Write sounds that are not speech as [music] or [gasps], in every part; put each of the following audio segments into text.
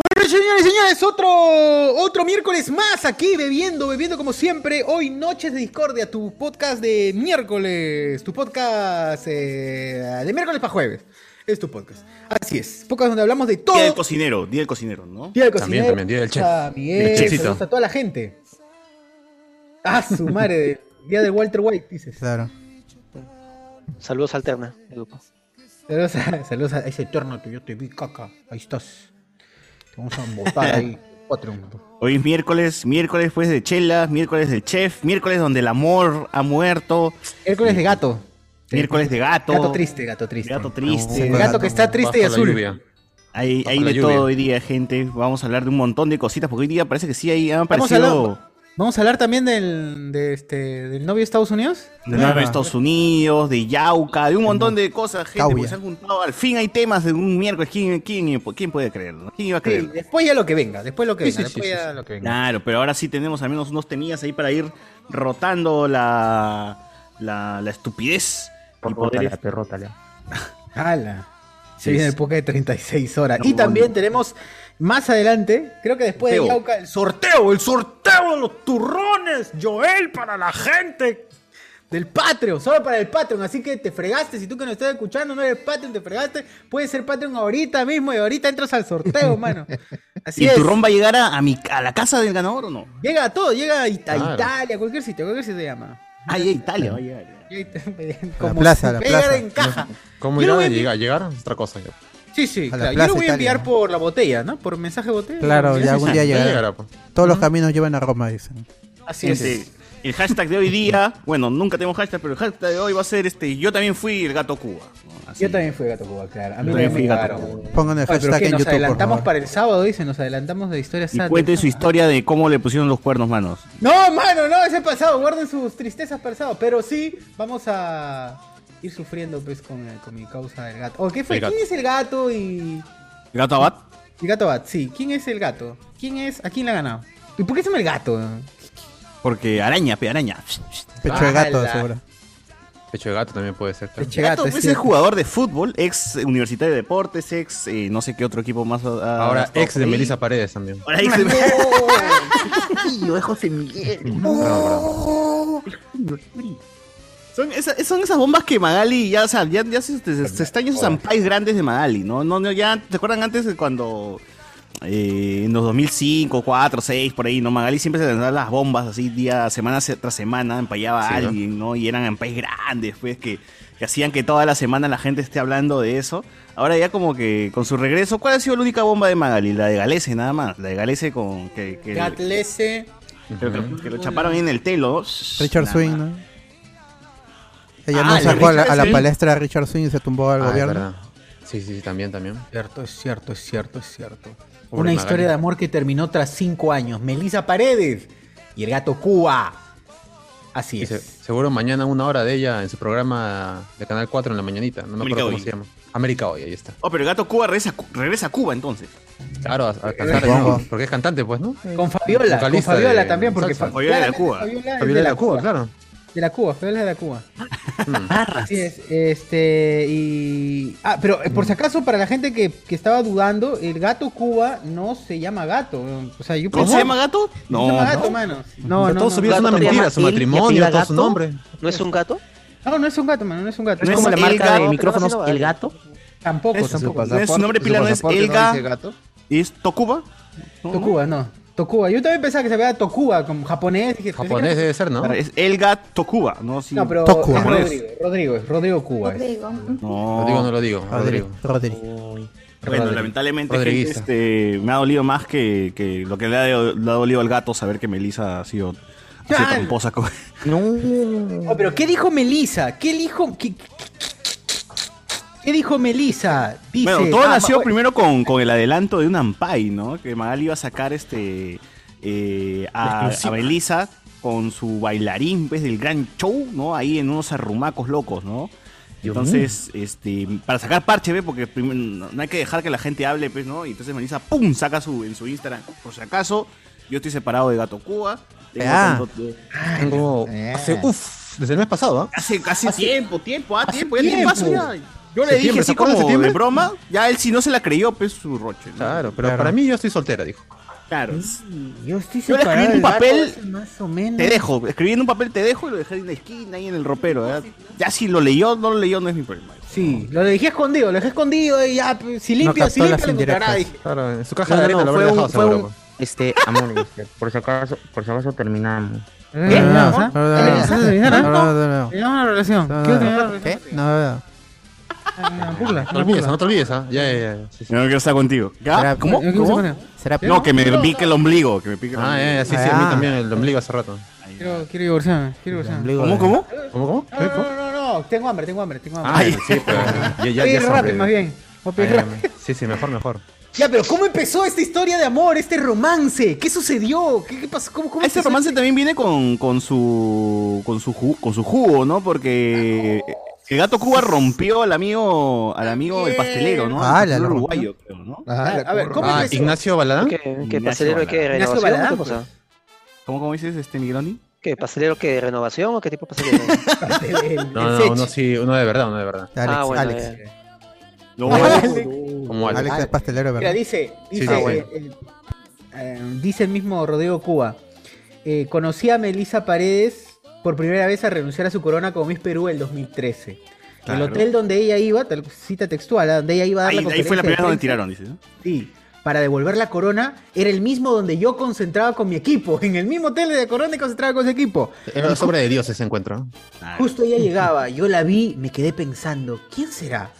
Bueno, señores y señores, otro, otro miércoles más aquí, bebiendo, bebiendo como siempre. Hoy, Noches de Discordia, tu podcast de miércoles, tu podcast eh, de miércoles para jueves. Es tu podcast. Así es, podcast donde hablamos de todo. Día del cocinero, día del cocinero, ¿no? Día del También, cocinero. también, día del chef. a Miguel, El chefcito. saludos a toda la gente. Ah, su madre, día de Walter White, dices. Claro. Saludos alterna, grupo. Saludos a, saludos a ese eterno que yo te vi, caca. Ahí estás. Vamos a botar ahí. [laughs] Hoy es miércoles, miércoles pues de chelas, miércoles del chef, miércoles donde el amor ha muerto, Miércoles de gato. miércoles de gato. Gato triste, gato triste. Gato triste. Gato que está triste y azul. Hay, de lluvia. todo hoy día, gente. Vamos a hablar de un montón de cositas, porque hoy día parece que sí hay, han aparecido vamos a hablar también del, de este, del novio de Estados Unidos. de nuevo Estados Unidos, de Yauca, de un montón de cosas, gente, Cauya. porque se han juntado. Al fin hay temas de un miércoles. ¿Quién, quién, quién puede creerlo? ¿Quién iba a Sí, creerlo? después ya lo que venga, después lo que venga, sí, sí, después sí, ya sí. lo que venga. Claro, pero ahora sí tenemos al menos unos temillas ahí para ir rotando la, la, la estupidez. y poder- perrótala. [laughs] Ala. Se Sí, viene el podcast de 36 horas. No, y también tenemos más adelante, creo que después de. Yauca, el sorteo, el sorteo de los turrones, Joel, para la gente del Patreon, solo para el Patreon. Así que te fregaste, si tú que nos estás escuchando no eres Patreon, te fregaste, puedes ser Patreon ahorita mismo y ahorita entras al sorteo, [laughs] mano. Así ¿Y el es. turrón va a llegar a, a, mi, a la casa del ganador o no? Llega a todo, llega a, Ita- Claro. Italia, a cualquier sitio, cualquier sitio se llama. Ah, ya Italia va a llegar. Como plaza, la plaza. en caja. ¿Cómo Yo irá a llegar? ¿Llegar? Es otra cosa. ya. Sí, sí, claro. la Yo lo voy a Italia. enviar por la botella, ¿no? Por mensaje botella. Claro, ya algún día llegará. llegará, pues. Todos los caminos llevan a Roma, dicen. Así es. El hashtag de hoy día, bueno, nunca tenemos hashtag, pero el hashtag de hoy va a ser este, yo también fui el gato Cuba. ¿no? Así. Yo también fui Gato Cuba, claro. A mí Yo también fui me Gato. Cuba. Pongan el Oye, pero hashtag ¿qué? en Nos YouTube, por adelantamos favor. para el sábado, dice, nos adelantamos de historias Y cuente su historia de cómo le pusieron los cuernos manos. No, mano, no, ese pasado, guarden sus tristezas para el sábado. Pero sí, vamos a ir sufriendo pues con, el- con mi causa del gato. ¿O qué fue? El gato. ¿Quién es el gato y. ¿El gato Abad? El gato Bat? Sí, ¿quién es el gato? ¿Quién es? ¿A quién le ha ganado? ¿Y por qué se llama el gato? Porque araña, pe araña. Pecho de gato, seguro. Pecho de gato también puede ser. claro. Pecho- Gato gato, es es jugador de fútbol, ex universitario de deportes, ex eh, no sé qué otro equipo más. Ahora Ah, ex de. Melissa Paredes también. Ahora ex de- Tío, es José Miguel. Son, esa- son esas bombas que Magali ya, o sea, ya, ya se, se, se extrañan esos ampais grandes de Magali, ¿no? no, no ya, ¿te acuerdan antes de cuando eh, en los 2005, 4, 6, por ahí, ¿no? Magali siempre se lanzaba las bombas así día, semana se- tras semana, empallaba a alguien, ¿no? Y eran ampais grandes, pues, que, que hacían que toda la semana la gente esté hablando de eso. Ahora ya como que con su regreso, ¿cuál ha sido la única bomba de Magali? La de Galese, nada más. La de Galese con que, que, Gatlese. que- que- que lo chaparon ahí en el telo. Richard Nada Swing, más. ¿no? Ella Ah, no sacó a la, a palestra a Richard Swing y se tumbó al Ah, gobierno. Sí, sí, sí, también, también. Cierto, es cierto, es cierto, es cierto. Pobre Una Magali. historia de amor que terminó tras cinco años. Melissa Paredes y el gato Cuba. Así Y es. se- seguro mañana una hora de ella en su programa de Canal 4 en la mañanita. No me América acuerdo cómo Hoy. se llama. América Hoy, ahí está. Oh, pero el gato Cuba regresa, regresa a Cuba entonces. Claro, a, a cantar de Supongo. nuevo, porque es cantante, pues, ¿no? Con Fabiola, con Fabiola de también, porque Fabiola de la Cuba. Fabiola de la Cuba, claro. De la Cuba, es de la Cuba. Mm. Así es, este, y... Ah, pero eh, por si acaso, para la gente que, que estaba dudando, el gato Cuba no se llama gato. O sea, yo ¿Cómo pensaba- se llama gato? No, se llama gato, no. mano. No, Pero no, todo no. su vida es una se llama mentira, su matrimonio, todo su Gato. nombre. ¿No es un gato? No, no es un gato, mano, no es un gato. No Es como la marca de de micrófonos, el gato. Tampoco, Es- tampoco. No es su nombre pila, no es Elga. ¿Y es Tokuba? No, no. Tokuba, no. Tokuba. Yo también pensaba que se veía Tokuba, como japonés. dije, pensé que Japonés debe ser, ¿no? Es Elga Tokuba, ¿no? Sí. No, pero Tokuba. es Rodrigo. Rodrigo, es Rodrigo Cuba. es. Rodrigo. No. Lo digo o no lo digo. Rodrigo. Rodrigo. Rodrigo. Bueno, Rodrigo. lamentablemente gente, este, me ha dolido más que, que lo que le ha, le ha dolido al gato saber que Melissa ha sido, ha sido tramposa con... Oh, pero ¿qué dijo Melissa? ¿Qué dijo, qué, qué dijo Melissa? Dice, Bueno, todo ah, nació primero con, con el adelanto de un Ampai, ¿no? Que Magali iba a sacar este eh, a, a Melissa con su bailarín, pues, del gran show, ¿no? Ahí en unos arrumacos locos, ¿no? Entonces, este, para sacar parche, ¿ve? Porque no hay que dejar que la gente hable, pues, ¿no? Y entonces Melissa, ¡pum! saca su, en su Instagram. Por si acaso, yo estoy separado de Gato Cuba. tengo Ah. tanto- Tengo. Eh. Hace. Uff, desde el mes pasado, ¿ah? Hace, hace tiempo, tiempo, ah, tiempo, ya tiempo. tiempo ya. Yo le dije así ¿Se acuerdan de como de broma, ya él si no se la creyó, pues su roche. ¿no? Claro, pero Claro. para mí yo estoy soltera, dijo. Claro. Yo estoy Yo le escribí en un papel, gato, más o menos. Te dejo, escribí en un papel, te dejo y lo dejé en la esquina, ahí en el ropero. ¿verdad? Ya si lo leyó, no lo leyó, no es mi problema. Sí, lo dejé escondido, lo dejé escondido y ya, pues, si No limpia, si limpia, lo encontrará. Claro, en su caja No, de no, arena no, lo fue habrá un, dejado fue seguro. un, este, amor, este, por si acaso, por si acaso terminamos. ¿Qué? ¿Terminamos, ah? No, no, no. ¿Terminamos, ah? ¿Terminamos, No, ah? no, no, no. Terminamos la relación. No, no, no. ¿Qué? relación. No, no, no. Ah, pugla, No te olvides, no te olvides, ¿ah? Ya, ya, ya. sí, sí. No quiero estar contigo. ¿Ya? Será- ¿Cómo? ¿Cómo? ¿Será No, que me pique el ombligo, que me pique el Ah, ombligo. ya, ya, sí, sí, a mí Ah. también el ombligo hace rato. Quiero, quiero divorciarme, quiero divorciarme. ombligo ¿Cómo, cómo? ¿Cómo, cómo? No, no, no, no, no, tengo hambre, tengo hambre, tengo hambre. Ya, sí, pero ya, ya, Voy a ya ir rápido, más bien. Voy a pedir ya, rápido. Sí, sí, mejor, mejor. Ya, pero ¿cómo empezó esta historia de amor, este romance? ¿Qué sucedió? ¿Qué, qué pasó? ¿Cómo, cómo Este empezó? romance también viene con, con su con su ju- con su jugo, ¿no? Porque el gato Cuba rompió al amigo al amigo el pastelero, ¿no? Ah, El la uruguayo, creo, ¿no? Ah, a ver, ¿cómo Ah, empezó? Ignacio Baladán. ¿Qué, qué Ignacio pastelero de qué? Baladán. Ignacio ¿Renovación? Baladán, ¿Qué pues. ¿Cómo, cómo dices este Migueloni? ¿Qué? ¿Pastelero qué? ¿Renovación o qué tipo de pastelero? [laughs] El- el No, no, uno sí, uno de verdad, uno de verdad. Alex, Ah, bueno, Alex. No, Como Alex. Alex es pastelero, Mira, ¿verdad? dice, Sí, dice, sí, eh, el- eh, dice el mismo Rodrigo Cuba. eh, conocí a Melissa Paredes por primera vez a renunciar a su corona como Miss Perú el 2013. Claro. El hotel donde ella iba, tal- cita textual, ¿ah? donde ella iba a dar Ahí, la ahí fue la conferencia primera donde tiraron, dices, ¿no? Sí, para devolver la corona, era el mismo donde yo concentraba con mi equipo. En el mismo hotel de corona y concentraba con su equipo. Era sobre de Dios ese encuentro. Justo ella llegaba, yo la vi, me quedé pensando, ¿quién será?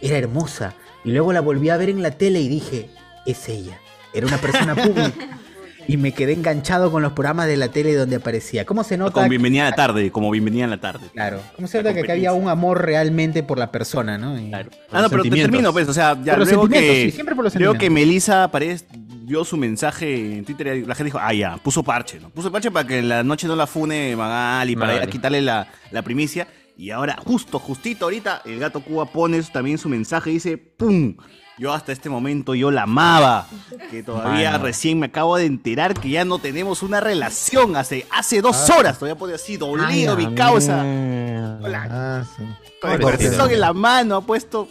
Era hermosa. Y luego la volví a ver en la tele y dije, es ella. Era una persona pública. [laughs] Y me quedé enganchado con los programas de la tele donde aparecía. ¿Cómo se nota? Como bienvenida a la tarde, como bienvenida a la tarde. Claro. ¿Cómo se nota que acá había un amor realmente por la persona, no? Y- Claro. Ah, no, pero te termino, pues, o sea, ya Por los luego que, sí, siempre por los luego que. Melissa Paredes dio su mensaje en Twitter, la gente dijo, ah, ya, puso parche, ¿no? Puso parche para que la noche no la fune Magali, para Magali. quitarle la, la primicia. Y ahora, justo, justito ahorita, el gato Cuba pone también su mensaje y dice, ¡pum! Yo hasta este momento yo la amaba. [laughs] Que todavía Mano. recién me acabo de enterar que ya no tenemos una relación. Hace, hace dos horas todavía pone así, dolido mi causa. Hola, Ah, sí. con el Pobrecito. corazón en la mano ha puesto.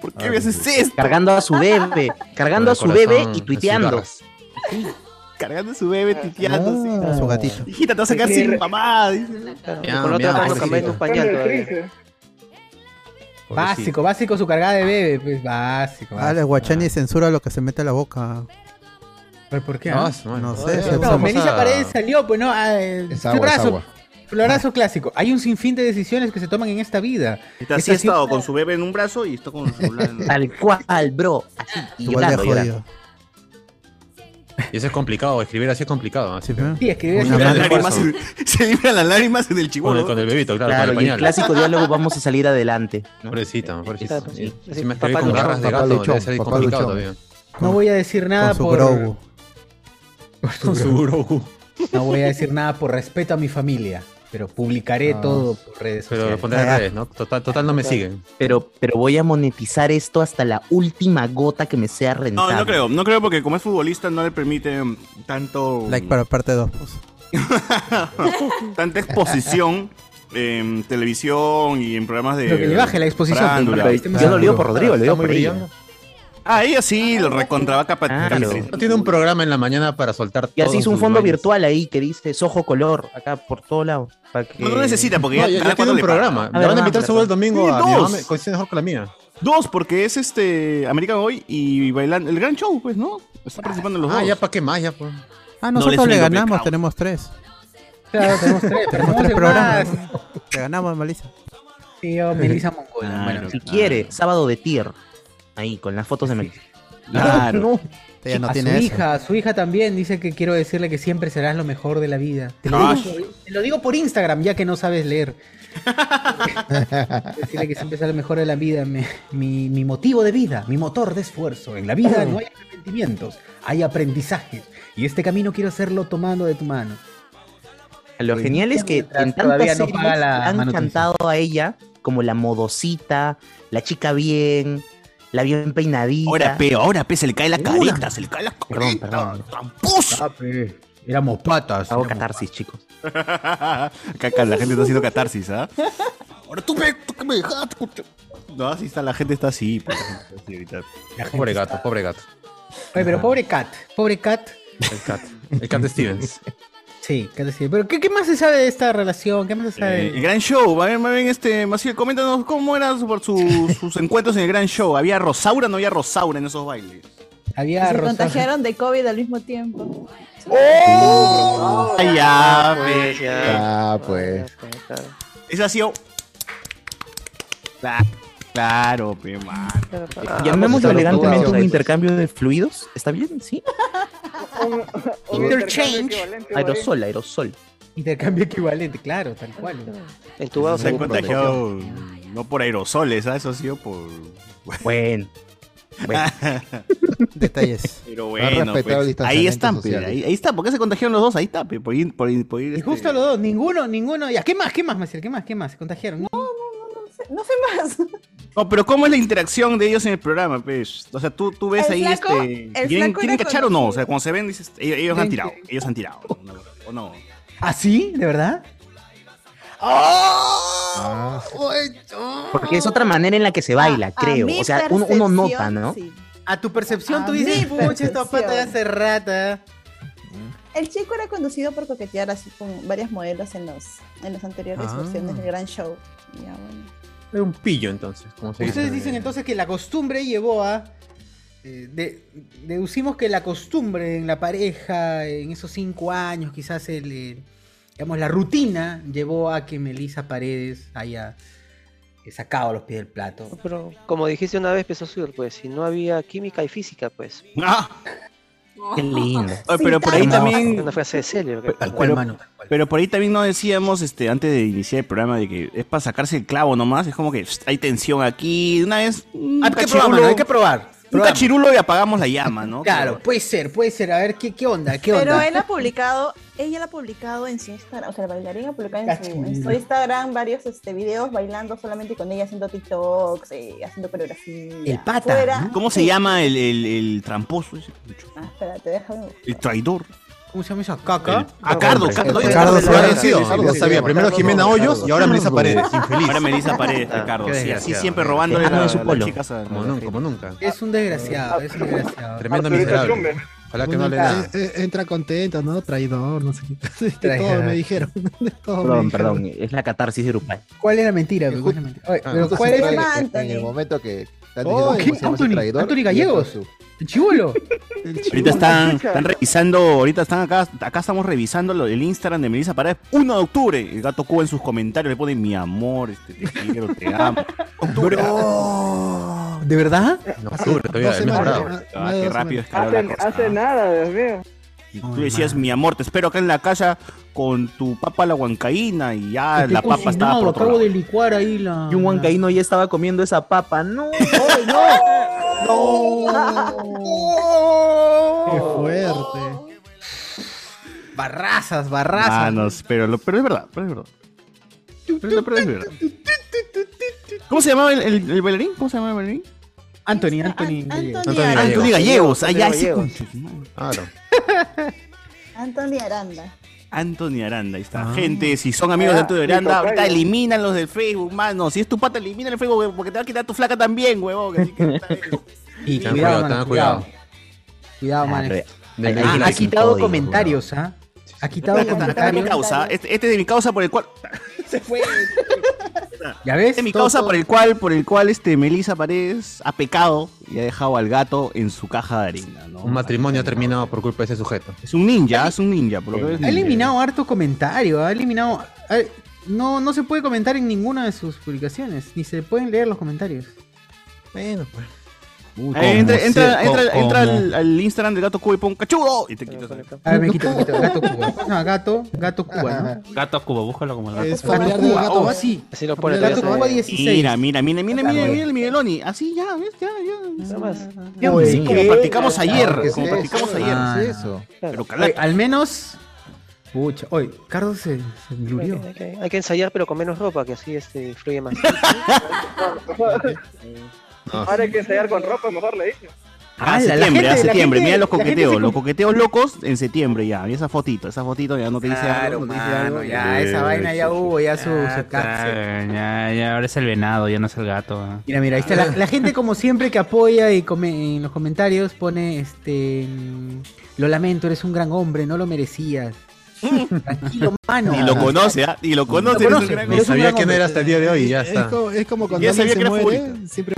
¿Por qué me haces esto? Cargando a su bebé, cargando a su bebé y tuiteando. Cargando a su bebé, titeando. así. A su gatito. Hijita, te vas a quedar sin mamá. dice. Miau, con otra mano cambiando un pañal Básico, básico su cargada de bebé, pues básico. Ah, el básico. Guachani censura lo que se mete a la boca. ¿Pero por qué? No, ah? No sé, No, estamos Melissa a- Paredes salió, pues no, ah, eh, Es agua, es agua. florazo clásico. Hay un sinfín de decisiones que se toman en esta vida. Está Es así ha así- estado con su bebé en un brazo y está con su celular en [laughs] Tal cual, bro. Así, y llorando, llorando. Y eso es complicado, escribir así es complicado. Así Sí, que- Sí, escribir así. Las lágrimas [laughs] se limpian las lágrimas en el con, chivolo. el, con el bebito, claro, Claro, con y el el pañal. clásico diálogo vamos a salir adelante. ¿no? Pobrecita, pobrecita. Sí. Y Sí, Si me papá escribe con garras de gato, debe ser complicado todavía. No voy a decir nada Con su por. Grogu. [laughs] Con su Grogu. No voy a decir nada por respeto a mi familia. Pero publicaré Ah. todo por redes Pero lo sociales. pondré en redes, ¿no? Total, total no me siguen. Pero, pero voy a monetizar esto hasta la última gota que me sea No, rentable. no creo, no creo porque como es futbolista no le permite mm, tanto Like para parte 2, pues. [laughs] tanta exposición en televisión y en programas de Pero que le baje la exposición. que Yo no lo digo por Rodrigo, lo digo por ella. Ah, ella sí lo recontraba capa Claro. No tiene un programa en la mañana para soltar Y así todos hizo un fondo virtual ahí que dice sojo color, acá por todo lado. Para que... No, no necesita porque No, ya, ya, ya tiene un programa. Ah, van a invitar seguro el domingo Sí, a mi dos. mamá, coincide mejor con la mía. Dos, porque es este American Hoy y bailando el gran show, pues, ¿no? Está participando en los Ah, dos. ya para qué más, ya pues. Ah, No nosotros le le ganamos, pecado. tenemos tres. Claro, tenemos tres. [laughs] Tenemos tres programas. Le ganamos, Melissa. Sí, yo, Melissa Mongola. Claro. Bueno, Si quiere, sábado de tier. Ahí, con las fotos de Melissa. Claro. Ella no a tiene su eso. hija, a su hija también dice que quiero decirle que siempre serás lo mejor de la vida. Te lo, digo, por- te lo digo por Instagram, ya que no sabes leer. [laughs] Decirle que siempre será lo mejor de la vida, mi, mi motivo de vida, mi motor de esfuerzo. En la vida no hay arrepentimientos, hay aprendizajes. Y este camino quiero hacerlo tomando de tu mano. Lo genial es que en todavía tantas no series paga la han cantado a ella como la modosita, la chica bien, la bien peinadita. Ahora, pe, ahora, pe, se le cae la careta, se le cae la Perdón, careta. perdón. ¡Tramposo! Éramos patas. Hago éramos catarsis, chicos. [laughs] Acá la gente está haciendo catarsis, ¿ah? Ahora tú, pe, tú que me dejaste. escucha. No, así está, la gente está así. pues, la gente está así ahorita. La gente Pobre está- gato, pobre gato. Oye, pero pobre Cat, pobre Cat. El cat. El cat de Stevens. [laughs] Sí, Cat sí. Pero ¿qué, qué más se sabe de esta relación? ¿Qué más se sabe? Eh, el gran show, a ver, más bien, este, Maciel, coméntanos cómo eran su- su- [laughs] sus encuentros en el gran show. ¿Había Rosaura o no había Rosaura en esos bailes? Había Se contagiaron de COVID al mismo tiempo. Ay, ya, Pues, pe. ya. Ah, pues. Claro, Eso ha sido. Claro, claro, pe, man. claro, claro. Llamémoslo Ah, elegantemente un intercambio de fluidos. ¿Está bien? Sí. [laughs] Interchange. Aerosol, aerosol. Intercambio equivalente, claro, tal cual. Entubados Se han contagiado no por aerosoles, ¿ah? eso ha sido por. Bueno. Bueno, [laughs] Detalles. Pero bueno, respetado el pues, ahí distanciamiento están, pe, social. ahí, ahí está. ¿Por qué se contagiaron los dos? Ahí está, pe, por ir, por ir, por ir, Y este- justo los dos, ninguno, ninguno. Ya, ¿qué más? ¿Qué más, Maciel? ¿Qué más? ¿Qué más? Se contagiaron. No [laughs] sé más. No, pero ¿cómo es la interacción de ellos en el programa, pues? O sea, tú, tú ves El ahí flaco- este. ¿Quieren, flaco ¿quieren era cachar o no? O sea, cuando se ven, dices, ellos, ellos han tirado. Ellos han tirado. ¿no? ¿O no? ¿Ah, sí? ¿De verdad? Ah, porque es otra manera en la que se baila, creo. O sea, uno, uno nota, ¿no? sí. A tu percepción A tú dices, pucha, esta pata ya hace rata. El chico era conducido por coquetear así con varias modelos en los en las anteriores Ah. versiones del gran show. Ya, bueno. Era un pillo entonces. Como se Ustedes dice. dicen entonces que la costumbre llevó a. eh, de- deducimos que la costumbre en la pareja, en esos cinco años, quizás el, eh, digamos, la rutina llevó a que Melissa Paredes haya eh, sacado los pies del plato. Pero como dijiste una vez, Peso Sur, pues si no había química y física, pues. Ah, Qué lindo. [laughs] oye, pero por ahí también. Tal cual, Pero- mano. Pero por ahí también no decíamos, este, antes de iniciar el programa, de que es para sacarse el clavo nomás. Es como que hay tensión aquí. De Una vez. Un Hay que probar, mano, hay que probar. un cachirulo y apagamos la llama, ¿no? Claro, Pero- puede ser, puede ser. A ver, ¿qué, qué onda? ¿Qué Pero onda? él ha publicado, ella lo ha publicado en su Instagram, o sea, el bailarín ha publicado en su, en su. Instagram varios este, videos bailando solamente con ella haciendo TikToks, eh, haciendo coreografía. El pata, Fuera- ¿no? ¿Cómo se Sí. llama el, el, el tramposo ese? Ah, espérate, déjame. El traidor. ¿Cómo se llama esa caca? A Cardo. Cardo. Cardo- Suárez. Sí, sí, Carlos, ya sabía. Primero Jimena. Hoyos y ahora Melissa Paredes. Infeliz. Ahora Melissa Paredes, Ah, Sí, así siempre robándole Ah, no, la- de su las polo. chicas a- Como nunca, como nunca. Es un desgraciado, es un desgraciado. Tremendo miserable. Ojalá que no le nada. Eh, eh, entra contento, ¿no? Traidor, no sé qué. [laughs] De Traidor. todo me dijeron. [laughs] De todo me Perdón, dijeron. perdón. Es la catarsis grupal. ¿Cuál es la mentira? ¿Cuál es la mentira? Oye, Ah, pero entonces ¿cuál es el, llama En el momento que están Oh, diciendo ¿qué? Anthony- traidor, Anthony y Gallegos. El chivolo? Ahorita están, están revisando, ahorita están acá, acá estamos revisando lo- el Instagram de Melissa Paredes, 1 de octubre. El gato Cuba en sus comentarios le pone mi amor, este, te quiero, te amo. Bro, ¿de verdad? En octubre todavía, dorado. más- Ah, qué rápido la cosa. Hace nada, Dios mío. Y tú decías, mi amor, te espero acá en la casa con tu papa la huancaína y ya Estoy la papa estaba por otro acabo lado. de licuar ahí la... Y un huancaíno ya estaba comiendo esa papa. ¡No! [laughs] Qué [laughs] fuerte. Barrazas, barrazas. Manos, pero, lo- pero es verdad, pero es verdad. Pero, es- pero es verdad. ¿Cómo se llamaba el, el- el bailarín? ¿Cómo se llamaba el bailarín? Anthony, An- Anthony. Anthony Anthony. Anthony Gallegos. Ah, ese Gallegos. concha su madre. Claro. [laughs] Anthony Aranda. Anthony Aranda, ahí está. Ah. Gente, si son amigos de Ah, Anthony mi Aranda, ahorita elimínalos del Facebook, mano. Si es tu pata, elimina el Facebook huevón, porque te va a quitar tu flaca también, huevón. Así que está bien. [laughs] Y cuidado, cuidado, cuidado. cuidado. Ah, man. De- de- Ha, quitado comentarios, ¿ah? Ha quitado Esta es mi comentarios. causa, este, este es de mi causa por el cual. Se fue. [laughs] ¿Ya ves? Este es mi Todo- causa todo- por el cual, por el cual este Melissa Paredes ha pecado y ha dejado al gato en su caja de arena, ¿no? Un matrimonio ha terminado por culpa de ese sujeto. Es un ninja, es un ninja, por lo que ves. Ha eliminado harto comentario, ha eliminado... No, no se puede comentar en ninguna de sus publicaciones, ni se pueden leer los comentarios. Bueno, pues. Eh, entra entra, entra, entra al, al Instagram del gato Cuba y pon cachudo y te quitas. A ver, me quito, me quito. Gato Cuba. ¿Cómo se llama? Gato, Gato Cuba, ¿no? Gato Cuba, búscalo como el gato. Es familiar Cuba, gato oh, sí. Así lo pone Gato. Cuba se- 16. Mira, mira, mira, mira, mira, mira el Migueloni. Así ya, ¿ves? Ya, ya. Nada más. ¿qué? como practicamos ayer, ¿Qué es como eso? practicamos ayer. Ah. ¿Qué es eso? Pero al menos... Pucha, oye, Cardo se, se murió. Hay que, hay que ensayar, pero con menos ropa, que así este, fluye más. [laughs] [laughs] No, Ahora hay que ensayar con ropa, mejor le dije. Ah, Ah, septiembre, gente- a la septiembre. gente- Mira los coqueteos, se los coqueteos locos en septiembre ya. Y esa fotito, esa fotito ya no te dice Claro, algo. no te dice mano, algo. ya, esa Eh, vaina ya hubo, ya su, Ah, su claro, ya, ya ahora es el venado, ya no es el gato. ah. Mira, mira, ahí está la, la gente como siempre que apoya y come- en los comentarios pone este mm, lo lamento, eres un gran hombre, no lo merecías. Tranquilo, mano. Ni lo conoce, ¿ah? Ni lo conoce. conoce, pero es un Sabía quién era hasta el día de hoy y ya Es está. como, es como cuando Ya sabía alguien se que era muere, favorito. siempre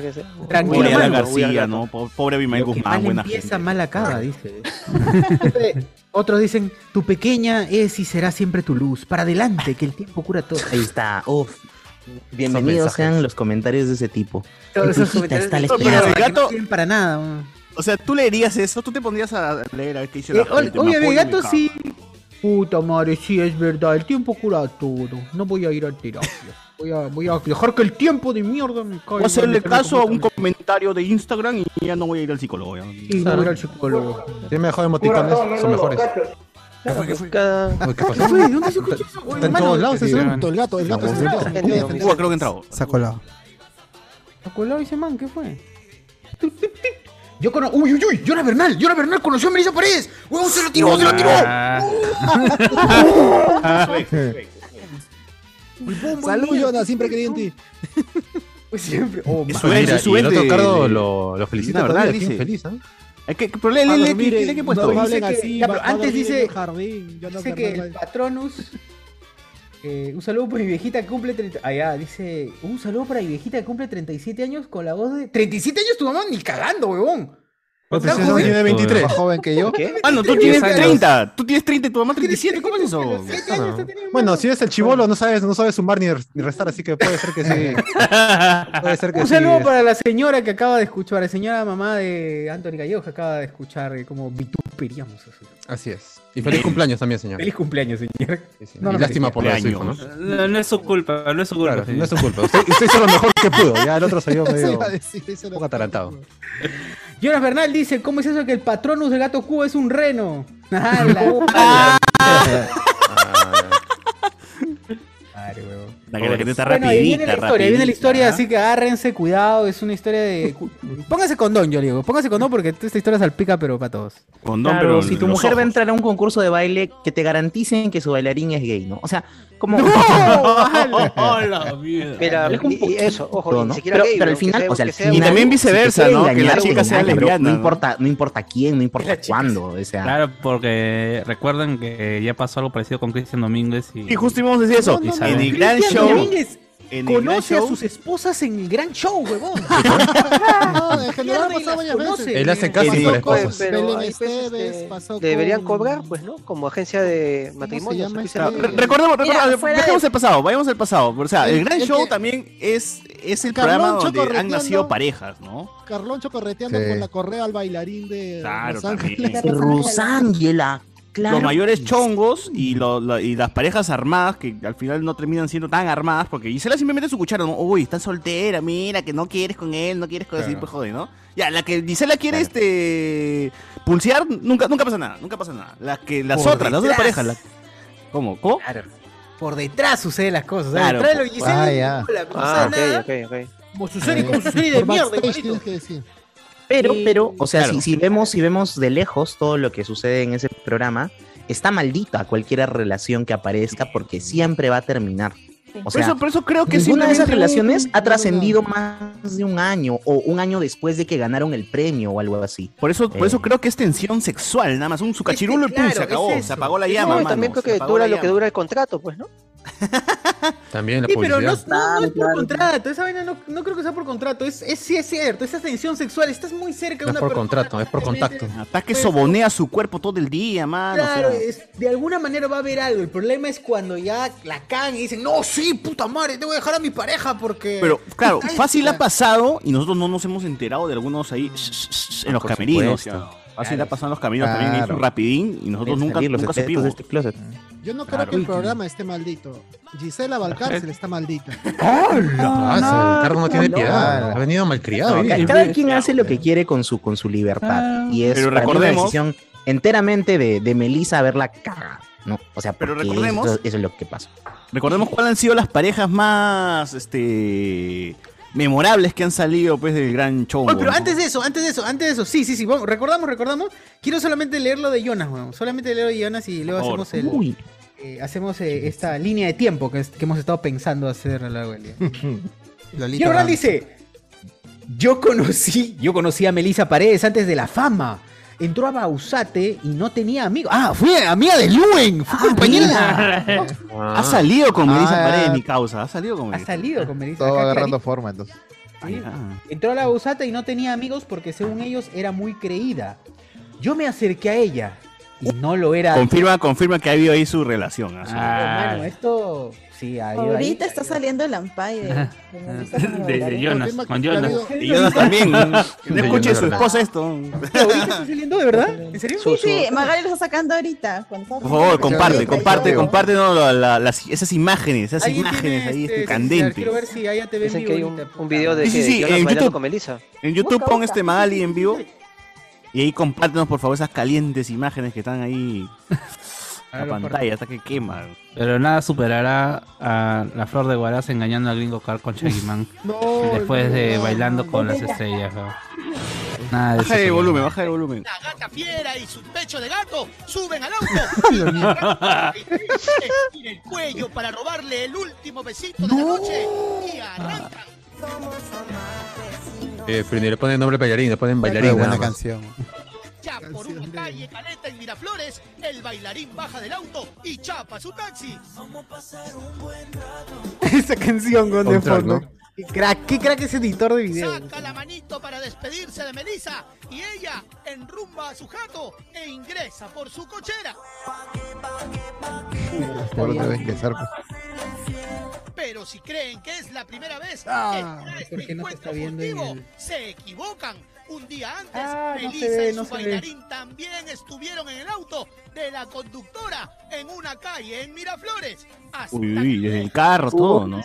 que sí. Tranquilo, mano. García, ¿no? Po- Pobre Abimael Lo Guzmán, mal buena empieza, gente. mal acaba, dice. Otros dicen, tu pequeña es y será siempre tu luz. Para adelante, que el tiempo cura todo. Ahí está. Uf. Bienvenidos sean los comentarios de ese tipo. Todos esos comentarios está la esperanza. no gato- para nada. man. O sea, tú leerías eso, tú te pondrías a leer a qué dice la Eh, gente. me Oye, apoyo gato cago. sí. Puta madre, sí, es verdad. El tiempo cura todo. No voy a ir a terapia. Voy a, voy a dejar que el tiempo de mierda me caiga. Voy a hacerle caso a un comentario de Instagram y ya no voy a ir al psicólogo. ya. Y no voy a ir al psicólogo. Tiene mejor emoticones, son mejores. Uy, ¿Qué ¿Qué pasó? fue? ¿Dónde se escucha eso? Está en todos lados, ese asunto, el gato, el gato. No, se no, sentó. gente, Tiene no, defensa. Uy, creo que he entrado. Se ha colado. ¿Se colado ese man? ¿Qué fue? Yo conozco. Uy, uy, uy. Yona Bernal. Yona Bernal conoció a Melissa Paredes. Huevón, se lo tiró, se lo tiró. Ah, [laughs] Salud, Jonah, siempre creí en ti. Pues siempre. Oh, Es su es su el otro Cardo de- lo, lo felicita, verdad, dice. Feliz, ¿ah? Es que, pero léele, Va a léele, dormir ¿qué- ¿qué le he no, puesto? va a Dice hablar que- así, ya, va- pero va a antes dormir dice- en el jardín. Jonah Dice que el Bernal. Patronus. Eh, un saludo para mi viejita que cumple 30. Ah, ya, dice. Un saludo para mi viejita que cumple 37 años con la voz de. ¿37 años tu mamá? Ni cagando, huevón. ¿Cuántos Está años joven. tiene 23? Más joven que yo. ¿Qué? Ah, no, tú tienes 30. Tú tienes 30 y tu mamá 37. ¿Cómo es eso? Años Bueno, si es el chivolo, no sabes, no sabes sumar ni, ni restar, así que puede ser que sí. [laughs] Puede ser que Un sí. saludo para la señora que acaba de escuchar, la señora mamá de Anthony Gallegos que acaba de escuchar eh, como vituperiamos a su- Así es. Y feliz cumpleaños también, señor. Feliz cumpleaños, señor. Sí, sí. No, y no, lástima por lo de su hijo. ¿no? no, no es su culpa, no es su culpa. Claro, no es su culpa. Usted, usted hizo lo mejor que pudo. Ya el otro salió [laughs] medio un poco atarantado. Jonas Bernal dice, ¿cómo es eso que el patronus del gato Cuba es un reno? ¡Hala! [laughs] Ah, Madre, [laughs] [laughs] huevón. La que la gente está Bueno, ahí viene rapidita, la historia, ahí viene la historia, así que agárrense, cuidado, es una historia de... Póngase condón, yo le digo, póngase condón porque esta historia salpica, pero para todos. Condón, Claro, pero si tu los mujer va a ojos. entrar a un concurso de baile, que te garanticen que su bailarín es gay, ¿no? O sea, como... [laughs] ¡Oh, [laughs] la mierda! Y- y eso, ojo, ¿no? ni siquiera pero, gay, pero al ¿no? Final, sea- o sea, al sea- Y final, también viceversa, ¿no? Que la chica te sea pero lesbiana, No ¿no? importa, no importa quién, no importa cuándo, o sea... Claro, porque recuerden que ya pasó algo parecido con Cristian Domínguez y, Y justo íbamos a decir eso. no, no, no. el gran show. Domínguez En el gran conoce a show. sus esposas en el gran show, huevón. [laughs] [laughs] No, en general pasó varias conoce. veces. Él hace con la Pues, deberían con- cobrar, pues, ¿no? Como agencia de Re- Recordemos, recordemos, el pasado, vayamos al pasado. O sea, el gran show también es, es el programa donde han nacido parejas, ¿no? Carloncho correteando Sí. con la correa al bailarín de Claro. Rosángela, claro. Los mayores chongos y, lo- lo- y las parejas armadas, que al final no terminan siendo tan armadas, porque Gisela siempre mete su cuchara, ¿no? Uy, está soltera, mira, que no quieres con él, no quieres con así, pues joder, ¿no? Ya, la que Gisela quiere este pulsear, nunca, nunca pasa nada, nunca pasa nada. Las que, las Por otras, las otras detrás. parejas, las- ¿Cómo? ¿Cómo? Claro. Por detrás suceden las cosas. Claro, Detrás de Giselle, Ah, ya. no, la- Ah, sabe nada, ok, ok, ok. Como su serie, como su serie de mierda, tienes que decir. Pero, pero, o sea, claro. si, si vemos, si vemos de lejos todo lo que sucede en ese programa, está maldita cualquier relación que aparezca porque siempre va a terminar. O Por eso, por eso creo que ninguna de esas relaciones ha trascendido más de un año o un año después de que ganaron el premio o algo así. Por eso, por Eh. eso creo que es tensión sexual, nada más. Un su cachirulo y pum, claro, se acabó. es. Se apagó la llama, No, y mano, también creo que dura lo que dura el contrato, pues, ¿no? [laughs] También la Sí, pero no, no, no es por contrato. Esa vaina no, no creo que sea por contrato. Es, es, sí es cierto. Esa tensión sexual. Estás muy cerca de No es una por persona contrato, es por contacto. Hasta que sobonea su cuerpo todo el día, mano. o Claro, sea. es, de alguna manera va a haber algo. El problema es cuando ya la cagan y dicen, no, sí, puta madre, te voy a dejar a mi pareja porque... Pero, claro, fácil ha pasado y nosotros no nos hemos enterado de algunos ahí en los por camerinos. supuesto. Ha pasado en los caminos también, hizo rapidín y nosotros nunca, los nunca secretos de supimos. este closet. Yo no Claro. creo que el programa esté maldito. Gisela Valcárcel está maldita. Ah, ese Cardo no tiene piedad. no. Ha venido malcriado. Ca-. Cada quien hace lo que quiere con su, con su libertad. y es una recordemos- decisión enteramente de, de Melissa haberla cagado. ¿no? O sea, Pero recordemos- eso, eso es lo que pasa. Recordemos cuáles han sido las parejas más, este, memorables que han salido pues del gran show. Oye, pero ¿no? antes de eso, antes de eso, antes de eso, sí, sí, sí, recordamos, recordamos. Quiero solamente leer lo de Jonas, weón. Solamente leer lo de Jonas y luego hacemos el. Uy. eh, hacemos eh, esta línea de tiempo que, es- que hemos estado pensando hacer a lo largo del día. [laughs] Quiero Ram. dice: Yo conocí, yo conocí a Melissa Paredes antes de la fama. Entró a Bausate y no tenía amigos. Ah, fue amiga de Luen, fue compañera. Ha salido con Melissa Ah. Paredes, mi causa. Ha salido con Ha Melissa. salido con Melissa. Todo acá agarrando clarito. forma, entonces. Sí. Ah. Entró a la Bausata y no tenía amigos porque según ellos era muy creída. Yo me acerqué a ella y no lo era. Confirma, confirma que ha habido ahí su relación. ¿ah? Su- Ah, esto sí ahí. Ahorita está saliendo el Ampay de, Bailarín. Jonas, con Jonas. Y Jonas también. No escuche su esposa esto. ¿Ahorita está saliendo de verdad? ¿En serio? Sí, sí, Magali lo está sacando ahorita. Por favor, comparte, comparte, comparte no, la- la- las- esas imágenes, esas ¿Alguien imágenes ahí este, este, candentes. Quiero ver si allá te ven Dicen vivo que hay un, video de Sí, sí, que sí, Jonas en con Melissa. En YouTube Busca, pon busca. este Magali en vivo y ahí compártenos por favor esas calientes imágenes que están ahí en [laughs] la pantalla hasta que quema. Pero nada superará a la flor de Guaraz engañando al gringo Carl con Shaggy Man. No, después de no, bailando no. con las estrellas. ¿no? Nada de eso Baja el volumen, baja el volumen. La gata fiera y su pecho de gato suben al auto. [laughs] Estira el cuello para robarle el último besito de la noche y arrancan. Eh, pero ni le ponen nombre bailarín, le ponen Qué bailarín. buena canción. Ya por una calle caleta en Miraflores, el bailarín baja del auto y chapa su taxi. [laughs] Esa canción con de fondo. ¿no? Qué crack, qué crack ese editor de video. Saca la manito para despedirse de Melissa y ella enrumba a su jato e ingresa por su cochera. Por lo deben ingresar. Pero si creen que es la primera vez Ah, que este ¿por qué no se encuentro está viendo en furtivo, el- se equivocan. Un día antes, Ah, no Melissa ve, y no su ve. bailarín también estuvieron en el auto de la conductora en una calle en Miraflores. Hasta Uy, uy, desde el carro, todo, ¿no?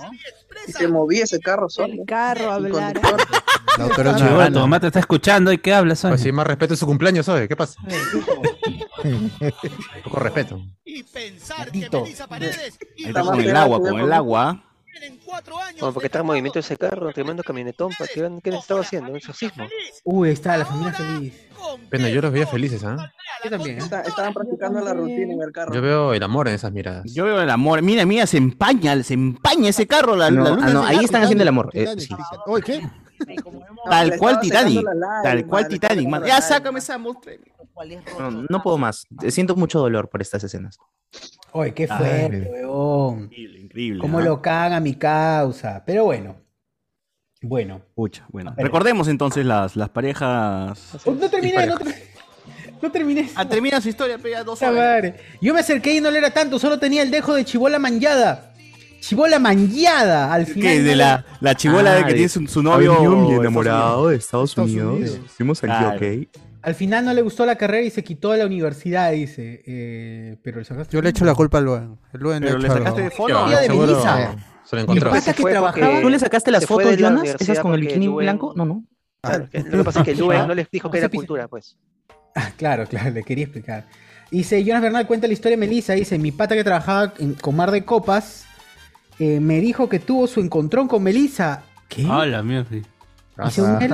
Y se movía ese carro solo. El carro, El hablar. conductor. La autora No, Chivana. tu mamá te está escuchando y qué hablas hoy. Pues sí, más respeto en su cumpleaños, ¿sabes? ¿Qué pasa? [laughs] Poco respeto. y pensar Maldito. que Melissa Paredes está con el agua, con el agua. Tienen cuatro años. Bueno, porque de está en movimiento ese carro, tremendo camionetón. ¿pa' ¿Qué, qué estaba haciendo? ¿Un exorcismo? Uy, ahí está la familia feliz. Pena, yo los veía felices, ¿ah? Yo también. Está- Estaban practicando la rutina en el carro. Yo veo el amor en esas miradas. Yo veo el amor. Mira, mira, se empaña, se empaña ese carro. La, No, la ah, no, ahí están haciendo el amor. eh, sí. ¿qué? Tal cual Titanic. Tal cual Titanic, man. Ya sácame esa monstruo. No, no puedo más. Siento mucho dolor por estas escenas. Oye, qué Ay, fuerte, weón. Increíble. Cómo ¿ah? lo caga mi causa. Pero bueno. Bueno. Pucha, bueno. Pero- Recordemos entonces las, las parejas. Oh, No terminé, no, parejas. ter- no terminé. Ah, termina su historia, pero ya dos horas. Yo me acerqué y no le era tanto, solo tenía el dejo de chibola manllada. Chibola manllada, al final. ¿Qué? De la, la chibola Ah, de que de- tiene su, su novio. de Estados Estados Unidos. Fuimos aquí, Claro. le- al final no le gustó la carrera y se quitó de la universidad, dice. Eh, pero le sacaste. Yo le echo la culpa al Luen. El Luen Pero le sacaste la- de fondo. De seguro Melissa. se lo encontró. pata Se que trabajaba. ¿Tú le sacaste las fotos, de la Jonas? ¿Esas con el bikini Luen- blanco? No, no. Claro, que- lo que pasa es que Luen no les dijo que era piso- cultura, pues. Ah, claro, claro, le quería explicar. Dice, Jonas Bernal cuenta la historia de Melissa. Dice, mi pata que trabajaba en Comar de Copas eh, me dijo que tuvo su encontrón con Melissa. ¿Qué? Hola, mierda. Y según él-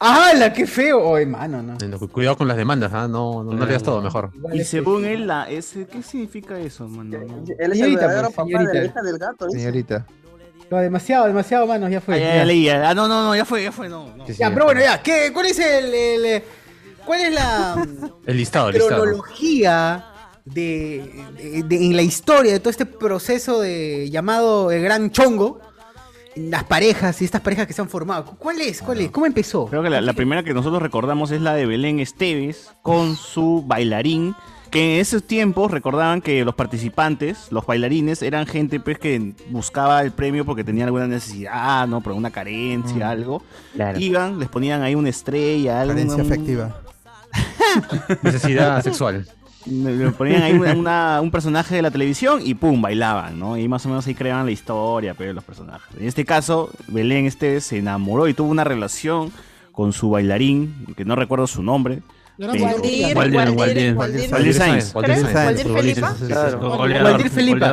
¡Hala, qué feo! Oye, mano, no. Eh, Cuidado con las demandas, ¿ah? No, no, no le das todo, mejor. Y que- según él, la, ese, ¿qué significa eso, mano? No. Él es el Señorita, verdadero pues, papá de señorita. la hija del gato. dice. Señorita. No, demasiado, demasiado, manos, ya fue. Ah, ya, ya. ya leí, ya. Ah, no, no, no, ya fue, ya fue, no. no. Sí, sí, Ya, pero bueno, ya. ¿qué, ¿Cuál es el, el, eh, cuál es la El listado, el listado. cronología de, de- de- en la historia de todo este proceso de llamado el Gran Chongo? Las parejas y estas parejas que se han formado. ¿Cuál es? ¿Cuál es? ¿Cómo empezó? Creo que la, la primera que nosotros recordamos es la de Belén Esteves con su bailarín. Que en esos tiempos recordaban que los participantes, los bailarines, eran gente pues que buscaba el premio porque tenían alguna necesidad, ¿no? Por alguna carencia, algo. Claro. Iban, les ponían ahí una estrella, algo. Carencia un- afectiva. [laughs] Necesidad sexual. Le ponían ahí una- una- un personaje de la televisión y pum, bailaban, ¿no? Y más o menos ahí creaban la historia, pero los personajes. En este caso, Belén Esteves se enamoró y tuvo una relación con su bailarín, que no recuerdo su nombre. Waldir, Waldir, Waldir, Sainz. Waldir Felipa. Waldir Felipa.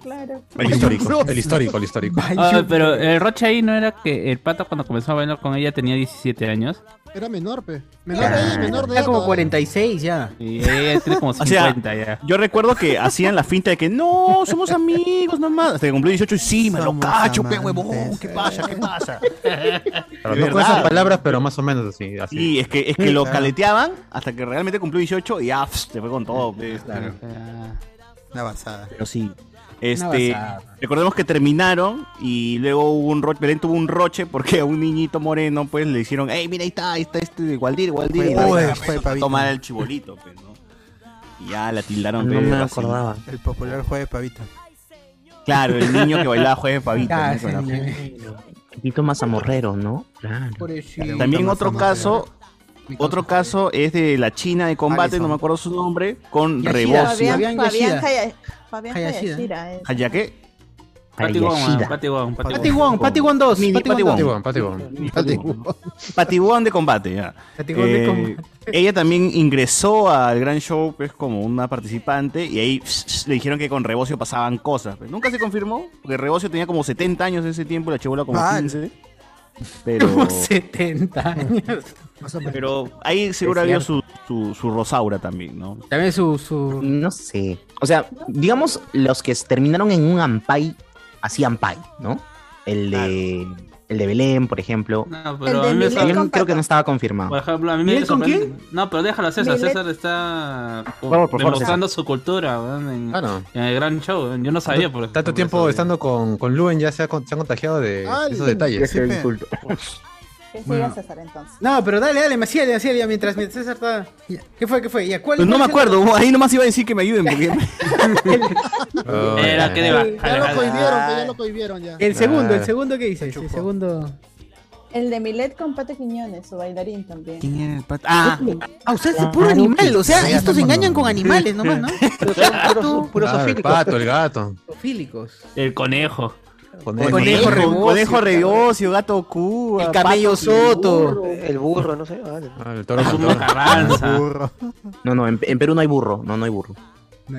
claro. El histórico. El histórico, el histórico. Ah, pero el Roche ahí no era que el pato cuando comenzó a bailar con ella tenía 17 años. Era menor, pe. Menor de ella, menor de Era como todavía. 46 ya. Y ella tiene como [laughs] O sea, 50 ya. Yo recuerdo que hacían la finta de que no, somos amigos nomás. Hasta que cumplió 18 y sí, me lo Somos cacho, pe amantes. huevón. ¿Qué pasa? ¿Qué pasa? [laughs] No con esas palabras, pero más o menos así. así. Sí, es que, es que lo Claro. caleteaban hasta que realmente cumplió 18 y ya pf, se fue con todo. Una basada. Pero sí. Este, recordemos que terminaron y luego hubo un roche, Belén tuvo un roche porque a un niñito moreno pues le hicieron, hey, mira ahí está, ahí está este de Waldir, Waldir, Fue- y ahí fue- está, fue pavito. tomar el chibolito, pues, ¿no? Y ya la tildaron. No me acordaba. El popular jueves pavita. Claro, el niño que bailaba jueves. Ah, ¿no? sí, Con la- Tito Mazamorrero, ¿no? Claro. También Más otro caso, otro caso es de la China de combate, Alison. no me acuerdo su nombre, con. Rebozo. Fabián Fabián, Fabián, Yashida. Haya- Fabián Hayashida. Es. ¿Hayaqué? Pati Wong. Pati Wong, Pati Pati Wong. Pati Wong 2. Pati Wong. 2. De combate, ya. De Eh, combate. ella también ingresó al gran show pues como una participante y ahí le dijeron que con Rebocio pasaban cosas. pues. Nunca se confirmó, porque Rebocio tenía como 70 años en ese tiempo, la chibola como Vale. 15. Pero, Como 70 [laughs] años. Más o menos. pero ahí seguro había su, su, su Rosaura también, ¿no? También su, su... No sé. O sea, digamos los que terminaron en un Ampai, así Ampai, ¿no? El de, el de Belén, por ejemplo. No, El pero de a mí me creo que no estaba confirmado. Por ejemplo, a mí me ¿Milet con sorprende. No, pero déjalo, César. Milet- César está Por favor, por favor, demostrando su cultura en, Claro. en el gran show. Yo no sabía por Tanto por tiempo estando con, con Luen ya se ha, se han contagiado de, Ah, esos el- detalles. Que siga Bueno. César entonces. No, pero dale, dale, Maciel, Maciel, ya mientras, mientras César está... Ya. ¿Qué fue, qué fue? Ya, ¿cuál, Pues no me es el- acuerdo, ahí nomás iba a decir que me ayuden porque Oh, [laughs] [laughs] Era ya, que ya. de va- Ya lo cohibieron, ya lo cohibieron ya. El segundo, el Ah. segundo que dices, el segundo... El de Milet con Pato Quiñones, su bailarín también. ¿Quién era el Ah, Ah, o sea, es puro animal, o sea, estos se engañan con animales nomás, ¿no? [laughs] Pero son puros, puros Claro, el pato, el gato. Fílicos. El conejo. Conejo. Conejo Rebocio, conejo Rebocio, gato Cuba, El camello pato Soto. El burro, no sé. vale. Ah, el toro cantor. Carranza. Burro. No, no, en, en Perú no hay burro. No, no hay burro.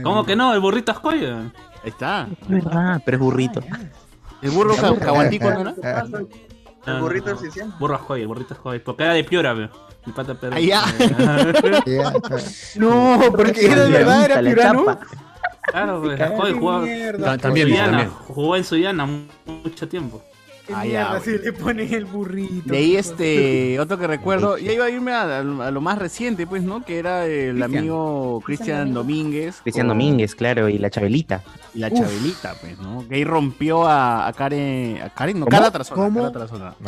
¿Cómo que no? El burrito Ascoya. Ahí está. Es verdad, pero es burrito. El burro ca- caguantico, ¿no era? [laughs] El burrito Ciciano. Burro el burrito Ascoya. Porque era de Piura, weón. El pata Perú. Ah, [laughs] [laughs] ya. No, porque era de verdad, era piurano. Claro, [laughs] pues jugaba. Mierda, Ta- También, Suyana, también. jugó en Suyana mucho tiempo. qué Ah, ya, mierda, güey. si le ponen el burrito. De ahí este, [laughs] otro que recuerdo, ya iba a irme a, a lo más reciente, pues, ¿no? Que era el amigo Cristian Domínguez. Cristian con- Domínguez, claro, y la Chabelita. Y la Chabelita, pues, ¿no? Que ahí rompió a, a Karen, a Karen, no, ¿Cómo?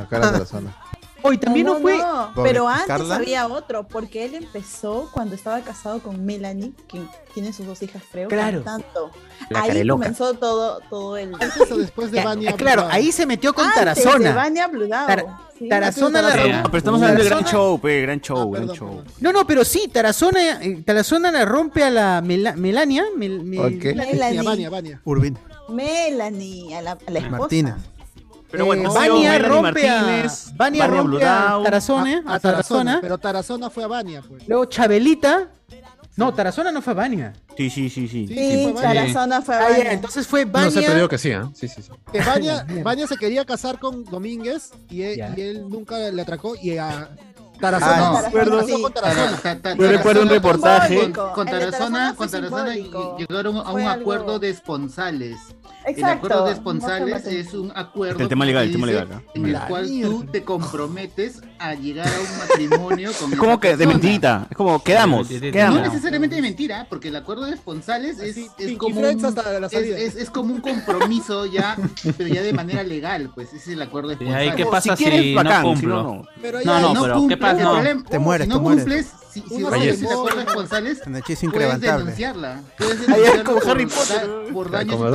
Cara de la zona. Hoy también no, fue. Pobre pero antes Carla. había otro, porque él empezó cuando estaba casado con Melanie, que tiene sus dos hijas, creo. Claro. Cantando. La Ahí careloca. comenzó todo, todo el. Antes o después de Ya, Vania. claro, Bludau. ahí se metió con Antes de Tarazona. Vania Bludau. Tar- Sí, Tarazona de la. No, pero estamos hablando del gran show, pues, gran show, Ah, gran show. perdón. No, no, pero sí, Tarazona, eh, Tarazona la rompe a la Mela- Melania. Mel- Mel- Ok. Melania. Vania, Vania, Vania. Urbina. Melanie, a la, a la esposa. Martina. Pero bueno, Eh, Vania Melanie rompe a, Martínez, Vania Vania rompe a Bludau. Tarazona, A- a, a Tarazona, Tarazona. Pero Tarazona fue a Vania, pues. Luego Chabelita. No, Tarazona no fue a Vania. Sí, sí, sí, sí. Sí, Sí, fue Vania. Tarazona fue a Ah, ya, Vania. entonces fue No Vania. sé, pero digo que sí, ¿eh? Sí, sí, sí. [laughs] Que Vania, Vania se quería casar con Domínguez y él, Ya. y él nunca le atracó y a Tarazona. Ah, Tarazona, sí. con Yo recuerdo un reportaje. Simbólico. Con Tarazona, con Tarazona y- y llegaron a un acuerdo de esponsales. El acuerdo de no esponsales es un acuerdo El tema legal, el tema legal, acá. en el La cual tú mierda. te comprometes a llegar a un [laughs] matrimonio con Es como que de mentirita. Es como quedamos. No quedamos. necesariamente de mentira, porque el acuerdo de esponsales es, Así, es como un, es, es- es como un compromiso ya, pero ya de manera legal, pues ese es el acuerdo de Y ahí, esponsales. ¿qué pasa si si, quieres, no bacán, si cumplo? no, no. Pero No, no, no ¿qué pasa? No. problema- Te mueres, si te no mueres. cumples, si, si Uno rompes se el muere. acuerdo de esponsales, Un hechizo puedes denunciarla. Puedes Ahí es denunciarla como por, Harry Potter. por daños como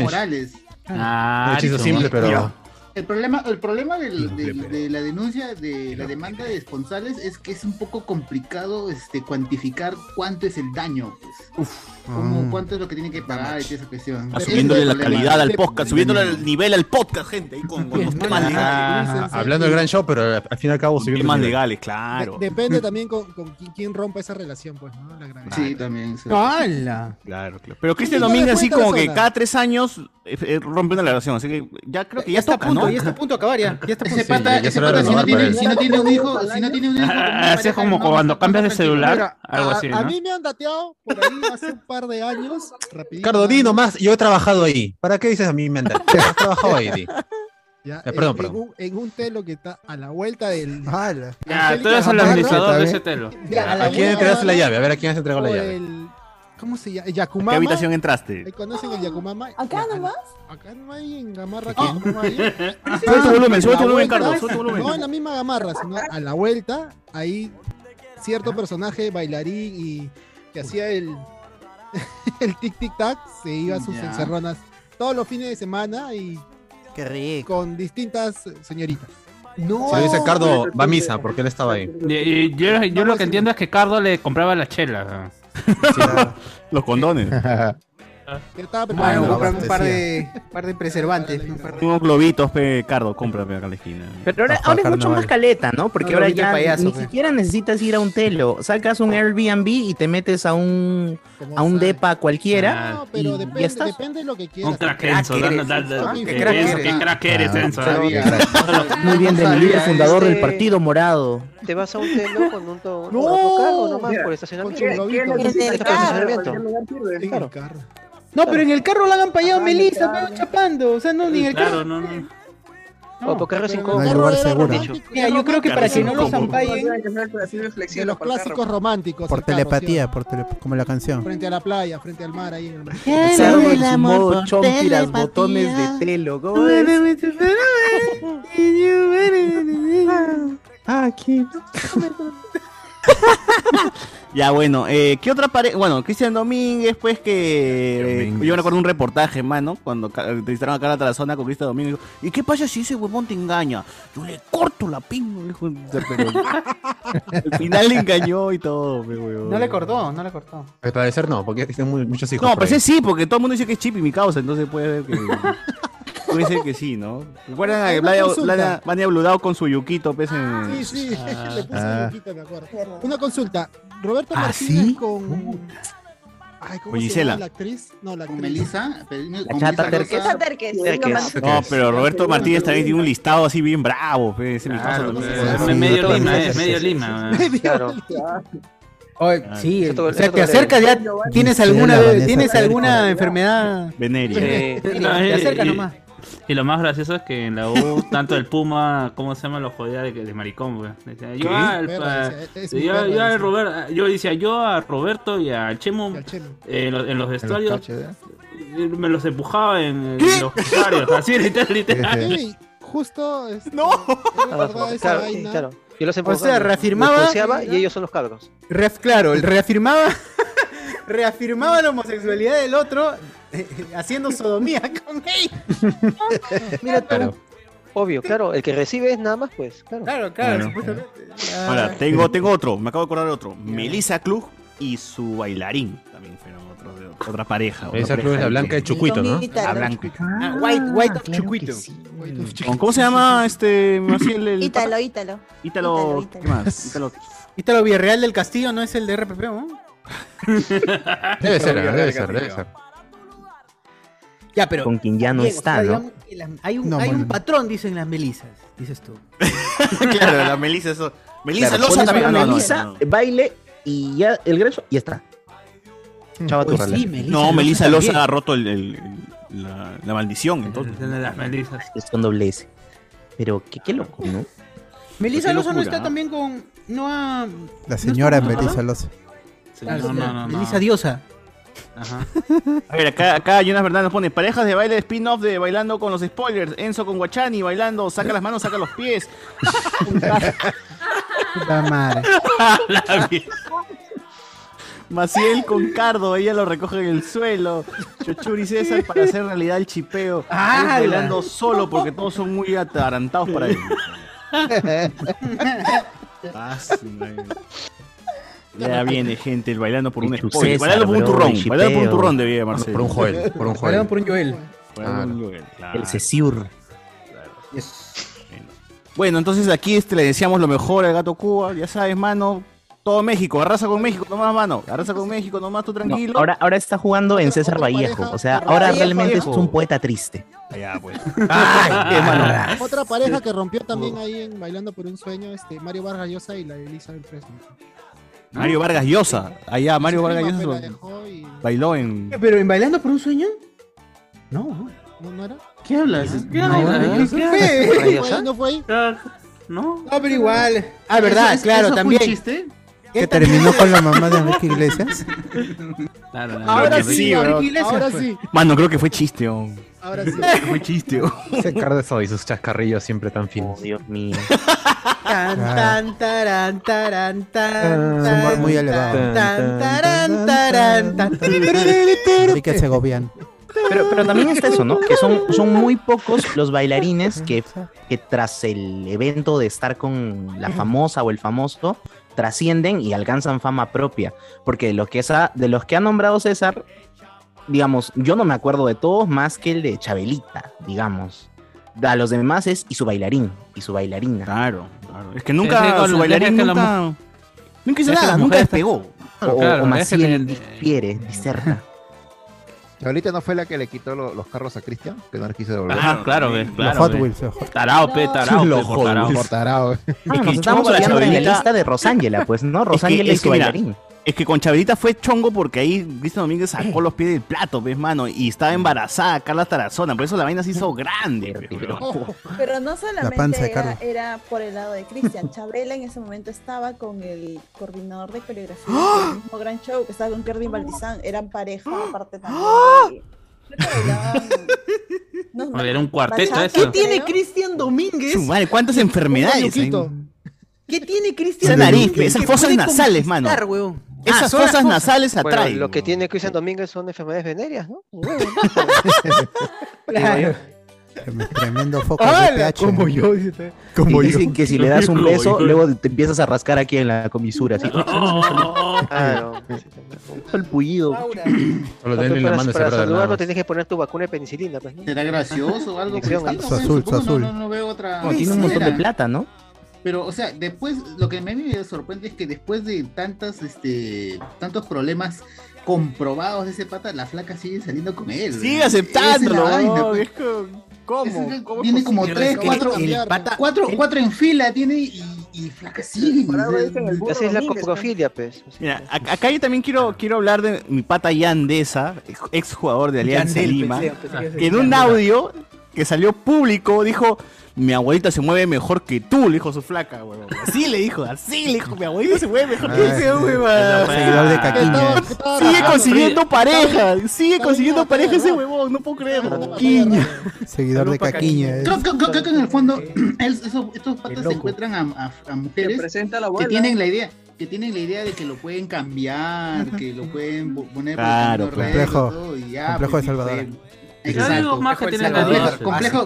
y morales. Ah, Un hechizo simple, pero. El problema, el problema del- del- de la denuncia, de la demanda de esponsales es que es un poco complicado este, cuantificar cuánto es el daño. Pues. Cómo- Mm. ¿Cuánto es lo que tiene que pagar y esa cuestión? Ah, Ese es subiéndole la problema. calidad al podcast, subiéndole el nivel al podcast, gente, ahí con, con los temas legales. Ah, hablando del gran show, pero al fin y al cabo subiendo Temas legales, claro. De- depende [laughs] también con, con quién, quién rompa esa relación, pues, ¿no? La gravedad. Sí, también. sí. ¡Hala! Claro, claro. Pero Cristian Domínguez así como que cada tres años eh, eh, rompe una relación, así que ya creo que ya, Ya está a punto, ¿no? ya está a punto de acabar ya. Ya está a [laughs] Ese punto. pata, ese se lo pata, si no tiene, para si no tiene un hijo, si no tiene un hijo. una Ah, Así es como cuando cambias de celular, algo a, así, a ¿no? mí me han dateado por ahí hace un par de años. rapidito, Ricardo, di nomás, yo he trabajado ahí. ¿Para qué dices a mí me han dado? Has trabajado ahí, di. Ya, Eh, perdón, en, perdón. En, un, en un telo que está a la vuelta del. ¡Hala! Ya, tú eres el administrador de ese telo. Ya, a la ¿A quién entregaste la llave? A ver, ¿a quién has entregado la llave? el- ¿Cómo se llama? ¿A Yakumama. qué habitación entraste? conocen el Yakumama. ¿Acá nomás? Acá nomás ahí en Gamarra. ahí. [laughs] Sube tu volumen, sube tu volumen, Carlos, sube tu volumen. No en la misma Gamarra, sino a la vuelta, ahí cierto personaje bailarín y que hacía el, [laughs] el tic tic tac, se iba a sus Ya. encerronas todos los fines de semana y ¡Qué rico! con distintas señoritas. No. Se dice Cardo va a misa porque él estaba ahí. Y- y yo, yo lo que entiendo es que Cardo le compraba la chela. [laughs] Los condones. [laughs] Que estaba Bueno, preparando. comprar un par de, par de preservantes. un par de- Unos globitos, pe, Cardo, cómprame acá en la esquina. Pero ahora, ahora es mucho más caleta, ¿no? Porque No, ahora ya payaso, ni pues. siquiera necesitas ir a un telo. Sacas un Airbnb y te metes a un, a un depa cualquiera. No, y pero ya depende, estás. depende de lo que quieras. Un crack Enzo, Qué crack Enzo, eres. Ah, Enzo. Muy bien, de mi fundador del este- Partido Morado. Te vas a un telo con un to- No. otro carro nomás por estacionamiento. carro. estacionamiento. El. No, pero en el carro la han payado Melissa, pero chapando. O sea, no, ni en el carro. Claro, no, no. O porque carro es incómodo. hay el lugar seguro. romántico, Mira, yo creo que para que no los ampallen. De los clásicos románticos. Por el carro, telepatía, ¿sí por tele- como la canción. no? Frente a la playa, frente al mar, ahí. en el- Cerdo en su modo chompiras, botones de telo. ¿cómo es? Aquí. [laughs] Ya, bueno, eh, ¿qué otra pareja? Bueno, Cristian Domínguez, pues que. eh, Domínguez. yo me acuerdo de un reportaje, mano, cuando entrevistaron a Carla Tarazona con Cristian Domínguez. ¿Y qué pasa si ese huevón te engaña? Yo le corto la pinga. pero- [laughs] Al final le engañó y todo, pe, huevón. No le cortó, no le cortó. Al parecer no, porque tiene muchos hijos. No, pues sí, porque todo el mundo dice que es chip y mi causa, entonces puede ser que. [laughs] puede ser que sí, ¿no? [laughs] ¿Recuerdan a Una Vania- Vania Bludao con su yuquito, pues en. Sí, sí, [laughs] le puse Ah. yuquita, me acuerdo. Una consulta. Roberto ¿Ah, Martínez sí? con. Ay, ¿cómo Con se Gisela. llama la actriz? No, la Con actriz. Melissa. con chata Terques. Rosa. Terques. Terques. No, pero Roberto Martínez también tiene un listado así bien bravo, pues, también. pues, sí, es medio sí, Lima, es medio Lima. Claro. Oye, sí, o sea, te acercas ya, tienes alguna, tienes alguna enfermedad. Veneria. Eh, No, Te acercas nomás. Y lo más gracioso es que en la U, tanto el Puma, ¿cómo se llama? Lo jodía de, de maricón, güey. Decía, yo, es mi yo. Robert- yo decía, yo a Roberto y a Chemo, Y al Chemo. eh, en los- en los vestuarios, ¿eh? eh, me los empujaba en, en los vestuarios, así [laughs] literal, literal. Ey, justo. Este, No. es verdad esa Claro, sí, vaina. claro. Yo los O empujaba, sea, los reafirmaba- y ellos son los cabros. Ref- claro, el reafirmaba, reafirmaba la homosexualidad del otro eh, eh, haciendo sodomía [laughs] con gay. Mira tú. Claro. Obvio, claro. El que recibe es nada más, pues. Claro. Claro, claro, supuestamente. Ah. Ahora, tengo, tengo otro, me acabo de acordar de otro. Melissa Klug y su bailarín también fueron otros de- otra pareja. pareja club es la blanca de Chucuito, ¿no? La blanca. Ah, white, white of Chucuito. ¿Con- ¿Cómo se llama este el Ítalo. Ítalo, Ítalo, ¿qué más? [laughs] Ítalo. Ítalo Villarreal del Castillo no es el de RPP, ¿no? [laughs] Debe ser, debe ser, debe ser. Ya, pero. Con quien ya no Bien, o está, sea, ¿no? digamos las- hay un, No, hay un patrón, dicen las melisas, dices tú. [laughs] claro, la Melissa eso. Melissa Claro, Loza también. Ah, no, no, no. baile y ya el grueso y ya está. Chava tu Pues sí, Melissa No, Loza Melissa Loza también. ha roto el, el- el- la, la maldición, entonces. De las melizas. Es con doble S. Pero qué, qué loco, ¿no? Melissa Qué Loza no está también con. No ha. La señora ¿No está Melissa con- Loza. Sí, Ah, no, sí, no, no. Melissa Diosa. Ajá. A ver, acá, acá Jonas Fernández nos pone parejas de baile de spin-off de bailando con los spoilers. Enzo con Guachani bailando, saca las manos, saca los pies. Puta madre. [laughs] La. Maciel con Cardo, ella lo recoge en el suelo. Chochuri César para hacer realidad el chipeo. Él bailando solo porque todos son muy atarantados para él. [laughs] Ah, madre. Ya viene gente el bailando por un spoiler. César, Bailando por un turrón. Bailando por un turrón debía Marcelo. Por un Joel, por un Joel. Bailando por un Joel. El Cesiur. Bueno, entonces aquí este, le deseamos lo mejor al gato Cuba. Ya sabes, mano. Todo México, arrasa con México, nomás, mano. Arrasa con México, nomás tú No, tranquilo. ahora, ahora está jugando en César Vallejo. O sea, ahora realmente es un poeta triste. Ya, pues. [laughs] Ay, [laughs] qué mano. Otra pareja que rompió también ahí en Bailando por un Sueño, este Mario Vargas Llosa y la Elizabeth Presley. Mario Vargas Llosa. Allá, Mario Vargas Llosa la lo- dejó y- bailó en. ¿Pero en Bailando por un Sueño? No. ¿No, no era? ¿Qué hablas? ¿Qué No, hablas? ¿qué ¿Qué fue? ¿No fue ahí? ¿No fue ahí? ¿No? No, pero igual. Ah, verdad, ¿Eso- claro, eso fue un también. chiste? Que terminó con la mamá de Enrique Iglesias. [laughs] Claro, no, Ahora sí, sí, ahora sí, ahora sí. Mano, creo que fue chiste, oh. Ahora sí. Fue chiste, oh. Ese Cardo y sus chascarrillos siempre tan Oh, finos. Dios mío. [laughs] Tan, tan, taran, taran, tan, Su humor muy elevado. tan, taran, taran, tan. Enrique Segovian. Pero, pero también está eso, ¿no? Que son, son muy pocos los bailarines que, que tras el evento de estar con la famosa o el famoso trascienden y alcanzan fama propia. Porque de, lo que esa, de los que ha nombrado César, digamos, yo no me acuerdo de todos más que el de Chabelita, digamos. A los demás es y su bailarín, y su bailarina. Claro, claro. Es que Es nunca, que con- su es bailarín que la nunca. Nunca hizo es que nada, nunca despegó. O, Claro, o es que difiere, diserta. [laughs] Chabelita no fue la que le quitó lo- los carros a Cristian, que no les quiso devolver. Ah, claro, ve, Los claro. Hot. Wheels. los Hot- Tarao, pe, tarao, pe, por tarao. Wheels. Por tarado. Ah, que nos chongo estamos la olvidando de la lista de Rosángela, pues, ¿no? [laughs] Rosángela y es su que mira, bailarín. Es que con Chabelita fue chongo porque ahí Cristian Domínguez sacó los pies del plato, ves, mano, y estaba embarazada Carla Tarazona, por eso la vaina se hizo [laughs] grande. pe, pero- Pero no solamente panza de era, era por el lado de Cristian. Chabela en ese momento estaba con el coordinador de coreografía ¡Ah! del mismo gran show, que estaba con Kevin Baldizán. Eran pareja aparte también. ¡Ah! que bailaban- no, no, Era un cuarteto eso. ¿Qué tiene. Cristian Domínguez? Su madre, ¿cuántas enfermedades? ¿Qué tiene Cristian Esa nariz, Domínguez? esas fosas nasales, mano. weón? Esas Ah, fosas fosas. nasales Bueno, atraen. lo que tiene Cristian Domínguez son enfermedades venéreas, ¿no? [laughs] Claro. Tremendo foco de pH. Como yo, dice. y dicen que si le das un Como beso, luego te empiezas a rascar aquí en la comisura, así. [laughs] Claro. el pullido. Solo No, denle la para, mano para saludarlo tienes que poner tu vacuna de penicilina, pues, ¿no? ¿Será gracioso o algo? Su azul, su azul. No, no, no veo otra. No, tiene un montón de plata, ¿no? Pero, o sea, después, lo que a mí me sorprende es que después de tantas, este, tantos problemas comprobados de ese pata, la flaca sigue saliendo con él. Sigue aceptándolo, es vaina, pues. ¿Cómo? Ese- ¿Cómo es tiene como tres, cuatro, el El pata. cuatro, cuatro en fila tiene y, y flaca sigue. Así es la coprofilia, pues. Mira, ac- acá yo también quiero, quiero hablar de mi pata Yandesa, ex jugador de Alianza Yandel, Lima, pensé, pensé que que en un Yandel. audio que salió público dijo, mi abuelita se mueve mejor que tú, le dijo su flaca, huevón. Así le dijo, así le dijo, mi abuelita se mueve mejor que Ah, ese huevón. Seguidor de Caquiña. Sigue consiguiendo pareja, sigue consiguiendo pareja ese huevón, no puedo creerlo. Quiña. Seguidor de Caquiña. eh. Creo, creo- que en el fondo [clears throat] esos- estos patas se encuentran a, a- mujeres presenta a la que tienen la idea que tienen la idea de que lo pueden cambiar, que lo pueden po- poner por Claro, el camino complejo. todo, y ya, Complejo pues, de Salvador. Exacto. más que tiene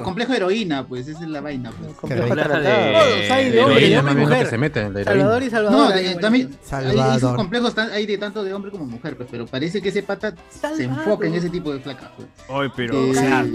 Complejo, heroína, pues esa es la vaina. Pues. Complejo de- Todos hay de de hombre, ella, de más bien lo mujer. que se mete, de Salvador y Salvador. No, de- también hay, esos complejos están- hay de tanto de hombre como mujer, pues, pero parece que ese pata se enfoca en ese tipo de flaca. Pues. Oye, pero, Eh.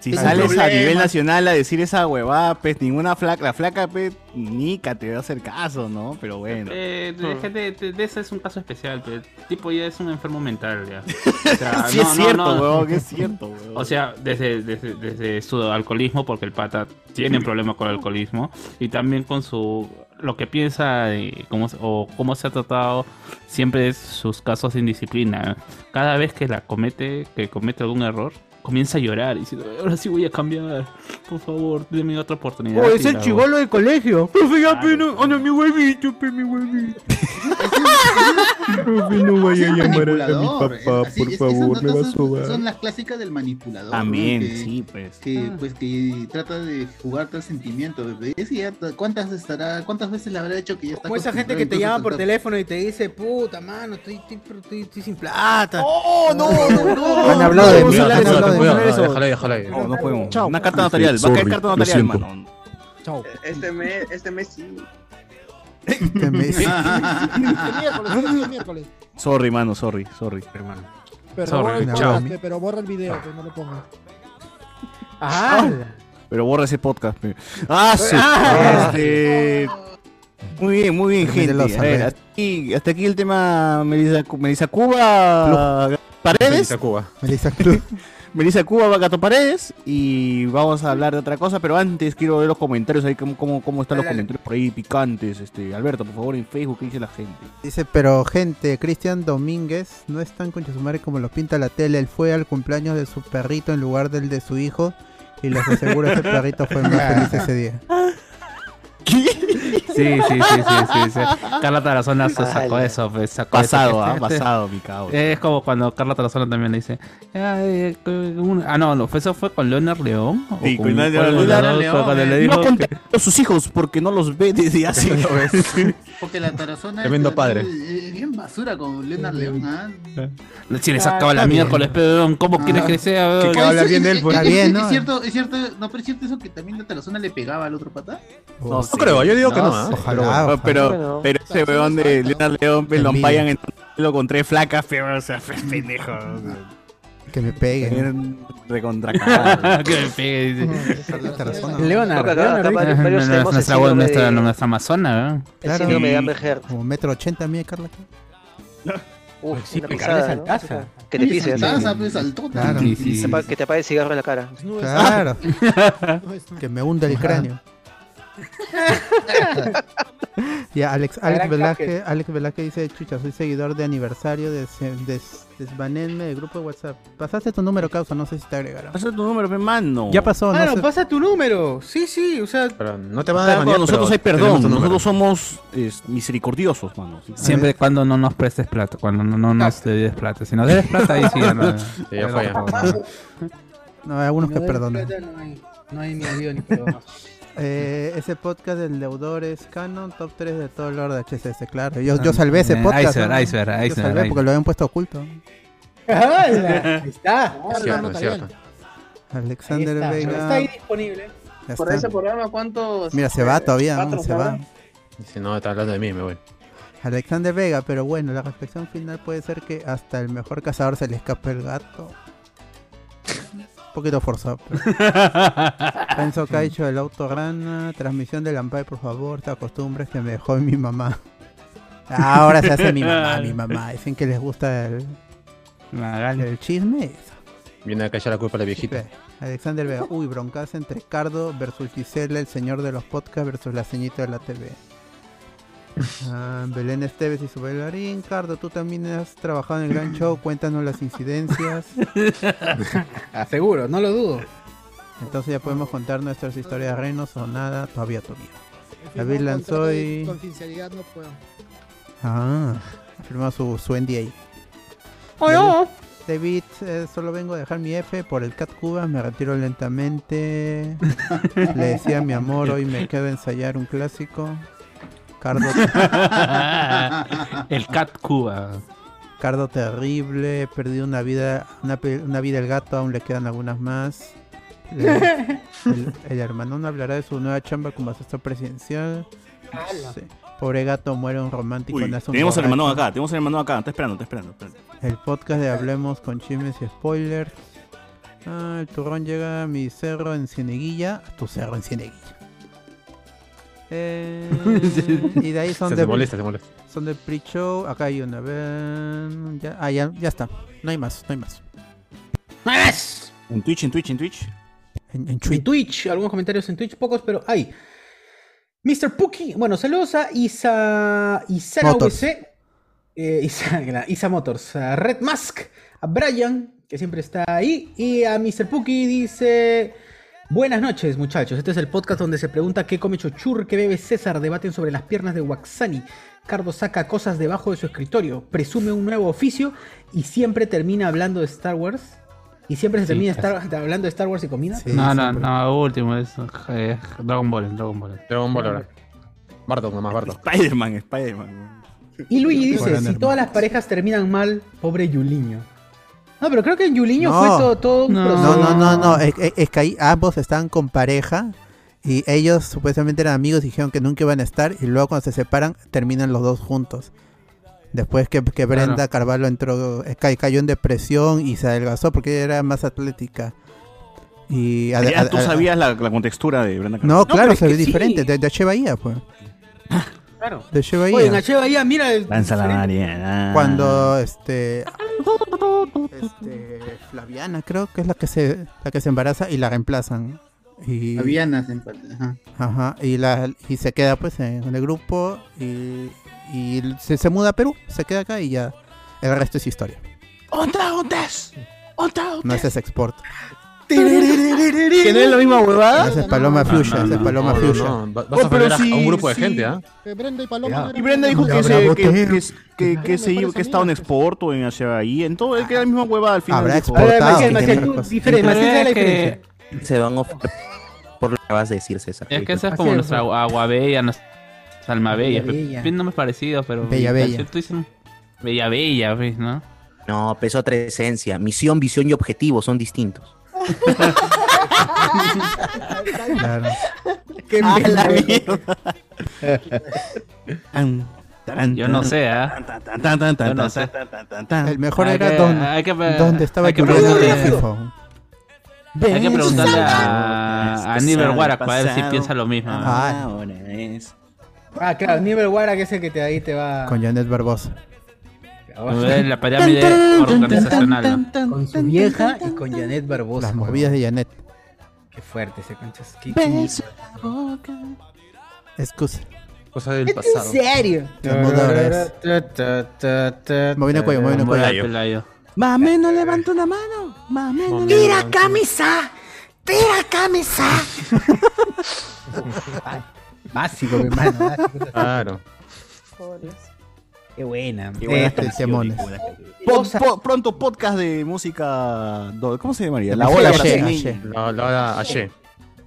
Si es un sales a nivel nacional a decir esa huevada, pues ninguna flaca, la flaca, pues, nica te va a hacer caso, ¿no? Pero bueno. Eh, de, gente- de- de ese es un caso especial, pero el tipo ya es un enfermo mental ya. [laughs] O sea, Sí no, es cierto, no. huevón, es cierto. [laughs] O sea, desde, desde, desde su alcoholismo, porque el pata tiene un problema con el alcoholismo, y también con su lo que piensa y cómo, o cómo se ha tratado siempre es sus casos de indisciplina. Cada vez que la comete, que comete algún error, comienza a llorar y diciendo, ahora sí voy a cambiar, por favor, denme otra oportunidad. Oh, es el chivolo del colegio. Profe, ya. Anda mi huevito, mi huevito. [laughs] no vaya a Es llamar a mi papá, así, por es- favor, esas me va a sobar. son las clásicas del manipulador. ¿no? También, Que- sí, pues. Que, pues, que trata de jugar tal sentimiento. bebé. Es ya, ¿cuántas, estará, ¿Cuántas veces le habrá hecho que ya está Como esa gente que te llama por teléfono y te dice, puta, mano, estoy, estoy, estoy- estoy sin plata. ¡Oh, no, no, no! Han hablado de mí. Déjala ahí, déjala ahí. No, no podemos. Una carta notarial, va a caer carta notarial, mano. Chao. Este mes, este mes sí. Que me- Este [laughs] miércoles, este miércoles. Sorry, mano, sorry, sorry, hermano. Pero, Sorry, borra el chao. podcast, pero borra el video, que no lo pongas. Ah, Pero borra ese podcast. pe. ¡Ah, Ah. este, Muy bien, muy bien, gente. Tremendo A ver, saber. hasta aquí, hasta aquí el tema Melissa, Melissa Cuba, Paredes. Melissa Cuba. Melissa Club. [laughs] Melissa Cuba, Gato Paredes. Y vamos a hablar de otra cosa, pero antes quiero ver los comentarios ahí, cómo, cómo, cómo están los Dale, comentarios por ahí picantes. Este, Alberto, por favor, en Facebook, ¿qué dice la gente? Dice, pero gente, Cristian Domínguez no es tan concha su madre como lo pinta la tele. Él fue al cumpleaños de su perrito en lugar del de su hijo. Y les aseguro ese [laughs] perrito fue más feliz ese día. Sí, sí, sí, sí, sí, sí. Carla Tarazona se sacó eso, pues, sacó Pasado, eso. ah, Este- pasado, mi cabrón. Es como cuando Carla Tarazona también le dice. "Ay, que un-". Ah, no, no, fue- eso fue con Leonard León. o Sí, con- Leonard León. eh. No a sus hijos porque no los ve desde hace. [laughs] Porque la tarazona Tremendo es, padre. es- es bien basura con Leonard León. ¿ah? Si le Ah, sacaba la miércoles, pero ¿cómo Ah. quieres que sea? Que Oye, habla bien de es- él, pues. es- Está bien, es ¿no? cierto, es cierto, no, pero es cierto eso que también la tarazona le pegaba al otro pata. No, No creo, yo digo que No no. sé. Ojalá, Pero ojalá. Pero, pero ese weón de Leonard León me lo ampayan en pelo con tres flacas, pero o sea, pendejo. Que me peguen. Recontra [laughs] que me pegue, dice. Leonard, Leonard, nuestra, nuestra, de- nuestra amazona, ¿eh? Claro. Como metro ochenta mía, Carla. Uf, sí, una pisada, ¿no? Que te pise, así. Taza, pues, saltota. Claro. Que te apague el cigarro en la cara. Claro. [laughs] Que me hunda el cráneo. [laughs] y Alex, Alex Velázquez, Alex Velázquez dice, chucha, soy seguidor de aniversario de des, desbanenme del grupo de WhatsApp. Pasaste tu número, causa, no sé si te agregaron. Pasa tu número, hermano. Ya pasó, no Claro, sé. pasa tu número. Sí, sí, o sea, Pero no te van a desmanear, con nosotros pero hay tenemos perdón. tu número. Nosotros somos es, misericordiosos, mano. Sí. Siempre y cuando no nos prestes plata, cuando no, no nos des plata. Si nos des plata, ahí sí ya no. [laughs] Sí, ya fue, ya. No, hay algunos no que perdonan. No hay, no hay ni adiós ni perdón. [laughs] Eh, ese podcast del deudor es canon, top 3 de todo el lore de HCS, claro. Yo, yo salvé ese Eh, podcast. Iceberg, ¿no? Iceberg, Yo Iceberg, salvé porque lo habían puesto oculto. [laughs] Ahí está. Es cierto, es cierto. Ahí Alexander está. Vega. Está ahí disponible. ya Por está. ese programa, ¿cuántos? Mira, se va eh, todavía, ¿no? se va. Si no, está hablando de mí, me voy. Alexander Vega, pero bueno, la reflexión final puede ser que hasta el mejor cazador se le escapa el gato. [laughs] Un poquito forzado. [laughs] Enzo Caicho, el auto rana. Transmisión del Ampay, por favor. Te acostumbres que me dejó mi mamá. Ahora se hace mi mamá, mi mamá. Dicen que les gusta el, el chisme. Viene a callar la culpa a la viejita. Alexander Vega. Uy, broncas entre Cardo versus Gisela, el señor de los podcasts versus la ceñita de la TV. Ah, Belén Esteves y su bailarín. Cardo, tú también has trabajado en el gran show. Cuéntanos las incidencias. [laughs] Seguro, no lo dudo. Entonces ya podemos contar nuestras historias de reinos o nada. Todavía, todavía. David Lanzoy. Confidencialidad no puedo. Ah, ha firmado su, su NDA. Oh, David, eh, solo vengo a dejar mi F por el Cat Cuba, me retiro lentamente. [laughs] Le decía mi amor, hoy me quedo a ensayar un clásico. Cardo, [laughs] El Cat Cuba. Cardo terrible, he perdido una vida, una, vida el gato, aún le quedan algunas más. El, el, el hermano no hablará de su nueva chamba como asesor presidencial. Sí. Pobre gato muere un romántico. Uy, nace un tenemos el hermano acá, tenemos el hermano acá. Está esperando, está esperando. esperando. El podcast de Hablemos con Chimes y Spoilers. Ah, el turrón llega a mi cerro en Cieneguilla. A tu cerro en Cieneguilla. Eh, [laughs] y de ahí son Se de te molesta, se molesta. son del pre-show. Acá hay una. ven, Ya, ah, ya, ya está. No hay más, no hay más. ¡Más! En Twitch, en Twitch, en Twitch. En, en En Twitch. Algunos comentarios en Twitch, pocos, pero hay. Mr. Puki, bueno, saludos a Isa, Isara Motors. VC, eh, Isa, Isa Motors, a Red Mask, a Brian, que siempre está ahí, y a Mr. Puki dice, Buenas noches, muchachos. Este es el podcast donde se pregunta qué come Chochur, qué bebe César, debaten sobre las piernas de Waxani. Cardo saca cosas debajo de su escritorio, presume un nuevo oficio y siempre termina hablando de Star Wars. Y siempre se Sí, termina. Star- hablando de Star Wars y comida. no, no, no, último es eh, Dragon Ball, Dragon Ball. Dragon Ball ahora. Bardock, nomás Bardock. Spider-Man, Spider-Man. Y Luigi dice, si todas las parejas terminan mal, pobre Yuliño. No, pero creo que en Yuliño No. fue todo, todo un No, proceso. no, no, no. Es, es- es que ahí ambos estaban con pareja y ellos supuestamente eran amigos y dijeron que nunca iban a estar y luego cuando se separan terminan los dos juntos. Después que, que Brenda Claro. Carvalho entró, eh, ca- cayó en depresión y se adelgazó porque ella era más atlética. Y ade- Ya tú ade- sabías la, la contextura de Brenda No, Carvalho. claro, pero es se ve que sí. diferente. De, de H. Bahía, pues. [laughs] Claro. De. Oye, en mira. el- Lanza la diferente. Mariana. Cuando este, este Flaviana creo que es la que se la que se embaraza y la reemplazan y Fabiana se empata, ajá. ajá, y la y se queda pues en el grupo y, y se, se muda a Perú se queda acá y ya el resto es historia ¡Onda, ondas! ¡Onda, no es export [laughs] ¿Que no es la misma huevada? esa es Paloma No, Fuchsia no, esa es no, Paloma no, no, va- Vas Oh, a ofender a, un grupo de gente, ¿ah? Brenda y Paloma. Y Brenda dijo que, se, que, que, se iba, que estaba en export o en ahí, en todo, que era la misma huevada al final. Habrá exportado, A ver, Maciel, que Maciel, tiene tú, cosas. diferente, Maciel, Pero ¿cuál es es? Se van a por lo que vas a decir, César. Es que esa es como es, nuestra pues. agua bella, nuestra alma bella. Bella, bella. Bien nombres parecidos, pero. Bella, bella. Bella, bella, ¿ves, no? No, peso otra esencia. Misión, visión y objetivo son distintos. Claro. Qué Ah, la mierda. Yo no sé, ¿ah? Yo no el mejor Hay era que- don, hay que- donde estaba hay que preguntarle-. Hay que preguntarle a, a Pasado, Warak para ver si piensa lo mismo. Ah. Ahora es. Ah, claro, Nivel Guara, que es el que te, ahí te va. con Janet Barbosa Ver La pirámide organizacional. ¿no? Con su vieja y con Janet Barbosa. las movidas de Janet Qué fuerte ese conchas. Qué, excusa Cosa del ¿En pasado. serio? Ahora es- Movina cuello, movina cuello. Mame, no levanto una mano. Mame, no Tira camisa! ¡Tira camisa! [laughs] Básico, mi hermano. Claro. Qué buena. Qué buenas Eh, canciones, temones. qué buenas canciones. Po- po- pronto podcast de música. ¿Cómo se llamaría? La ola brasileña. Aye. La.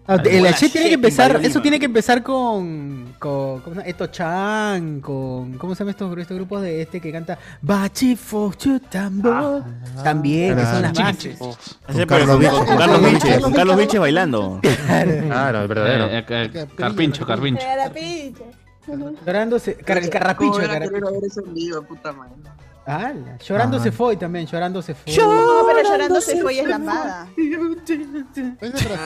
Ah, el H tiene que empezar, eso tiene que empezar con, con ¿cómo se llama? Eto Chan, con, ¿cómo se llama estos, estos grupos de este que canta Bachifo Chutambo? También, que son las Claro. Con pero Carlos Viche. con Carlos con Viche bailando. Claro, el verdadero. Eh, eh, eh, Carpincho, Carpincho. Llorándose, car- el carrapicho, el carrapicho. ver eso en vivo, puta madre. Ala, Llorando se fue también, llorando se fue. No, pero llorando se fue y es lambada.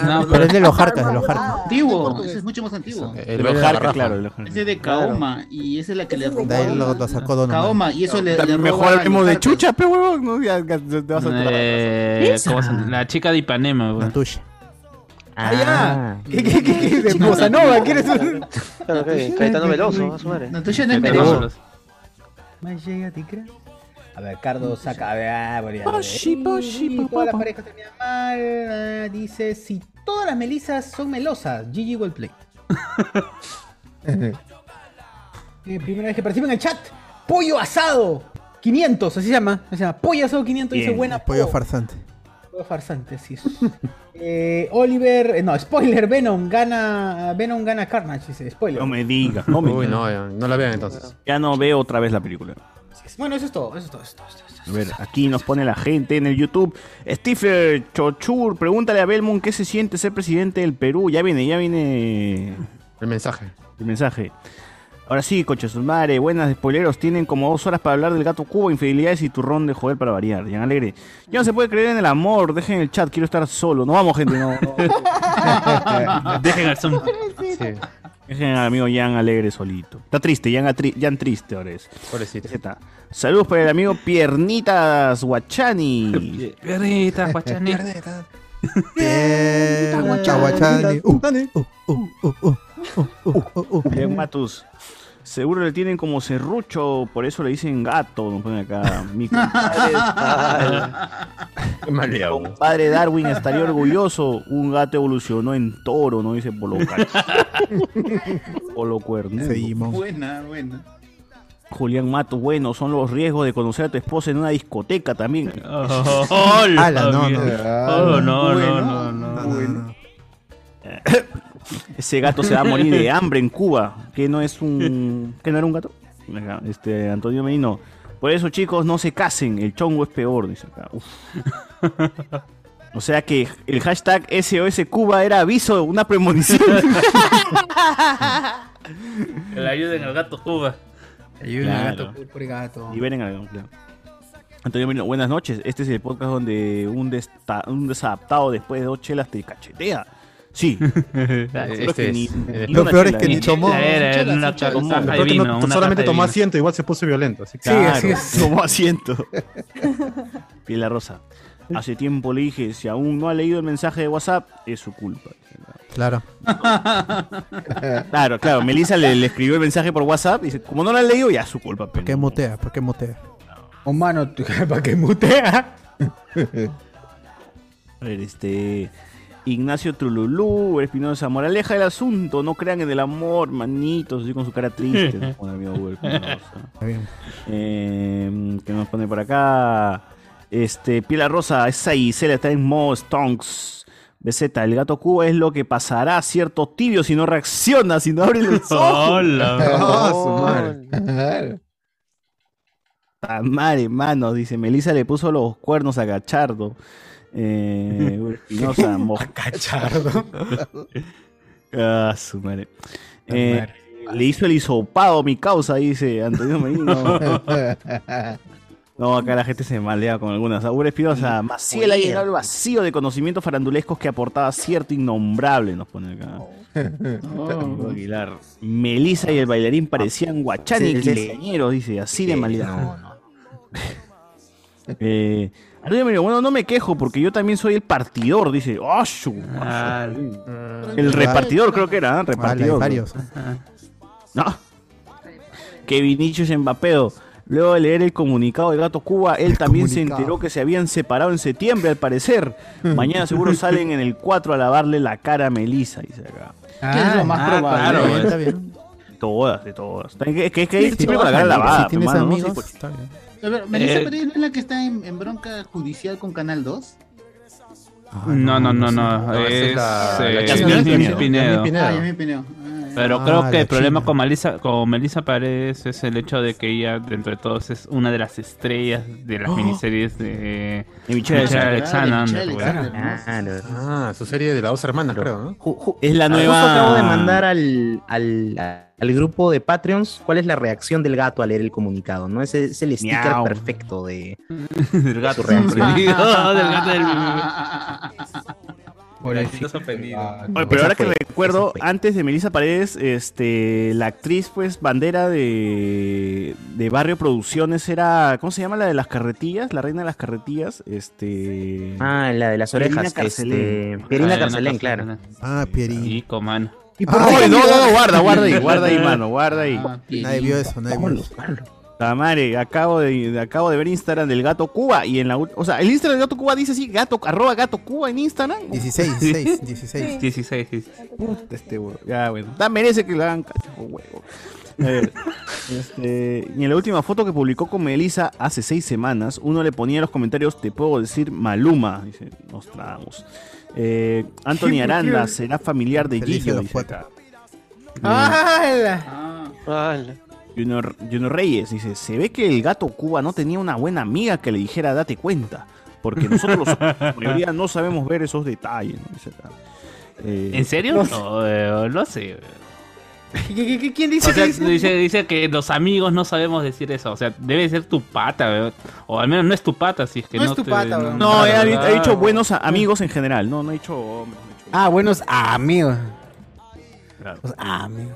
No, Pero es de los jarcas, de los jarcas. Antiguo, ese es mucho más antiguo. El Los de la Jarcas, claro. los. Ese es de Kaoma y esa es la que le De ahí lo, sacó Don. Kaoma y eso le, le Mejor hablemos los de chucha, pe huevón. No, te vas a Eh, ¿cómo se- la chica de Ipanema, güey. Natush. Ah, ya. ¿Qué, qué, qué, qué? De Bossa Nova, ¿quieres? Claro, que Caetano Veloso, a su madre. No, tuya no es. Veloso. Más llega, ¿te crees? A ver, Cardo saca. A ver, ah, ya, Poshi, poshi, Todas las pa. parejas terminan mal. ah, Dice: Si todas las melisas son melosas, GG will play. [laughs] Eh, primera vez que participa en el chat. Pollo asado 500, así se llama. así se llama. Pollo asado 500 dice buena Pollo po". farsante. Farsante, así es. [laughs] Eh, Oliver, eh, no, spoiler, Venom gana, Venom gana Carnage, dice, spoiler. No me digas, no me Uy, no, ya, no la vean entonces. Ya no veo otra vez la película. Bueno, eso es todo, eso es todo, eso es todo. eso es todo. A ver, aquí nos pone la gente en el YouTube. Stifler Chochur, pregúntale a Belmont qué se siente ser presidente del Perú. Ya viene, ya viene El mensaje. el mensaje. Ahora sí, coches madre, buenas despoileros. Tienen como dos horas para hablar del gato cubo, infidelidades y turrón de joder para variar. Jan Alegre. Ya no se puede creer en el amor. Dejen el chat, quiero estar solo. No vamos, gente, no. [laughs] Dejen al son. Dejen al amigo Jan Alegre solito. Está triste, Jan, atri Jan triste ahora es. Pobrecito. Saludos para el amigo Piernitas Guachani. [laughs] Piernitas Guachani. Piernitas. Piernitas Guachani. Guachani. Uh uh uh, uh, uh, uh, Bien, Matus. Seguro le tienen como serrucho, por eso le dicen gato. Nos ponen acá. Mi [laughs] compadre. Padre Darwin estaría orgulloso. Un gato evolucionó en toro, ¿no? Dice Polo Cacho. [laughs] Polo Cuerno. Buena, buena. Julián Mato, bueno, son los riesgos de conocer a tu esposa en una discoteca también. [laughs] Oh, la Ala, no, no. mierda. Oh, no, no, no, no. Ese gato se va a morir de hambre en Cuba. Que no es un. que no era un gato? Este, Antonio Merino. Por eso, chicos, no se casen. El chongo es peor, dice acá. Uf. O sea que el hashtag SOS Cuba era aviso, una premonición. Que le ayuden al gato Cuba. Ayuden al gato, pobre gato. Liberen al gato, claro. Antonio Merino, buenas noches. Este es el podcast donde un, desta- un desadaptado después de dos chelas te cachetea. Sí. [laughs] Este es- eh, Lo peor es que ni tomó. Solamente tomó asiento, igual se puso violento. Así que Claro, [laughs] tomó asiento. Piela Rosa. Hace tiempo le dije, si aún no ha leído el mensaje de WhatsApp, es su culpa. Claro. [laughs] Claro, claro. Melissa le, le escribió el mensaje por WhatsApp y dice, como no lo ha leído, ya es su culpa. ¿Por qué mutea? ¿Por qué mutea? Oh, mano, ¿para qué mutea? A ver, este. Ignacio Trululú, Espinosa, moraleja del asunto, no crean en el amor, manitos, así con su cara triste. nos pone amigo Espinosa. [laughs] Eh, ¿Qué nos pone por acá? Este, Piela Rosa, esa Gisela está en modo Stonks. BZ, el gato Cuba es lo que pasará, cierto tibio, si no reacciona, si no abre los [laughs] ojos. Hola. Ah, su madre. Ah, madre, mano, dice Melissa le puso los cuernos a Gachardo. Eh, [laughs] Espinosa, Cachardo. [laughs] Ah, su madre. Eh, le hizo el hisopado mi causa, dice Antonio Merino. [laughs] No, acá la gente se malea con algunas. Aure Espinosa, Maciel ha llenado el vacío de conocimientos farandulescos que aportaba cierto innombrable, nos pone acá. Diego Aguilar. Melissa y el bailarín parecían guachani Sí, sí, sí. quinceañeros, dice, así de malidad. no, no. Eh, bueno, no me quejo porque yo también soy el partidor, dice. ¡Oh, Ah, El repartidor creo que era, ¿eh? repartidor. varios. No. Que Vinicius Mbappeo. Luego de leer el comunicado del Gato Cuba, él también se enteró que se habían separado en septiembre, al parecer. Mañana seguro [laughs] salen en el 4 a lavarle la cara a Melissa, dice acá. ¿Qué es lo más ah, probable? claro, Está bien, está bien. Todas, de todas. Es que, es que ir Sí, siempre con la cara lavada. Si tienes hermano, ¿no? amigos, Sí, pues. está bien. A ver, ¿Melissa Eh, Pérez no es la que está en, en bronca judicial con Canal 2? Ah, No, no, no, no. Es Pinedo. Ah. Ah, Pero Ah, creo que el problema con Melissa, con Melissa Paredes es el hecho de que ella, dentro de todos, es una de las estrellas de las Oh. miniseries de Michelle Michelle Alexander. Claro. Ah, su serie de las dos hermanas, creo, Es la nueva. acabo de mandar al, al, al grupo de Patreons cuál es la reacción del gato al leer el comunicado, ¿no? Ese es el sticker Miau. perfecto de [laughs] del gato sorprendido. [laughs] del gato del sorprendido. Oye, pero ahora que fue, recuerdo, antes de Melissa Paredes, este, la actriz, pues, bandera de, de Barrio Producciones era, ¿cómo se llama la de las carretillas? La reina de las carretillas, este... Ah, la de las Pierina orejas, Carcelén. este, Pierina Ah, Carcelén, claro. Ah, No, no, no, guarda, guarda ahí, guarda ahí, mano, guarda ahí. Ah, Nadie vio eso, nadie vio eso. La madre, acabo de, acabo de ver Instagram del Gato Cuba y en la o sea, el Instagram del Gato Cuba dice así, gato, arroba Gato Cuba en Instagram. 16, 16, 16. 16, sí. [laughs] Puta, este huevo. Ya, bueno. Da, merece que le hagan cacho, huevo. A ver, [laughs] este, y en la última foto que publicó con Melissa hace seis semanas, uno le ponía en los comentarios, te puedo decir Maluma. Dice, nos tragamos. Eh, Anthony Aranda será familiar de Gillo, dice cuatro. acá. ¡Hala! Ah. Junior, Junior Reyes dice, se ve que el gato Cuba no tenía una buena amiga que le dijera date cuenta, porque nosotros [laughs] la mayoría no sabemos ver esos detalles. Eh, ¿En serio? No No, sé. eh, no sé. [laughs] ¿Qué- qué- qué- ¿Quién dice O sea, que dice? dice, dice que los amigos no sabemos decir eso. O sea, debe ser tu pata, weón. O al menos no es tu pata, si es que No no, es tu te- pata, weón. No, ha claro. dicho buenos amigos en general, no, no ha dicho hombres. no ha dicho- Ah, buenos amigos. Claro. Los amigos.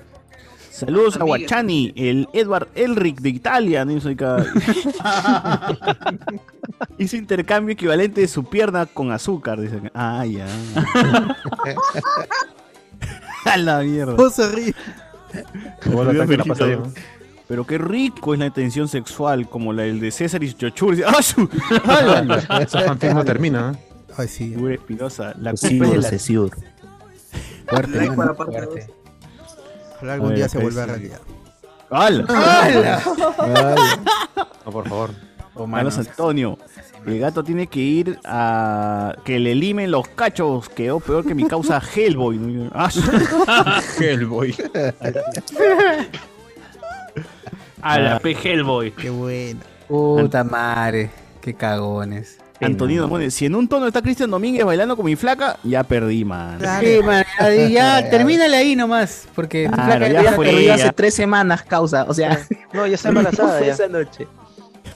Saludos a Guachani, el Edward Elric de Italia. ¿no? [laughs] Hizo intercambio equivalente de su pierna con azúcar. Dice. acá. Ah, ya. [laughs] [laughs] a la mierda. ¿Cómo se ríe? ¿no? Pero qué rico es la tensión sexual, como la del de César y Chochur. [laughs] ¡Ah, su! ¡Hala! Ese fanfic no termina, ¿eh? Ay, sí. Figura espinosa. La culpa es de la- Cesiur. Fuerte, Like para parte fuerte. Ojalá algún día se acá vuelva realidad. ¡Hala! No, por favor. Oh, Carlos Antonio. El gato tiene que ir a que le limen los cachos. Quedó peor que mi causa [laughs] Hellboy. ¿no? Ah, [laughs] Hellboy. [laughs] A la P Hellboy. Qué buena. Puta madre. Qué cagones. Antonino pone, si en un tono está Cristian Domínguez bailando con mi flaca, ya perdí, man. Sí, man, ya, ya, termínale ahí nomás. Porque tu Claro, flaca ya ya fue. Hace tres semanas, causa. O sea, No, ya está embarazada fue ya. esa noche.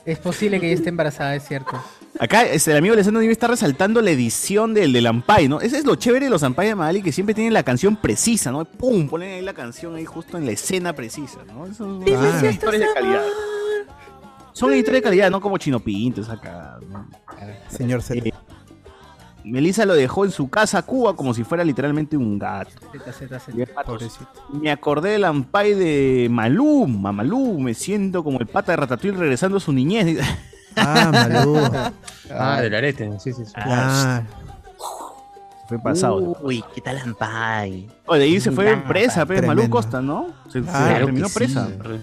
Es posible que ya esté embarazada, es cierto. Acá este, el amigo Alessandro Nive está resaltando la edición del, del Ampay, ¿no? Ese es lo chévere de los Ampay de Magali, que siempre tienen la canción precisa, ¿no? ¡Pum! Ponen ahí la canción ahí justo en la escena precisa, ¿no? Eso son Ah. editores de calidad. Son editores de calidad, no como Chino Pinto, cagada, ¿no? Señor Cel. Eh, Melissa lo dejó en su casa Cuba como si fuera literalmente un gato. Z, Z, Z. Bien, patos. Pobrecito. Me acordé del Ampay de Malú, Mamalú, me siento como el pata de Ratatouille regresando a su niñez. [laughs] Ah, Malú. Ah, del arete. Sí, sí, sí. Claro. Fue pasado. Uy, ¿qué tal Ampay? Oye, de ahí se fue presa, pues, Malú. Costa, ¿no? Se, terminó presa. sí.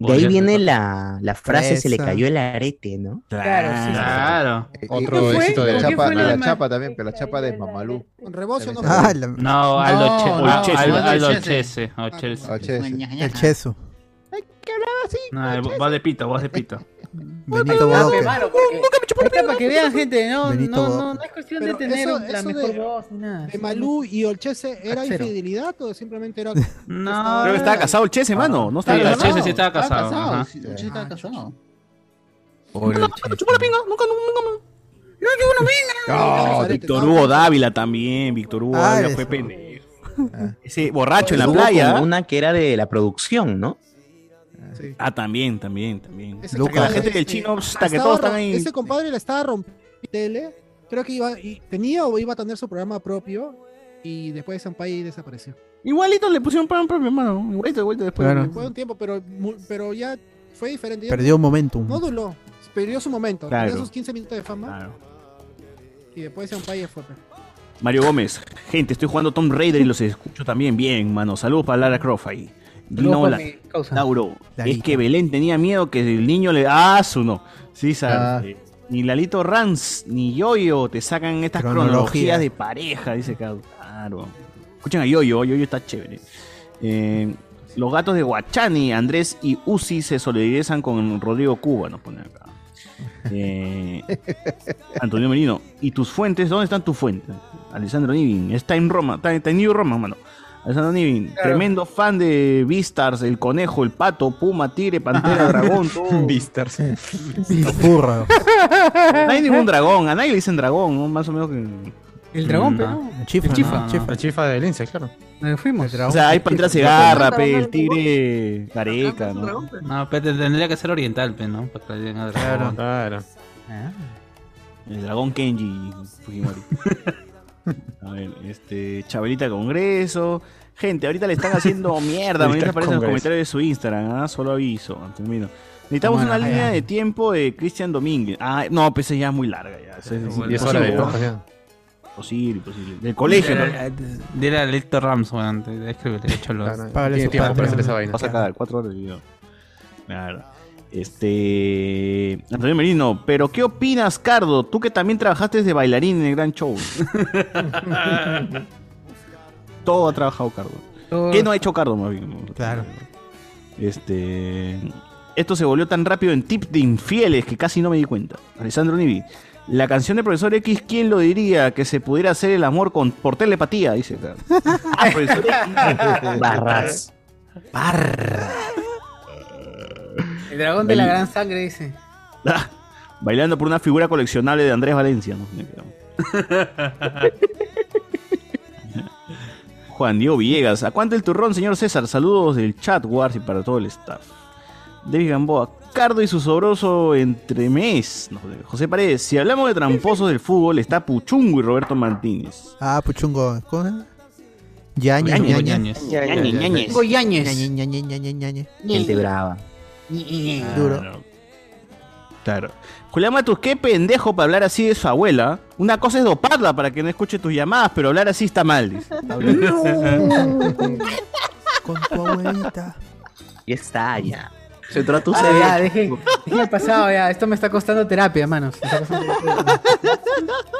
De ahí viene la, la frase se le cayó el arete, ¿no? Claro, sí. Claro. Otro ¿Qué fue? éxito de La ¿Con qué chapa, la chapa también, pero la chapa de Mamalú. Con rebozo no Ah, fue. No, Aldo Chese, Aldo Chese. Chese, o Chese. Ah, che, sí. el Chesu. No, el- voz de pito, voz de pito. Benito Ah, Bodoque. para que vean, gente, no, no, no, no es cuestión Pero de tener eso- la eso mejor de- voz ni nada. ¿De Malú y Olchese era infidelidad o simplemente era.? No, Creo que estaba casado el Chese, mano. No Sí, estaba el casado. Chese sí estaba casado. ajá. sí, el Che estaba casado. Pobre Che. No, Víctor Hugo Dávila también. Víctor Hugo Ah, Dávila fue pendejo. Ese borracho en la playa. una que era de la producción, ¿no? Sí. Ah, también, también, también. Ese Porque la compadre, gente del este, chino, hasta que todos están ahí. Ese compadre le estaba rompiendo tele. Creo que iba, y tenía o iba a tener su programa propio. Y después de Sampay desapareció. Igualito le pusieron para un propio, hermano. Igualito, igualito después. Claro. Después de un tiempo, pero, pero ya fue diferente. ya Perdió momentum. No duró. Perdió su momento. Claro. Tenía sus 15 minutos de fama. Claro. Y después de Sampay fue. Mario Gómez, gente, estoy jugando Tomb Raider y los escucho también bien, mano. Saludos para Lara Croft ahí. Para la- La es que Belén tenía miedo que el niño le. ¡Ah, su no! Sí, Ah. sabes. eh, Ni Lalito Rans, ni Yoyo te sacan estas Cronología. cronologías de pareja, dice. Claro. Escuchen a Yoyo, Yoyo está chévere. Eh, los gatos de Guachani, Andrés y Uzi se solidarizan con Rodrigo Cuba, nos pone acá. Eh, Antonio Merino, ¿y tus fuentes? ¿Dónde están tus fuentes? Alessandro Nivin, está en Roma, está, está en New Roma, mano. Alessandro Nivin, Claro. tremendo fan de Beastars, el conejo, el pato, puma, tigre, pantera, dragón, todo. [laughs] Beastars. Furra. [laughs] No hay ningún dragón, a nadie le dicen dragón, ¿no? más o menos que. El dragón, Mm, pero no. no. El chifa. El chifa. ¿no? Chifa. La chifa de Lince, claro. Nos fuimos. O sea, hay pantera cigarra, pe, el tigre careca, ¿no? No, pero tendría que ser oriental, pe, ¿no? Para que le digan a dragón. Claro. Ah. El dragón Kenji Fujimori. [laughs] A ver, este. Chabelita Congreso. Gente, ahorita le están haciendo [laughs] mierda. Ahorita aparece en los comentarios de su Instagram. ¿ah? Solo aviso. Termino. Necesitamos Bueno, una ya. línea de tiempo de Cristian Domínguez. Ah, no, pues ya es muy larga. Ya. Es Bueno, Y es hora de hojas ya. Imposible. Del colegio, ¿no? Dile- Dile a Lector Rams, weón. te- Escríbele, échalo. Claro, Págale tiempo para hacer esa vaina. Vas a cagar cuatro horas de video. Claro. Este. Antonio Merino, pero ¿qué opinas, Cardo? Tú que también trabajaste de bailarín en el gran show. [laughs] Todo ha trabajado Cardo. Todo- ¿Qué no ha hecho Cardo más bien? Claro. Este. Esto se volvió tan rápido en tips de infieles que casi no me di cuenta. Alessandro Nivi. La canción de Profesor X, ¿quién lo diría que se pudiera hacer el amor con, por telepatía? Dice acá. [laughs] Ah, Profesor X. Barras. El dragón de la gran sangre dice. [laughs] Bailando por una figura coleccionable de Andrés Valencia. ¿no? [laughs] Juan Diego Villegas. ¿A cuánto el turrón, señor César? Saludos del chat, Wars y para todo el staff. David Gamboa. Cardo y su sobroso entremés. No, José Paredes. Si hablamos de tramposos del fútbol, está Puchungo y Roberto Martínez. Ah, Puchungo. ¿Cómo se llama? Yañez, Ñañez, Yañez. Ñañez. Ya, ya, Ñañez, ya. Ñañez. Tengo Yañez. Yañez, Yañez, Yañez, Yañez. Gente brava. Duro. Claro. Julián Matus, qué pendejo para hablar así de su abuela. Una cosa es doparla para que no escuche tus llamadas, pero hablar así está mal. dice. [laughs] [laughs] Con tu abuelita. Y está ya. Se trata Ah, ya, deje, deje pasado ya. Esto me está costando terapia, manos.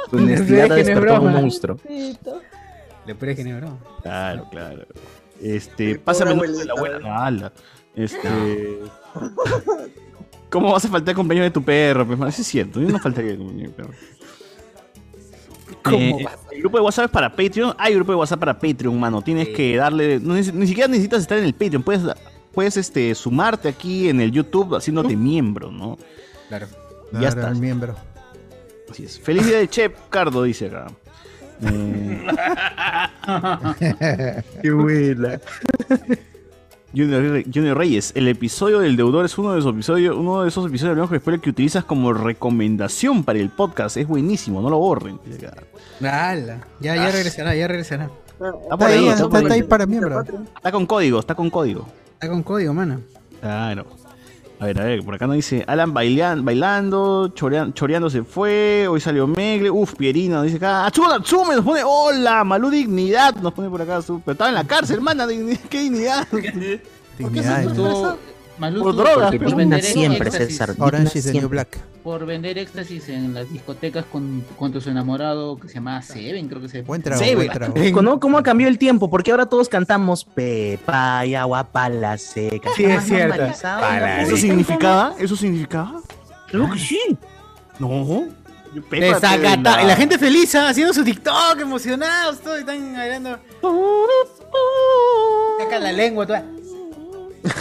Tu honestidad no un monstruo. Peor es que no es broma. Claro, claro. Este, pásame el de la abuela. Este. ¿Cómo vas a faltar el cumpleaños de tu perro? Pues, sí es cierto, yo no faltaría el cumpleaños de mi perro. ¿Cómo Eh, el grupo de WhatsApp es para Patreon. Hay grupo de WhatsApp para Patreon, mano. Tienes que darle. no ni siquiera necesitas estar en el Patreon. Puedes, puedes este, sumarte aquí en el YouTube haciéndote miembro, ¿no? Claro. Ya Claro, está. el miembro. Así es. Feliz día de Chef Cardo, dice acá. Eh, [laughs] Qué buena. [laughs] Junior, Re- Junior Reyes, el episodio del deudor es uno de esos episodios, uno de esos episodios de Blanco de Spoiler que utilizas como recomendación para el podcast. Es buenísimo, no lo borren. Ala, Ya, ya regresará, ya regresará. Está por ahí, está ahí. miembro. Está con código, está con código. Está con código, mano. Claro. A ver, a ver, por acá nos dice Alan bailan- bailando, chorean- choreando se fue, hoy salió Megle, uf, Pierina, nos dice acá, Atsume, Atsume, nos pone, hola, Malú Dignidad, nos pone por acá, pero estaba en la cárcel, hermana, dignidad, qué dignidad. [laughs] Dignidad. Por drogas, por vender siempre, éxtasis. César. Orange is the new black. Por vender éxtasis en las discotecas con, con tu enamorado que se llamaba Seven, creo que se Buen trago, buen trago. ¿no? ¿Cómo ha cambiado el tiempo? Porque ahora todos cantamos Pepa y agua pala seca. Sí, es cierto. ¿Eso significaba? ¿Eso significaba? Creo que sí. No. Y la gente feliz ¿ah? haciendo su TikTok, emocionados, todos están bailando. Saca la lengua toda.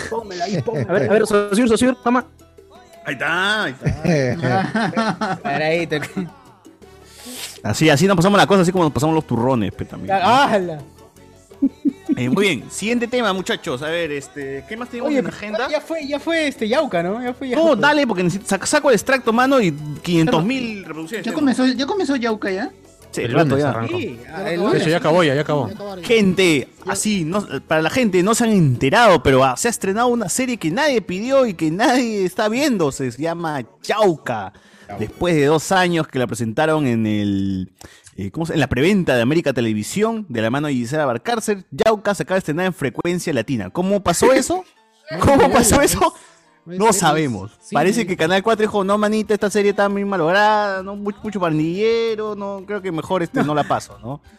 Pónmela ahí, pónmela. A ver, a ver, Sosur, Sosur, toma. Ahí está, ahí está. [laughs] Paradito. Así, así nos pasamos la cosa, así como nos pasamos los turrones, pe, también. ¡Hala! Eh, muy bien, siguiente tema, muchachos. A ver, este, ¿qué más tenemos Oye, en la agenda? ya fue, ya fue este Yauca, ¿no? Ya fue No, Yauca. dale, porque necesito, saco el extracto, mano, y 500 mil reproducciones. ¿Ya tengo. comenzó, ya comenzó Yauca ya? Sí, El lunes ya. arrancó. Sí, el lunes. hecho, ya acabó, ya, ya acabó. Gente, así, no, para la gente no se han enterado, pero ah, se ha estrenado una serie que nadie pidió y que nadie está viendo. Se llama Chauca. Después de dos años que la presentaron en el. eh, ¿cómo se- en la preventa de América Televisión, de la mano de Gisela Barcárcel, Yauca se acaba de estrenar en frecuencia latina. ¿Cómo pasó eso? [laughs] ¿Cómo pasó eso? No sabemos. Parece que Canal 4 dijo, no, manita, esta serie está muy malograda, no, mucho, mucho pandillero, no, creo que mejor este no la paso, ¿no? [laughs]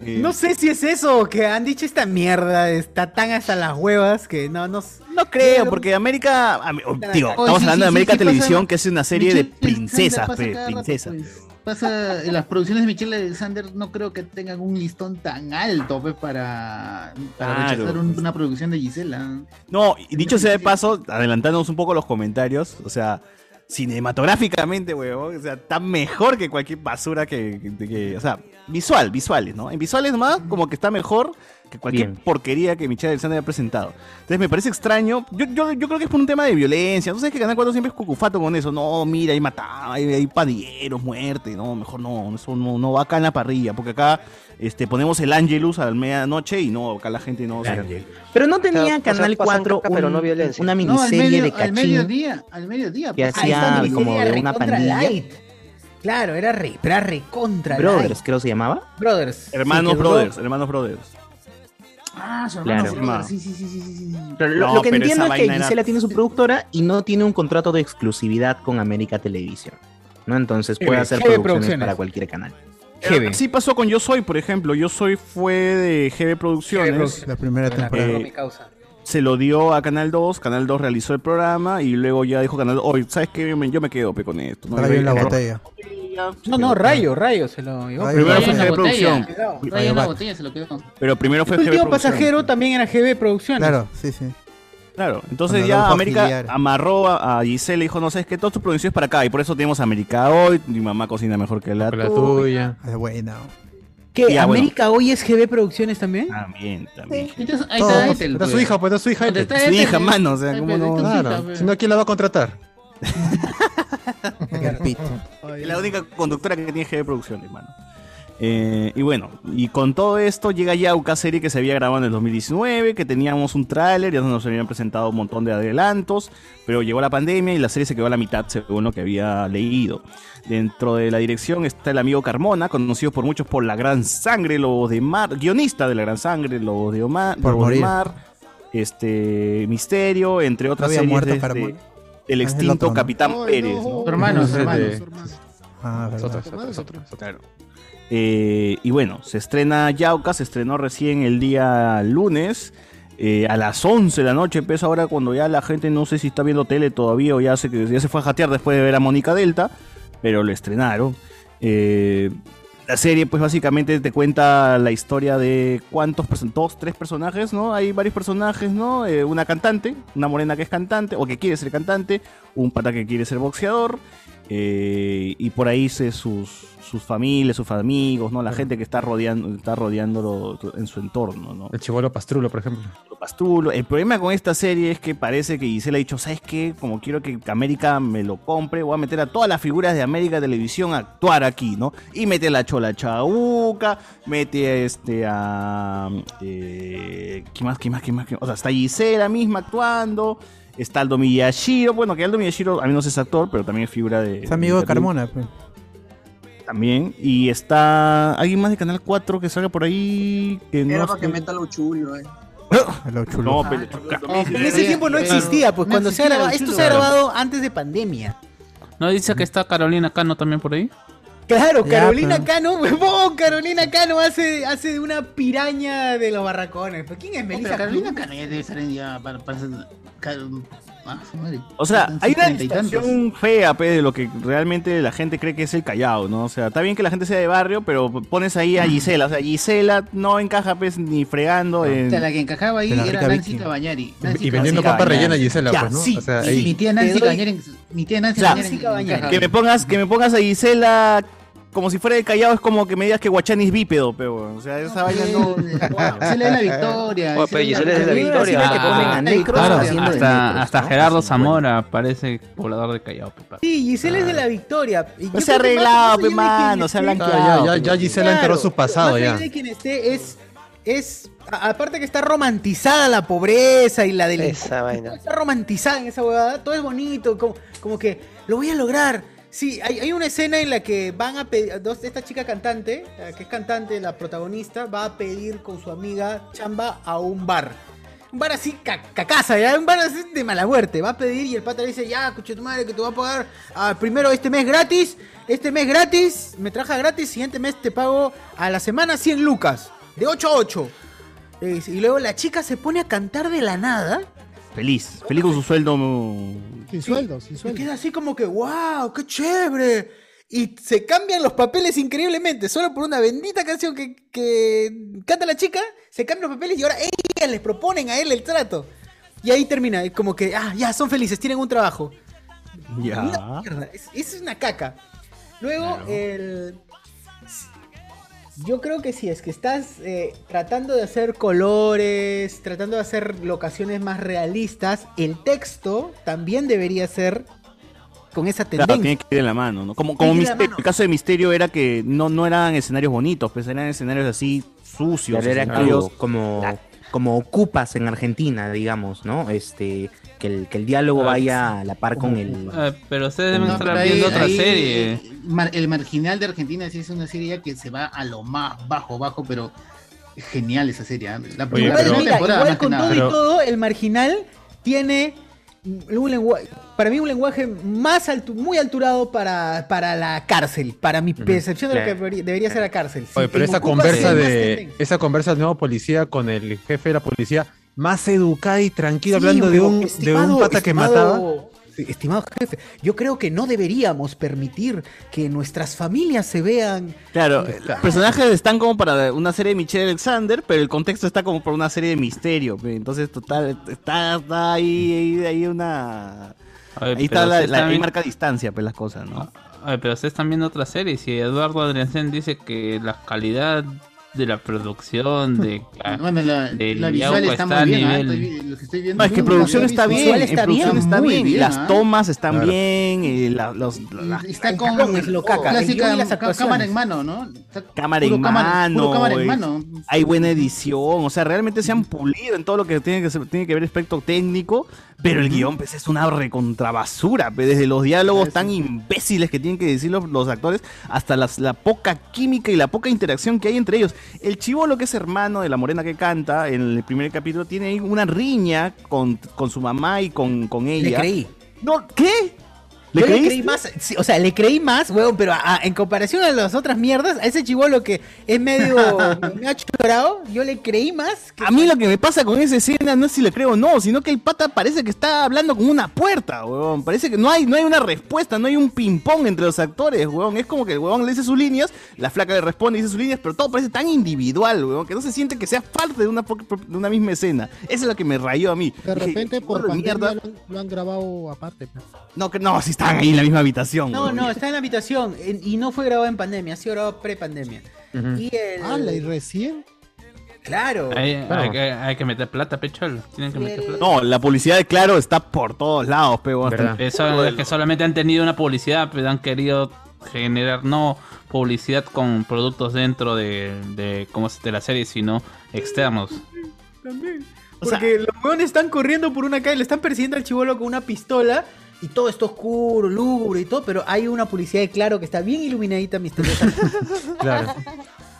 Eh, No sé si es eso, que han dicho esta mierda, está tan hasta las huevas que no, no. No creo, porque América. am- Digo, Oh, estamos sí, hablando de América pasa- Televisión, que es una serie de princesas, pe, rato, princesas. pues. Pasa en las producciones de Michelle Alexander, no creo que tengan un listón tan alto pues, para, para Claro. rechazar un- una producción de Gisela. No, y dicho sea de paso, adelantándonos un poco los comentarios, o sea, cinematográficamente, huevón, o sea, está mejor que cualquier basura que, que- que- o sea, visual, visuales, ¿no? En visuales nomás, como que está mejor que cualquier Bien. porquería que Michelle Alexander haya presentado. Entonces me parece extraño, yo, yo, yo creo que es por un tema de violencia, no sé, que Canal 4 siempre es cucufato con eso, no, mira, hay matado, hay, hay pandilleros, muerte, no, mejor no, eso no, no va acá en la parrilla, porque acá este, ponemos el Angelus a la medianoche y no, acá la gente no... se- Pero no tenía O sea, Canal pasan 4 caca, pero un- no violencia. una No, al, miniserie medio- de al cachín mediodía, al mediodía. que pues. Hacía como de una pandilla. light. Claro, era re, era recontra Brothers, light. creo se llamaba. Brothers. Hermanos Sí, que Brothers, hermanos Brothers. Ah, su hermano. Claro. brother, Sí, sí, sí, sí, sí, sí. Pero lo, No, lo que pero entiendo es que era- Gisela tiene su productora y no tiene un contrato de exclusividad con América Televisión. ¿no? Entonces puede hacer producciones, Producciones. para cualquier canal. GB. Sí pasó con Yo Soy, por ejemplo. Yo Soy fue de GB Producciones. La primera temporada. Eh. Se lo dio a Canal 2, Canal 2 realizó el programa y luego ya dijo Canal 2, oye, ¿sabes qué? Yo me, yo me quedo pe, con esto. ¿no? Rayo en la botella. No, no, Rayo, Rayo se lo llevó. Primero Rayo fue en la GB botella. Producción, Rayo en la botella se lo quedó. pero primero fue El GB Producción. pasajero también era GB Producciones. Claro, sí, sí. Claro, entonces Con ya América amarró a, a Giselle y dijo, no sabes que todas tus producciones para acá y por eso tenemos América Hoy, mi mamá cocina mejor que la, la tuya. tuya. Es buena. ¿Qué? Ya, bueno. ¿América hoy es GB Producciones también? También, también. Entonces, ahí está Ethel. Está su pues. hija, pues está su hija. ¿Dónde Ethel. está Su hija, mano, o sea, Ay, ¿cómo no? Claro. pues. Si no, ¿quién la va a contratar? [laughs] Es la única conductora que tiene GB Producciones, mano. Eh, y bueno, y con todo esto llega Yauca, serie que se había grabado en el 2019, que teníamos un tráiler, ya nos habían presentado un montón de adelantos, pero llegó la pandemia y la serie se quedó a la mitad según lo que había leído. Dentro de la dirección está el amigo Carmona, conocido por muchos por La Gran Sangre, Lobos de Mar, guionista de La Gran Sangre, Lobos de, Omar, Por Lobos de morir. Mar, este, Misterio, entre otras había series muerto de este- Carmona. el extinto otro, ¿no? Capitán Ay, Pérez. no. ¿no? Su hermano, su Ese hermano. de- Su hermano. Ah, Es verdad. otro, es otro, es otro, es otro. Eh, y bueno, se estrena Yauca, se estrenó recién el día lunes. eh, a las 11 de la noche empieza ahora cuando ya la gente no sé si está viendo tele todavía o ya se, ya se fue a jatear después de ver a Mónica Delta, pero lo estrenaron. Eh, la serie pues básicamente te cuenta la historia de cuántos, dos, tres personajes, ¿no? Hay varios personajes, ¿no? Una cantante, una morena que es cantante o que quiere ser cantante, un pata que quiere ser boxeador. Eh, y por ahí se, sus, sus familias, sus amigos, ¿no? La gente que está rodeando, está rodeándolo en su entorno, ¿no? El chivolo pastrulo, por ejemplo. Pastulo. El problema con esta serie es que parece que Gisela ha dicho, ¿sabes qué? Como quiero que América me lo compre, voy a meter a todas las figuras de América Televisión a actuar aquí, ¿no? Y mete a la Chola Chabuca, mete a este a... Eh, ¿Qué más? ¿Qué más? ¿Qué más? ¿Qué más? O sea, está Gisela misma actuando. Está Aldo Miyashiro. Bueno, que Aldo Miyashiro, a mí no es actor, pero también es figura de... Es amigo de Carmona. pues. También. Y está alguien más de Canal 4 que salga por ahí. Que Era no para que meta lo chulo, eh. [laughs] Lo chulo. No, pero- En ese tiempo no existía, pues No cuando se ha grabado, esto se ha grabado antes de pandemia. ¿No dice que está Carolina Cano también por ahí? Claro, Ya, Carolina pero- Cano, [laughs] huevón, Carolina Cano hace, hace de una piraña de los barracones. ¿Pero ¿Quién es Melissa? Carolina? Cano ya debe estar en ya para, para ser- ah, su madre. O sea, hay una distorsión fea pe, de lo que realmente la gente cree que es el Callao, ¿no? O sea, está bien que la gente sea de barrio, pero pones ahí a Gisela. O sea, Gisela no encaja pues ni fregando O en... sea, la que encajaba ahí era Nancy. Cabañari. Y vendiendo papa rellena Gisela, Ya, pues, ¿no? sí, o sea, sí, ahí- Mi tía Nancy Cabañari. Mi tía Nancy. Cabañari Nancy Cabañari. encajaba. Que me pongas, que me pongas a Gisela como si fuera de Callao es como que me digas que Guachani es bípedo, pero o sea, esa vaina no... [laughs] Gisela es la victoria. Pero Gisela es de la victoria. Ah, Hasta, Necros, hasta ¿no? Gerardo. Zamora parece poblador de Callao. Sí, Gisela es de la victoria. No se ha arreglado, pe mano, se ha blanqueado. ya, ya, Gisela Claro, enterró su pasado ya. de quien esté es es aparte que está romantizada la pobreza y la delincuencia Esa vaina. está romantizada en esa huevada todo es bonito como, como que lo voy a lograr sí hay, una escena en la que van a pedir esta chica cantante la que es cantante la protagonista va a pedir con su amiga chamba a un bar un bar así ca- cacaza, ya un bar así de mala muerte. Va a pedir y el pata le dice, ya, escucha tu madre que te voy a pagar ah, primero este mes gratis, este mes gratis, me traja gratis, siguiente mes te pago a la semana 100 lucas, de 8 a 8. Le dice, Y luego la chica se pone a cantar de la nada Feliz, feliz con su sueldo. Sin sueldo, sin y sueldo. queda así como que, wow, qué chévere. Y se cambian los papeles increíblemente, solo por una bendita canción que, que canta la chica, se cambian los papeles y ahora ellas les proponen a él el trato. Y ahí termina, es como que, ah, ya, son felices, tienen un trabajo. Ya. Una mierda, es, es una caca. Luego, el... Yo creo que si es que estás eh, tratando de hacer colores, tratando de hacer locaciones más realistas, el texto también debería ser con esa Claro, tendencia. tiene que ir de la mano, ¿no? Como, Misterio. mano. El caso de Misterio era que no, no eran escenarios bonitos, pues eran escenarios así sucios. Claro, era escenarios- como, como, como ocupas en Argentina, digamos, ¿no? Este, que el, que el diálogo Ah, vaya a la par con el... Ah, pero ustedes deben No, estar ahí- viendo otra ahí, serie. eh, el marginal de Argentina sí es una serie que se va a lo más bajo, bajo, pero genial esa serie. ¿eh? La, Oye, la Igual, pero- primera mira, temporada, igual con todo y todo, el marginal tiene un lenguaje, para mí un lenguaje más alto, muy alturado para, para la cárcel, para mi percepción de lo que debería, debería ser la cárcel. Si Oye, pero esa conversa de esa conversa del nuevo policía con el jefe de la policía más educada y tranquila Sí, hablando de un de un pata que mataba. Estimado jefe, yo creo que no deberíamos permitir que nuestras familias se vean. Claro, los personajes están como para una serie de Michelle Alexander, pero el contexto está como para una serie de misterio. Entonces, total, está, está ahí, ahí, ahí una... Ahí está la, ahí marca distancia, pues las cosas, ¿no? Oye, pero ustedes están viendo otra serie. Si Eduardo Adriansen dice que la calidad de la producción, de la, [laughs] Bueno, la, de la Yauco visual está muy bien, ¿ah? Estoy lo que estoy viendo No, es que muy producción bien. está bien, está y las ¿ah? tomas están Claro. bien, y la- los, la- Está con lo caca, clásica y las cámara en mano, ¿no? Está cámara en cámara- mano, cámara en es- mano. hay buena edición, o sea, realmente se han pulido en todo lo que tiene que, ser- tiene que ver aspecto técnico, pero el guion pues, es una recontrabasura, pues, desde los diálogos tan imbéciles que tienen que decir los, los actores hasta las- la poca química y la poca interacción que hay entre ellos. El chivolo que es hermano de la morena que canta en el primer capítulo tiene una riña con, con su mamá y con, con ella. Le creí. No, ¿qué? ¿Le Yo le creí más, sí, o sea, le creí más, weón, pero a- a- en comparación a las otras mierdas, a ese chivolo que es medio, [laughs] me ha chorado, yo le creí más. A mí lo que me pasa con esa escena no es si le creo o no, sino que el pata parece que está hablando con una puerta, weón. Parece que no hay, no hay una respuesta, no hay un ping-pong entre los actores, weón. Es como que el weón le dice sus líneas, la flaca le responde y dice sus líneas, pero todo parece tan individual, weón, que no se siente que sea parte de una, de una misma escena. Eso es lo que me rayó a mí. De Dije, repente por "Joder, pandemia mierda". lo han, lo han grabado aparte. pues. No, que no, si están ahí en la misma habitación. No, no, está en la habitación en- y no fue grabado en pandemia, ha sido grabado pre-pandemia. Y el... ¡Hala! ¿Y recién? Claro. Hay, Claro. hay que, hay que meter plata, pechol. Tienen que meter plata. No, la publicidad de Claro está por todos lados, pero Eso es que solamente han tenido una publicidad, pero han querido generar no publicidad con productos dentro de, de, ¿cómo se- de la serie, sino externos. También. Porque los weones están corriendo por una calle, le están persiguiendo al chivolo con una pistola y todo está oscuro, lúgubre y todo, pero hay una publicidad de claro que está bien iluminadita, misteriosa. [laughs] Claro.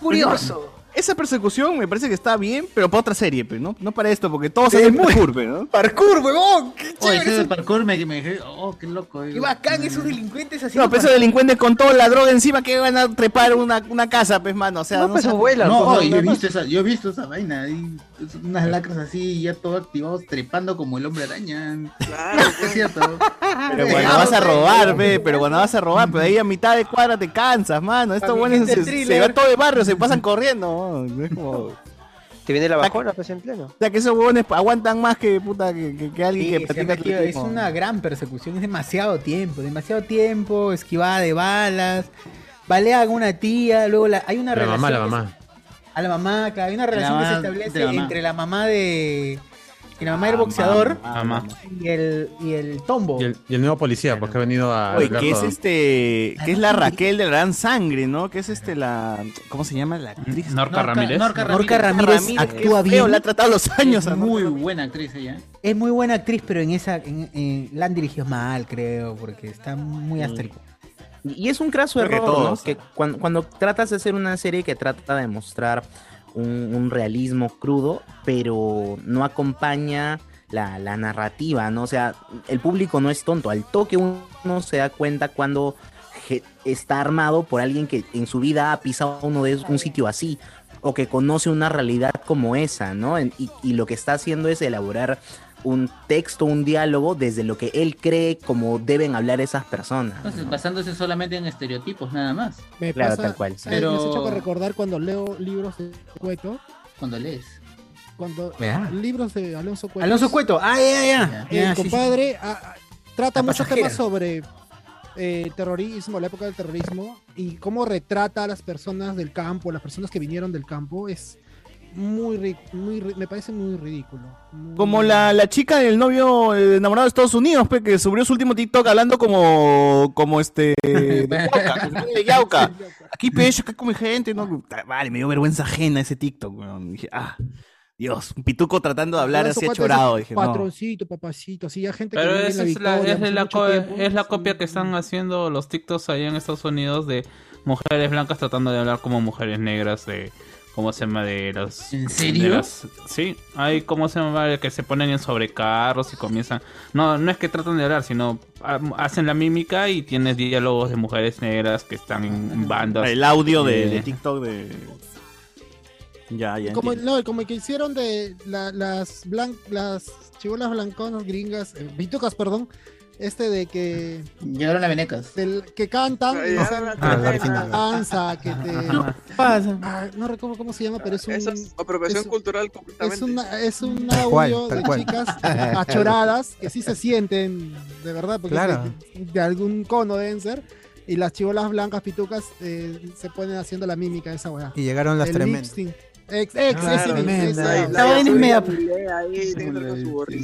Curioso. Esa persecución me parece que está bien, pero para otra serie, pero no, no para esto, porque todos Sí, hacen muy- parkour, ¿no? Parkour, huevón. Qué Oh, chévere. ese eso. de parkour me, me dije, oh, qué loco. Qué bacán esos delincuentes así. No, pero esos delincuentes con toda la droga encima que van a trepar una, una casa, pues, mano. O sea, no, No, pues, oh, yo, he no, visto esa, yo he visto esa vaina. ahí, es unas lacras así, ya todo activados, trepando como el hombre araña. Claro, [laughs] es cierto. Pero cuando vas a robar, pe, pero cuando vas a robar, pero ahí a mitad de cuadra te cansas, mano. Estos buenos se, se va todo de barrio, se pasan corriendo. Es como- Te viene la bajona, pues en pleno. O sea, que esos huevones aguantan más que puta que, que- que alguien Sí, que practica metido- es una gran persecución, es demasiado tiempo, demasiado tiempo, esquivada de balas, balea a una tía, luego la- hay una La relación. mamá, la que mamá. A la mamá, claro, hay una La relación que se establece la entre la mamá de. Y la mamá del Ah, boxeador mamá. y el, y el tombo. Y el, y el nuevo policía, porque ha venido a. Oye, que es todo. este, que es la Raquel de la Gran Sangre, ¿no? Que es este la, ¿cómo se llama la actriz? Norca Ramírez. Norca Norca Ramírez. Actúa feo, bien. la ha tratado los años. Es muy buena actriz ella. Es muy buena actriz, pero en esa. En, en- la han dirigido mal, creo, porque está muy hasta el. Y es un craso Creo que error, ¿no? Que cuando, cuando tratas de hacer una serie que trata de mostrar un, un realismo crudo, pero no acompaña la, la narrativa, ¿no? O sea, el público no es tonto. Al toque uno se da cuenta cuando está armado por alguien que en su vida ha pisado uno de un sitio así o que conoce una realidad como esa, ¿no? Y lo que está haciendo es elaborar un texto, un diálogo desde lo que él cree como deben hablar esas personas. Entonces, basándose solamente en estereotipos, nada más. Me Claro, pasa, tal cual. me- Pero- Me has hecho recordar cuando leo libros de Cueto, Cuando lees. cuando Ya. libros de Alonso Cueto. Alonso Cueto, ah, ya, ya. El ya sí, sí. compadre ah, ah, trata muchos temas sobre eh, terrorismo, la época del terrorismo, y cómo retrata a las personas del campo, las personas que vinieron del campo, es muy, ri- muy ri- me parece muy ridículo. Muy- Como la, la chica del novio enamorado de Estados Unidos, pe, que subió su último TikTok hablando como, como este, [laughs] de Yauca, de Yauca. Aquí pecho, acá come gente, ¿no? Vale, me dio vergüenza ajena ese TikTok, weón. Dije, ah, Dios, un pituco tratando de hablar así es Dije, no. Patroncito, papacito, así, ya gente Pero que esa es la, Victoria, es la, tiempo. es la copia que están haciendo los TikToks allá en Estados Unidos de mujeres blancas tratando de hablar como mujeres negras de ¿cómo se llama? de las ¿En de serio? sí, hay cómo se llama que se ponen en sobrecarros y comienzan no no es que tratan de hablar, sino ha- hacen la mímica y tienes diálogos de mujeres negras que están en bandas. El audio de, de TikTok de... Ya, ya Como, no, como el que hicieron de la- las blan, las chibolas blanconas gringas, eh, pitucas, perdón, este de que Llegaron a Venecas. del, que cantan, y Ah, hacen que te danza, que te pasa? Ah, no recuerdo cómo se llama, pero es un Eso es apropiación es- cultural completamente. es una es un Tal audio cual, de cual. chicas [laughs] achoradas que sí se sienten de verdad porque Claro. de, de algún cono deben ser Y las chivolas blancas pitucas eh, se ponen haciendo la mímica de esa weá. Y llegaron las tremendas. Ex, ex, Claro, ese ese. Esa vaina es media-.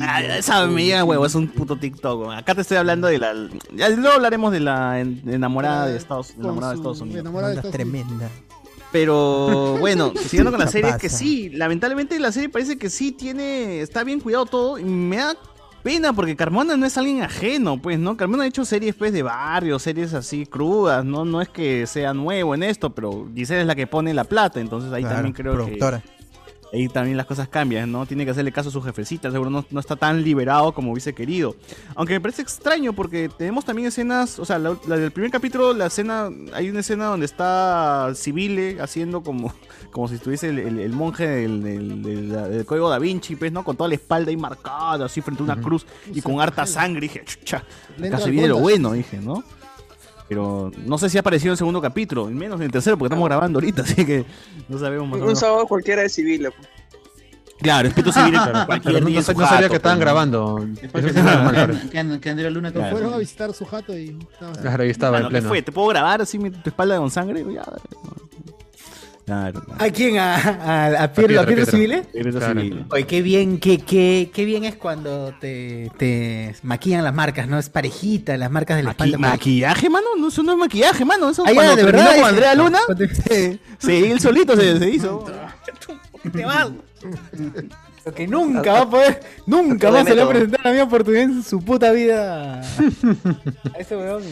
Ah, esa me llega huevo, es un puto TikTok. Acá te estoy hablando de la. Ya luego hablaremos de la en- enamorada de Estados, enamorada de Estados Unidos. enamorada de Estados tremenda. Pero [laughs] bueno, siguiendo con la serie, es que sí, lamentablemente la serie parece que sí tiene, está bien cuidado todo y me da pena porque Carmona no es alguien ajeno, pues, ¿no? Carmona ha hecho series pues de barrio, series así crudas, ¿no? No es que sea nuevo en esto, pero Giselle es la que pone la plata, entonces ahí Claro, también creo productora. que ahí también las cosas cambian, ¿no? Tiene que hacerle caso a su jefecita, seguro no, no está tan liberado como hubiese querido. Aunque me parece extraño porque tenemos también escenas, o sea, la, la del primer capítulo, la escena, hay una escena donde está Civile haciendo como, [laughs] como si estuviese el, el- el monje del, del- del- del código da Vinci, pues, ¿no? Con toda la espalda ahí marcada, así frente a una cruz y con harta sangre. Dije, chucha, casi viene lo bueno, dije, ¿no? Pero no sé si ha aparecido en el segundo capítulo, y menos en el tercero, porque estamos grabando ahorita, [laughs] así que no sabemos más o Un menos. sábado cualquiera de civil. Claro, espíritu civil Claro, cualquier pero no, día no en su sabía jato, que estaban pues, ¿no? grabando. Que, claro. Andrea Luna que fueron a visitar su jato y. Claro, ahí estaba en Mano, ¿qué pleno. fue? ¿Te puedo grabar así mi- tu espalda con sangre? Ya, Claro. ¿A quién? ¿A, a, a Pietro, A a Pietro. Civile? Claro. Oye, qué bien, qué, qué, qué bien es cuando te, te maquillan las marcas, ¿no? Es parejita, las marcas de la Maqui- espalda. ¿Maquillaje, mano? No, eso no es maquillaje, mano. Eso Ah, ya, cuando de verdad, con Andrea Luna, se, se- él solito se, se hizo. [laughs] Te vas. [laughs] Lo que nunca va a poder, [laughs] nunca más se le va a presentar la misma oportunidad en su puta vida a ese weón.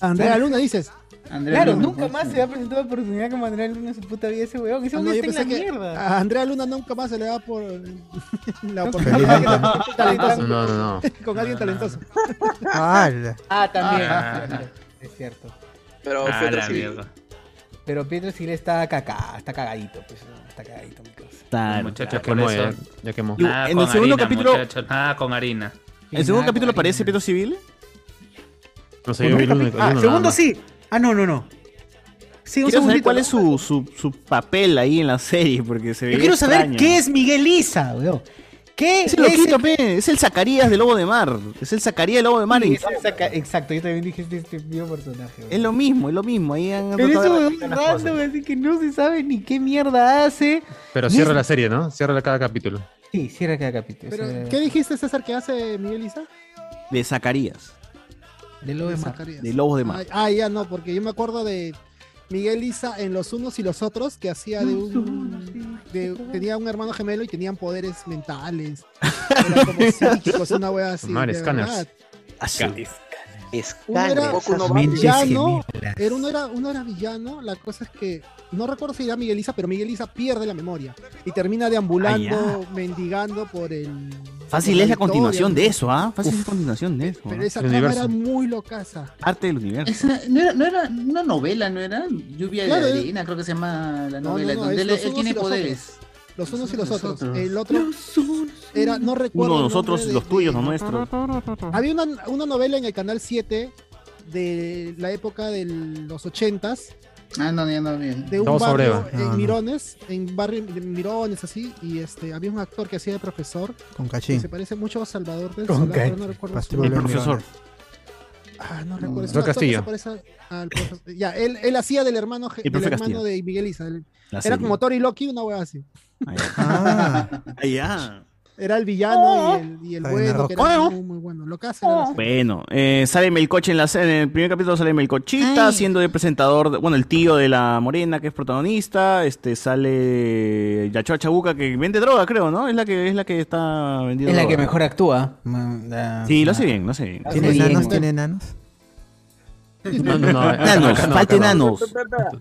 Andrea Luna dices. Andrea Claro, Luna, nunca más sí. se va a presentar una oportunidad como Andrea Luna en su puta vida ese weón. Ese Ah, no, está en la mierda. a Andrea Luna nunca más se le da por [laughs] la oportunidad. [laughs] No, no, no. [laughs] Con alguien talentoso. Ah, también. Ah. es cierto, Es cierto. Pero Ah, Pietro la Civil. mierda. Pero Pietro Civil está caca, está cagadito, pues. ¿no? Está cagadito, mi cosa. Claro. Muchachos, Ya por quemó, eso. ya, ya quemó. Nada en con el segundo harina, capítulo- muchachos, nada con harina. ¿El segundo capítulo con aparece harina. Pietro Civil? No sé, yo vi el Ah, segundo sí. Ah, no, no, no. Sí, un Quiero saber cuál es su, su, su papel ahí en la serie, porque se ve Yo quiero saber qué es Miguel Isa, weón. ¿Qué Es el loquito, pe, es el Zacarías del Lobo de Mar. Es el Zacarías del Lobo de Mar. Sí, en- es el saca- Exacto, yo también dije este, este mismo personaje. weón. Es lo mismo, es lo mismo. Ahí han Pero eso de las random, cosas. así que no se sabe ni qué mierda hace. Pero cierra es- la serie, ¿no? Cierra cada capítulo. Sí, cierra cada capítulo. Pero, cierra- ¿qué dijiste, César, que hace Miguel Isa? De Zacarías. De lo de Mar. Zacarías. De Lobos de Mar. Ah, ah, ya no, porque yo me acuerdo de Miguel Isa en Los Unos y los Otros, que hacía de un. de- tenía un hermano gemelo y tenían poderes mentales. Eran como [laughs] psíquicos, una wea así. Madre, de scanners. verdad. Es Uno era villano, uno, era, uno era villano, la cosa es que no recuerdo si era Miguel Isa, pero Miguel Isa pierde la memoria y termina deambulando, mendigando por el. Fácil es la continuación de eso, ¿ah? Fácil es la continuación de eso. Pero ¿ah? esa universo. era muy locaza. Arte del universo. Esa- no, era, no era una novela, ¿no era? Lluvia Claro, de eh. arena, creo que se llama la No, novela, no, no, donde él, tiene poderes. Los unos y los Los otros. otros. El otro era, no recuerdo. Uno de nosotros, nombre los de- tuyos, de- los nuestros. Había una, una novela en el canal 7 de la época de los 80s, Ah, no, ya no, bien. de un barrio en No, no. Mirones, en barrio de Mirones así, y este había un actor que hacía de profesor Con que cachín. se parece mucho a Salvador del Con Solar, no recuerdo su. El profesor. Ah, no recuerdo. Que Castillo. se parece al profesor. Ya, él, él hacía del hermano, del hermano Castillo. de Miguel Isa. Era serie. como Tori Loki, una wea así. Ah, Ah, ya. Era el villano y el, y el bueno, que era muy, muy bueno. Lo que hace era. Bueno, eh, sale Melcoche en, la, en el primer capítulo sale Melcochita, Ay. siendo de presentador, de- bueno, el tío de la morena que es protagonista, este sale Yachoa Chabuca que vende droga, creo, ¿no? Es la que es la que está vendiendo Es la que mejor actúa. Sí, lo hace bien, lo hace bien. Ah, ¿Tiene enanos? ¿Tiene enanos? No, no, no. [laughs] Enanos, falta enanos.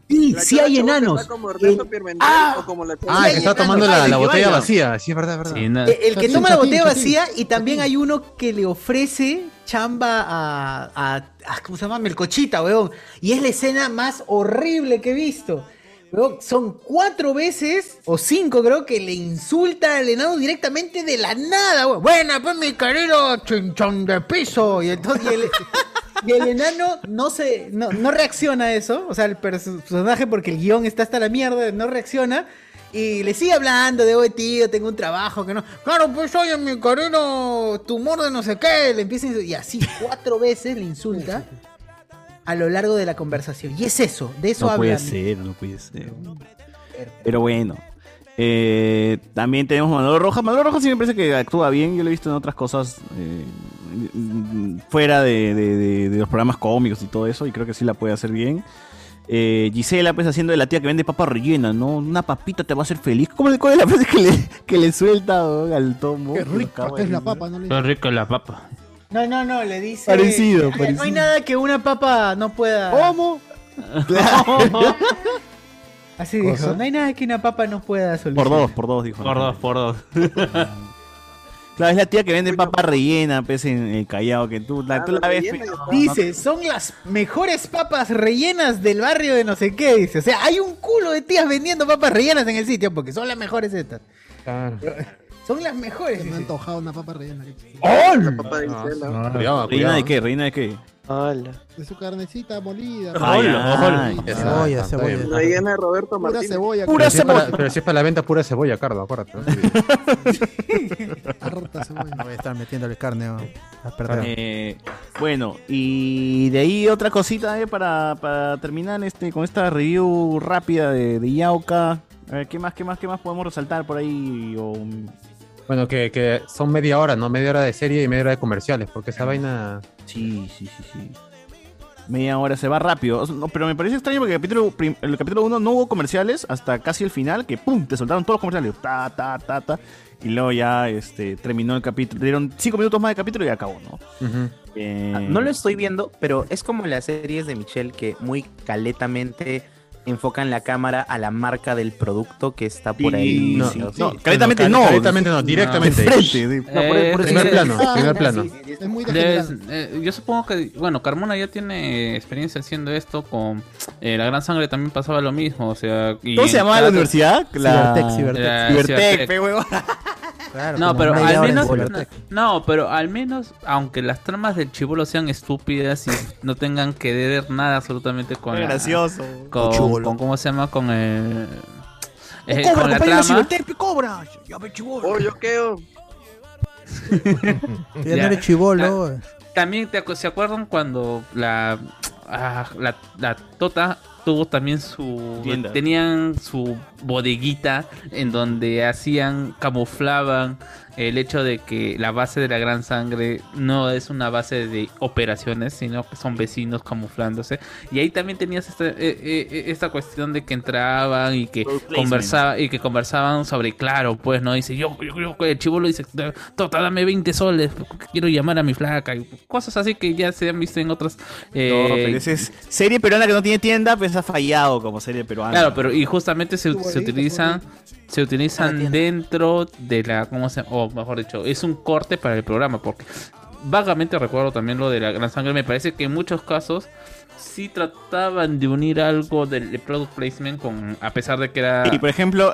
Sí, sí hay enanos. Está como Ernesto El- Pimentel Ah. o como la Ah, chava- que está tomando la, botella vacía. Sí, es verdad, es verdad. Sí, Eh, El que toma la botella vacía y también hay uno que le ofrece chamba a, a- a- ¿cómo se llama? Melcochita, weón. Y es la escena más horrible que he visto. Weón, son cuatro veces, o cinco creo, que le insulta al enano directamente de la nada, weón. Buena, pues mi querido chinchón de piso. Y entonces y el, y el enano no se, no, no reacciona a eso. O sea, el perso- personaje, porque el guion está hasta la mierda, no reacciona. Y le sigue hablando de, oye, tío, tengo un trabajo que no. Claro, pues oye, mi querido tumor de no sé qué. Le empieza a y así cuatro veces le insulta. a lo largo de la conversación. Y es eso, de eso no puede hablan. ser, no puede ser. Pero bueno. Eh, también tenemos Manolo Rojas. Manolo Rojas sí me parece que actúa bien. Yo lo he visto en otras cosas eh, fuera de, de- de- de los programas cómicos y todo eso. Y creo que sí la puede hacer bien. Eh, Gisela, pues haciendo de la tía que vende papa rellena, ¿no? Una papita te va a hacer feliz. ¿Cómo le, cuál es la frase que le, que le suelta weón, al tomo? Qué rico que es la papa, ¿no? le- Qué rico la papa. No, no, no, le dice. Parecido, No hay parecido. nada que una papa no pueda. ¿Cómo? [laughs] Así dijo, ¿Cosa? no hay nada que una papa no pueda Por solucionar. dos, por dos, dijo. Por dos, por dos. [laughs] Claro, es la tía que vende papa rellena, pues, en el Callao, que tú, la, tú la ves... pe- Dice, son las mejores papas rellenas del barrio de no sé qué, dice. O sea, hay un culo de tías vendiendo papas rellenas en el sitio, porque son las mejores estas. Claro. Son las mejores. Me ha antojado una papa rellena. La papa de No, Gisela. no, cuidado, ¿Reina de qué? ¿Reina de qué? De su carnecita molida. Ay, ay, Ya Cebolla, cebolla. de Roberto Pura Martínez. cebolla. Pero si es para- Pero si es para la venta pura cebolla, Cardo, acuérdate. [laughs] Harta cebolla. No voy a estar metiéndole carne a. Eh, bueno, y de ahí otra cosita eh, para, para terminar este con esta review rápida de, de Yauka. A ver, ¿qué más, qué más, qué más podemos resaltar por ahí? O, Bueno, que, que son media hora, ¿no? Media hora de serie y media hora de comerciales, porque esa vaina... Sí, sí, sí, sí. Media hora se va rápido. No, pero me parece extraño porque el capítulo, prim- el capítulo 1 no hubo comerciales hasta casi el final, que pum, te soltaron todos los comerciales. Ta, ta, ta, ta. Y luego ya este, terminó el capítulo. Dieron cinco minutos más de capítulo y acabó, ¿no? Eh, Ah, No lo estoy viendo, pero es como las series de Michelle que muy caletamente enfocan la cámara a la marca del producto que está por ahí. no, Sí, no, sí. no, caletamente no, caletamente no, directamente. De frente, sí. Por- por primer sí, plano, sí, primer sí, plano. sí, sí, es muy Les- degenerado. eh, yo supongo que, bueno, Carmona ya tiene experiencia haciendo esto con eh, La Gran Sangre también pasaba lo mismo, o sea... y ¿Cómo se llamaba la cada- universidad? La... Cibertec, Cibertec. La Cibertec, Cibertec. [laughs] Claro, No, pero al menos Cibertec. no, pero al menos aunque las tramas del chivolo sean estúpidas y no tengan que ver nada absolutamente con la- gracioso. con, Chibolo. con cómo se llama con el eh, cobra, con la trama cobra. Ya ve chibolo. Oh, yo quedo. [laughs] Ya no eres chivolo. También te se acuerdan cuando la ah, la, la Tota tuvo también su Tienda. tenían su bodeguita en donde hacían camuflaban el hecho de que la base de la gran sangre no es una base de operaciones sino que son vecinos camuflándose y ahí también tenías esta, eh, eh, esta cuestión de que entraban y que Product placement. conversaba y que conversaban sobre claro pues no dice yo yo, yo el chivolo dice tota dame 20 soles quiero llamar a mi flaca y cosas así que ya se han visto en otras eh, No, pero esa es serie peruana que no tiene tienda, pues ha fallado como serie peruana. Claro, pero y justamente se, se utilizan se utilizan dentro de la cómo se o mejor dicho, es un corte para el programa porque vagamente recuerdo también lo de la gran sangre, me parece que en muchos casos sí trataban de unir algo del de product placement con a pesar de que era Y por ejemplo,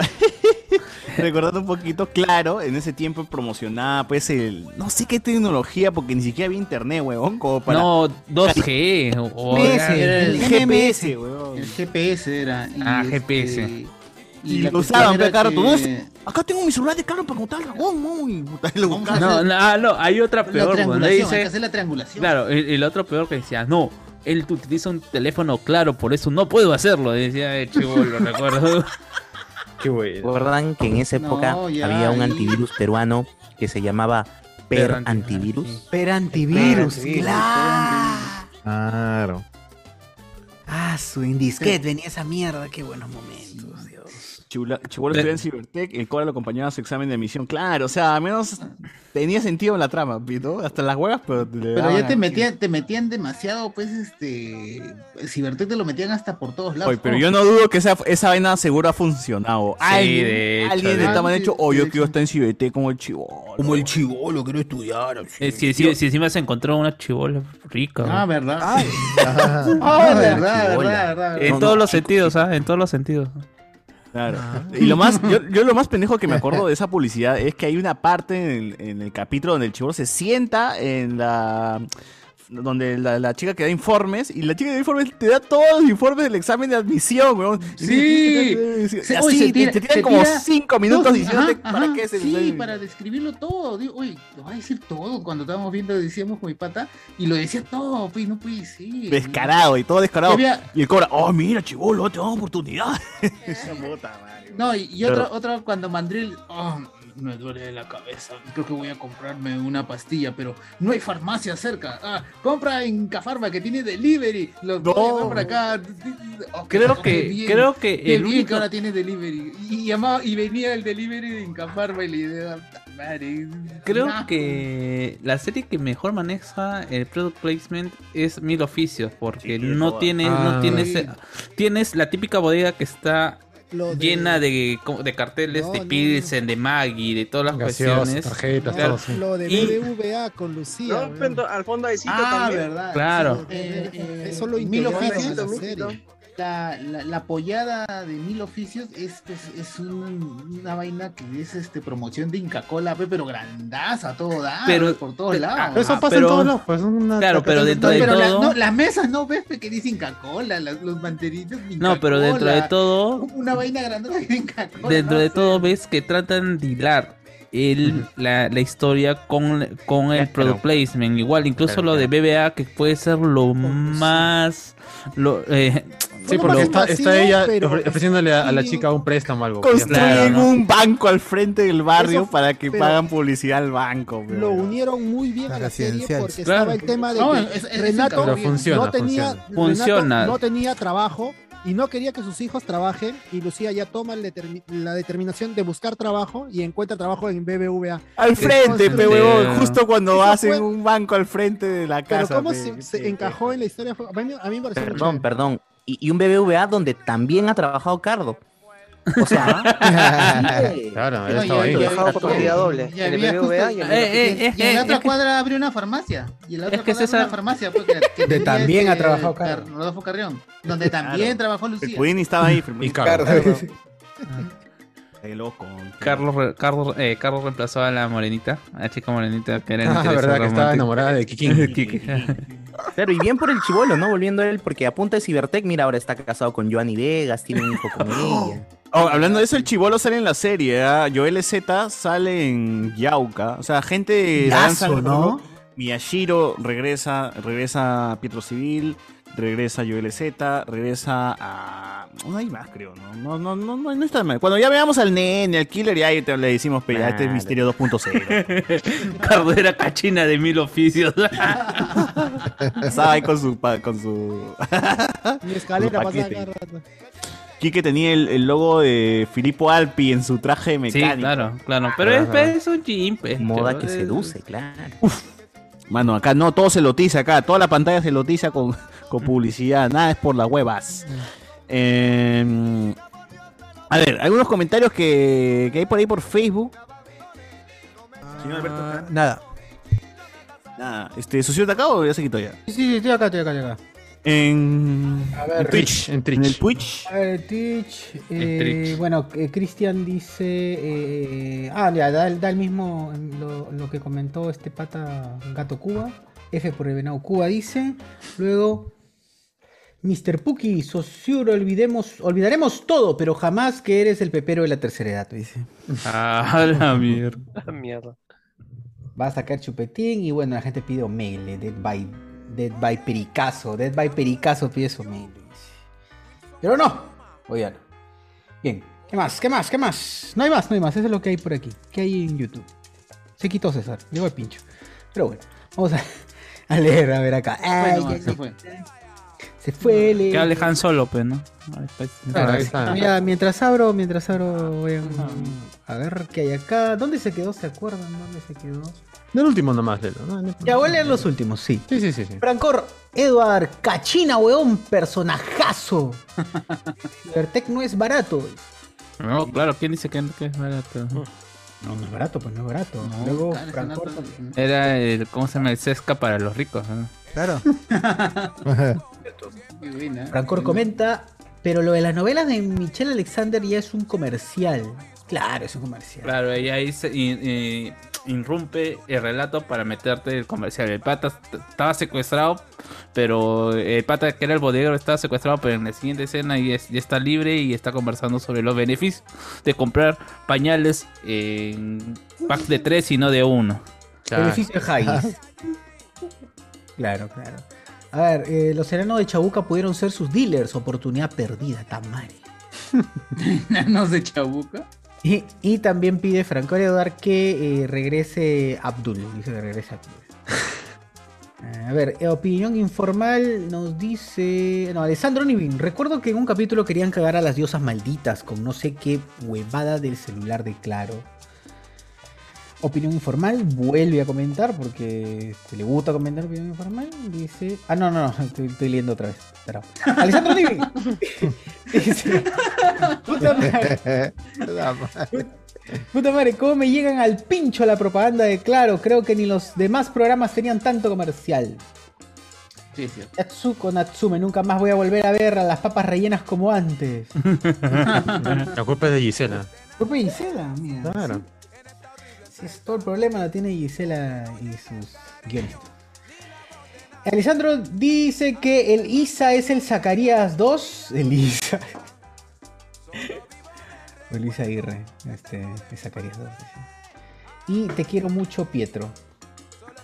[laughs] recordando un poquito, claro, en ese tiempo promocionaba pues el no sé qué tecnología porque ni siquiera había internet, huevón, como para no 2G [laughs] o, o- GPS, Era el el GPS. huevón. El GPS era. y Ah, este, GPS. Y la lo usaban, era pe, cada rato, ¿no? que- Acá tengo mi celular de claro para contar el dragón, ¿no? Y no, no, ah, no, hay otra La peor donde triangulación, hay que dice hacer la triangulación. Claro, el, el otro peor que decía, no, él utiliza un teléfono claro, por eso no puedo hacerlo, decía el chivo, lo recuerdo. [laughs] Qué bueno. ¿Recuerdan que en esa No, época ya, había un antivirus peruano que se llamaba Per, Per Antivirus? Pero antivirus, claro. Claro. Ah, su indisquete venía esa mierda, qué buenos momentos. Chula- Chibolo estudiaba en Cibertech, el Cora lo acompañaba a su examen de admisión. Claro, o sea, al menos tenía sentido en la trama, ¿no? Hasta las huevas, pero... le Pero ya te metían, te metían demasiado, pues, este. El Cibertech te lo metían hasta por todos lados. Oye, pero yo no dudo que esa, esa vaina seguro ha funcionado. alguien, de hecho, alguien de de esta manera hecho. oh, yo quiero estar en Cibertech como el chivolo. Como el chivolo, quiero estudiar. Eh, si, si- si encima se encontró una chivola rica. Ah, verdad. Ay, [laughs] Ah, verdad, chibola. verdad, verdad. en no, todos no, los sentidos, ¿ah? En todos los sentidos. Claro. Y lo más, yo, yo lo más pendejo que me acuerdo de esa publicidad es que hay una parte en el, en el capítulo donde el chivolo se sienta en la donde la, la chica que da informes y la chica que da informes te da todos los informes del examen de admisión, weón. Y Sí. Se- Así, se te- tira- te tiran como tira cinco minutos todo, diciéndote ajá, para ajá, qué es el Sí, examen. para describirlo todo. Digo, oye, lo va a decir todo cuando estábamos viendo, decíamos con mi pata, y lo decía todo, pues no puede ser. Descarado y todo descarado. Y había- Y el cobra, oh, mira, chivolo, te damos oportunidad. No, y, y Pero- otro, otro cuando Mandril, oh, me duele la cabeza, creo que voy a comprarme una pastilla, pero no hay farmacia cerca. Ah, compra en Cafarma que tiene delivery. Los voy a llevar para acá. Creo que- bien, creo que el bien único- que ahora tiene delivery. Y, llamaba, y venía el delivery en Cafarma y le idea, madre. Creo que la serie que mejor maneja el product placement es Mil Oficios, porque no tienes, Ah. no tienes, Sí. tienes la típica bodega que está Lo de- llena de, de carteles No, de no, Pilsen, de Maggie, de todas las cuestiones. tarjetas, Claro. todo. sí. Lo de Y- con Lucía. Al fondo hay Ah, también. verdad. Claro. Eh, eh, Eso lo la serie. La, la, la apoyada de Mil Oficios es, es, es un- una vaina que es este promoción de Inca Cola, pe, pero grandaza, a todo da, Pero- por todos pero- lados. ah, Pero eso Ah, pasa pero- en todos lados. Pues, una Claro, pero dentro No, de pero la- todo- no, las mesas no ves que dice Inca Cola, las- los Inca No, pero dentro de todo, Una vaina grandota de Inca Kola. dentro ¿no? de todo ves que tratan de hilar el, la, la historia con, con el product placement. Igual, incluso lo de. BBA, que puede ser lo más... Lo, eh, Sí, porque está, ella pero- ofre- ofreciéndole a, a la chica un préstamo o algo. Construyen Claro, ¿no? un banco al frente del barrio Eso- para que pero- pagan publicidad al banco. Lo unieron muy bien A la serie porque Claro. estaba el tema de No, que es- es- Renato Pero funciona, no tenía, funciona. Renato no tenía trabajo y no quería que sus hijos trabajen y Lucía ya toma la determinación de buscar trabajo y encuentra trabajo en BBVA. Al frente, Sí. justo cuando Eso hacen fue- un banco al frente de la Pero casa. cómo pe. se, encajó en la historia a mí, a mí me pareció Perdón, perdón. Y, y un BBVA donde también ha trabajado Cardo. O sea, [laughs] sí. Claro, él No, estaba ahí. ya- Trabajado por partida doble. Ya En el había BBVA justo- y en Eh, el eh, eh, Y en la eh, otra cuadra abrió una farmacia. Y en la otra Es que cuadra César- abrió una farmacia. pues, que- De también ha trabajado Car-. Rodolfo Carrión. Donde también trabajó El Lucía. Queen estaba ahí. [laughs] Y Carlos. [laughs] Qué loco. Carlos, re- Carlos, eh, Carlos reemplazó a la morenita, a la chica morenita que era el Ah, verdad que estaba enamorada de. Kiki. Claro, y bien por el chivolo, ¿no? Volviendo a él, porque a punta de Cibertech, mira, ahora está casado con Joanny Vegas, tiene un hijo con [gasps] ella. Oh, hablando de eso, el chivolo sale en la serie. ¿ah? Joel Z sale en Yauca. O sea, gente de danza. ¿no? Miyashiro regresa, regresa a Pietro Civil, regresa a Joel Z, regresa a. No hay más, creo, ¿no? No, no, no, no, no está mal. Cuando ya veamos al nene, al killer, ya ahí te- le decimos, pe, ya este es. Misterio 2.0. Carlos era cachina de mil oficios. [laughs] Estaba ahí con su. pa- Con su... [laughs] Mi escalera paquete. cada rato. Quique tenía el, el logo de Filippo Alpi en su traje sí, mecánico. claro, claro. Pero es, es un chimpe. Moda que seduce, claro. Mano, acá no, todo se lotiza acá, toda la pantalla se lotiza con, con publicidad, nada es por las huevas. Eh, a ver, algunos comentarios que, que hay por ahí por Facebook. Señor Alberto, Ah, nada. Nada, este, ¿Socio de acá o ya se quitó ya? Sí, sí, estoy acá, estoy acá, estoy acá. En, A ver, en Twitch, en Twitch. en el Twitch. A ver, Twitch. eh, Twitch. Bueno, eh, Cristian dice. eh, ah, ya, da, el- da el mismo em, lo, lo que comentó este pata Gato Cuba. F por el venado Cuba dice. Luego. Mr. Puki, Sociuro, olvidemos, olvidaremos todo, pero jamás que eres el pepero de la tercera edad, dice. Ah, la [laughs] mierda. Ah, mierda. Va a sacar chupetín y bueno, la gente pide Omegle, Dead by, Dead by Pericazo, Dead by Pericazo pide su Omegle. Pero no, oigan. Bien, ¿qué más? ¿Qué más? ¿Qué más? No hay más, no hay más, eso es lo que hay por aquí. ¿Qué hay en YouTube? Se quitó César, llegó el pincho. Pero bueno, vamos a, [laughs] a leer, a ver acá. Ay, Bueno, se ay. Se fue, le... Que hable Han Solo, pues, ¿no? Ahí. Claro, ahí está. Mira, mientras abro, mientras abro, voy a, a ver qué hay acá. ¿Dónde se quedó? ¿Se acuerdan? ¿Dónde se quedó? No el último nomás, Lelo. ¿no? Ya voy a leer los últimos, sí. Sí, sí, sí. sí. Francor, Edward, Cachina, weón, personajazo. Libertec no es barato. No, claro, ¿quién dice que, que es barato? No, no es barato, pues no es barato. No, Luego, Francor, Era el, ¿cómo se llama? El Sesca para los ricos, ¿no? Claro. [laughs] Francor comenta, pero lo de las novelas de Michelle Alexander ya es un comercial. Claro, es un comercial. Claro, y ahí se- y- y irrumpe el relato para meterte el comercial. El pata est- estaba secuestrado, pero el pata que era el bodeguero estaba secuestrado, pero en la siguiente escena ya, es- ya está libre y está conversando sobre los beneficios de comprar pañales en pack de tres y no de uno. Beneficio High. Claro, claro. A ver, eh, los enanos de Chabuca pudieron ser sus dealers. Oportunidad perdida, Tamari. [laughs] ¿Enanos de Chabuca? Y, y también pide Franco Eduard que eh, regrese Abdul. Dice que regrese Abdul. Eh, A ver, opinión informal nos dice. No, Alessandro Nivin. Recuerdo que en un capítulo querían cagar a las diosas malditas con no sé qué huevada del celular de Claro. Opinión informal, vuelve a comentar porque este, le gusta comentar opinión informal. Dice. Ah, no, no, no, [laughs] estoy, estoy leyendo otra vez. Espera. Alessandro Nivin. [laughs] dice. Puta madre. Puta madre, ¿cómo me llegan al pincho la propaganda de Claro? Creo que ni los demás programas tenían tanto comercial. Sí, sí. Yatsuko Natsume, nunca más voy a volver a ver a las papas rellenas como antes. [laughs] La culpa es de Gisela. Culpa de Gisela, mira. Claro. Es todo el problema lo tiene Gisela y sus guionistas. Alessandro dice que el Isa es el Zacarías 2. El Isa. [laughs] El Isa Aguirre. Este, es Zacarías 2. dice. Y te quiero mucho, Pietro.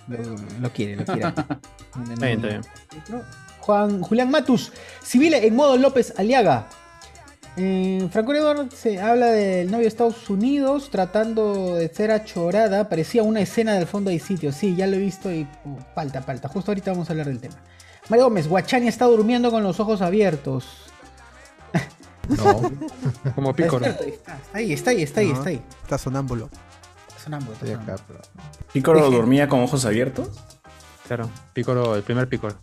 Lo, lo quiere, lo quiere. [laughs] Está bien, está bien. Juan Julián Matus, civile en modo López Aliaga. Eh, Franco Edward se habla del novio de Estados Unidos tratando de ser achorada. Parecía una escena del fondo del sitio. Sí, ya lo he visto y uh, falta, falta. Justo ahorita vamos a hablar del tema. Mario Gómez, Guachani está durmiendo con los ojos abiertos. [laughs] No. [laughs] Como Pícoro. Está ahí, está ahí, está ahí, No, está ahí. Está sonámbulo. Sonámbulo, está sonámbulo. ¿Pícoro dormía con ojos abiertos? Claro, Pícoro, el primer Pícoro.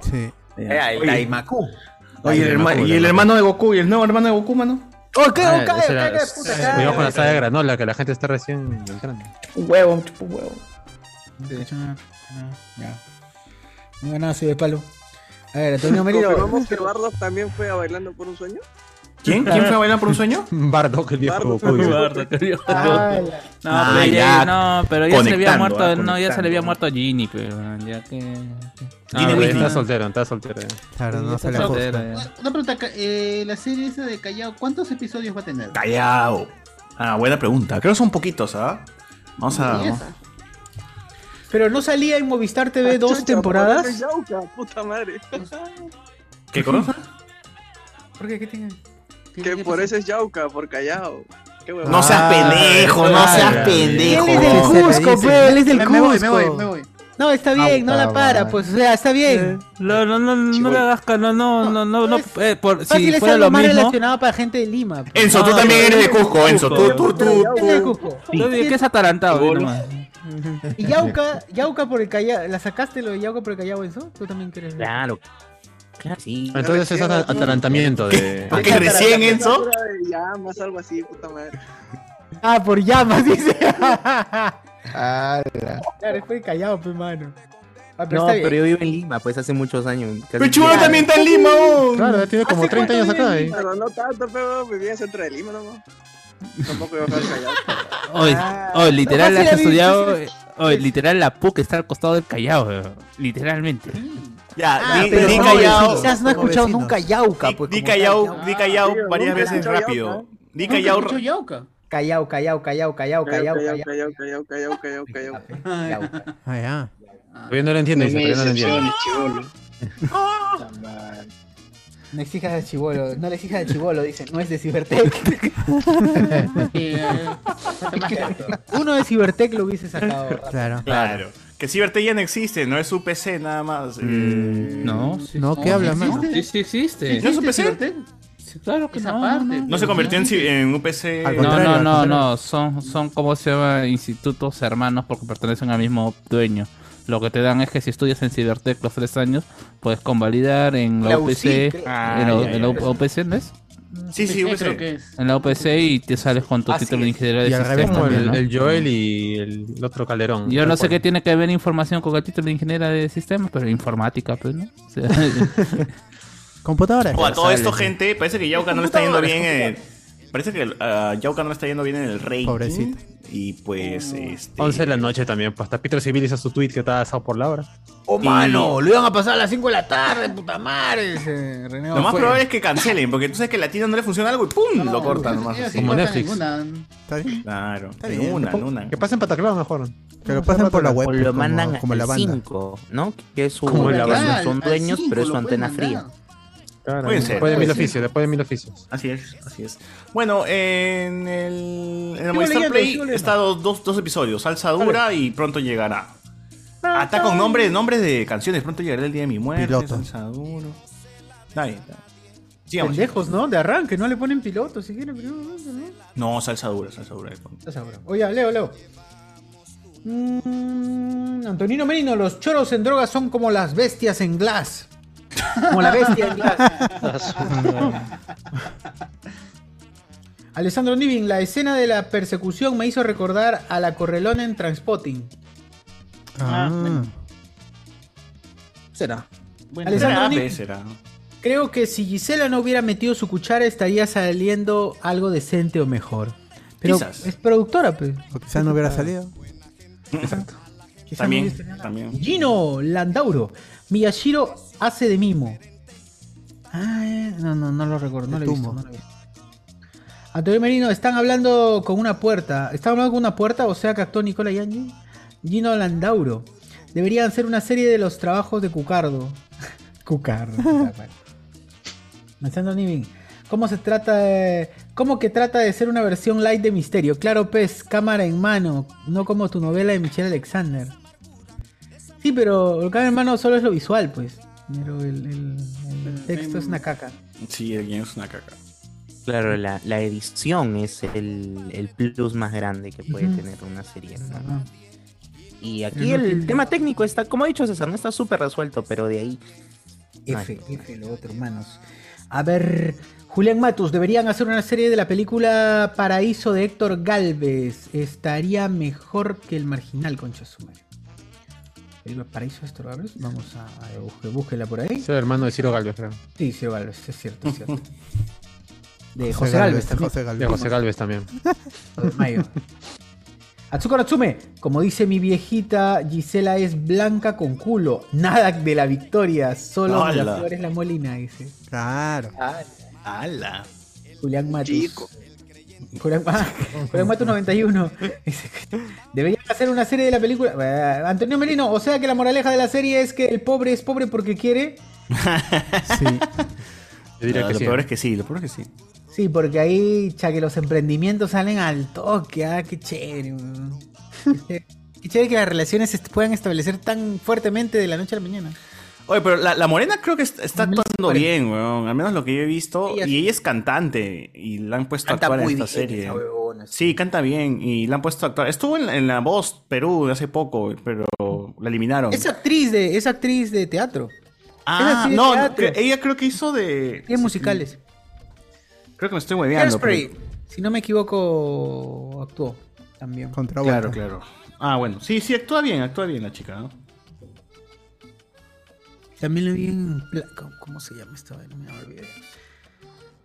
Sí. Era el Daimaku. Oye, el herma- y el hermano de Goku, y el nuevo hermano de Goku, mano. ¡Oh, qué Ah, cae, era- cae, puta. Cuidado con la saga de granola, que la gente está recién entrando. Un huevo, un chupo huevo. Ya. No digo nada, soy de palo. A ver, Antonio [laughs] Merino. ¿Confirmamos que Bardock también fue a Bailando por un Sueño? ¿Quién? ¿Quién fue a bailar por un sueño? [laughs] Bardock, el viejo Bardock. Goku. Bardock, el viejo Ah, Goku. No, Ah, pero ya, ya. no, pero ya se le había muerto, ah, no, ya se le había muerto a Ginny, pero ya que. Ah, Whitney. Está soltero, está soltero. ya. Claro, no se le soltero, ajusta. ya. Una pregunta, eh, la serie esa de Callao, ¿cuántos episodios va a tener? Callao. Ah, buena pregunta. Creo que son poquitos, ¿ah? Vamos a. Pero no salía en Movistar TV dos Chucha, temporadas. puta madre. [laughs] ¿Qué cosa? ¿Por qué? ¿Qué tiene? que por eso es Yauca, por Callao. Qué. No seas Ah, pendejo, no seas pendejo. Él es del Cusco, pe, él es del Me, me voy, Cusco. me voy, me voy. No, está bien, no la para, pues, o sea, está bien. No, no, no, no le hagas no, no, no, no, no, eh, por, Fácil si es fuera algo lo más relacionado para gente de Lima. pues. Enzo, tú No, también no, eres de no, Cusco, Enzo. Tú, tú, tú. ¿Quién es de Cusco? Tú, ¿Qué es atarantado? Nomás. Y Yauca, Yauca por el Callao, ¿la sacaste lo de Yauca por el Callao, Enzo? ¿Tú también quieres? Claro. Claro, sí. Entonces es ata- atarantamiento de. ¿Por qué recién, Enzo? Ya, más algo así, puta madre. Ah, por llamas, dice. [laughs] Ala. claro, es por el Callao, pe, mano. Ah, pero No, bien. pero yo vivo en Lima, pues hace muchos años. Pero chulo también está en Lima, oh. Claro, ya tiene como ¿Hace 30 años acá. ¿eh? Pero no tanto, pero vivía en centro de Lima, ¿no? Tampoco iba a estar Callao. [laughs] Oye, Ah, oye, literal no, has estudiado. fácil. eh, Oye, literal la PUC está al costado del Callao, eh, literalmente. Ya, Ah, di, pero di no, Callao. Quizás no he escuchado vecinos. nunca Yauca, Di, pues. di como Callao, di Callao Sí, varias veces escuchado rápido. Yauca. Di Callao. Callao, Callao, Callao, Callao, Callao, Callao, Callao. Callao, Callao, Callao, Callao, Callao, Callao. Yauca. Ah, ya. Todavía no lo entiendo, dice, todavía no lo entiendo. No exijas al chivolo, no le exijas al chivolo, dice, no es de Cibertech. Más [laughs] Uno de Cibertech lo hubiese sacado. Claro. Claro. Que Ciberte ya no existe, no es su PC nada más. Eh, No, sí, No, ¿qué hablas, mano? sí, sí existe. ¿No es un PC? Claro que Esa no. parte. No se convirtió en, en un PC. Al No, no, no, no, son, son como se llama institutos hermanos porque pertenecen al mismo dueño. Lo que te dan es que si estudias en Cibertech los tres años, puedes convalidar en la La UPC. Ah, en la, ya, en la. UPC, ¿no es? Sí, sí, UPC. creo que es. En la UPC y te sales con tu Así título de es. ingeniero de Y al revés, sistemas Como el, también, ¿no? el Joel y el, el otro Calderón. Yo no sé cual. qué tiene que ver información con el título de ingeniero de sistemas, pero informática, pues, ¿no? O sea, [laughs] Computadoras. O a todo esto, gente, parece que Yauca no le está yendo bien en. parece que a Yauca no está yendo bien en el rating. Pobrecito. Y pues, este... 11 de la noche también, pues hasta Peter Civil hizo su tweet que estaba asado por la hora. ¡Oh, mano! Lo iban a pasar a las 5 de la tarde, puta madre. ese René Lo más Fue. probable es que cancelen, porque tú sabes que a Latino no le funciona algo y ¡pum! lo cortan nomás. sí Como Netflix. ninguna. Claro, Está en bien. una, una. Que pasen Pataclown mejor. Que lo pasen por la web. O pues, lo como- mandan como, la banda. 5, ¿no? Que es su, Como la banda. son dueños, cinco pero es su antena fría. Claro, Puede ser, después de mil ser. oficios, después de mil oficios. Así es, así es. Bueno, en el, en el Movistar leyendo, Play está dos, dos, dos episodios, Salsa Dura y pronto llegará. Está con nombres, nombres de canciones, pronto llegará el día de mi muerte, Piloto. Salsa Duro. Está bien. Sigamos. Pendejos, ¿no? De arranque, no le ponen piloto si quieren. pero no, no, no. No, Salsa Dura, Salsa Dura. Estás ahora. Oye, Leo, Leo. Mm, Antonino Merino, los choros en drogas son como las bestias en Glass. Como la bestia en Glass. [laughs] Alessandro Nivin, la escena de la persecución me hizo recordar a la correlona en Transpotting. Ah, Será. Bueno, Alessandro Será, Nivin, pe, será. creo que si Gisela no hubiera metido su cuchara estaría saliendo algo decente o mejor. Pero Quizás. es productora, pues. o quizás no hubiera salido. Exacto. No También, también. Gino Landauro. Miyashiro hace de mimo. Ah, eh, no, no, no lo recuerdo, no lo he visto. No lo he visto. Antonio Merino, están hablando con una puerta. ¿Están hablando con una puerta? O sea que actuó Nicola Yangi. Gino Landauro. Deberían hacer una serie de los trabajos de Cucardo. [laughs] Cucardo. Alessandro Nivin. ¿Cómo se trata de... ¿Cómo que trata de ser una versión light de Misterio? Claro, pez, cámara en mano, no como tu novela de Michelle Alexander. Sí, pero el cámara en mano solo es lo visual, pues. Pero el, el- el texto es una caca. Sí, el guion es una caca. Claro, la, la edición es el, el plus más grande que puede tener una serie. Y aquí no el tema técnico está, como ha dicho César, no está súper resuelto, pero de ahí. F, F, lo otro, hermanos. A ver, Julián Matus, deberían hacer una serie de la película Paraíso de Héctor Galvez. Estaría mejor que el marginal, concha su madre. ¿Película Paraíso de Héctor Galvez? Vamos a, a busque- búsquela por ahí. Es el hermano de Ciro Galvez, creo. Sí, Ciro Galvez, es cierto, es cierto. [laughs] De José José Galvez Galvez, también. José Galvez. De José Galvez también. [laughs] de Mayo. Atsuko Natsume, como dice mi viejita, Gisela es blanca con culo. Nada de la victoria, solo Hola. la flor es la molina, dice. Claro. ¡Hala! Julián Matus. Chico. Julián Matus 91. Dice, Deberían hacer una serie de la película. Eh, Antonio Merino, o sea que la moraleja de la serie es que el pobre es pobre porque quiere. [laughs] Sí. Yo diría lo que sí. peor es que sí, lo peor es que sí. Sí, porque ahí, cha, que los emprendimientos salen al toque. Ah, qué chévere. [laughs] qué chévere que las relaciones se puedan establecer tan fuertemente de la noche a la mañana. Oye, pero la, la morena creo que está, actuando bien, weón. Al menos lo que yo he visto. Ella y sí. ella es cantante. Y la han puesto a actuar en esta bien, serie. esa huevona, Sí, canta bien. Y la han puesto a actuar. Estuvo en, la- en la voz Perú de hace poco, pero la eliminaron. Es actriz de, es actriz de teatro. Ah, actriz de no, teatro. ella creo que hizo de. Tiene musicales. Creo que me estoy hueveando. Pero- si no me equivoco, actuó también. Contra Claro, claro. Ah, bueno. Sí, sí, actúa bien, actúa bien la chica, ¿no? También lo vi en. ¿Cómo, se llama esta vaina? Me olvidé.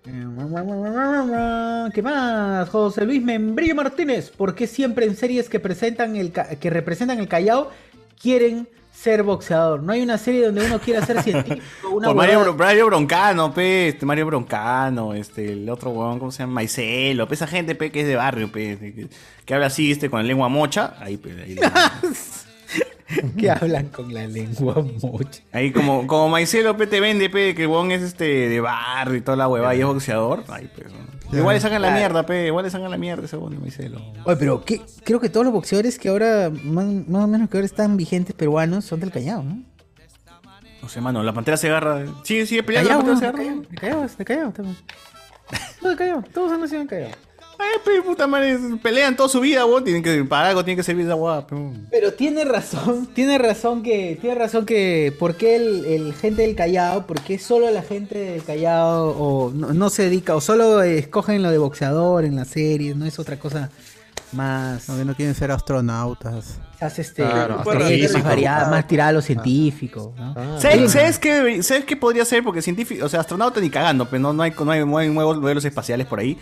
Eh, ¿Qué más? José Luis Membrillo Martínez. ¿Por qué siempre en series que presentan el que representan el Callao quieren ser boxeador? No hay una serie donde uno quiera ser científico. Una Por Mario, Bro- Mario Broncano, pe, este Mario Broncano, este, el otro huevón, ¿cómo se llama? Maicelo, pe, esa gente, pe, que es de barrio, pe, que, que habla así, este, con la lengua mocha, ahí, pe, ahí, [laughs] [laughs] que hablan con la lengua mocha. ahí como, como Maicelo, pe, te vende, pe, que huevón es, este, de barrio y toda la huevada, y es boxeador, pe, ¿no? igual le sacan la mierda, pe, igual le sacan la mierda ese huevón de Maicelo. Oye, pero ¿qué? creo que todos los boxeadores que ahora, más, más o menos que ahora están vigentes peruanos, son del Callao, ¿no? No sé, mano, la pantera se agarra, sigue, sigue peleando, Callao, la pantera se de agarra. Callao, de Callao, de Callao. No, de Callao, todos han nacido en Callao. Ay, puta madre, pelean toda su vida, huevón, tienen que, para algo tienen que servir esa pe. Pero tiene razón, tiene razón que, tiene razón que, ¿por qué el, el gente del Callao, por qué solo la gente del Callao o no, no se dedica, o solo escogen lo de boxeador en las series, no es otra cosa más, No, que no quieren ser astronautas. más este, Claro, más tirada a lo científico. ¿no? ¿Sabes, sabes qué, ¿Sabes qué podría ser? Porque científico, o sea, astronauta ni cagando, pero no, no, hay, no, hay, no hay nuevos vuelos espaciales por ahí.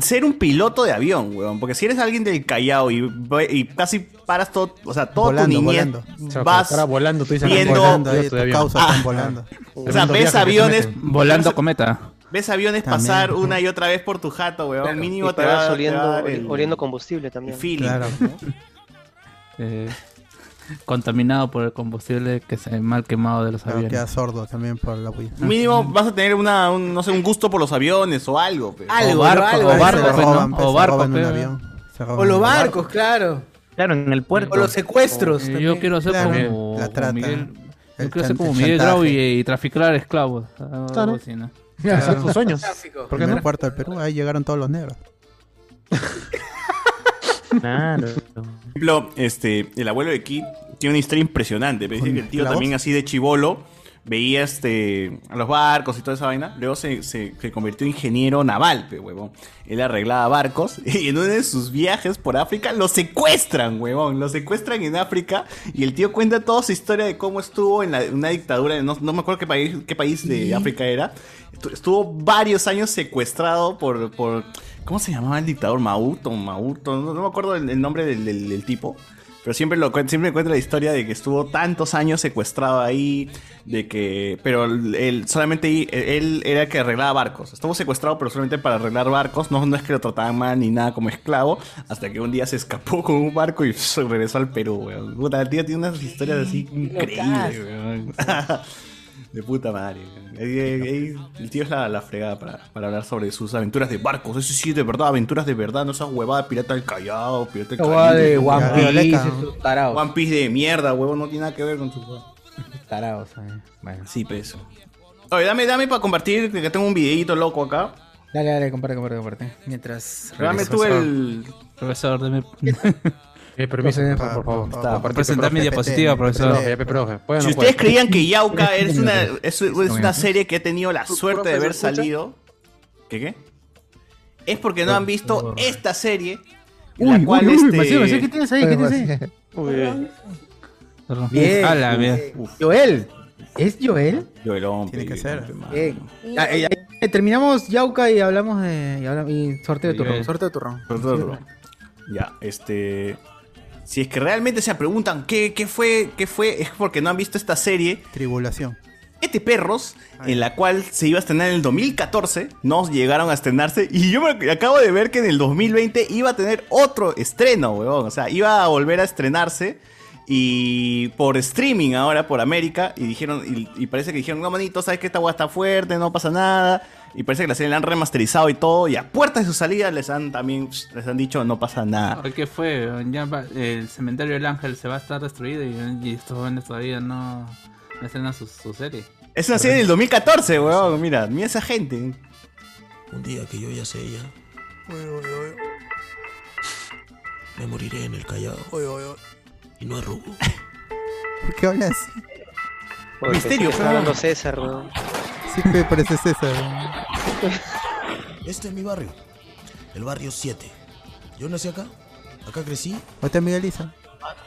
Ser un piloto de avión, weón. Porque si eres alguien del Callao y, y casi paras todo, o sea, Volando, tu niñez, volando. O sea, vas volando, tú dices, viendo, volando, ahí tu Ah. están volando. O sea, ves aviones. Volando cometa. Ves aviones También. pasar una y otra vez por tu jato, weón. Mínimo Y te te va, vas oliendo, el- oliendo combustible también. Claro. [laughs] [laughs] Eh, contaminado por el combustible que se mal quemado de los Claro, aviones. queda sordo también por la bulla. Mínimo vas a tener una, un, no sé, un gusto por los aviones o algo. pero- Algo, o barco, algo, o algo. barco, Se pues, roban, ¿no? o O los barcos, claro. Claro, en el puerto. O los secuestros. Eh, también. yo quiero ser Claro, como, la como trata, Miguel. el Yo quiero ser como el Miguel Grau y, y traficar esclavos. algo Claro. así, ¿no? Hacer tus sueños. Clásico. ¿Por qué no? puerto del Perú, ahí llegaron todos los negros. [laughs] Claro. Por ejemplo, este, el abuelo de Kid tiene una historia impresionante. pero Dice que el tío también así de chivolo veía este, a los barcos y toda esa vaina. Luego se, se- se convirtió en ingeniero naval, pe, huevón. Él arreglaba barcos [laughs] y en uno de sus viajes por África lo secuestran, huevón. Lo secuestran en África y el tío cuenta toda su historia de cómo estuvo en la- una dictadura, no, no me acuerdo qué país, qué país de África era. Estu- Estuvo varios años secuestrado por... por ¿Cómo se llamaba el dictador? Mauto, Mauto, no, no me acuerdo el, el nombre del, del- del tipo. Pero siempre lo siempre cuenta la historia de que estuvo tantos años secuestrado ahí, de que pero él solamente él era el que arreglaba barcos. Estuvo secuestrado pero solamente para arreglar barcos, no, no es que lo trataban mal ni nada como esclavo, hasta que un día se escapó con un barco y [laughs] regresó al Perú, weón. Puta, el tío tiene unas historias así increíbles, weón. [laughs] De puta madre. Ahí- el tío es la, la fregada para, para hablar sobre sus aventuras de barcos. Eso sí, de verdad, aventuras de verdad, no esas huevadas pirata del Callao, pirata del Caribe. de One Piece, tarados. One Piece de mierda, huevo, no tiene nada que ver con tu [laughs] Tarados, eh. Bueno. Sí, peso. Oye, dame, dame para compartir, que tengo un videito loco acá. Dale, dale, comparte, comparte, comparte. Mientras. Dame tú el... Profesor, dame... [laughs] Eh, permiso, por, por favor. Está, presentar mi diapositiva, profesor. O Si ustedes creían que Yauca [laughs] es una, es, es una serie que ha tenido la suerte de haber salido. ¿Qué qué? Es porque no han visto esta serie. Uy, la cual uy, uy, este... ¿qué tienes ahí? ¿Qué tienes ahí? Bien. Ala, bien. Joel. ¿Es Joel? Joelón, Tiene que ser. Bien. Ah, eh, eh, terminamos Yauca y hablamos de. Y, hablamos- y sorteo de turrón. Sorteo de turrón. Ya, este. Si es que realmente se preguntan qué, qué fue, qué fue, es porque no han visto esta serie. Tribulación. Este Perros, en la cual se iba a estrenar en el 2014, no llegaron a estrenarse. Y yo me acabo de ver que en el 2020 iba a tener otro estreno, weón. O sea, iba a volver a estrenarse. Y por streaming ahora, por América. Y dijeron, y, y parece que dijeron, no, manito, sabes que esta weá está fuerte, no pasa nada. Y parece que la serie la han remasterizado y todo. Y a puertas de su salida les han también les han dicho, no pasa nada. ¿Qué fue? Ya va- el cementerio del ángel se va a estar destruido y, y estos jóvenes todavía no, no estrenan su, su serie. Es una serie del 2014, weón. Mira, mira esa gente. Un día que yo ya sé ya. Me moriré en el Callao. Y no arrugo. ¿Por qué hablas Misterio, está hablando César, weón. Me parece César. Este es mi barrio. El barrio 7. Yo nací acá. Acá crecí. ¿Otra Miguel Isa?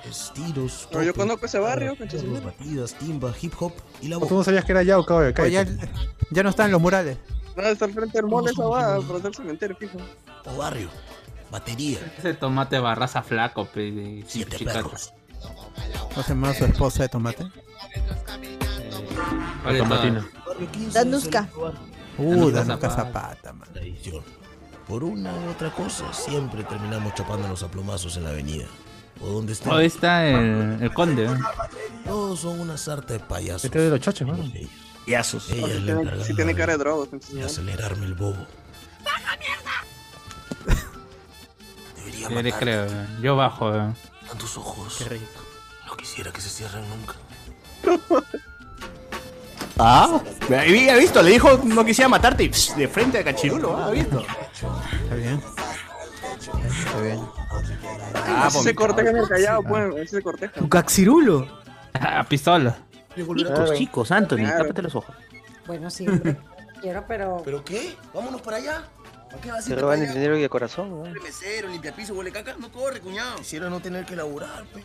Estiros. No, yo conozco ese barrio, madre. batidas, timba, hip hop y la ¿O ¿Tú no sabías que era Yauca, oye? Ya, ya no están los murales. No, está al frente del mall esa va, para hacer cementerio, fijo. O barrio. Batería. Ese tomate barraza flaco, pe, Siete perros. ¿No se llama su esposa de tomate? Vale, Tomatina. Barrio 15 Danuska. es el lugar Uh, Danuska Danuska Zapata. Man. Por una u otra cosa, siempre terminamos chapándonos a plomazos en la avenida. O donde esté. Oh, ahí está el, el conde. ¿eh? Todos son una sarta de payasos. Este es de los choches, mano. Yazos. Ella es Si la tiene, encargada si tiene cara de droga, de acelerarme el bobo. Debería Yo le matarte. creo, eh. yo bajo. eh. Están tus ojos. Qué rico. No quisiera que se cierren nunca. [laughs] Ah, había visto, le dijo no quisiera matarte y pss, de frente a Cachirulo, ¿ah? ¿Ha visto? Está bien. Está bien. Ah, así se corteja en el Callao, pues, así se corteja. Tu caxirulo. A pistola. Chicos, chicos, Anthony, Claro. tápate los ojos. Bueno, sí, [laughs] quiero, pero. ¿Pero qué? Vámonos para allá. ¿Qué vas a Se ir roban el dinero y el corazón, ¿no? Mesero, limpia piso, huele caca, no corre, cuñado. Quisiera no tener que laburar, pe.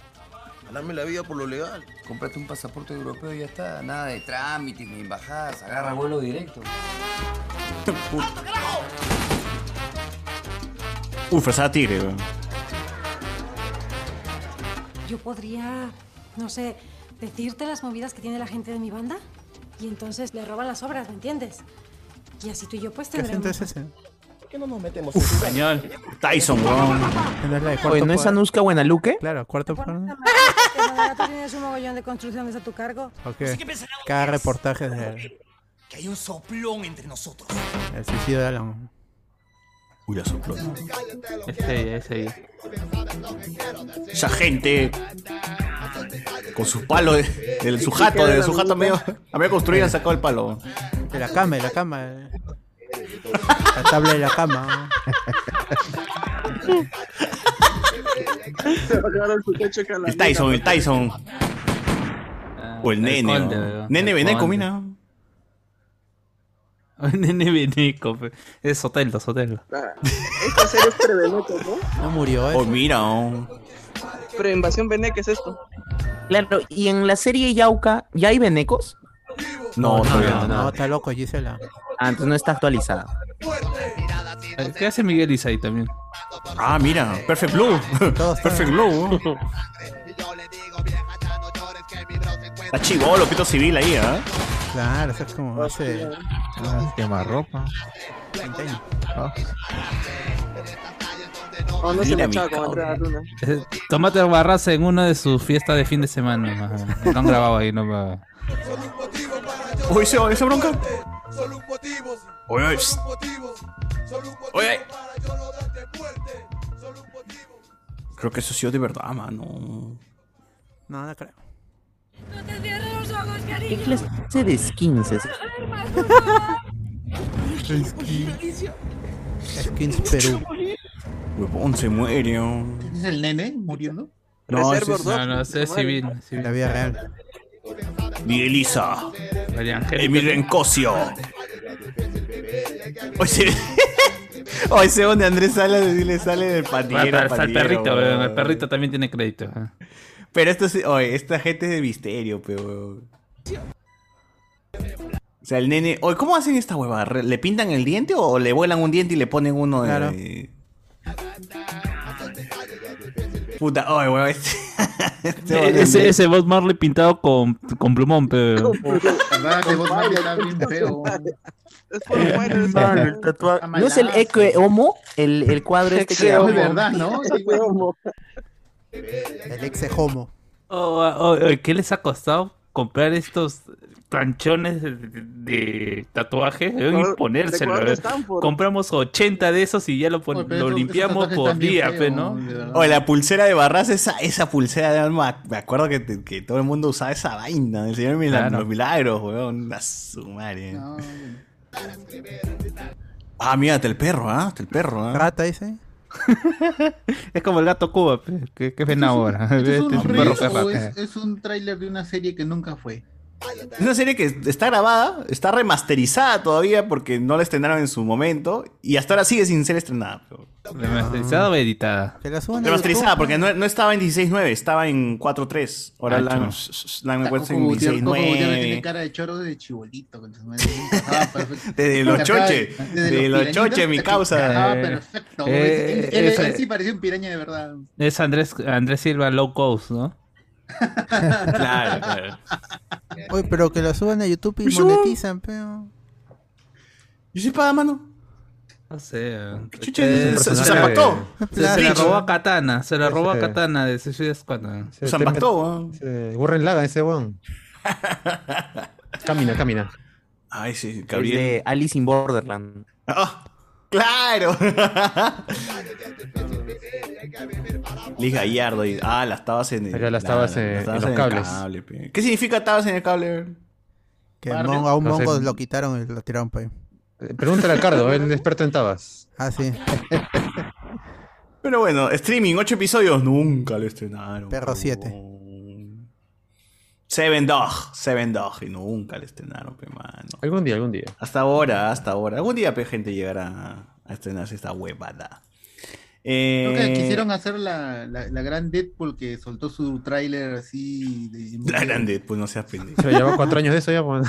Ganarme la vida por lo legal. Cómprate un pasaporte europeo y ya está. Nada de trámites ni embajadas. Agarra vuelo directo. Uf, frazada tigre, weón. Yo podría, no sé, decirte las movidas que tiene la gente de mi banda y entonces le roban las obras, ¿me entiendes? Y así tú y yo pues ¿Qué acento tendremos... es ese? ¿Por qué no nos metemos Uf, español. Tyson, weón. ¿No es la de Oye, ¿no es? Anuska Buenaluque? Claro, cuarto poder. tú tienes un mogollón de construcciones a tu cargo. Ok. Cada reportaje de Que hay un soplón entre nosotros. el suicidio de Alan. Uy, la sopló. Ese, ese. Esa gente. Con sus palos, de, de su jato, de su jato medio, a medio construir han sacado el palo. De la cama, de la cama. Eh. La tabla de la cama. El Tyson, el Tyson. O el nene. conde, weón. Nene El Beneco, conde. mira. [laughs] Nene Beneco, pe. es Soteldo, Soteldo. Esta serie es pre-Beneco, ¿no? No murió, Oh, mira. oh. Pre-invasión Beneque es esto. Claro, y en la serie Yauca, ¿ya hay venecos? No, todavía no, no. no, está loco, Gisela. Ah, entonces no está actualizada. ¿Qué hace Miguel Isa ahí también? Ah, mira, Perfect Blue. [laughs] Perfect Blue. Está chivolo, pito civil ahí, ¿ah? Claro, eso es como hace. Quema ropa. 20 años. Oh, no se me Luna. Eh, Tomate Barraza en una de sus fiestas de fin de semana. Lo han grabado ahí, no va. Uy, esa bronca. Oye, oye, psst. Oye. Creo que eso sí es de verdad, mano. No, no creo. ¿Qué clase de skins es? Skins Perú. Huevón, se muere. oh. ¿Es el nene muriendo? No, es No, no, es civil. civil. La vida real. Miguel Isa. Emilio Encosio. Oye, se- [laughs] Oye, ese donde Andrés sale, le sale del Ah, patillero. el perrito, el también tiene crédito. ajá. Pero esto sí, oye, esta gente es de misterio, pero. O sea, el nene. Oye, ¿cómo hacen esta hueva? ¿Re- ¿Le pintan el diente o le vuelan un diente y le ponen uno de. Claro. Puta, oye, hueva, este. Este ese, ese Bob Marley pintado con, con plumón, pero. Tatuaje. ¿No es el Eque Homo? El, el cuadro este que Es verdad, ¿no? [laughs] El ex homo. Oh, oh, oh, ¿Qué les ha costado comprar estos planchones de, de- tatuaje? Eh. Stanford. Compramos 80 de esos y ya lo, pon- Oye, lo limpiamos por día, ¿no? Oye, la pulsera de Barras, esa, esa pulsera de alma, me acuerdo que, que todo el mundo usaba esa vaina, el señor Mila- Claro. los milagros, weón, a su madre. Ah, mírate el perro, ¿ah? Hasta el perro, ¿ah? Rata dice. [laughs] Es como el gato Cuba, que, que ven ahora. ¿Esto es Este un es un perro reel o que rata. es, es un tráiler de una serie que nunca fue? Es una serie que está grabada, está remasterizada todavía porque no la estrenaron en su momento y hasta ahora sigue sin ser estrenada. pero- ¿Remasterizada o editada? Que la suban a Remasterizada YouTube, porque no, no estaba en 16.9, estaba en 4.3. Ahora Ah, la, han- la han puesto en Gutiérrez Coco Gutiérrez tiene 16.9. cara de choro de chibolito. Desde los choche, desde de los choche, mi causa. Encajaba Eh, perfecto. eh, Él- sí parecía un piraña de verdad. Es Andrés, Andrés Silva Low Cost, ¿no? [laughs] Claro, claro. Oye, pero que la suban a YouTube y ¿Yo? monetizan, pero. ¿Y si paga, mano? No sé. Chucha, Eh, se- se- se. Se, se la robó a Katana, se la robó a Katana de Suicide Squad. Se- met- weón. se- Gurren Laga ese weón. Camina, camina. Ay, sí, Gabriel. de Alice in Borderland. ¡Ah! ¡Claro! Liz Gallardo. y- Ah, las tabas en el. Acá las tabas en- en los cables. cable. ¿Qué significa tabas en el cable? Que mon- a un No sé. mongo lo quitaron y lo tiraron para ahí. Eh, Pregúntale a Cardo, es experto en tabas. Ah, sí. [laughs] Pero bueno, streaming, ocho episodios. Nunca lo estrenaron. Perro 7. Seven Dog. Seven Dog. Y nunca lo estrenaron, pe, mano. Algún día, algún día. Hasta ahora, hasta ahora. Algún día, pe, gente llegará a estrenarse esta huevada. Creo Eh, que quisieron hacer la, la, la gran Deadpool que soltó su tráiler así de, La grande, pues no seas pendejo. Se lleva cuatro años de eso ya, pues.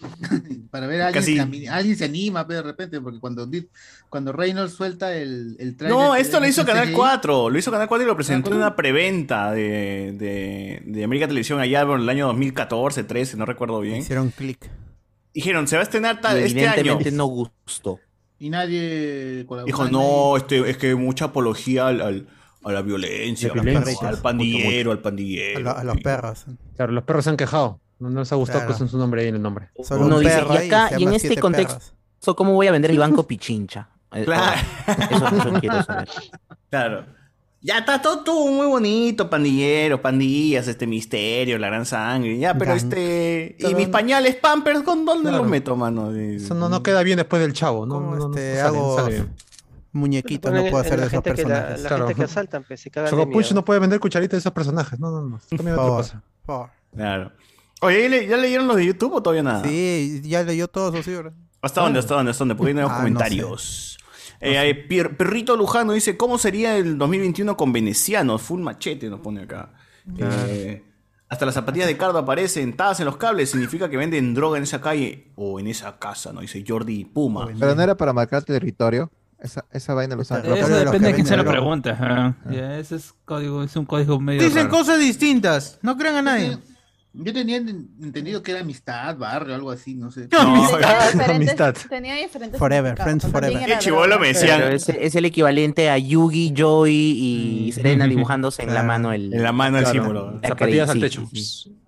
[laughs] para ver a alguien, Casi- alguien se anima pero de repente porque cuando cuando Reynolds suelta el, el tráiler No, esto lo hizo Canal CGI, 4. Lo hizo Canal 4 y lo presentó en una preventa de, de, de América Televisión allá por el año 2014, 13, no recuerdo bien. Hicieron clic. Dijeron, se va a estrenar tal, este año. evidentemente no gustó. y nadie Dijo, no, este, es que mucha apología al, al- a la violencia, La violencia. al pandillero, al pandillero. A, lo- a los perros. Claro, los perros se han quejado. No, no les ha gustado Claro. que usen su nombre ahí en el nombre. Solo Uno un dice, perro y acá, y en este contexto, perros. ¿cómo voy a vender el banco Pichincha? Eh, Claro. Eso, eso quiero saber. Claro. Ya está todo, todo muy bonito, pandillero, pandillas, este misterio, la gran sangre, ya, pero este... Y mis pañales Pampers, ¿con dónde Claro. los meto, mano? Eso no, no queda bien después del chavo, ¿no? No, no, no este, sale- hago sale muñequitos, no puedo hacer de esos que la- personajes. la Claro. gente que asaltan, pues, se no puede vender cucharitas de esos personajes. No, no, no. Por favor. Claro. Oye, ¿ya le- ¿ya leyeron los de YouTube o todavía nada? Sí, ya leyó todos sus libros. ¿Hasta dónde? ¿Hasta dónde? ¿Hasta dónde? Porque hay nuevos Ah, no comentarios. Eh, eh, Pier- Perrito Lujano dice, ¿cómo sería el 2021 con venecianos? Full machete nos pone acá. Eh, hasta las zapatillas de Cardo aparecen, tadas en los cables, significa que venden droga en esa calle o en esa casa, ¿no? Dice Jordi Puma. Pero no era para marcar territorio. Esa, esa vaina lo. Territorio Eso de los depende de quién se lo pregunte. ajá. Ya, ese es, código, es un código medio Dicen raro. cosas distintas. No crean a nadie. Yo tenía en- entendido que era amistad barrio algo así no sé Tenía diferentes- amistad. Tenía diferentes Forever, friends forever. chibolo droga. me decían. Es, es el equivalente a Yugi, Joy y Serena [laughs] dibujándose en la mano el, En la mano el símbolo. Zapatillas al techo.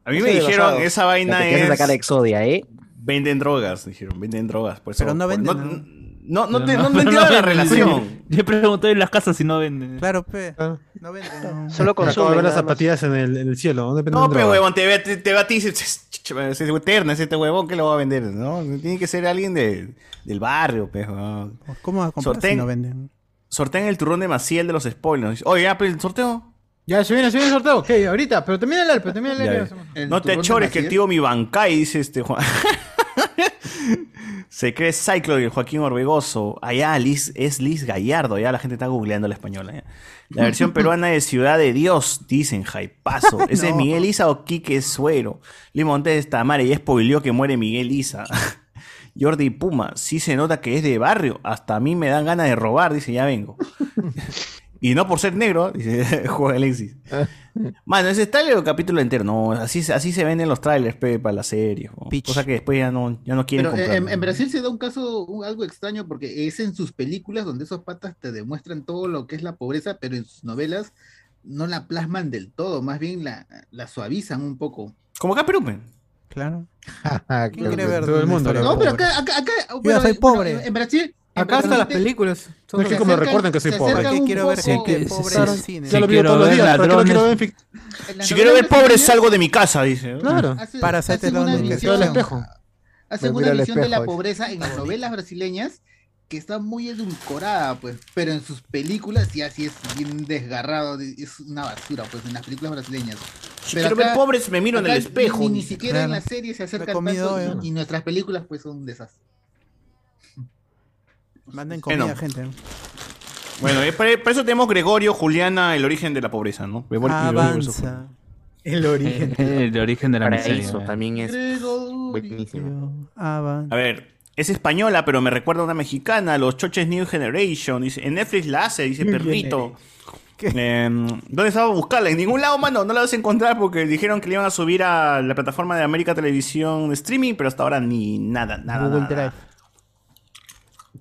A mí me dijeron, esa vaina hace sacar es... Exodia, ¿eh? Venden drogas, dijeron, venden drogas. Por eso, Pero no venden, No, no, no, te- No, no, no, [laughs] entiendo no la relación. Yo pregunté en las casas si no venden. Claro, pe. Claro. No venden. no. Solo Acabo de ver las zapatillas en el, en el cielo. ¿Dónde venden No, droga? huevón, te ve, te, te va a ti y dice, es eterna, es este huevón que lo va a vender, ¿no? Tiene que ser alguien de, del barrio, pues, huevón. ¿Cómo vas a comprar si no venden? Sortean el turrón de Maciel de los spoilers. Oye, ya, pero el sorteo. Ya, se viene, se viene el sorteo. Ok, ahorita, pero termina el pero termina el ya. No te chores que el tío mi bancay, dice este Juan. [laughs] [laughs] Se cree Cyclo y Joaquín Orbegoso. Allá Liz, es Liz Gallardo. Ya la gente está googleando la española. ya. La versión [laughs] peruana de Ciudad de Dios, dicen Jaipazo. [laughs] Ese es. Miguel Isa o Quique Suero. Lee Montes Tamara y spoileó que muere Miguel Isa. Jordi Puma, sí se nota que es de barrio. Hasta a mí me dan ganas de robar, dice, ya vengo. Y no por ser negro, [laughs] dice Juan Alexis. Mano, ese es trailer o capítulo entero. No, así, se- así se venden los trailers pe, para la serie. Cosa que después ya no, ya no quieren Pero eh, comprar. en, en Brasil se da un caso un- algo extraño porque es en sus películas donde esos patas te demuestran todo lo que es la pobreza, pero en sus novelas no la plasman del todo, más bien la, la suavizan un poco. Como acá en Perú, pe. Claro. [laughs] ¿Quién ¿Quién quiere ver Todo el mundo, ¿no? Pero acá, acá, acá pero, soy bueno, pobre. en Brasil. Acá hasta las películas. No es que como recuerden que soy pobre. acercan ¿Qué un quiero ver gente pobre sí, en sí. cine? Ya lo Sí, veo todos los días. ¿Para qué lo quiero ver las Si quiero ver pobre, salgo de mi casa, dice. Claro. hace- Para hacerte el espejo. hacen una visión de la pobreza en las novelas brasileñas que está muy edulcorada, pues, pero en sus películas sí así es bien desgarrado, de- es una basura, pues, en las películas brasileñas. Si Pero quiero ver pobres, me miro en el espejo. Ni, ni siquiera en Claro. la serie se acercan tanto y, y nuestras películas pues son un desastre. Manden Bueno. comida, gente. Bueno, eh, para, para eso tenemos Gregorio, Juliana, el origen de la pobreza, ¿no? Gregorio- Avanza. El origen. [laughs] El origen de la Paraíso miseria. también es buenísimo. A ver, es española, pero me recuerda a una mexicana, los choches New Generation. Dice, en Netflix la hace, dice Perrito. Em, ¿Dónde estaba a buscarla? En ningún lado, mano, no la vas a encontrar porque dijeron que le iban a subir a la plataforma de América Televisión de Streaming, pero hasta ahora ni nada, nada. Google nada. Drive.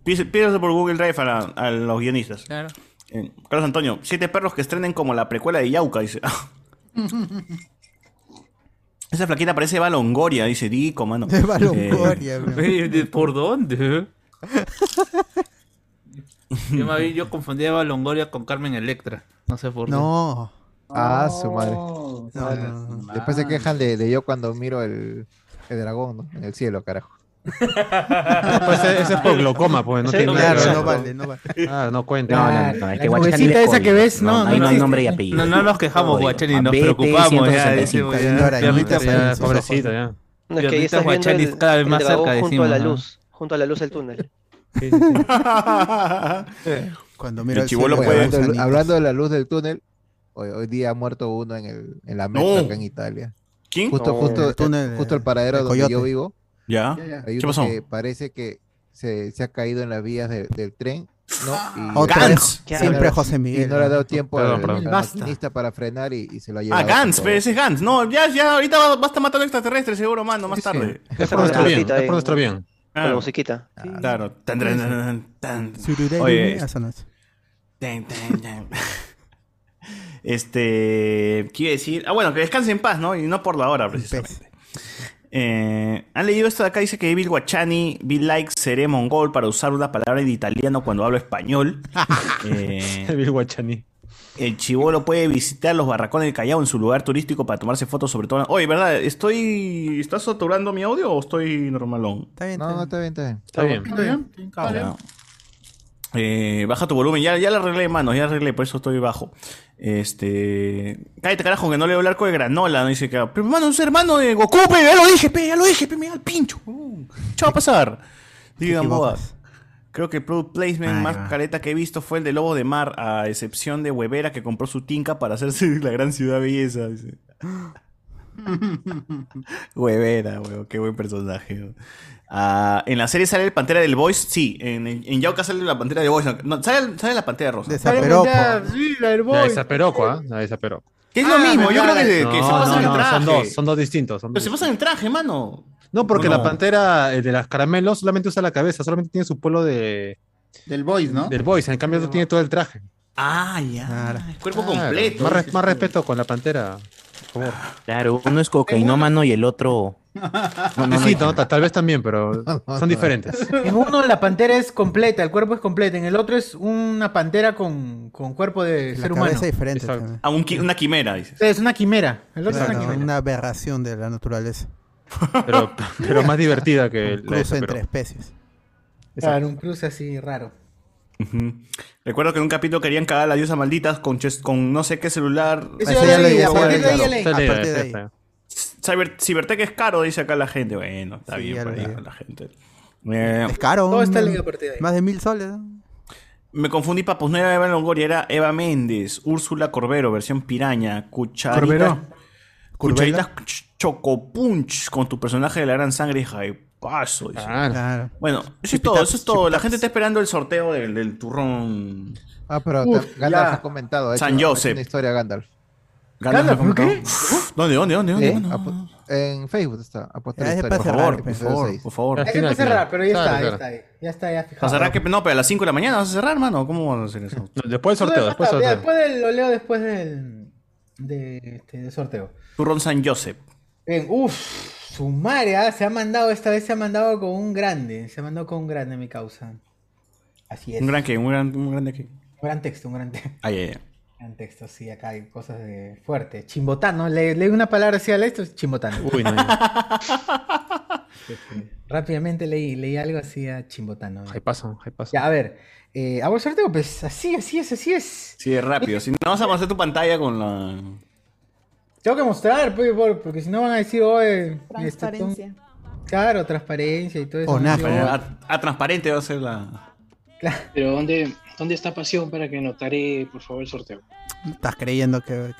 Pídese- Pídese por Google Drive a, la- a los guionistas. Claro. Eh, Carlos Antonio, siete perros que estrenen como la precuela de Yauca, dice. [laughs] Esa flaquita parece Eva Longoria, dice Dico, mano. [laughs] Eva Eh, Longoria, bro. [laughs] Oye, ¿de- ¿Por dónde? Yo, me había- yo confundí a Eva Longoria con Carmen Electra. No sé por qué. No. Ah, su madre. No, No, no, no. Después se quejan de, de yo cuando miro el, el dragón, ¿no? En el cielo, carajo. Pues ese, ese es por glaucoma, pues. No Sí, tiene Claro, nada no vale, no vale. Ah, no cuenta. No, no, no, es que esa que ves, no, no, no ahí no hay existe. nombre y apellido. No, no nos quejamos. Guachani, nos preocupamos. Ya, 165. decimos, Está ya, viendo ahora, ya, ahorita ya, sale en sus pobrecito, ya. No, es que ahí Ahorita estás viendo Guachani el, cada vez más cerca, junto a la luz, junto a la luz del túnel. Cuando mira El el chibolo cielo, puede- los hablando, de la luz del túnel, hoy, hoy día ha muerto uno en, el, en la meta No. acá en Italia. ¿Quién? Justo, No. justo, El túnel, justo el paradero donde yo vivo. ¿Ya? Hay ¿Qué uno pasó? que parece que se, se ha caído en las vías de- del tren. ¿no? Y- vez, y no siempre José Miguel, Y no le ha dado tiempo Perdón, al, perdón. al Basta. maquinista para frenar y, y se lo ha Ah, llevado. Gans, por pero ese es Gans. No, ya, ya, ahorita va, va a estar matando extraterrestres, seguro, mano, más tarde. Es por nuestro bien, es por nuestro bien. Ah, Con la musiquita. Claro. Tan, tan, tan, tan, tan. Sururé, [laughs] Oye. Este. Quiere decir. Ah, bueno, que descanse en paz, ¿no? Y no por la hora, precisamente. Eh, Han leído esto de acá, dice que Bill Guachani, Bill Like seré mongol para usar una palabra en italiano cuando hablo español. [laughs] Eh, Bill Guachani. el chivolo puede visitar los barracones del Callao en su lugar turístico para tomarse fotos sobre todo. Oye, ¿verdad? ¿Estoy. ¿Estás saturando mi audio o estoy normalón? Está bien, No, no, está bien, está bien. Está bien. ¿Está bien? Ah, ya. Eh, baja tu volumen, ya, ya lo arreglé, mano, ya lo arreglé, por eso estoy bajo. Este. Cállate, carajo, que no leo el arco de granola, no dice que. Pero hermano, es hermano de Goku, pe, ya lo dije, pe, ya lo dije, pe, me da el pincho. Uh, ¿Qué va a pasar? Digan bodas. Creo que el product placement Ahí más va. careta que he visto fue el de Lobo de Mar, a excepción de Huevera que compró su tinca para hacerse [laughs] la gran ciudad belleza. dice. [laughs] Huevera, weón, qué buen personaje. weón. Ah, en la serie sale el Pantera del Voice, sí. En, en Yauca sale la Pantera del Voice. No, sale, sale la Pantera Rosa. De Zaperoco. Sí, la del Ya boy. es Zaperoco, ¿ah? Ya es Zaperoco. Que es lo mismo, yo creo que, que No, se pasan no, el no, traje. son dos, son dos distintos. son Pero dos se pasan el traje, mano. No, porque No. la pantera el de las caramelos solamente usa la cabeza, solamente tiene su polo de. Del Boys, ¿no? Del Boys, en cambio, no tiene todo el traje. Ah, ya. El cuerpo Claro, completo. Más, res- más respeto con la pantera. Por favor. Claro, uno es cocainómano y el otro. No, no, Sí, no. no, ta- tal vez también, pero [laughs] son diferentes. En uno la pantera es completa, el cuerpo es completo. En el otro es una pantera con, con cuerpo de La ser humano. cabeza diferente también. Ah, un una quimera, dice. Es una quimera. El otro es una quimera. una aberración de la naturaleza. Pero, pero más divertida que de cruce esa, entre pero- especies. Claro, un cruce así raro. Recuerdo que en un capítulo querían cagar a la diosa malditas con, no sé qué celular. Eso ya leí, a partir de ya leí. es A partir ahí. Cyber, Cybertech es caro, dice acá la gente. Bueno, está Sí, bien con la gente. Eh, Es caro. Todo está un- leído a partir de ahí. Más de mil soles. me confundí, papus. No era Eva Longoria, era Eva Méndez, Úrsula Corbero, versión piraña, cucharita, Corbero. cucharitas ch- chocopunch con tu personaje de la gran sangre, hija de paso. dice. Claro. Claro. Bueno, eso es todo, eso es todo. La gente está esperando el sorteo del, del turrón. Ah, pero Uf, Gandalf ya. ha comentado. San hecho Joseph. Una historia Gandalf. Gandalf, ¿por qué? ¿Dónde, dónde, dónde? dónde? ¿Eh? En Facebook está. Ya es para Por cerrar, favor, por favor, por favor. Hay que cerrar, pero ya está, ya está ahí. Ya está, ya fijado. ¿Vas a cerrar que no, pero a las 5 de la mañana vas a cerrar, mano. ¿Cómo vas a hacer eso? Después del sorteo, después del Ya, sorteo. después del- lo leo después del, de, este, del sorteo. Turrón San Joseph. Bien, uff, su madre, ah, se ha mandado, esta vez se ha mandado con un grande. Se ha mandado con un grande, mi causa. Así es. Un gran que, un gran, un grande que. Un gran texto, un gran texto. Ay, ay. Gran texto, sí, acá hay cosas de fuerte. Chimbotano, le, lee una palabra así al esto, es chimbotano. [laughs] Uy, no. Rápidamente leí, leí algo así a chimbotano. Ahí pasa, ahí pasa. Ya, a ver, eh, hago el sorteo, pues así, así es, así es. Sí, es rápido. Si no, vas a mostrar tu pantalla con la. Tengo que mostrar, pues, por- porque si no van a decir, oye, este, Transparencia. claro, transparencia y todo eso. O a nada. "Oh, A, a transparente va a ser la. Pero ¿dónde, ¿dónde está pasión para que notaré, por favor, el sorteo? Estás creyendo que.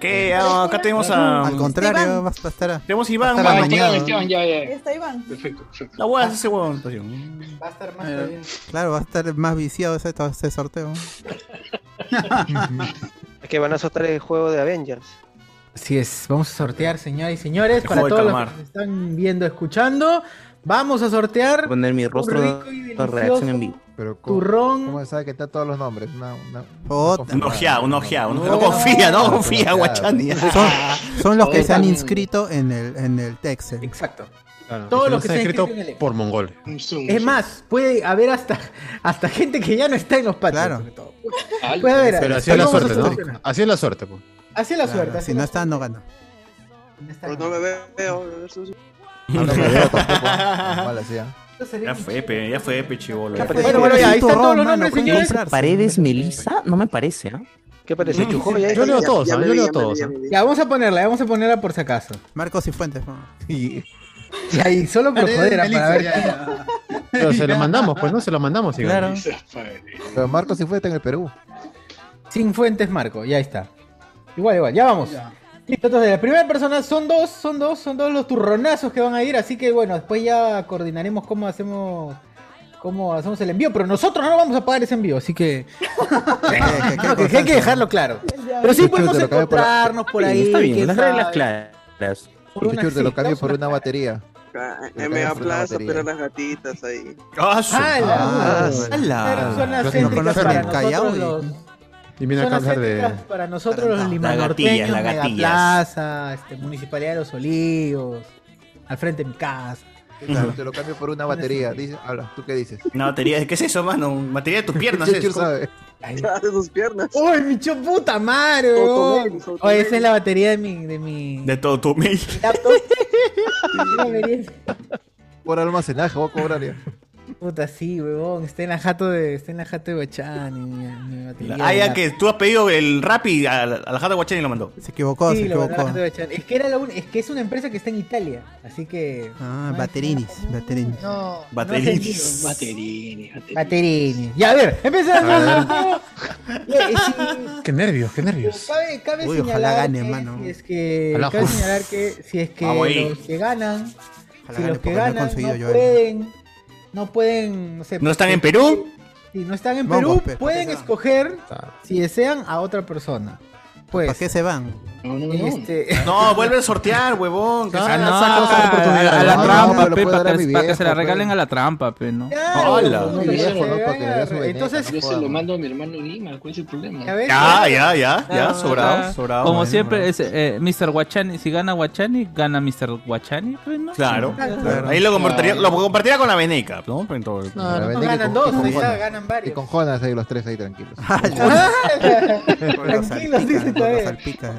¿Qué? Ah, acá tenemos a. Al contrario, Iván. vas a estar. Tenemos a Iván. Va a estar. Esteban, ya, ya, está Iván. Perfecto, perfecto. La hueá es ese huevón. pasión. Va a estar más todavía. Claro, va a estar más viciado ese, todo ese sorteo. Es [laughs] que van a soltar el juego de Avengers. Así es, vamos a sortear, señoras y señores, El para todos los que nos están viendo, escuchando. Vamos a sortear Voy a poner mi rostro rico y de reacción en vivo. Pero ¿cómo, turrón. ¿cómo se sabe que están todos los nombres? Una, una, Puta. Un ojeado, un ojeado. No, No, confía, no no, confía, Guachani. Son, son los que se han inscrito en el, en el Texel. Exacto. Claro, Todo y lo no que está está escrito escrito en el- por mongol. Es más, puede haber hasta, hasta gente que ya no está en los patios. Claro. Puede haber. Pero así es la suerte, ¿no? Así es la suerte, pues. Así es la Claro, suerte. si no está, no gana. Pero no me veo. No, no me veo tampoco. Mal así, ¿ah? Ya fue, pe, ya fue, pe, chivolo. ya ¿Qué fue. Bueno, bueno, ya, ahí están todos los nombres, ¿cómo señores. Paredes Melissa, no me parece, ¿ah? ¿Qué parece? Chujó ya. Yo leo todos, yo leo todos. ya vamos a ponerla, vamos a ponerla por si acaso. Marcos y Fuentes. ¿no? Y Y ahí, solo por joder, para ver. Pero se lo mandamos, pues no se lo mandamos. igual. Claro. Pero Marco si fue está en el Perú. Sin fuentes, Marco, ya está. Igual, igual, ya vamos. Listo, entonces la primera persona son dos, son dos, son dos los turronazos que van a ir, así que bueno, después ya coordinaremos cómo hacemos cómo hacemos el envío, pero nosotros no vamos a pagar ese envío, así que, [laughs] No, que hay que dejarlo claro. Pero sí podemos encontrarnos por ahí. Está bien, las reglas claras. Por una- Chuchu, te lo sí, cambio por una batería. En Mega Plaza, pero las gatitas ahí. ¡Ah, su- ¡Hala! ¡Hala! Pero son las Pero si no céntricas para el Callao nosotros los- Y viene a hablar de. para nosotros los limanorteños, la Mega gatillas. Plaza, este, Municipalidad de los Olivos, al frente de mi casa. Chuchu, te lo cambio por una batería. Dice, habla, ¿tú qué dices? Una batería. ¿Qué es eso, mano? Batería de tus [laughs] piernas. Es. sabe. de sus piernas. ¡Uy, mi puta madre! Automóvil, weón! automóvil. Oye, esa es la batería de mi, de mi De todo tu mail. [laughs] [laughs] Por almacenaje, voy a cobrar ya. Puta, sí, huevón. Está en la jato de, está en la jato de batería Ah, de ya que tú has pedido el rap y a la, a la Jata Guachani lo mandó. Se equivocó, Sí, se lo mandó a la equivocó. jato de. Es que era la un- es que es una empresa que está en Italia, así que Ah, Baterinis, Baterinis. no. Baterinis. Baterini, baterini. Baterini. Ya, a ver, empezamos. Ya, y si- Qué nervios, qué nervios. Cabe, cabe Uy, ojalá señalar gane, que mano. si es que Ojalá. cabe señalar que si es que Vamos ahí. los que ganan, Ojalá si gane los que porque no he ganan conseguido no yo el- pueden, no pueden, no sé, ¿No están en Perú? Si no están en Vamos, Perú, pe- pueden ¿para qué escoger si desean a otra persona. Pues, ¿Para qué se van? No, no, no. este, [laughs] No, vuelve a sortear, huevón. que Ah, saca- no, saca otra a, oportunidad. a la No, trampa, no, pe, para que, mi para que se la regalen pues. a la trampa, pe, ¿no? claro, Hola. no, No, viejo, no, Entonces, Yo se lo mando a mi hermano Lima, ¿cuál es el problema? ya ves, Ya, ya, ya, ya, Ah, sobrado, ah, sobrado. Como Bueno, siempre, es, eh, Mr. Guachani, si gana Guachani, gana Mr. Guachani, pues no. Claro. Claro. Ahí lo compartiría, lo compartiría con la Veneca, ¿no? Entonces, no, no, no ganan y dos, y ganan Y varios. con Jonas ahí los tres ahí tranquilos. [laughs] [laughs] Tranquilos, dice Lo todavía. salpica, eh.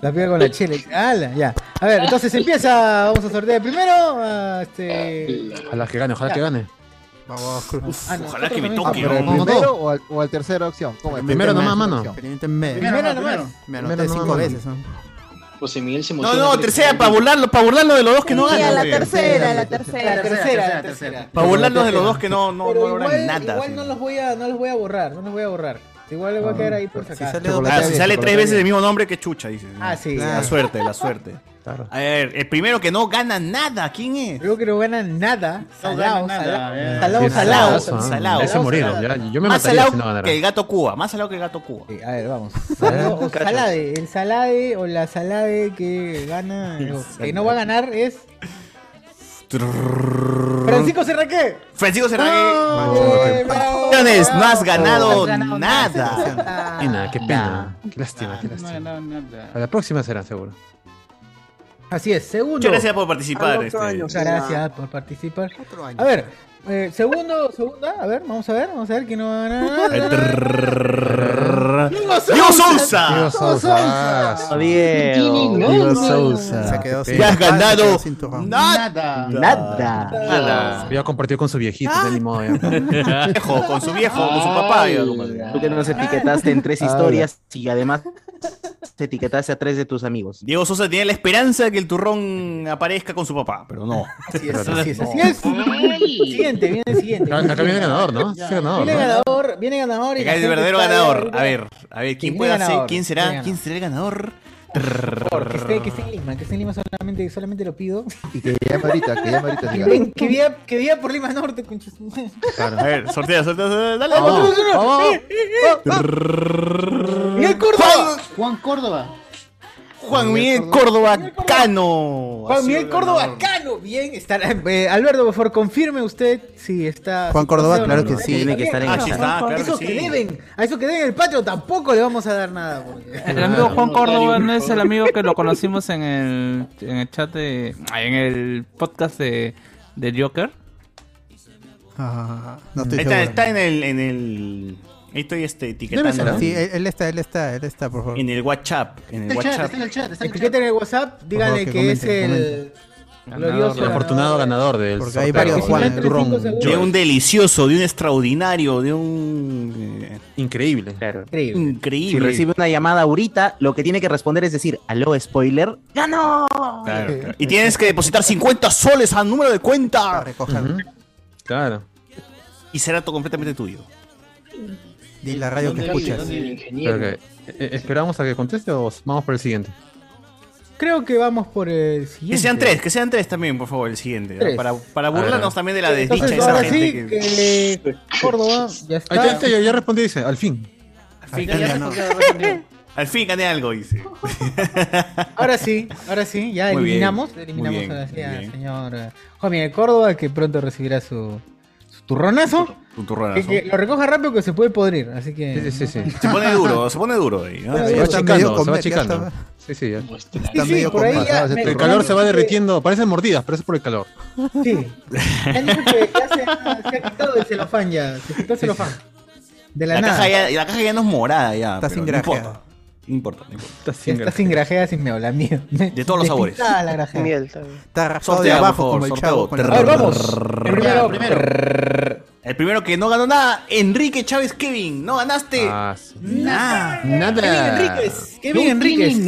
La pega con la chile. ¡Hala! Ya. A ver, entonces empieza. Vamos a sortear primero. a este... Ojalá que gane, ojalá Ya. que gane. Vamos, Cruz. Ah, Ojalá que me Ah, toque, pero el no, primero o al, o al tercera opción. ¿Cómo es? Primero nomás, mano. Primero Primero, nomás. primero. Me Primero anoté nomás, cinco veces. ¿no? José Miguel se No, emociona. no, tercera, para burlarlo, para burlarlo de los dos que no Sí, ganan. la tercera, la La tercera. tercera, la tercera. Para burlarnos de los dos que no, no, no logran igual, nada. igual sí. no los voy a, no los voy a borrar, no los voy a borrar. Igual le voy a quedar ahí por Si sacar. sale Ah, si sale tres chocolate veces el mismo nombre, que chucha, dice. Ah, sí. La suerte, la suerte. Claro. A ver, el primero que no gana nada, ¿quién es? Creo que no ganan nada. Salado. salado, ah. salado. Ese Yo me más mataría salado si no ganara. que el gato Cuba, más salado que el gato Cuba. Sí, a ver, vamos. [laughs] Salado o salade. El salade o la salade que gana, [laughs] que no va a ganar es Francisco Serraque. Francisco Serraque. Bravo, Millones, no has ganado No has ganado nada. Qué nada, qué pena. Qué lástima, qué No, lástima. no, nada. A la próxima será seguro. Así es, segundo. Muchas gracias por participar. Este. año. Muchas gracias por participar. Otro año. A ver, eh, segundo, segunda, a ver, vamos a ver, vamos a ver quién no va a ganar. Diego Sousa. Diego Sousa. Ah, Diego. Sousa. Has ganado nada. Nada. Nada. Ya compartió con su viejito, de ni modo. con su viejo, con su papá. Tú que nos etiquetaste en tres historias y además etiquetaste a tres de tus amigos. Diego Sosa tiene la esperanza de que el turrón aparezca con su papá, pero no. Así es, así es, así es. Siguiente, viene el siguiente. Acá acá viene el ganador, ¿no? Sí, ganador. Viene ¿no? ganador, viene ganador. y Acá la el verdadero ganador. A ver, a ver, ¿quién ¿Quién puede ganador? hacer? ¿Quién será? ¿Quién ¿Quién será el ganador? Que esté, que esté en Lima, que esté en Lima solamente, solamente lo pido. Y que llame ahorita, que llame ahorita. Que, ven, que, vía, que vía por Lima Norte, conchas. A ver, sortea, sortea, sortea, dale. Miguel Córdoba. Juan Córdoba. Juan Miguel Córdoba Cano. Juan Miguel el Córdoba. Cano. Bien, está, eh, Alberto, por favor, confirme usted si está. Juan Córdoba, claro que sí. Tiene que estar en Ah, el sí chat. está, claro Eso que sí. deben, a eso que deben el patio tampoco le vamos a dar nada. porque- [laughs] El amigo Juan Córdoba no es el amigo que lo conocimos en el, en el chat de. en el podcast de, de Joker. Ah, no estoy está, está en el, en el. Ahí estoy este, etiquetando. ¿no? Sí, él, él está, él está, él está, por favor. En el WhatsApp. En el chat, WhatsApp. está en el chat, está en el chat. Etiqueten en el WhatsApp, díganle favor, que que es el. Glorioso. El afortunado ganador del Porque hay varios Juan. turrón. De un delicioso, de un extraordinario, de un. eh, Increíble. Increíble. Si Increíble. recibe una llamada ahorita, lo que tiene que responder es decir, aló, spoiler, ¡ganó! Claro, claro. Y tienes que depositar 50 soles al número de cuenta. Recogerlo. Claro. Y será todo completamente tuyo. Di la radio que ¿Dónde escuchas. que, eh, ¿Esperamos a que conteste o vamos por el siguiente? Creo que vamos por el siguiente. Que sean tres, que sean tres también, por favor, el siguiente. ¿no? Tres. Para, para A burlarnos a ver. también de la desdicha de esa ahora gente. sí, que- que Córdoba ya Ahí está. está, ahí está, ya, ya respondí, dice, al fin. Al fin, Ya gané, está. [laughs] al fin gané algo, dice. [laughs] Ahora sí, ahora sí, ya Muy bien, eliminamos, eliminamos bien, ahora sí muy al bien. señor eh, Juan Miguel Córdoba, que pronto recibirá su turronazo. Que, turronazo. que lo recoja rápido que se puede podrir, así que... Sí, sí, sí. Se pone duro, se pone duro ahí. ¿no? Bueno, Se va medio se va está. Sí, sí, ya. Sí, Está sí, medio por ahí ya... me- El calor se va derritiendo, parecen mordidas, pero es por el calor. Sí. Me han dicho que ya se ha, se ha quitado el celofán ya, se quitó el celofán. De la, La nada. caja, ya, la caja ya no es morada ya. Está sin importa. No importa, no importa. Está sin Está sin grajea, sin meola, mío. De todos los sabores. Despintada la grajea. Miel. Está rajado de abajo favor, como el chavo. con la- A ver, vamos. El primero. primero. El primero que no ganó nada, Enrique Chávez Kevin. No ganaste. Ah, sí. nada. Nada. Kevin Enríquez. Kevin Enríquez.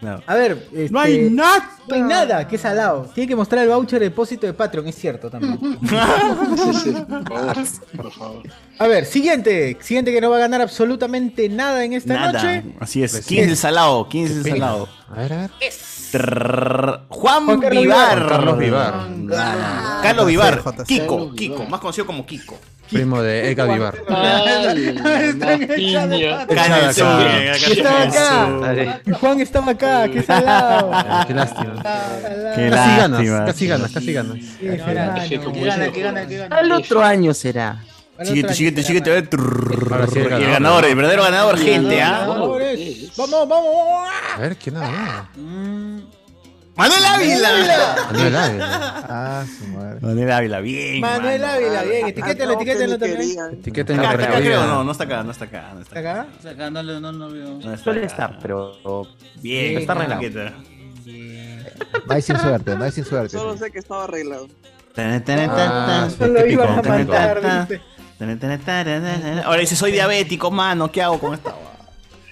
No. A ver, este, No hay nada. No hay nada, que es salado. Tiene que mostrar el voucher de depósito de Patreon, es cierto también. [laughs] Sí, sí, por favor, por favor. A ver, siguiente. Siguiente que no va a ganar absolutamente nada en esta Nada. noche. Así es. Pues ¿Quién es el salado? ¿Quién es el salado? A ver, a ver. Trrr, Juan, Juan Carlos Vivar. Vivar. Carlos Vivar. Ah, Carlos Vivar. Kiko, Kiko, más conocido como Kiko. Primo de Edgar Vivar. Estaba acá. Y Juan estaba acá, qué salado. Qué lástima. Qué Casi ganas, lástima. casi ganas, casi ganas. Sí, hermano. Que como Que dice gana, el que juego. gana, que gana. Al otro año será. Al ver. Ahora sí, el ganador. el verdadero ganador, gente, ¿ah? Vamos, vamos. A ver, ¿quién nada? Manuel Ávila. Manuel Ávila. Ah, su madre. Manuel Ávila, bien. Manuel mano. Ávila, bien. Etiquétalo, etiquétalo también. Etiqueta en Acá, la acá creo, no, no está acá, no está acá. No está ¿Está acá. sea, acá no, lo- no veo. No está Suele estar, pero Bien, Está arreglado. No hay [laughs] sin suerte, no hay sin suerte. Solo sé que estaba arreglado. Ah, Solo a matar. Ahora dice, soy diabético, mano, ¿qué hago con esta?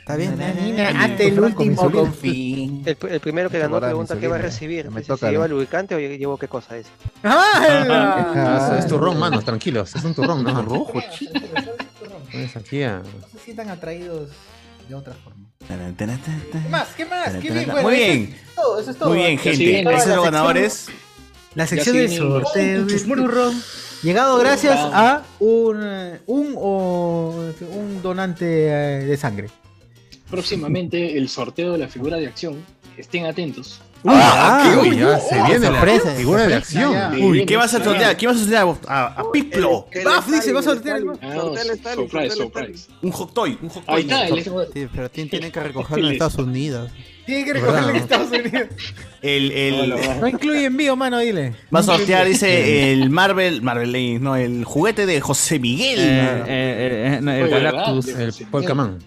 Está bien. Hasta el Franco, mi último sobrino. confín. El, el primero que ganó pregunta qué va a recibir. Me si toca, se lleva ¿no? lubricante o llevo qué cosa es. ¡Hala! Ah, Es turrón, mano, tranquilos. Es un turrón, ¿no? Rojo, aquí a... No se sientan atraídos de otra forma. ¿Qué más? ¿Qué más? Muy eso bien. es todo, eso es todo. Muy bien, gente. Esos son los ganadores. La sección los- sorteo turrón. Llegado gracias a un, eh, un, un donante eh, de sangre. Próximamente el sorteo de la figura de acción. Estén atentos. Ah, qué uy, ya se viene sorpresa, la figura de acción. ya. Uy, ¿qué vas a sortear? ¿Qué vas a sortear? A, a Piplo. Baf, dice, vas a sortear. Ah, Sortea el Stalin, surprise, surprise. Un hot toy. Un hot Ahí toy. está, el- Sí, pero tienen, tienen que recogerlo en Estados Unidos. Tiene que recogerlo en. Estados Unidos. El, el, No incluye envío, mano, dile. va a sortear, dice, el Marvel, Marvel Legends, no, el juguete de José Miguel. Eh, eh, eh, no, el Galactus. El Polkaman.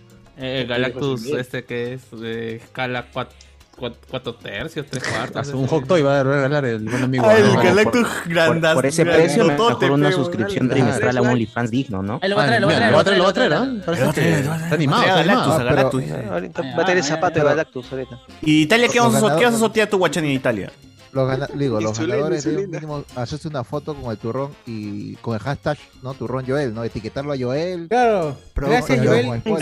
Eh, El Galactus, este que es de escala 4 tercios, 3 cuartos. Un hot toy va a regalar el buen amigo. Ah, el ¿no? Galactus por, grandas. por ese precio mejor una suscripción trimestral a un OnlyFans digno, ¿no? Lo va a Ah, traer, lo va a traer. lo va a traer, lo va a traer, ¿ah? A a. Está animado, a. Galactus, Ah, Galactus. Ah, va a tener ah, zapato de Galactus ahorita. ¿Y Italia qué, a, sor- qué vas a sortear tu guachani en Italia? Los gana- [laughs] digo, los Insulina, ganadores mínimo hacerse una foto con el turrón y con el hashtag, ¿no? Turrón Joel, ¿no? Etiquetarlo a Joel. Claro. Pero Gracias, Joel. no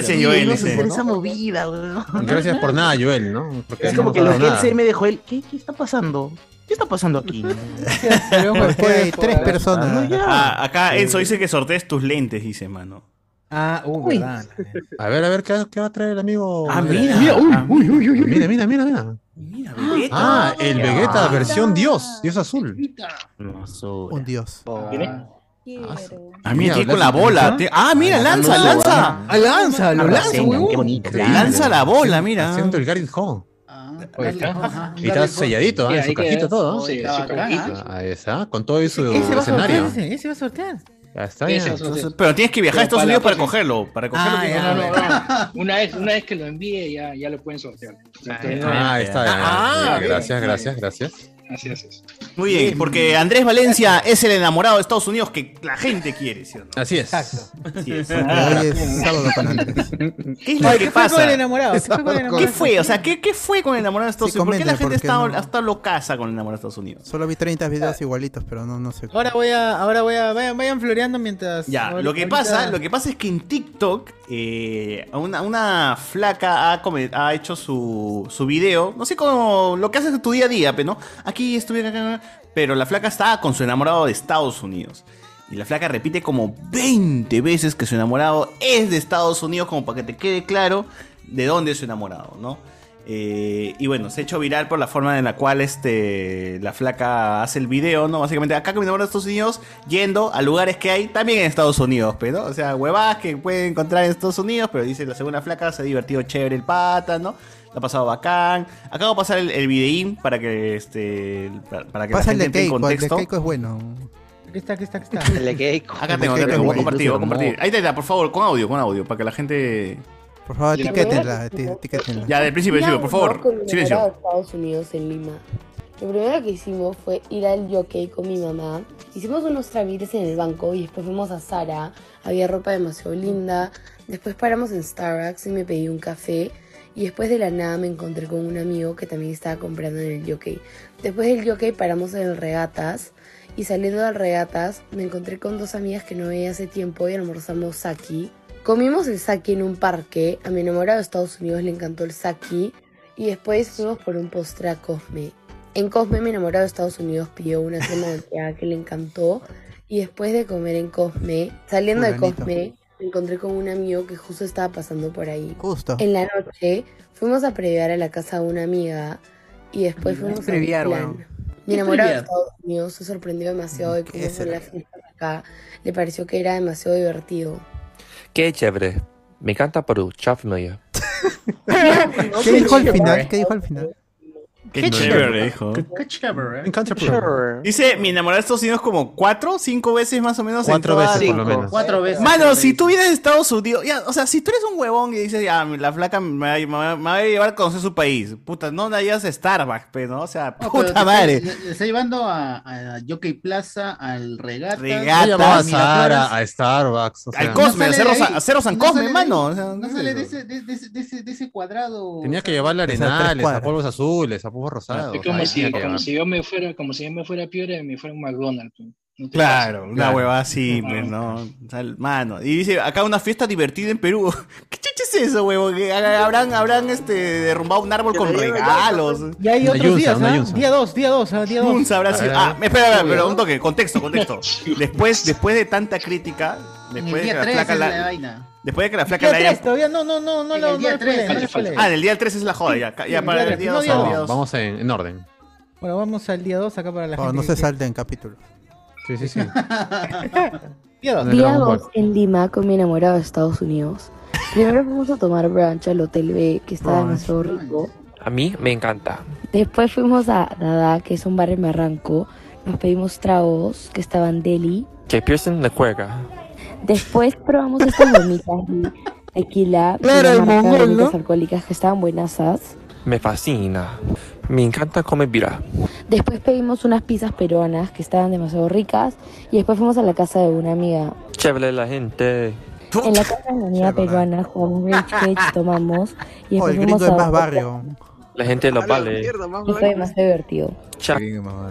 ese. esa movida, weón. [laughs] Gracias por nada, Joel, ¿no? Porque Es no como que lo que él se me dejó él. ¿Qué, ¿Qué está pasando? ¿Qué está pasando aquí? [laughs] Hay tres personas. No, ya. Ah, acá Enzo dice que sortees tus lentes, dice, mano. Ah, uh, verdad. A ver, a ver, ¿qué, qué va a traer el amigo? Ah, mira. Mira, uy, Ah, uy, uy, uy. Mira, mira, mira, mira. Mira, Vegeta. Ah, el Vegeta versión Dios, Dios azul. Un dios. ¿Tiene? Quiero. Ah, mira, tiene con la lanza- bola. Te- Ah, mira, lanza, lanza. Ah, lanza, lo Ah, lanza, Rasengan, huevón. Qué bonito. Increíble. Lanza la bola, mira. Haciendo el Garrett Hall. Ah, Ahí está. ajá, Y está selladito, Sí, ¿ah? En su ahí cajita todo. Sí, Está sí. Ah, Ahí está, con todo eso escenario. ese, ese va a sortear. Ya está, Ese ya. va a sortear. Entonces, Pero tienes que viajar a Estados Unidos para cogerlo. Para cogerlo. Ah, tienes ya. que- No, no, no. Una vez, una vez que lo envíe ya, ya lo pueden sortear. Ah, está. ya. Ah, bien. Gracias, gracias, gracias. Así haces. Muy bien, porque Andrés Valencia es el enamorado de Estados Unidos que la gente quiere, ¿sí o no? Así es. Así es. Hoy es sábado con Andrés. ¿Qué es lo que ¿qué fue pasa? con el enamorado? ¿Qué fue con el ¿Qué enamorado? fue? O sea, ¿qué, qué fue con el enamorado de Estados Sí, Unidos? ¿Por qué la gente está, no- está locaza con el enamorado de Estados Unidos? Solo vi 30 videos igualitos, pero no, no sé. Ahora voy a, ahora voy a, vayan, vayan floreando mientras. Ya, lo que ahorita- pasa, lo que pasa es que en TikTok eh, una, una flaca ha, come- ha hecho su, su video, no sé cómo lo que haces en tu día a día, pero no, aquí estuve acá, pero la flaca está con su enamorado de Estados Unidos. Y la flaca repite como 20 veces que su enamorado es de Estados Unidos, como para que te quede claro de dónde es su enamorado, ¿no? Eh, y bueno, se ha hecho viral por la forma en la cual este, la flaca hace el video, ¿no? Básicamente, acá que me enamoro de Estados Unidos, yendo a lugares que hay también en Estados Unidos, pero, o sea, huevadas que puede encontrar en Estados Unidos, pero dice la segunda flaca, se ha divertido chévere el pata, ¿no? La ha pasado bacán. Acabo de pasar el, el videín para que, este, para, para que Pasa la el gente en Keiko, el de contexto. Keiko es bueno. Aquí está, aquí está, aquí está. El de Keiko. Acá tengo, acá tengo, voy a compartir, voy a compartir. Ahí está, por favor, con audio, con audio, para que la gente... Por favor, etiquétenla, eti- etiquétenla. Ya, del principio, principio, por favor, silencio. Estados Unidos en Lima. Lo primero que hicimos fue ir al jockey con mi mamá. Hicimos unos trámites en el banco y después fuimos a Zara. Había ropa demasiado linda. Después paramos en Starbucks y me pedí un café. Y después de la nada me encontré con un amigo que también estaba comprando en el jockey. Después del jockey paramos en el Regatas. Y saliendo del Regatas me encontré con dos amigas que no veía hace tiempo y almorzamos saki. Comimos el saki en un parque. A mi enamorado de Estados Unidos le encantó el saki. Y después fuimos por un postre a Cosme. En Cosme, mi enamorado de Estados Unidos pidió una crema volteada [laughs] que le encantó. Y después de comer en Cosme, saliendo de Fulanito. Cosme, me encontré con un amigo que justo estaba pasando por ahí. Justo. En la noche fuimos a previar a la casa de una amiga. Y después fuimos Previar, a weón. Mi ¿Qué enamorado de? Estados Unidos se sorprendió demasiado de cómo es son las fiestas acá. Le pareció que era demasiado divertido. Qué chévere. Me encanta Perú. Chao familia. ¿Qué dijo al final? ¿Qué dijo al final? Qué chévere, dijo. Qué chévere. Dice, mi enamorado de Estados Unidos como cuatro, cinco veces más o menos. en Cuatro veces, por lo menos. Cuatro veces. Mano, si tú vienes de Estados Unidos, ya, o sea, si tú eres un huevón y dices, ya, la flaca me va, a- me va- me va a llevar a conocer su país, puta, no vayas a Starbucks, pero, ¿no? O sea, No, puta está- madre. Le, le está llevando a, a Jockey Plaza, al Regata. Regata. A. Sara, a Starbucks. o sea, Al Cosme, No a Cerro, a Cerro San No Cosme, sale de mano. ahí. o sea, No sale de ese, de, de ese, de ese, de ese cuadrado. Tenía o que sea, esas tres arenales, a polvos azules, a rosados. Es como si, como si yo me fuera, como si yo me fuera a Piura y me fuera a un McDonald's. No Claro, una hueva así, pues, ¿no? [laughs] O sea, mano. Y dice, acá una fiesta divertida en Perú. [laughs] ¿Qué chucha es eso, huevo? Que ha- habrán, habrán este, derrumbado un árbol con regalos. Y hay Una otros yunza, días, ¿ah? yunza. Día 2, día 2, día 2. Yunza habrá sido- Ah, espera, espera, pero un toque, contexto, contexto. [laughs] Después, después de tanta crítica, En después de que la 3 flaca la, después de que la flaca Día la haya 3, todavía no, no, no, no, no. Ah, en el día 3 es la joda, ya. Ya para el día tres, no, 2 día dos. Vamos, vamos en, en orden. Bueno, vamos al día 2 acá para la gente. no se salten capítulos. Sí, sí, sí. Día 2. Día 2 en Lima con mi enamorado de Estados Unidos. Primero fuimos a tomar brunch al Hotel B, que estaba Brunch. demasiado rico. A mí me encanta. Después fuimos a Dada, que es un bar en Barranco. Nos pedimos tragos, que estaban deli. Que Pearson le juega. Después probamos estas gomitas de tequila, [laughs] Claro, de mongol, ¿no? alcohólicas que estaban buenasas. Me fascina. Me encanta comer bira. Después pedimos unas pizzas peruanas que estaban demasiado ricas. Y después fuimos a la casa de una amiga. Chévere la gente. En la casa de una amiga peruana jugamos Cage, tomamos. Y [laughs] Oh, después el fuimos gringo es a más otro barrio. La gente lo vale. Y fue demasiado divertido. Chao.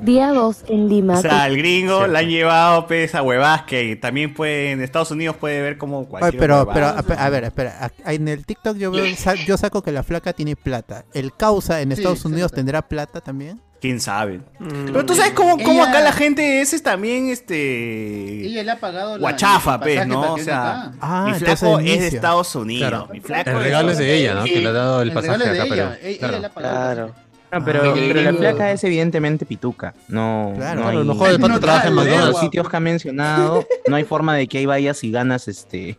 Día 2 en Lima. O sea, el gringo la han llevado pues, a huevas que también puede, en Estados Unidos puede ver como cualquier pero, huevada. pero, a, a ver, espera. a- En el TikTok yo veo, sa- yo saco que la flaca tiene plata. ¿El causa en Sí, Estados se Unidos tendrá plata también? ¿Quién sabe? Mm. Pero tú sabes cómo, cómo Ella- acá la gente es, es también este Ella le ha pagado la, guachafa, el pues, pasaje ¿no? para O que sea, acá. Ah, mi entonces flaco es de inicia. Estados Unidos. Claro. Mi flaco El regalo es de ella, ¿no? Que le ha dado el El pasaje es acá de a ella. Perú. Ella Claro. le ha pagado. Claro. No, pero, Ah, pero la flaca es evidentemente pituca. No, Claro. no hay, no jode, el pato no trabaja en trae, McDonald's. Los sitios que ha mencionado, no hay forma de que ahí vayas y ganas este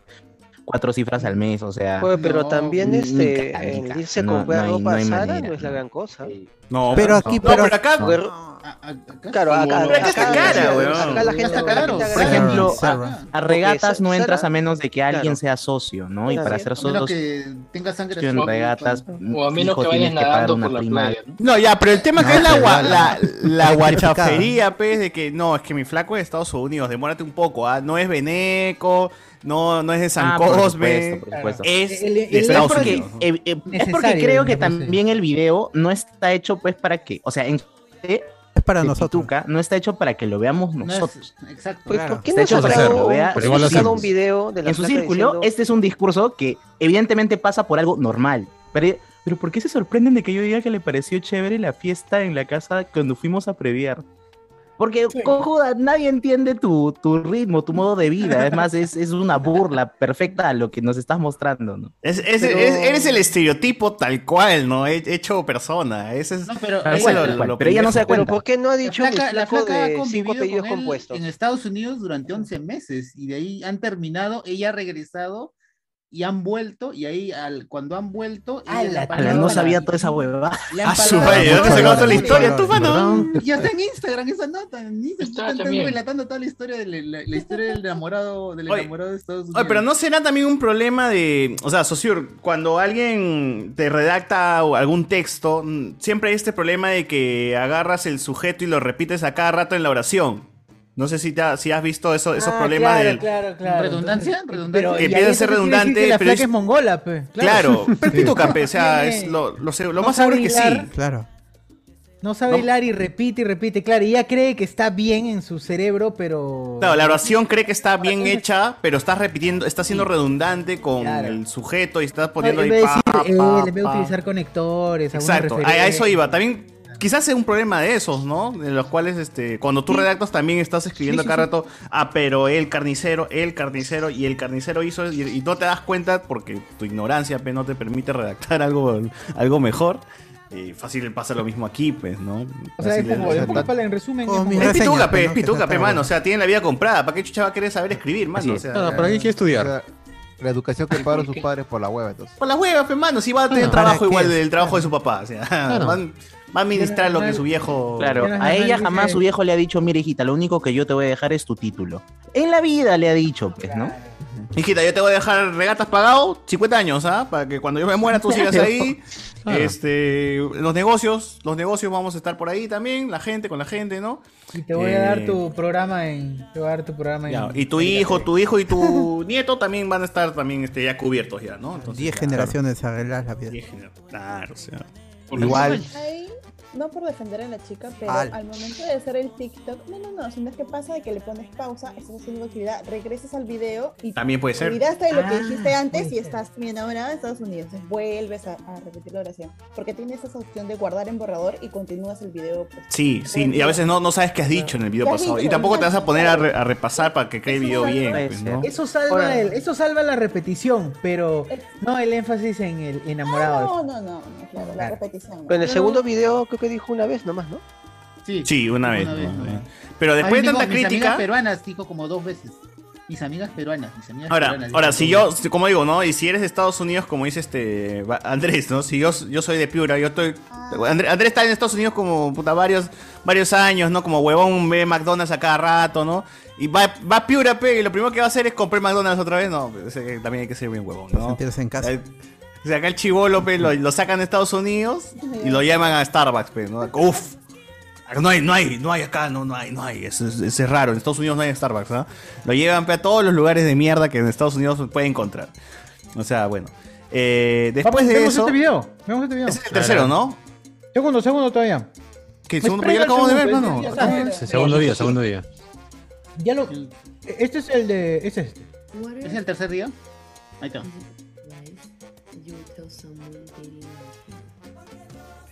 cuatro cifras al mes, o sea. Pero no, también este, irse a comprar no ropa no Zara no es la gran cosa. No, Pero aquí, no, pero- acá. Claro, acá, Pero acá está acá- cara, weón. acá la gente, acá la gente Por ejemplo, a, a regatas no entras a menos de que alguien Claro. sea socio, ¿no? Y para ser A menos socio que tenga sangre en regatas, O a menos que vayas nadando una por la prima. playa, ¿no? No, ya, pero el tema que es la, pero gua- la- la, [laughs] la la guachafería, pues, de que no, es que mi flaco es de Estados Unidos, demórate un poco, ¿ah? No es Beneco, no, no es de San Ah, por supuesto, por supuesto. es El- de el- Estados es porque, Unidos. eh, eh, es porque creo que también el video no está hecho pues para que, o sea, en es para nosotros. no está hecho para que lo veamos No es- nosotros. exacto. Pues, claro. ¿por qué Está no hecho has para que lo un- vea. pero igual lo hacemos. un video de la en su círculo, diciendo- este es un discurso que evidentemente pasa por algo normal. Pero, pero ¿por qué se sorprenden de que yo diga que le pareció chévere la fiesta en la casa cuando fuimos a previar? Porque, cojuda, nadie entiende tu, tu ritmo, tu modo de vida. Además, es, es una burla perfecta a lo que nos estás mostrando, ¿no? Es, es- Pero- es- eres el estereotipo tal cual, ¿no? He- Hecho persona. Ese es, pero- es lo- cual, lo pero ella no se da cuenta. ¿Por qué no ha dicho la mi flaca, la flaca ha de convivido con él compuestos? en Estados Unidos durante 11 meses y de ahí han terminado, ella ha regresado y han vuelto y ahí al, cuando han vuelto ha Ala, pagado no sabía toda esa han A su pagado- madre, ¿dónde sacó toda la historia? ¿Tú, mano? Ya está en Instagram esa nota. En Instagram están relatando toda la historia, de la, la- la historia del enamorado, del enamorado de Estados Unidos. Oye, pero no será también un problema de. O sea, Sociur, cuando alguien te redacta o algún texto, mm, siempre hay este problema de que agarras el sujeto y lo repites a cada rato en la oración. No sé si, te ha- si has visto eso, esos Ah, problemas claro, del. claro, claro. ¿Redundancia? ¿Redundancia? Pero, Que a ser redundante, que la pero flaca es- es mongola, pe. Claro, [laughs] pero pito cape, o sea, es lo, lo, se- lo no más seguro es que sí. Claro. No sabe hilar y repite y repite. Claro, y ella cree que está bien en su cerebro, pero. Claro, la oración cree que está bien hecha, pero estás repitiendo, está siendo redundante con el sujeto y estás No, poniendo en ahí. pa, decir, pa, vez de pa. utilizar conectores, Exacto, a, a eso iba. También quizás sea un problema de esos, ¿no? De los cuales, este, cuando tú redactas también estás escribiendo Sí, sí, cada sí. rato, ah, pero el carnicero, el carnicero y el carnicero hizo y, y no te das cuenta porque tu ignorancia pe, no te permite redactar [laughs] algo, algo mejor. Eh, fácil pasa lo mismo aquí, pues, ¿no? O sea, es como, es- en resumen. Como es mongola. es pituca, pe, es. Que pituca, pe, mano. O sea, tiene la vida comprada. ¿Para qué chucha va a querer saber escribir, mano? O sea, No, no, ¿para qué quiere estudiar? La, la educación que pagaron sus padres por la hueva, entonces. Por las huevas, pe, mano. Si va a tener trabajo igual del trabajo de su papá. O sea, [laughs] va a administrar lo que su viejo. Claro, a ella jamás su viejo le ha dicho, mira hijita, lo único que yo te voy a dejar es tu título. En la vida le ha dicho, pues, ¿no? Hijita, yo te voy a dejar regatas pagado 50 años, ¿ah? Para que cuando yo me muera tú sigas ahí. [laughs] Claro. Este, los negocios, los negocios vamos a estar por ahí también, la gente con la gente, ¿no? Y te voy a dar Eh, tu programa en. Te voy a dar tu programa ya, en. y tu hijo, tu hijo y tu [laughs] nieto también van a estar también este, ya cubiertos ya, ¿no? Entonces, 10 ya, generaciones arreglar la vida. Claro, o sea. Igual. No por defender a la chica, pero Al. al momento de hacer el TikTok, no, no, no, sino es que pasa de que le pones pausa, estás haciendo actividad, regresas al video y También puede ser. olvidaste de lo que Ah, dijiste antes y estás bien ahora en Estados Unidos. Entonces vuelves a, a repetir la oración. Porque tienes esa opción de guardar en borrador y continúas el video. Pues, Sí, sí, y a veces no, no sabes qué has dicho en el video ¿Qué pasado. Y dicho? tampoco te vas a poner a, re- a repasar para que quede el video bien, pues, ¿no? Eso salva, Ahora- el, eso salva la repetición, pero no el énfasis en el enamorado. no, no, no, no, claro, la Claro. repetición. no. Pero en el segundo video creo que dijo una vez nomás, ¿no? Sí, Sí, una vez. una vez, ¿no? ¿no? Pero después de dijo, tanta mis amigas crítica. peruanas, dijo como dos veces. Mis amigas peruanas, mis amigas Ahora, peruanas. ahora si yo, como digo, ¿no? Y si eres de Estados Unidos, como dice este Andrés, ¿no? Si yo, yo soy de Piura, yo estoy. Andrés, Andrés está en Estados Unidos como puta, varios, varios años, ¿no? Como huevón, ve McDonald's a cada rato, ¿no? Y va, va a Piura, pe, y lo primero que va a hacer es comprar McDonald's otra vez, no, ese- también hay que ser bien huevón, ¿no? sentirse en casa. Eh, O sea, acá el chivolo, pe, lo, lo sacan de Estados Unidos y lo llaman a Starbucks, pe, ¿no? Uf, no hay, no hay, no hay acá, no, no hay, no hay. Eso es, eso es raro. En Estados Unidos no hay Starbucks, ¿ah? Lo llevan pe, a todos los lugares de mierda que en Estados Unidos se puede encontrar. O sea, bueno. Eh, después Vamos, de vemos eso. este video. Vemos este video. Ese es el tercero, ¿no? Segundo, segundo todavía. Que segundo, pero ya lo acabamos de ver, mano. Segundo día, segundo día. Ya lo. Este es el de. Este es este. ¿Es el tercer día? Ahí está.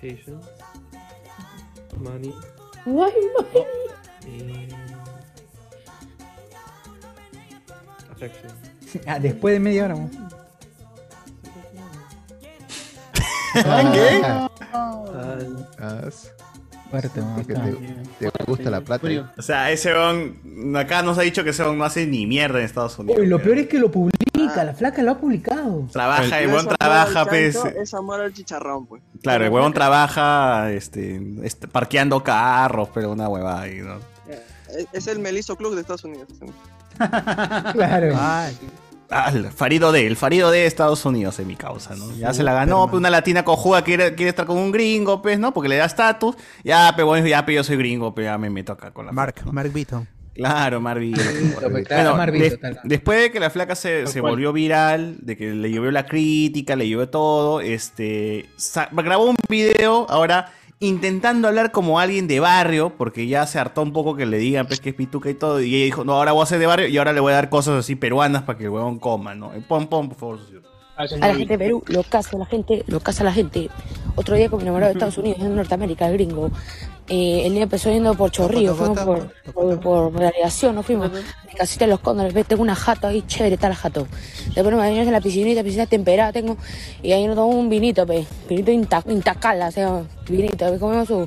Patience. Money. Why money? Y... Affection. [laughs] Ah, después de media hora. ¿no? [laughs] ¿Qué? Fuerte, ¿no? porque te, te gusta la plata. O sea, ese weón. Acá nos ha dicho que ese weón no hace ni mierda en Estados Unidos. Uy, lo peor es que lo publica. Publica, la flaca lo ha publicado. Trabaja, el No huevón trabaja, pues. Es amor al chicharrón, pues. Claro, el huevón trabaja este, este, parqueando carros, pero una huevada ahí, ¿no? Es- Es el Meliso Club de Estados Unidos. [laughs] Claro. Ah, el Farido D, el Farido D de Estados Unidos es mi causa, ¿no? Ya se la ganó, pues una latina cojuda quiere, quiere estar con un gringo, pues, ¿no? Porque le da estatus. Ya, pero bueno, ya, pero yo soy gringo, pero ya me meto acá con la Mark, Mark Beaton. Claro, pues, Marvito, cual. después de que la flaca se, se volvió viral, de que le llovió la crítica, le llovió todo, este, grabó un video ahora intentando hablar como alguien de barrio, porque ya se hartó un poco que le digan pues, que es pituca y todo, y ella dijo, no, ahora voy a ser de barrio y ahora le voy a dar cosas así peruanas para que el huevón coma, ¿no? Eh, Pon, pon, por favor. socio. A la gente de Perú, lo casa la gente, lo casa la gente. Otro día con mi enamorado de Estados Unidos, en Norteamérica, el gringo. Eh, el día empezó yendo por Chorrillo, fuimos por, por, por, por delegación, nos fuimos. Mi casita de los cóndores, ve, tengo una jato ahí, chévere, está la jato. Después nos bañamos en la piscinita, piscina temperada tengo. Y ahí nos tomamos un vinito, pe, vinito inta, intacala, o sea, vinito. pe, comemos su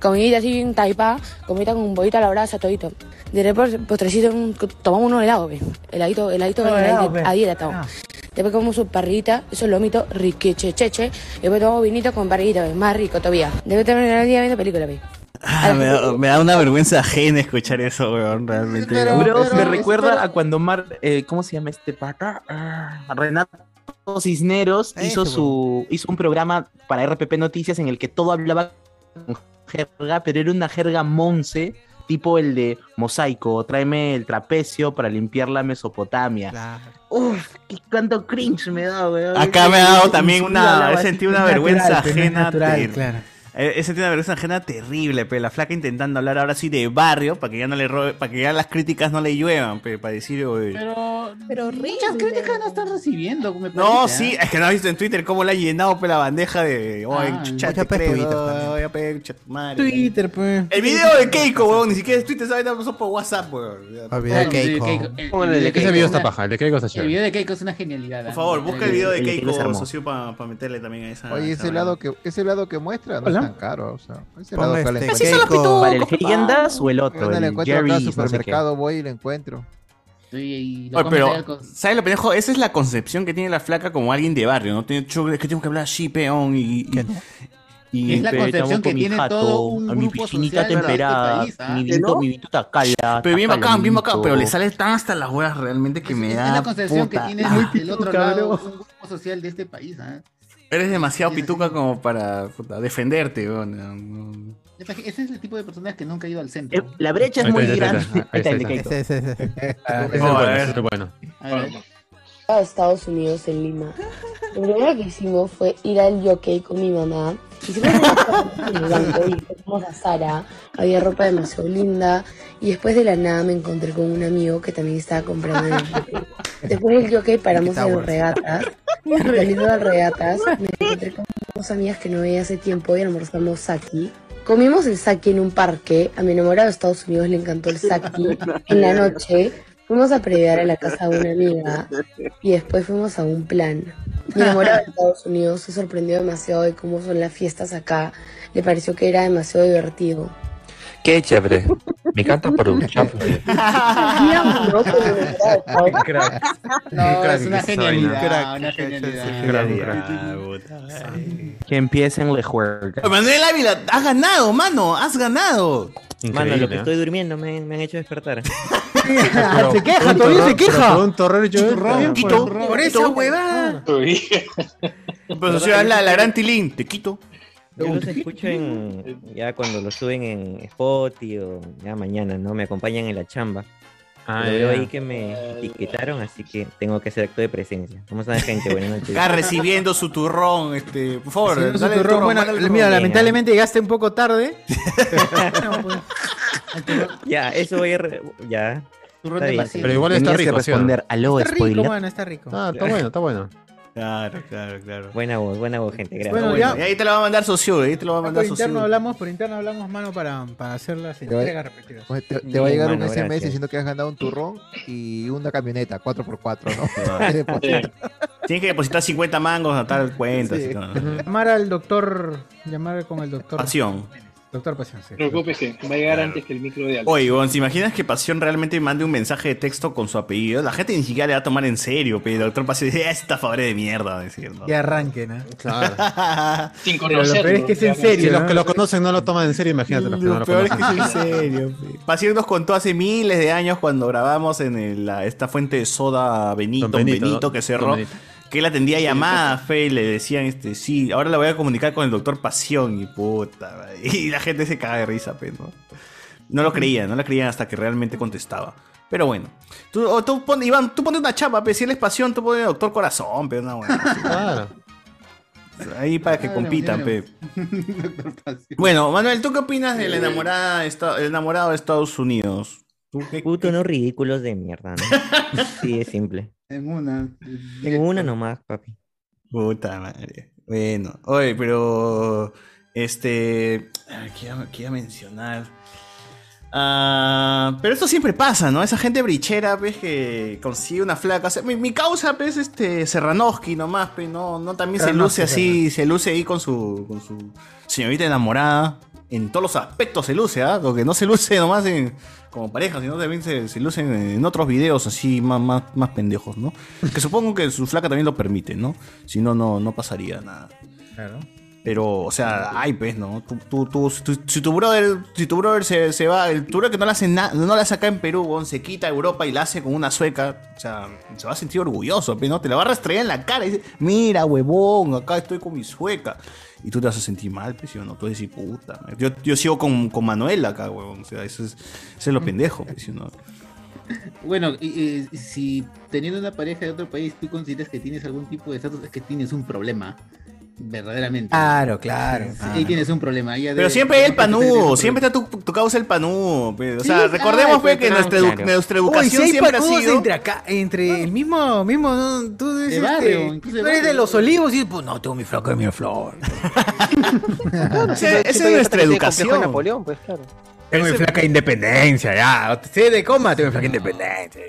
comidita así, en taipa, comidita con un bollito a la brasa, todito. De repente, postrecito, un- tomamos unos helados, pe. Heladito, heladito, Ah, helado, pe. a dieta estamos. Después comemos su parrita, esos lomitos riquechecheche. Y después tomamos vinito con parrita, pe, más rico todavía. Después terminar el día viendo película, pe. Ah, me, da, me da una vergüenza ajena escuchar eso, weón, realmente. Bro, me Pero- recuerda a cuando Mar, eh, ¿cómo se llama este pata? Ah, Renato Cisneros hizo su hizo un programa para RPP Noticias en el que todo hablaba con jerga, pero era una jerga monce, tipo el de mosaico, tráeme el trapecio para limpiar la Mesopotamia. Uf, qué cuánto cringe me da, weón. Acá me ha dado también una, he sentido una natural, vergüenza ajena. natural, claro. He he sentido una vergüenza ajena terrible, pero la flaca intentando hablar ahora sí de barrio, para que ya no le robe- para que ya las críticas no le lluevan, pe, para decir, oye, Pero, pero muchas críticas no están recibiendo, me No, sí, ¿ah? es que no has visto en Twitter cómo le ha llenado pe, la bandeja de. Oye, Ah, creo, Twitter oye, pe, chucha tu madre. Twitter, pues. El video de Keiko, weón, ni siquiera es Twitter, ¿sabes? Pasó por WhatsApp, weón. El video de Keiko. el- Póngale el de Ese Keiko video es está paja, el de Keiko está El chévere. video de Keiko es una genialidad. Por ¿ah? favor, busca el video de el Keiko socio, para meterle también a esa. Oye, ese que, ese helado que muestra no tan caro. O sea, Ponga este. ¿Para el Leyendas o el otro? Yo El encuentro acá el no sé supermercado, voy y lo encuentro. Y, y lo Oye, pero, ¿sabes lo pendejo? Esa es la concepción que tiene la flaca como alguien de barrio, ¿no? Tiene, yo, es que tengo que hablar así, peón, y... y, y- Es la Pe, concepción que con mi tiene jato, todo un a mi grupo piscinita de este temperada, país, ¿ah? mi ¿Que vinito, no? mi vinito tacala, Pero bien bacán, bien bacán, pero le sale tan hasta las huevas realmente que me es da... la concepción que tiene del otro [laughs] lado un grupo social de este país. ¿ah? Eres demasiado pituca como para puta, defenderte, weón. No, no. Ese es el tipo de personas que nunca ha ido al centro. Eh, La brecha es Ahí muy está, ahí grande. está, ahí Ahí está el está, de ahí Keiko. Ese, ese, ese. Ah, Ese es No, a bueno, ver. ese es bueno. A ver, a Estados Unidos en Lima. Lo primero que hicimos fue ir al jockey con mi mamá. En el banco y después fuimos a Sara. Había ropa demasiado linda. Y después de la nada me encontré con un amigo que también estaba comprando en el [laughs] jockey. Después del jockey paramos en regatas. [laughs] Saliendo de regatas me encontré con dos amigas que no veía hace tiempo y almorzamos saki. Comimos el saki en un parque. A mi enamorado de Estados Unidos le encantó el saki. [laughs] En la noche fuimos a previar a la casa de una amiga y después fuimos a un plan. Mi enamorado de Estados Unidos se sorprendió demasiado de cómo son las fiestas acá. Le pareció que era demasiado divertido. Qué chévere. Me encanta Estados [laughs] Qué crack. No, Qué es una genialidad. Una genialidad. Un. Que empiecen la juerga. Manuel Ávila, has ganado, mano, has ganado. Mano, lo Increíble, que ¿eh? estoy durmiendo me, me han hecho despertar. [laughs] [laughs] Pero se queja, todavía se queja. Un torrero Quito, pues. Por esa huevada. [laughs] Pero socio, la, la gran tilín, te quito. Yo los escucho en, ya cuando lo suben en Spotify o ya mañana, ¿no? Me acompañan en la chamba. Ah, veo ahí que me etiquetaron, así que tengo que hacer acto de presencia. ¿Cómo están, gente? Buenas noches. Acá recibiendo su turrón, este, por favor, dale turrón. Bueno, mira, lamentablemente llegaste un poco tarde. [laughs] Ya, eso voy a... re- Ya. Turrón Está de. Pero igual está Tenías que rico, ¿sí o no? responder, aló, Está rico, spoiler. mano, está rico. Ah, está bueno, está bueno. Claro, claro, claro. Buena voz, buena voz, gente. Gracias. Bueno, Bueno, ya. y ahí te lo va a mandar socio, ahí te lo va a Por mandar interno socio. hablamos, por interno hablamos, mano, para, para hacer las va- entregas repetidas. Te, te va a llegar un SMS gracias. diciendo que has ganado un turrón y una camioneta 4x4, ¿no? Te [laughs] depositan. Tienes que depositar 50 mangos a tal cuenta. Sí. así, ¿no? Llamar al doctor, llamar con el doctor. Pasión. Doctor Pasión, sí. No que va a llegar antes que el micro de Alex. Oye, Gon, ¿se imaginas que Pasión realmente mande un mensaje de texto con su apellido? La gente ni siquiera le va a tomar en serio, pero Doctor Pasión [laughs] dice, esta favor de mierda, decir, ¿no? Y arranquen, ¿eh? Claro. [laughs] Sin Pero lo peor es que es en serio. Si los ¿no? que lo conocen no lo toman en serio, imagínate los que no Lo lo es que es en serio. pe. Pasión nos contó hace miles de años cuando grabamos en el- la- esta fuente de soda Benito, Don Benito, Benito, ¿no? que Don cerró. Benito. Que él atendía llamadas, fe, y le decían, este, sí, ahora la voy a comunicar con el doctor Pasión, y puta, [laughs] y la gente se caga de risa, pe, ¿no? No lo creían, no lo creían hasta que realmente contestaba. Pero bueno, tú, o tú pon, Iván, tú pones una chapa, pe, si él es Pasión, tú pones doctor Corazón, pero no, bueno. Claro. Ahí para que compitan, pe. [laughs] Bueno, Manuel, ¿tú qué opinas del el enamorado de Estados Unidos? ¿Tú qué- Puto, no ridículos de mierda, ¿no? [laughs] Sí, es simple. En una. En una nomás, papi. Puta madre. Bueno, oye, pero. Este. ¿Qué iba, qué iba a mencionar? Ah, pero esto siempre pasa, ¿no? Esa gente brichera, pues, que consigue una flaca. O sea, mi, mi causa, pues, este, Serranowski nomás, pues, no, no también se luce así, se luce ahí con su, con su señorita enamorada. En todos los aspectos se luce, ¿ah? Lo que no se luce nomás en, como pareja, sino también se, se luce en, otros videos así más, más, más pendejos, ¿no? [laughs] Que supongo que su flaca también lo permite, ¿no? Si no, no, no pasaría nada. Claro. Pero, o sea, ay, pues, ¿no? Tú, tú, tú- si tu- si tu brother, si tu brother se, se va, el tu brother que no la hace nada, no la hace acá en Perú, se quita a Europa y la hace con una sueca, o sea, se va a sentir orgulloso, pues, ¿no? Te la va a rastrear en la cara y dice, mira, huevón, acá estoy con mi sueca. Y tú te vas a sentir mal, pues, ¿sí o no? Tú vas a decir, puta, yo, yo sigo con, con Manuel acá, huevón, o sea, eso es, eso es lo pendejo, pues, ¿sí o no? Bueno, y, y si teniendo una pareja de otro país tú consideras que tienes algún tipo de estatus, es que tienes un problema. Verdaderamente. Claro, claro. Sí, ahí tienes un problema. ahí ya Pero debe- siempre hay el problema. siempre está tu, tu causa el panudo. pues. O sea, Sí, recordemos que nuestra, edu- claro. nuestra Uy, educación si hay siempre ha sido... entre acá, entre el mismo, mismo, ¿no? tú De dices, barrio, este, incluso tú de eres de los olivos y pues no, tengo mi flaca de mi flor. [laughs] [laughs] Esa- esa es nuestra educación. Napoleón, pues claro. Tengo mi flaca de independencia, ya. Sé de coma, tengo mi flaca de independencia.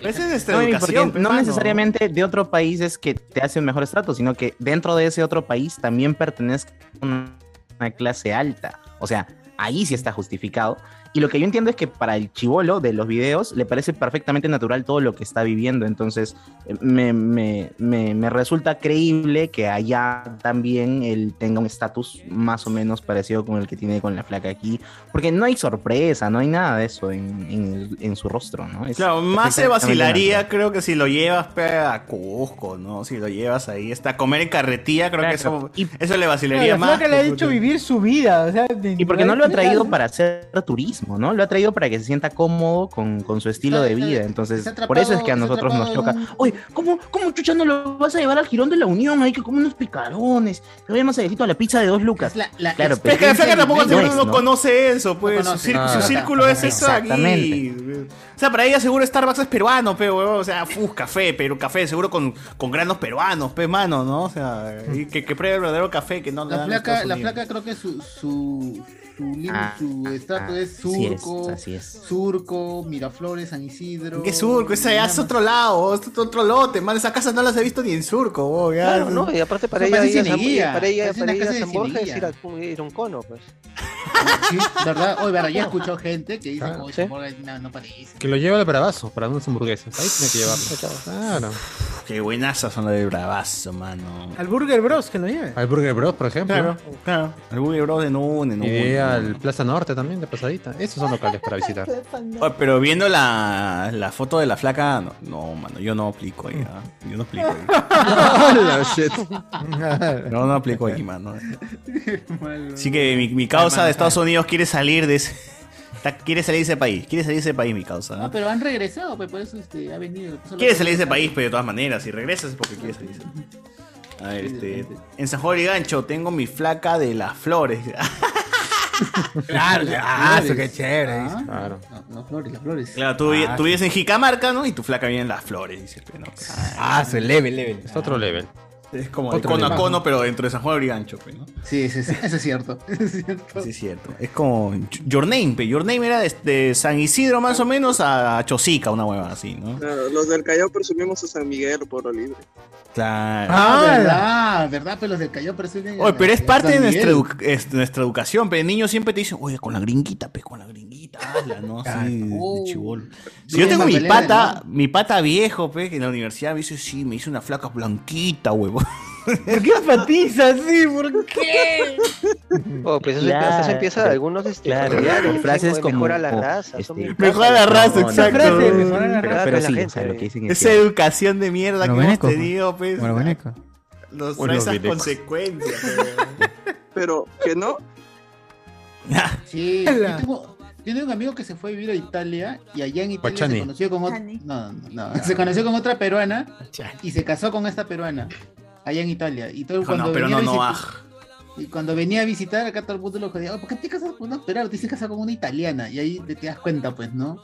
Esa es nuestra No, educación. porque pues, no necesariamente de otro país es que te hace un mejor estatus, sino que dentro de ese otro país también pertenezca a una una clase alta. O sea, ahí sí está justificado. Y lo que yo entiendo es que para el chivolo de los videos le parece perfectamente natural todo lo que está viviendo. Entonces, eh, me, me- me- me resulta creíble que allá también él tenga un estatus más o menos parecido con el que tiene con la flaca aquí. Porque no hay sorpresa, no hay nada de eso en, en en su rostro, ¿no? Es Claro, más se vacilaría, creo que si lo llevas a Cusco, ¿no? Si lo llevas ahí, está a comer en carretilla, creo que eso, eso le vacilaría la más. flaca le ha pues, hecho puta. vivir su vida, o sea, Y porque no lo ha traído para hacer turismo, ¿no? Lo ha traído para que se sienta cómodo con, con su estilo de vida. Entonces, atrapado- por eso es que a nosotros nos en un- Oye, ¿cómo, ¿cómo chucha no lo vas a llevar al Girón de la Unión? Hay que comer unos picarones. Te voy más a la pizza de dos lucas. claro, Es que la flaca tampoco no seguro es, no ¿no? conoce eso, pues. conoce. su, cir- Ah. su círculo es eso aquí. Exactamente. O sea, para ella seguro Starbucks es peruano, pe, huevón. O sea, uf, café, pero café seguro con, con granos peruanos, pe, mano, ¿no? O sea, y que, que pruebe el verdadero café que no La flaca, la flaca creo que su, su, su, Ah, su estatus es así es, Surco, así es. Surco, Miraflores, San Isidro. ¿Qué surco? Esa ya es otro lado, es otro lote, man. Esas casas no las he visto ni en surco, bo, ya. Claro, no, y aparte para ella, para ella, para una ella casa de San Borja es cieneguía. ir a, ir a un cono, pues. [laughs] Sí, ¿verdad? Oye, verdad, ya he escuchado gente que dice, Claro. oye, Sí. Zamora, no, no parece. Que lo lleva al bravazo para unas hamburguesas. Ahí tiene que llevarlo. Claro. Qué buenazas son las de bravazo, mano. Al Burger Bros que lo lleve. Al Burger Bros, por ejemplo. Claro, claro. El Burger Bros de Nun, en Y al Plaza Norte también, de pasadita. Esos son locales para visitar. Oye, pero viendo la, la foto de la flaca, no, no, mano, yo no aplico ahí, ¿ah? Yo no aplico Hola, [laughs] shit. ahí. No, no aplico ahí, mano. [laughs] Así que mi, mi causa de Estados Unidos quiere salir de ese. [laughs] Quiere salir de ese país, quiere salir de ese país, mi causa. No, ¿no? pero han regresado, pues por eso este, ha venido. Quiere salir de ese país, pero de todas maneras, si regresas es porque quiere salir de. [laughs] A ver, este. En San Juan y Gancho tengo mi flaca de las flores. [laughs] Claro, Las ah, eso qué chévere. Ah, dice. Claro. No, no, flores, las flores. Claro, tú, Ah, tú vives en Jicamarca, ¿no? Y tu flaca vive en las flores, dices, pero no. Ah, su level, level. Es otro level. Es como de cono a cono, pero dentro de San Juan de Origancho, pe, ¿no? Sí, sí, sí, eso es cierto. [laughs] Eso es cierto. Sí, es cierto. Es como Your Name, pe. Your Name era de, de San Isidro más o menos a Chosica, una hueva así, ¿no? Claro, los del Callao presumimos a San Miguel por lo libre. Claro. Ah, verdad, verdad, pero los del Callao presumen. Oye, pero es parte de nuestra, Miguel. edu- es nuestra educación, pero el niño siempre te dice, oye, con la gringuita, pe, con la gringuita, ¿no? De- chibolo. Si yo tengo mi pata, mi pata viejo, pe, que en la universidad me dice, sí, me hice una flaca blanquita, huevo. [laughs] ¿Por qué enfatiza así? ¿Por qué? Oh, pues eso, Claro. eso empieza de algunos este, Claro, familiares, con dicen, frases "Oye, como- mejora la raza. este, Mejora la casas". raza, No, exacto. no, Frase, no, mejora la pero- raza pero la sí, gente. o sea, lo que dicen es Esa educación de mierda que hemos tenido, pues, Bueno, nos Bueno, trae esas consecuencias. [laughs] pe. Pero que no, Sí, yo tengo, yo tengo un amigo que se fue a vivir a Italia y allá en Italia se conoció con otra. No, no, no, [laughs] se conoció con otra peruana y se casó con esta peruana allá en Italia. Y todo cuando no, pero venía no, a no, visit- aj. Y cuando venía a visitar, acá todo el mundo lo jodía, "Oh, ¿por qué te casas con una peruana? Te se casado con una italiana. Y ahí te, te das cuenta, pues, ¿no?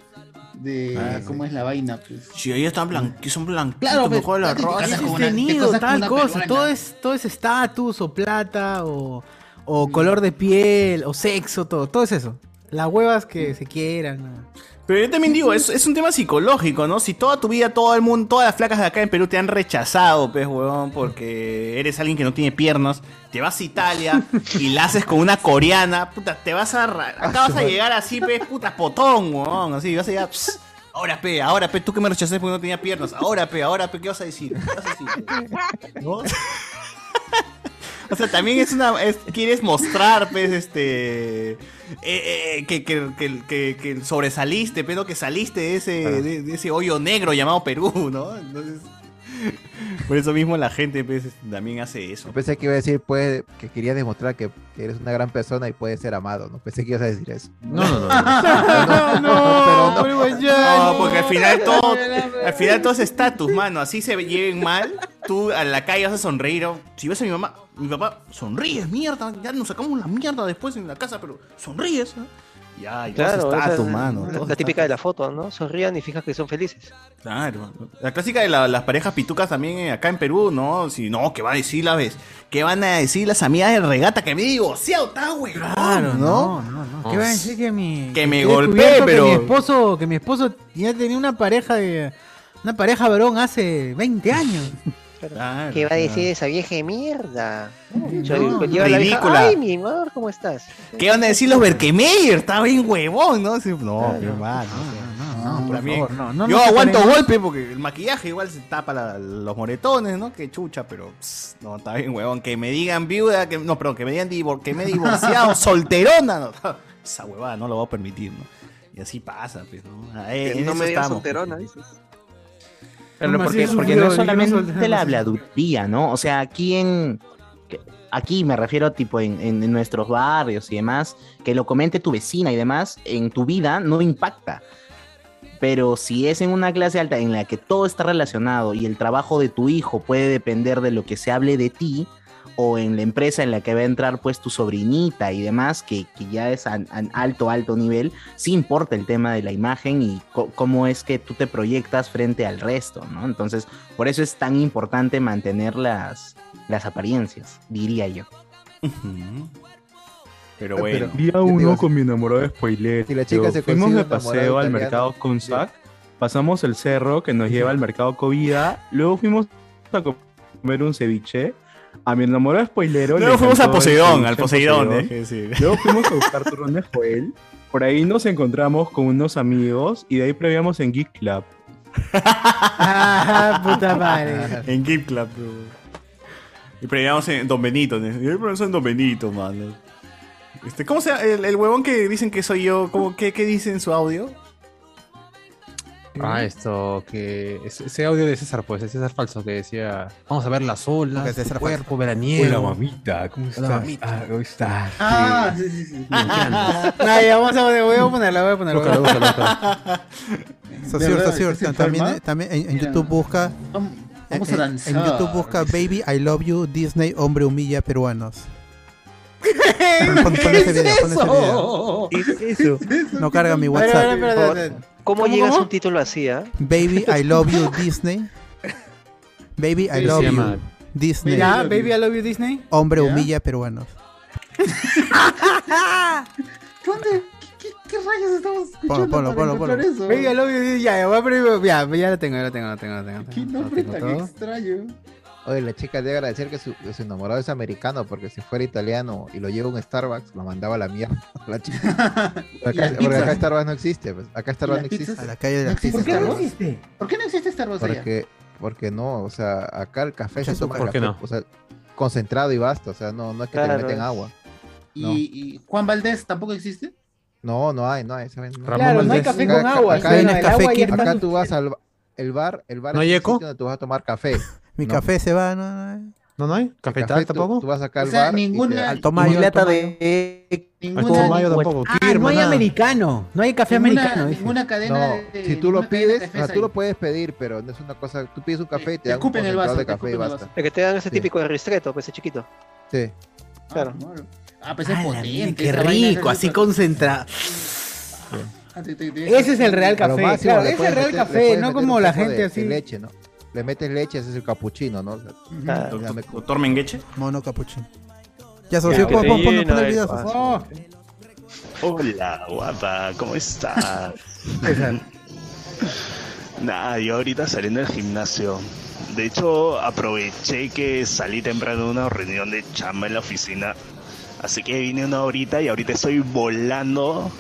De Ah, cómo es la vaina, pues. Si ahí están blanquitos, son blanquitos, Claro, pues, mejor la con tal cosa. Todo es, todo es estatus, o plata, o, o color de piel, o sexo, todo. Todo es eso. Las huevas que se quieran. ¿no? Pero yo también digo, es, es un tema psicológico, ¿no? Si toda tu vida, todo el mundo, todas las flacas de acá en Perú te han rechazado, pues, huevón, porque eres alguien que no tiene piernas, te vas a Italia y la haces con una coreana, puta, te vas a... ra- Acá vas a llegar así, pues, puta, potón, huevón, así, vas a llegar... "Pss, Ahora, pe, ahora, pe, tú que me rechazaste porque no tenía piernas. Ahora, pe, ahora, pe, ¿qué vas a decir? ¿Qué vas a decir? [laughs] ¿No? [laughs] O sea, también es una. es- quieres mostrar, pues, este. eh, eh, que, que, que, que- que sobresaliste, pero que saliste de ese, de, de ese hoyo negro llamado Perú, ¿no? Entonces. [laughs] Por eso mismo la gente pues, también hace eso. Yo pensé que iba a decir puede, que quería demostrar que eres una gran persona y puedes ser amado, ¿no? Pensé que ibas a decir eso. No, no, no. no, pero no. No, porque al final todo, al final todo es estatus, mano. Así se lleven mal, tú a la calle vas a sonreír. o Si ves a mi mamá, mi papá, sonríes, mierda. Ya nos sacamos la mierda después en la casa, pero sonríes. ¿no? Ya, y todo es Claro, esa estatus, es mano. la, típica de la foto, ¿no? Sonrían y fijas que son felices. Claro. La clásica de la- las parejas pitucas también eh, acá en Perú, ¿no? Si no, ¿qué va a decir la vez? ¿Qué van a decir las amigas de regata que me divorciado, está güey? Claro, ¿no? no, no, no. ¿Qué va a decir que mi. Que me pero- Que mi esposo, que mi esposo ya tenía una pareja de. Una pareja varón hace 20 años. [laughs] ¿Qué va a decir esa vieja de mierda? Yo no, digo, lleva la vieja, ridícula. Ay, mi amor, ¿cómo estás? ¿Qué van a decir los Berkemeyer? Está bien huevón, ¿no? Sí, no, mi hermano. No, no, por También. favor, no, no Yo aguanto separemos. golpe porque el maquillaje igual se tapa la- los moretones, ¿no? Que chucha, pero pss, no, está bien, huevón. Que me digan viuda, que no, perdón, que me digan divor- que me he divorciado, [laughs] solterona, no. Esa huevada no lo voy a permitir, ¿no? Y así pasa, pues, ¿no? Eh, Que no me digas estamos. solterona, dices. Pero porque, no es solamente sol- la habladuría, ¿no? O sea, aquí en. Aquí me refiero, tipo, en, en- en nuestros barrios y demás, que lo comente tu vecina y demás, en tu vida no impacta. Pero si es en una clase alta en la que todo está relacionado y el trabajo de tu hijo puede depender de lo que se hable de ti, o en la empresa en la que va a entrar pues tu sobrinita y demás, que, que ya es a, a alto, alto nivel, sí importa el tema de la imagen y cómo es que tú te proyectas frente al resto, ¿no? Entonces, por eso es tan importante mantener las, las apariencias, diría yo. Pero bueno. Día uno con mi enamorado de spoiler. Si la chica se Fuimos de paseo al italiano, mercado Consac, pasamos el cerro que nos lleva al mercado Covida, luego fuimos a comer un ceviche. A mi enamorado spoilero. le Luego fuimos a Poseidón, al Poseidón, decir. Luego fuimos a buscar turrón de Joel. Por ahí nos encontramos con unos amigos y de ahí previamos en Geek Club. Ah, puta madre. [laughs] En Geek Club, bro. Y premiamos en Don Benito. ¿no? Y premiamos en Don Benito, mano. Este, ¿Cómo se llama? El, el huevón que dicen que soy yo, ¿cómo, qué, ¿qué dice en su audio? Ah, esto, que ese, audio de César, pues, ese César falso que decía, vamos a ver las olas, Porque César cuerpo falso. veraniego. Hola, mamita, ¿cómo estás? Ah, ¿cómo estás? Ah, sí, sí, sí. Ah, ya, [laughs] vamos a, voy a ponerla, voy a ponerla. Búscalo, búscalo. [laughs] Socio, verdad, socio, ¿estás también, enferma? también en, en. YouTube busca. Vamos, a danzar. en YouTube busca Baby I Love You Disney Hombre Humilla Peruanos. [laughs] Pon, pon- pon ese video, pon ese video. ¿Qué es eso? No carga mi WhatsApp. ¿Cómo llegas a un título así, ah? Baby I [laughs] Love You Disney. Baby I Love You. Disney. Ya, Baby I Love You Disney. Hombre humilla a peruanos. [laughs] ¿Dónde? ¿Qué, qué- qué rayos estamos escuchando Ponlo, ponlo, para eso? Baby I Love You Disney. Ya, ya, ya, ya lo tengo, ya lo tengo, lo tengo, lo tengo. ¿Qué nombre tan todo. extraño? Oye, la chica debe agradecer que su, que su enamorado es americano, porque si fuera italiano y lo lleva a un Starbucks, lo mandaba a la mierda. [laughs] La chica. [laughs] Acá, porque acá? Starbucks no existe, pues. Acá Starbucks no existe. A la calle de. ¿Por qué no existe? ¿Por qué no existe Starbucks allá? Porque, porque no, o sea, acá el café se toma azúcar. ¿Por qué café, no? o sea, concentrado y basta, o sea, no, no es que Claro, te meten agua. ¿Y, No. y Juan Valdés tampoco existe? No, no hay, no hay. ¿saben? Ramón Claro, no hay Valdés. café con agua, Acá, acá- no, el es acá tú vas al el bar, el bar ¿No es sitio donde tú vas a tomar café. Mi No. café se va, no, no. ¿No, no hay? ¿Cafetal café tú- tampoco? Tú vas acá al O sea, bar. y te- ninguna- Alto Mayo, Ni lata de... Ninguna, Mayo tampoco. Ah, no Kirma, hay nada. americano. No hay café ninguna, americano. ninguna cadena No, de. si tú lo pides, sea, tú lo puedes pedir, pero no es una cosa. Tú pides un café y te dan un el vaso, de te café y basta. El que te dan ese Sí. típico de ristreto, pues ese chiquito. Sí. Claro. Ah, pues es Ah, potente. Qué rico, así concentrado. Ah, te- te- te- Ese es el real café. Claro, es el real café, no como la gente así. leche, ¿no? Le metes leche, ese es el capuchino, ¿no? O sea, Ah. ya me- Doctor Mengeche. Mono capuchino. Ya, socio, pon, te pon, pon, el video. socio. Oh, Hola, guapa, ¿cómo estás? [laughs] Nada, yo ahorita saliendo del gimnasio. De hecho, aproveché que salí temprano de una reunión de chamba en la oficina. Así que vine una horita y ahorita estoy volando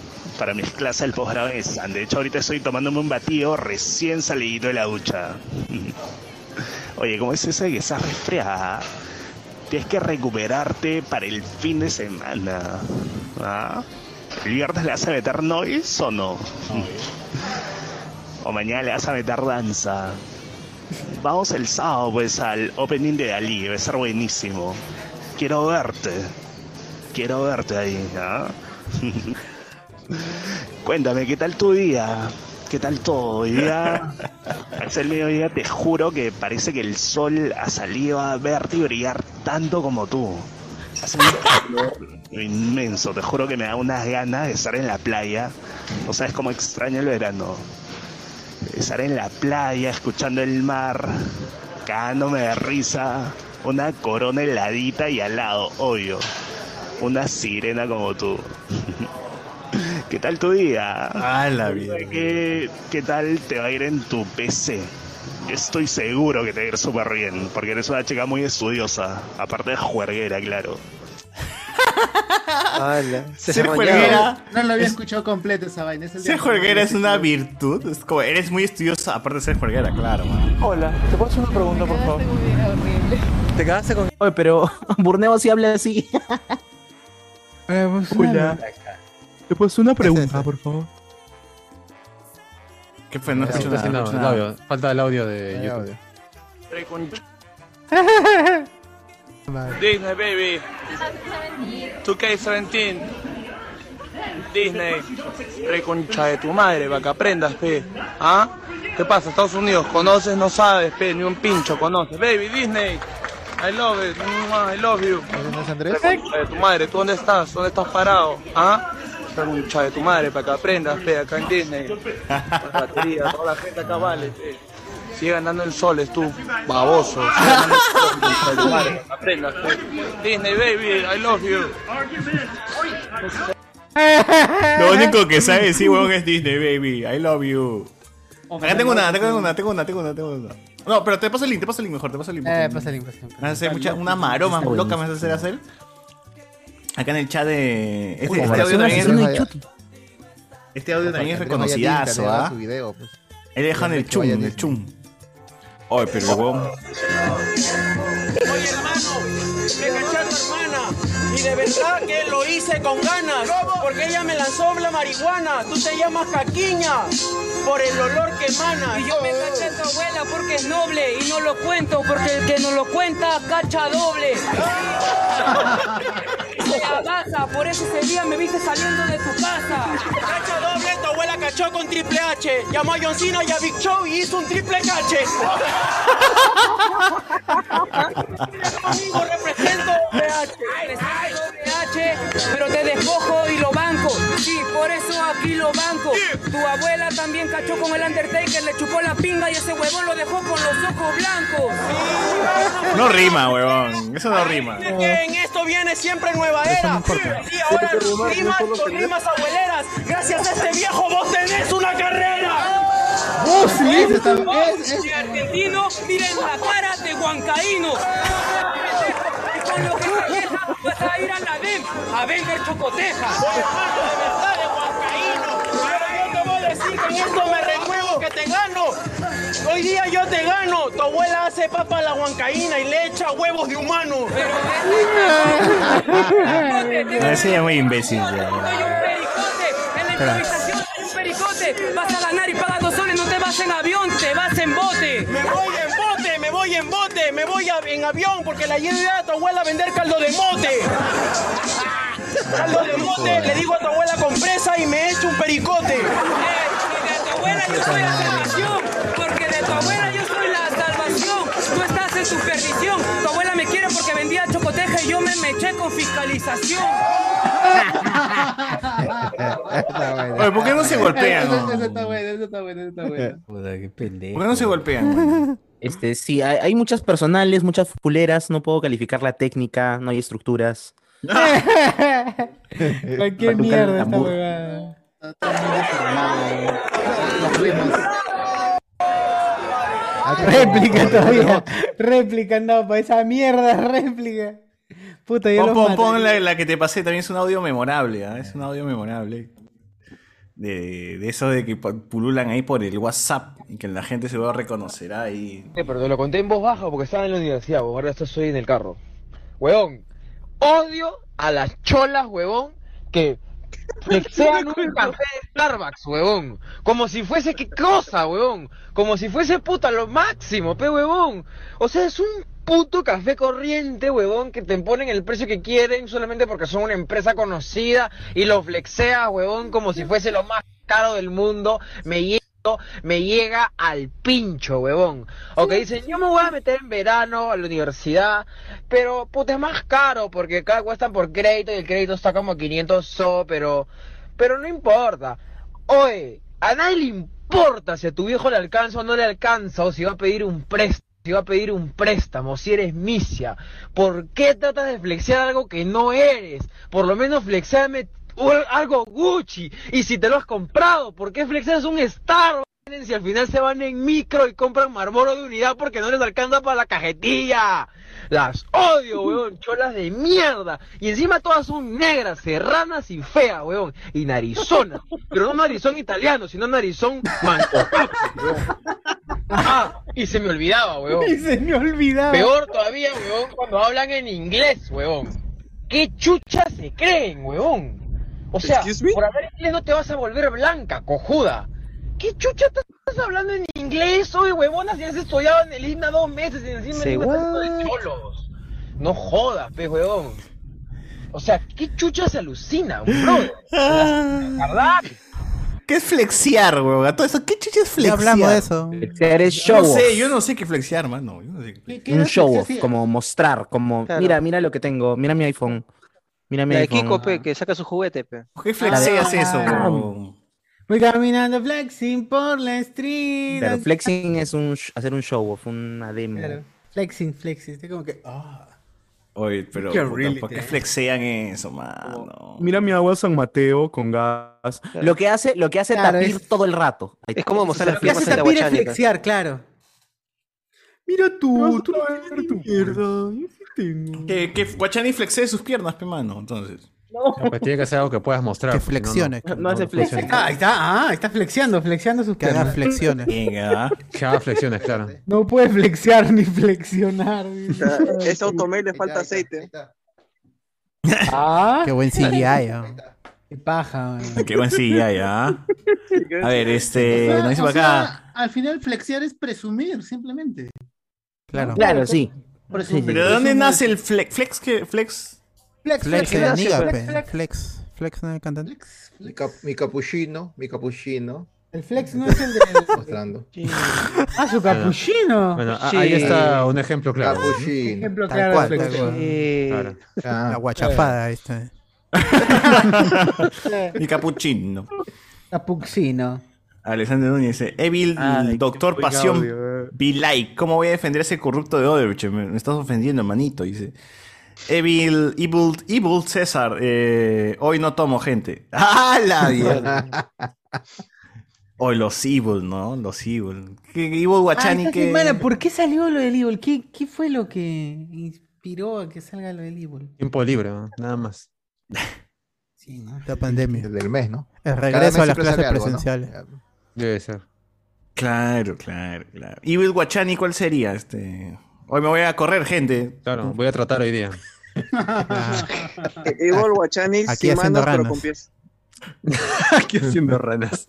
para mis clases del posgrado en. De hecho, ahorita estoy tomándome un batido recién salido de la ducha. [laughs] Oye, ¿cómo es eso de que estás resfriada? Tienes que recuperarte para el fin de semana. ¿Ah? ¿El viernes le vas a meter noise o no? [laughs] O mañana le vas a meter danza. Vamos el sábado pues al opening de Dalí, va a ser buenísimo. Quiero verte. Quiero verte ahí, ¿ah? [laughs] [laughs] Cuéntame, ¿qué tal tu día? ¿Qué tal todo? Hoy día, [laughs] es el mediodía, te juro que parece que el sol ha salido a verte y brillar tanto como tú. Hace un calor inmenso, te juro que me da unas ganas de estar en la playa. No sabes cómo extraño el verano. Estar en la playa, escuchando el mar, cagándome de risa, una corona heladita y al lado, obvio, una sirena como tú. [laughs] ¿Qué tal tu día? Ah, la vida. ¿Qué, ¿Qué tal te va a ir en tu PC? Yo estoy seguro que te va a ir súper bien, porque eres una chica muy estudiosa, aparte de juerguera, claro. [laughs] Ser juerguera. No lo había es- escuchado completo esa vaina. es el Ser juerguera es una virtud. Es como, eres muy estudiosa, aparte de ser juerguera, claro, man. Hola, ¿te puedo hacer una pregunta, por favor? ¿Te cagaste con.? Oye, pero [laughs] Burneo sí habla así. Hola. ¿Te puedo hacer una pregunta, [laughs] por favor? ¿Qué fue? No Sí, escucho está nada, no el audio. Falta el audio de YouTube. Disney, baby. 2K17. Disney. Reconcha de tu madre, para que aprendas, pe. ¿Ah? ¿Qué pasa? Estados Unidos, conoces, no sabes, pe. Ni un pincho conoces. Baby, Disney. I love it. Mua, I love you. ¿No es Andrés? Reconcha de tu madre, ¿tú dónde estás? ¿Dónde estás parado? ¿Ah? Reconcha de tu madre, para que aprendas, pe, acá en Disney. La batería, toda la gente acá vale, pe. Sigue ganando en soles tú, baboso. Sigue ganando en soles, tu madre, aprendas, pe. Disney, baby, I love you. Lo único que sabe decir, weón, es Disney, baby. I love you. Acá tengo una, tengo una, tengo una, tengo una, tengo una. No, pero te paso el link, te paso el link mejor, te paso el link. Eh, pasa el link, pasa el link. Me vas a hacer mucha, una maroma loca, me vas a hacer hacer. Acá en el chat de. Este, este audio también es. Este audio también es link, reconocidazo, ¿ah? pues. Ahí dejan el Que chum, vaya el chum. Ay, pero el huevón. Oye, hermano, me caché a tu hermana. Y de verdad que lo hice con ganas. Porque ella me lanzó la marihuana. Tú te llamas Caquiña. Por el olor que emana. Y yo me caché a tu abuela porque es noble y no lo cuento porque el que no lo cuenta cacha doble. [laughs] Agaza, por eso ese día me viste saliendo de tu casa. Cacha doble, tu abuela cachó con triple H. Llamó a John Cena y a Big Show y hizo un triple cache. Conmigo represento PH, pero te despojo y lo banco. Sí, por eso aquí lo los bancos. Tu abuela también cachó con el Undertaker, le chupó la pinga y ese huevón lo dejó con los ojos blancos. No rima, huevón. Eso no rima. Es que en esto viene siempre nueva era. Y ahora rimas con rimas abueleras. Gracias a este viejo vos tenés una carrera. ¡Oh, sí! Vos, ese está- es- argentino, miren la cara de huancaíno. Y con lo que te vas a ir a la DEM a vender chocoteja. [laughs] de verdad de Huancaíno. Pero yo en esto me renuevo que te gano. Hoy día yo te gano. Tu abuela hace papa a la huancaína y le echa huevos de humano. No, ese ya es muy imbécil. ya. En la improvisación hay un pericote. Vas a ganar y pagas dos soles, no te vas en avión, te vas en bote. Me voy en bote, me voy en bote, me voy a- en avión porque la llevé a tu abuela a vender caldo de mote. Caldo de mote, le digo a tu abuela compresa y me echo un pericote. Yo soy la salvación, porque de tu abuela yo soy la salvación. Tú estás en tu perdición. Tu abuela me quiere porque vendía chocoteja y yo me meché con fiscalización. [laughs] Oye, ¿por qué no se golpean? Eso, está bueno, eso está bueno, eso está bueno. Puta, qué pendejo. ¿Por qué no se golpean? Este, sí, hay, hay muchas personales, muchas fuleras, no puedo calificar la técnica, no hay estructuras. [laughs] [laughs] Cualquier Para tocar Réplica todavía. Réplica, no, para esa mierda, réplica. Puta, yo Pon, los pon, pon la, la que te pasé, también es un audio memorable, ¿ah? es un audio memorable. De, de eso de que pu- pululan ahí por el WhatsApp y que la gente se va a reconocer ahí. Eh, pero te lo conté en voz baja porque estaba en la universidad, huevón. ahora esto estoy en el carro. Huevón, odio a las cholas, huevón, que [laughs] flexean un café de Starbucks, huevón. Como si fuese qué cosa, huevón. Como si fuese puta lo máximo, pe, huevón. O sea, es un puto café corriente, huevón, que te ponen el precio que quieren solamente porque son una empresa conocida y lo flexea, huevón, como si fuese lo más caro del mundo. Me me llega al pincho, huevón. O que dicen, yo me voy a meter en verano a la universidad, pero puta es más caro porque acá cuestan por crédito y el crédito está como 500 so, pero, pero no importa. Oye, a nadie le importa si a tu viejo le alcanza o no le alcanza, o si va a pedir un préstamo. Si va a pedir un préstamo, si eres misia, ¿por qué tratas de flexear algo que no eres? Por lo menos flexeame algo Gucci. Y si te lo has comprado, ¿por qué flexeas un Starbucks? Si al final se van en micro y compran Marlboro de unidad porque no les alcanza para la cajetilla. Las odio, [laughs] weón, cholas de mierda. Y encima todas son negras, serranas y feas, weón. Y narizonas. Pero no narizón italiano, sino narizón manco. Ah, y se me olvidaba, weón. Y se me olvidaba. Peor todavía, weón, cuando hablan en inglés, weón. ¿Qué chucha se creen, weón? O sea, por hablar inglés no te vas a volver blanca, cojuda. ¿Qué chucha te estás hablando en inglés? Oye, huevona, si has estudiado en el INA dos meses y encima hablando de cholos. No jodas, pe, huevón. O sea, ¿qué chucha se alucina, brother? ¿Verdad? ¿Qué es flexiar, weón? Todo eso, ¿qué chucha es Ya flexiar? hablamos de eso. Flexear es show no sé, yo no sé qué flexiar, mano. Yo no sé qué- Un show off, como mostrar, como Claro. mira, mira lo que tengo, mira mi iPhone. Mira mi La de iPhone. Kiko, pe, que saca su juguete, pe. ¿Qué flexeas eso, Ah. weón? Voy caminando flexing por la street. Pero flexing es un hacer un show off, una demo. Claro. Flexing, flexing. Estoy como que. ah. Oye, pero Qué puta, ¿por qué flexean eso, mano? Mira mi agua San Mateo con gas. Lo que hace, lo que hace Claro, tapir es- todo el rato. Ahí- Es como mostrar Lo las que hace firmas de tapir es flexear, claro. Mira tú, tú no ni mierda. Tengo. Que, que Guachani flexee sus piernas, pe, mano, entonces. No, pues tiene que ser algo que puedas mostrar. Que si no, flexione. No hace funciona. Ah, ahí está, ah, está flexiando, flexiando sus Que haga piernas. flexiones. Venga. Que haga flexiones, claro. [laughs] No puede flexear ni flexionar. dice. Ese automate le falta aceite. [laughs] Ah, Qué buen CGI. ¿ah? qué paja, man. [laughs] Qué buen CGI, ¿ah? A ver, este. O sea, Nos o acá. sea, al final flexear es presumir, simplemente. Claro. Claro, sí. ¿Pero de dónde nace el flex? ¿Flex? ¿Flex? Flex, Flex flex, flex, flex, flex. Flex. Flex, ¿no? Cantante. Mi, cap- mi capuchino, mi capuchino. El flex no es el de. [laughs] Mostrando. Ah, su capuchino. Bueno, ahí está un ejemplo claro. Capuchino. Ejemplo Tal claro cual, flexión. cual. Claro. Ah, La guachafada, ahí está. Mi capuchino. Capuxino. Alexander Núñez dice, Evil Ay, Doctor Pasión audio, Be Like. ¿Cómo voy a defender a ese corrupto de Odebrecht? Me, me estás ofendiendo, hermanito. Dice. Evil, Evil, Evil César. eh, hoy no tomo gente. [laughs] ¡Ah, la mierda! Hoy los Evil, ¿no? Los Evil. ¿Qué Evil Ah, Guachani esta que... semana, ¿por qué salió lo del Evil? ¿Qué, ¿Qué fue lo que inspiró a que salga lo del Evil? Tiempo libre, ¿no? nada más. Sí, ¿no? La pandemia. Del mes, ¿no? El regreso a las clases ¿no? Debe ser. Claro, claro, claro. Evil Guachani, ¿cuál sería? Este... Hoy me voy a correr, gente. Claro, voy a tratar hoy día. [laughs] Igual Guachani, Aquí haciendo pero ranas. con pies. [laughs] Aquí haciendo ranas.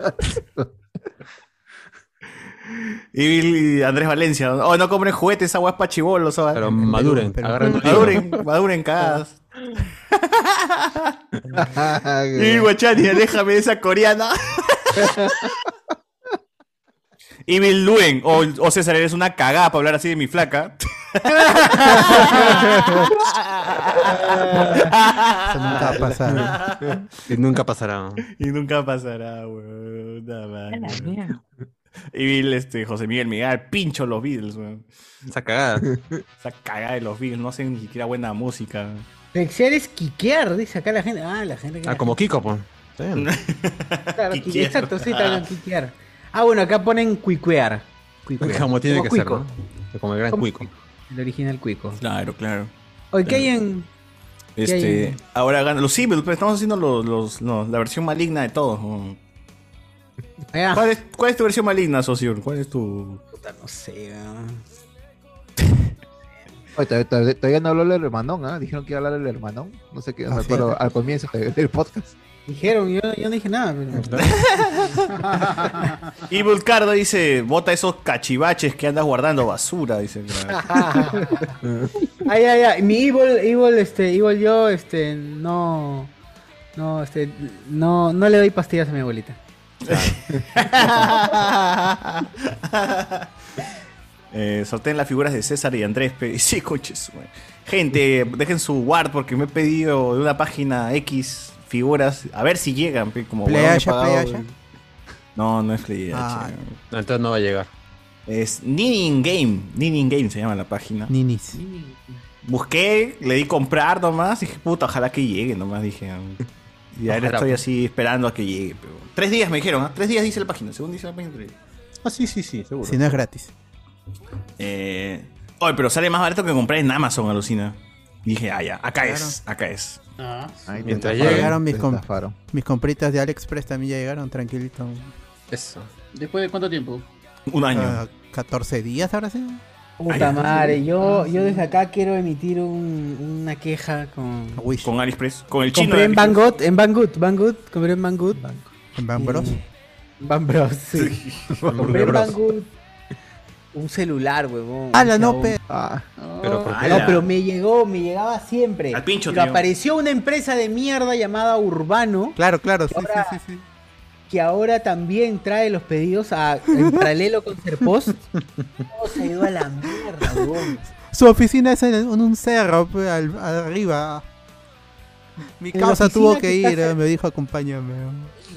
Evil [laughs] y Andrés Valencia. Oh, no compren juguetes, esa guapa chivolos. Pero maduren, agarren Maduren, maduren cagadas. Evil Guachani, déjame esa coreana. Evil Luen. O, o César, eres una cagada para hablar así de mi flaca. Eso nunca va a pasar. Y nunca pasará. Y nunca pasará, weón. Más. Evil, este, José Miguel Miguel, pincho los Beatles, weón. Esa cagada. Esa cagada de los Beatles, no hacen ni siquiera buena música. Flexear es quiquear, dice acá la gente. Ah, la gente que. Ah, como Kiko, pues. Claro, [laughs] exacto, sí, también quiquear. Ah, bueno, acá ponen cuicuear. Cuicuear. Como tiene que ser, cuico. ¿no? Como el gran Como cuico. El original cuico. Claro, claro. Oye, ¿qué hay en...? ¿Qué hay Este, en- ahora gana los Evil, pero estamos haciendo los, los- los- la versión maligna de todos. ¿no? ¿Cuál, es, cuál es tu versión maligna, socio? ¿Cuál es tu...? no sé, [laughs] Oye, todavía, no habló el hermanón, ¿ah? Dijeron que iba a hablar el hermanón. No sé qué, no Ah, me sí. acuerdo al comienzo del podcast. Dijeron, yo, yo no dije nada, pero... [laughs] Evil Cardo dice, bota esos cachivaches que andas guardando basura, dice. [laughs] Ay, ay, ay. Mi Evil, Evil, este, Evil yo, este, no... No, este, no, no le doy pastillas a mi abuelita. [laughs] eh, sorteen las figuras de César y Andrés. pe- Sí, coches. Gente, dejen su Word porque me he pedido de una página X figuras. A ver si llegan, pe, como No, no es Playaya. Ah, No, entonces no va a llegar. Es Ninin Game. Ninin Game se llama la página. Ninis. Busqué, le di comprar nomás. Dije, puta, ojalá que llegue nomás. Dije. [laughs] Y ahora estoy pues. así esperando a que llegue. Pero... Tres días me dijeron, ¿ah? Tres días dice la página. Según dice la página. tres días. Ah, sí, sí, sí, seguro. Si no es gratis. Eh... Oye, pero sale más barato que comprar en Amazon, alucina. Dije, ah, ya, acá es, acá es. Ah, Ahí Mientras te llegue, Llegaron mis, te com- estafaron. mis compritas de AliExpress también ya llegaron, tranquilito. Eso. ¿Después de cuánto tiempo? Un año. Ah, 14 días ahora sí. Puta madre, yo, yo desde acá quiero emitir un- una queja con... Wish. Con AliExpress. Con el chino. Compré de en. Banggood, en Banggood, Banggood, compré en Banggood. En Van Bros. Van Bros, sí. [laughs] compré en. Banggood un celular, huevón. ¡Hala, no, pe! Ah, Pero ¿por qué? no, pero me llegó, me llegaba siempre. Al pincho, pero tío. apareció una empresa de mierda llamada Urbano, Claro, claro, sí, Ahora- sí, sí, sí. que ahora también trae los pedidos a, en [laughs] paralelo con Serpost. Todo se ha ido a la mierda, huevón. Su oficina es en, en un cerro, pe, al- arriba. Mi causa tuvo que que ir, eh, me dijo acompáñame.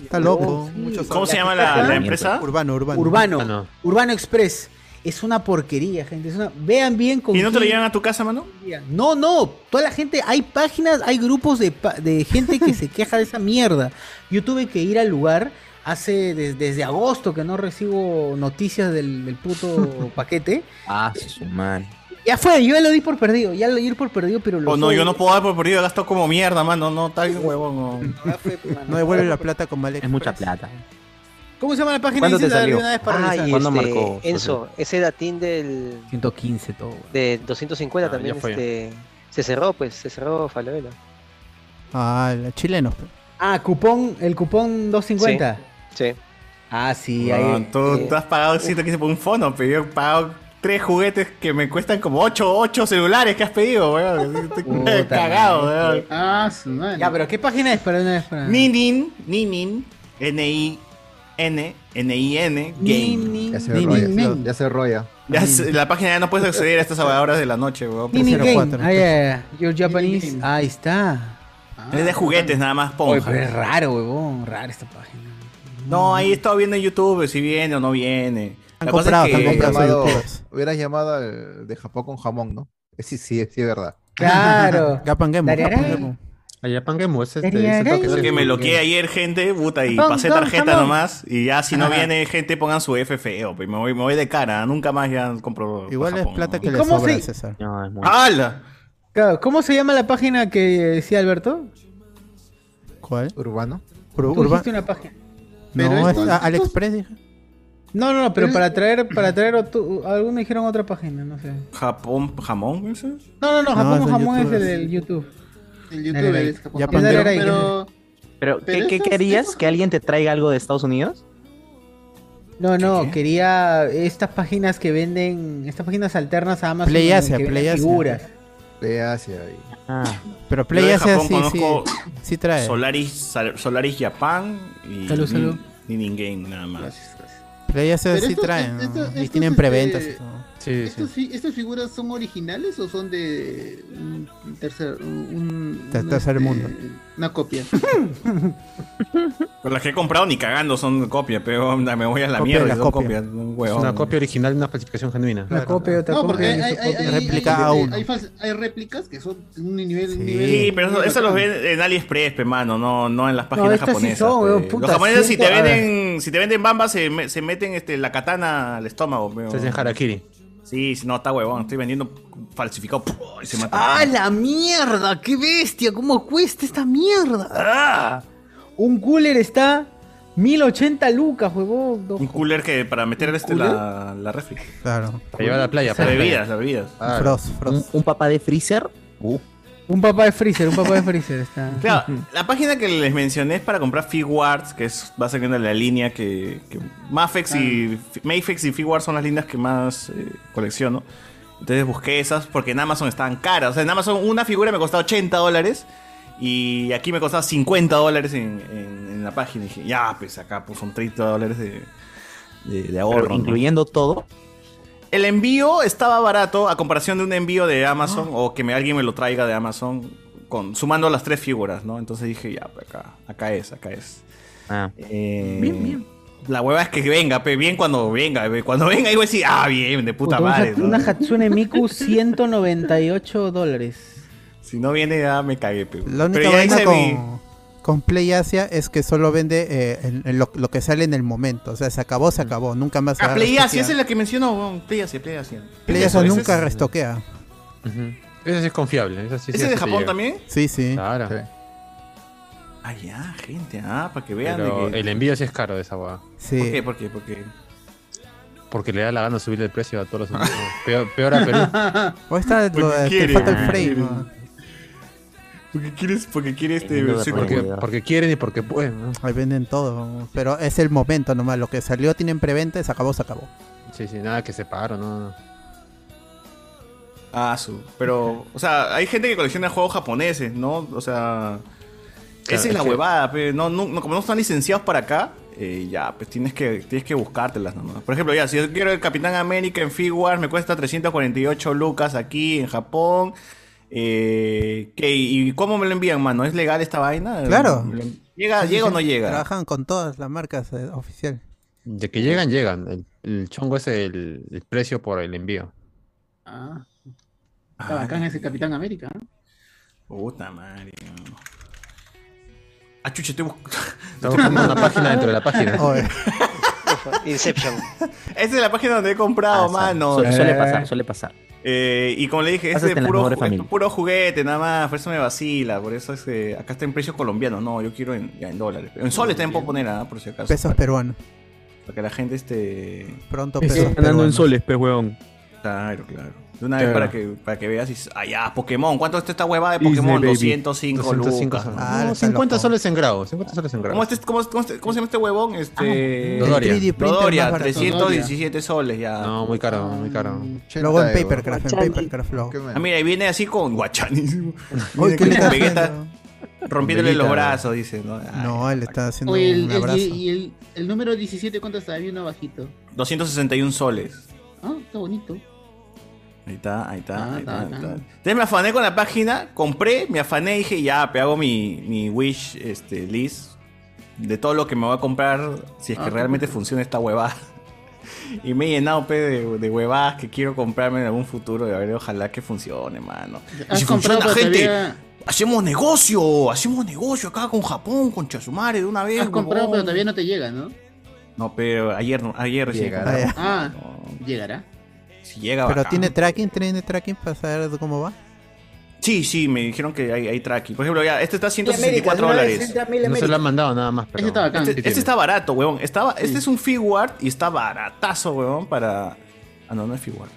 Está loco. sí. ¿Cómo se llama La empresa? Urbano, urbano. Urbano, Ah, no. Urbano Express. Es una porquería, gente. Es una... Vean bien con ¿Y no te lo llevan a tu casa, mano? No, no, toda la gente, hay páginas, hay grupos de, pa- de gente que se queja de esa mierda. Yo tuve que ir al lugar hace des- desde agosto que no recibo noticias del, del puto [laughs] paquete. Ah, su madre. Ya fue, yo ya lo di por perdido, ya lo di por perdido, pero lo Oh, no, yo no puedo dar por perdido, he gastado como mierda, mano. No, está bien huevón. no. Mano. No devuelve la plata como AliExpress. Es mucha plata. ¿Cómo se llama la página? ¿Cuándo te Dice la de salió? una vez para Ah, y ¿Cuándo este, marcó, Enzo, ese datín del 115 todo. de 250 Ah, también este, se cerró, pues, se cerró Falabella. Ah, la chileno. pe. Ah, cupón, el cupón 250. Sí. Ah, sí, Weón, ahí. tú, eh, tú has pagado 115 por un fono, pero yo he pagado tres juguetes que me cuestan como 8, 8 celulares que has pedido, weón. Estoy Puta [laughs] cagado, weón. Ah, su madre. Ya, pero ¿qué página es para una vez para? Ninin, Ninin, N-I-N, N-I-N, Game. ya se ni- Ya se la página ya no puedes acceder a estas horas de la noche, weón. Game. 04. Ah, ya, ya. Your Japanese. Game. Ahí está. Es de juguetes nada más, ponja. pero es raro, huevón. Rara esta página. No, ahí he estado viendo en YouTube si viene o no viene. Han comprado, es que- han comprado Hubieras llamado al de Japón con jamón, ¿no? Sí, sí, sí, es verdad. Claro. [laughs] Gapan Gemu, Pangemo, ese este, ese sí. que me bloqueé ayer, gente, puta, y pasé tarjeta nomás. Y ya si no Ajá. viene, gente, pongan su F feo. Pues me voy, me voy de cara. Nunca más ya compro. Igual es plata ¿no? que ¿Y le cómo sobra se- a César. No, es muy... ¡Hala! Claro, ¿Cómo se llama la página que decía Alberto? ¿Cuál? Urbano. Ur- Tú Urba- una página. No, Pero es estos- a- AliExpress, dije. No, no, no, pero para traer, para traer, otro- algunos dijeron otra página, no sé. Japón, jamón, ¿eso? No, no, no, No, Japón es en Jamón es el del YouTube. El youtuber dale. es Japón. Ya Pero- pero, Pero, ¿qué, qué querías? ¿Que alguien te traiga algo de Estados Unidos? No, no, ¿Qué? quería estas páginas que venden, estas páginas alternas a Amazon. Play Asia, que Play Asia. figuras. De Asia. y- Ah, Pero Play Asia Japón sí, sí, sí trae. Solaris, Solaris Japan y Salud, salud. Ni, ni Game, nada más. Play Asia Pero sí estos- traen. ¿no? estos- y estos, tienen este, preventas y todo. Sí, sí. ¿estos fi- ¿Estas figuras son originales o son de un tercer, un, Ter- un, tercer este, mundo. Una copia. Con las que he comprado ni cagando son copias, pero me voy a la Copia mierda de la son copia. copias. Un Es una copia original de una falsificación genuina. Una copia, otra No, copia. porque hay, hay, hay, copia. hay, Réplica réplicas que son un nivel. Sí, nivel pero eso, los ven en AliExpress, pe, mano, no, no en las páginas sí japonesas. son, pe. weón, puta, los japoneses si te venden, si te venden bamba se, me- se meten este, la katana al estómago. pe, Se hacen harakiri. Sí, no, está huevón, estoy vendiendo falsificado ¡pum! y se mata. ¡Ah, la mierda! ¡Qué bestia! ¿Cómo cuesta esta mierda? ¡Ah! Un cooler está 1080 lucas, huevón. No Un cooler que para meter este, la, la refri. Claro. Para llevar a la playa. Las playa. bebidas, las bebidas. Ah, Frost, ¿Un, Frost. un papá de freezer? Uh, Un papá de freezer, un papá de freezer está. Claro, la página que les mencioné es para comprar Figuarts, que es básicamente la línea que, que Mafex y Mayfex y Figuarts son las líneas que más eh, colecciono. Entonces busqué esas porque en Amazon estaban caras. O sea, en Amazon una figura me costaba 80 dólares y aquí me costaba 50 dólares en, en- en la página. Y dije, ya, pues acá pues, son 30 dólares de, de, de ahorro. pero ¿no? incluyendo todo. El envío estaba barato a comparación de un envío de Amazon o que me, alguien me lo traiga de Amazon con, sumando las tres figuras, ¿no? Entonces dije, ya, pues acá, acá es, acá es. Ah, Eh, Bien, bien. La hueva es que venga, pe, bien cuando venga. pe. Cuando venga, digo así, ah, bien, de puta madre. una, ¿no? una Hatsune Miku [laughs] 198 dólares. Si no viene, ya me cagué, pe. La única Pero ya vaina hice mi- con, con Play Asia es que solo vende eh, en- en lo, lo que sale en el momento. O sea, se acabó, se acabó. Nunca más Ah, Play Asia, esa es la que mencionó. Play Asia, Play Asia. Play. Asia ¿Ese nunca es- restoquea. Esa sí es confiable. Esa sí, ¿Ese sí, es de Japón llega. también? Sí, sí. Claro. Sí. Ah, ya, gente, ah, para que vean. Pero de que- el envío sí es caro de esa hueá. Sí. ¿Por qué? ¿Por qué? ¿Por qué? Porque le da la gana subirle el precio a todos los peor, peor a Perú. [laughs] O está lo de te quiere, falta el frame. Porque quieres, porque quiere este Porque- quieren y porque pueden. ¿no? Ahí venden todo. Pero es el momento nomás. Lo que salió tienen preventa, se acabó, se acabó. Sí, sí, nada que se paro, no. Ah, su. Pero, o sea, hay gente que colecciona juegos japoneses, ¿no? O sea, Claro, esa es la que- huevada, pe. No, no, no- como no están licenciados para acá, eh, ya, pues tienes que, tienes que buscártelas nomás. Por ejemplo, ya, si yo quiero el Capitán América en Figuarts, me cuesta 348 lucas aquí en Japón. Eh, ¿qué? ¿Y cómo me lo envían, mano? ¿Es legal esta vaina? Claro. ¿Me lo- ¿Llega, Sí, ¿llega o no llega? Trabajan con todas las marcas eh, oficiales. De que llegan, llegan. El, el chongo es el, el precio por el envío. Ah, está bacán ese Capitán América. ¿no? Puta madre. Ah, chucha, estoy buscando. [laughs] Estamos buscando una página dentro de la página. [laughs] Oye, Inception. [laughs] Esta es la página donde he comprado, Ah, mano. Suele, suele Eh, pasar, suele pasar. Eh, y como le dije, es de puro, es puro juguete, nada más. Por eso me vacila. Por eso es que acá está en precios colombianos. No, yo quiero en, ya en dólares. En soles también puedo poner, ah, por si acaso. pesos peruanos. para que la gente esté. Pronto pesos ganando en soles, pe huevón. Claro, claro. De una vez para que, para que veas y ah, ya, Pokémon. ¿Cuánto está esta huevada de Pokémon? baby. 205, 205 lucas. soles. Ah, No, está 50 loco. soles en grado. 50 soles en grado. ¿Cómo, este- cómo- cómo- cómo se llama este huevón? Este. Dodoria. El 3D printer Dodoria, barato. 317 soles ya. No, muy caro, muy caro. Luego en 80 Papercraft, en. Papercraft luego. ¿Qué me- Ah, mira, y viene así con guachanísimo. [laughs] Oye, ¿qué le está Vegeta haciendo? rompiéndole los brazos, dice. ¿no? Ay, No, él está haciendo Oye, el, un el- abrazo. y el, el número 17, ¿cuánto está? Había uno bajito. 261 soles. Ah, está bonito. Ahí está, ahí está, Ah, ahí está, ahí. Entonces me afané con la página, compré, me afané y dije, ya, pe, hago mi, mi wish este, list. de todo lo que me voy a comprar, si es que Ah, realmente funciona esta huevada. [laughs] Y me he llenado pe, de, de huevadas que quiero comprarme en algún futuro. Y a ver, ojalá que funcione, mano. Y ¿Has si funciona, pero gente, todavía- hacemos negocio, hacemos negocio acá con Japón, con Chasumare de una vez. Has comprado, huevón. pero todavía no te llega, ¿no? No, pero ayer, ayer recién Llegará. Ah, llegará. Si llega Pero bacán. tiene tracking, tiene tracking para saber cómo va. Sí, sí, me dijeron que hay, hay tracking. Por ejemplo, ya, este está a América, 164 de una vez dólares. No se lo han mandado nada más, pero. Este, este tiene. está barato, huevón. Estaba, Este es un figuart y está baratazo, huevón, para... Ah, no, no es figuart.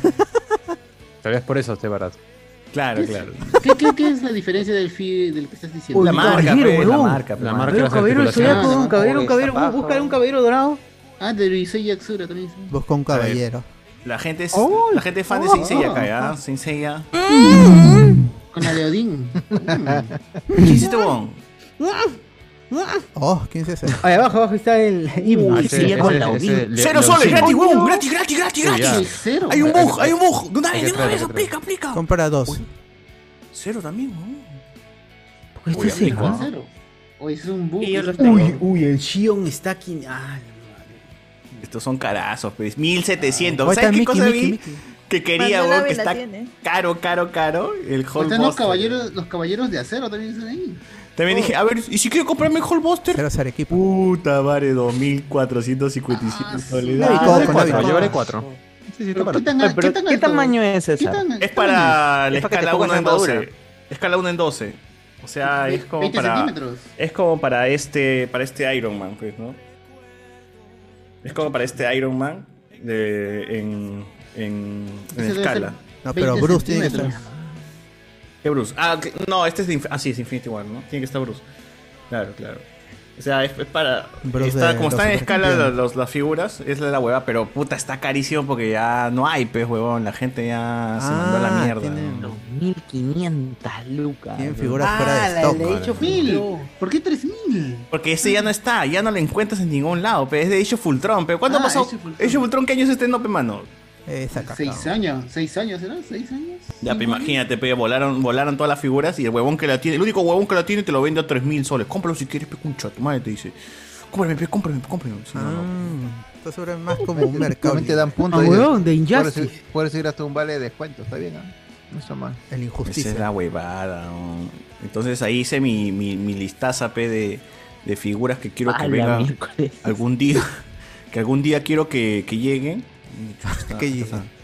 [laughs] Tal vez por eso esté barato. Claro, claro. ¿Qué, qué, qué es la diferencia del fi del que estás diciendo? La marca, pe, la marca, pe, La marca las caballero, un caballero, un caballero, Zapato. busca un caballero dorado. Ah, de Luisei Yatsura también. sí. Busca un caballero. La gente es, Oh, la gente es fan de oh, Saint Seiya oh, acá, ¿ya? oh. Saint Seiya. Con la de Odín. ¿Qué hiciste, huevón? Oh, 15 ese. [laughs] Ahí abajo, abajo está el himno. Ah, ese- ese- ese- le- Cero le- soles, sí. gratis, huevón, gratis, gratis, gratis, Sí, gratis. Hay un bug, hay un bug. De una vez, de una vez, aplica, aplica. Compra dos. Cero también, huevón. Este Uy, es aplico, el- ¿ah? Cero. O es un bug. Es-. Uy, uy, el Shion está aquí. Ah, Estos son carazos, pues. 1700. Ahí ¿Sabes qué Mickey, cosa Mickey, vi? Mickey. Que quería, huevón, que está tiene. caro, caro, caro. El Están los caballeros, los caballeros de acero también están ahí. También dije, a ver, ¿y si quiero comprarme el Hulkbuster? Cero ser equipo. Puta madre, 2457 soles. Navi Ah, Coco. llevaré cuatro. Sí, sí, Pero ¿qué tan. ¿qué tan ¿Qué tamaño es ¿Qué ese? tan- Es qué para la Es escala pongas 1 en la armadura. 12. Escala 1 en 12. O sea, es como 20 para. centímetros. Es como para este. Para este Iron Man, pues, ¿no? Es como para este Iron Man de, en, en, escala. No, pero 20 Bruce tiene que centímetros. ¿Qué Bruce? Ah, ok, no, este es de Inf- Ah, sí, es Infinity War, ¿no? Tiene que estar Bruce. Claro, claro. O sea, es, es para. Bruce está- de como están en escala los- las figuras, es la hueva, pero puta, está carísimo porque ya no hay, pues, huevón. La gente ya se mandó a la Ah, mierda. tiene- ¿no? 1500 lucas. Tienen figuras fuera de Ah, la stock. de hecho Mil. ¿Por qué 3000? Porque ese ya no está, ya no lo encuentras en ningún lado, pero es de Age of Ultron, pero ¿cuándo Ah, pasó? Age of Ultron. Age of Ultron, ¿qué años es este no, pe, mano? Esa. Seis años. ¿Seis años será? ¿Seis años? Ya, ¿Cinco pero imagínate, pe, volaron, volaron todas las figuras y el huevón que la tiene, el único huevón que la tiene te lo vende a 3000 soles. Cómpralo si quieres, pe, concha, tu madre te dice. Cómprame, pe, cómprame, cómprame. No, no. Ah, Esto sobre más como un [laughs] mercado. Te dan puntos. Ah, huevón, de puedes Injustice. Puedes ir hasta un vale de descuento, está bien, ¿ah? No está mal. El Esa injusticia. es la huevada. ¿no? Entonces ahí hice mi, mi, mi listaza, pe, de, de figuras que quiero que A la venga miércoles. algún día. [laughs] Que algún día quiero que, que lleguen. Que lleguen.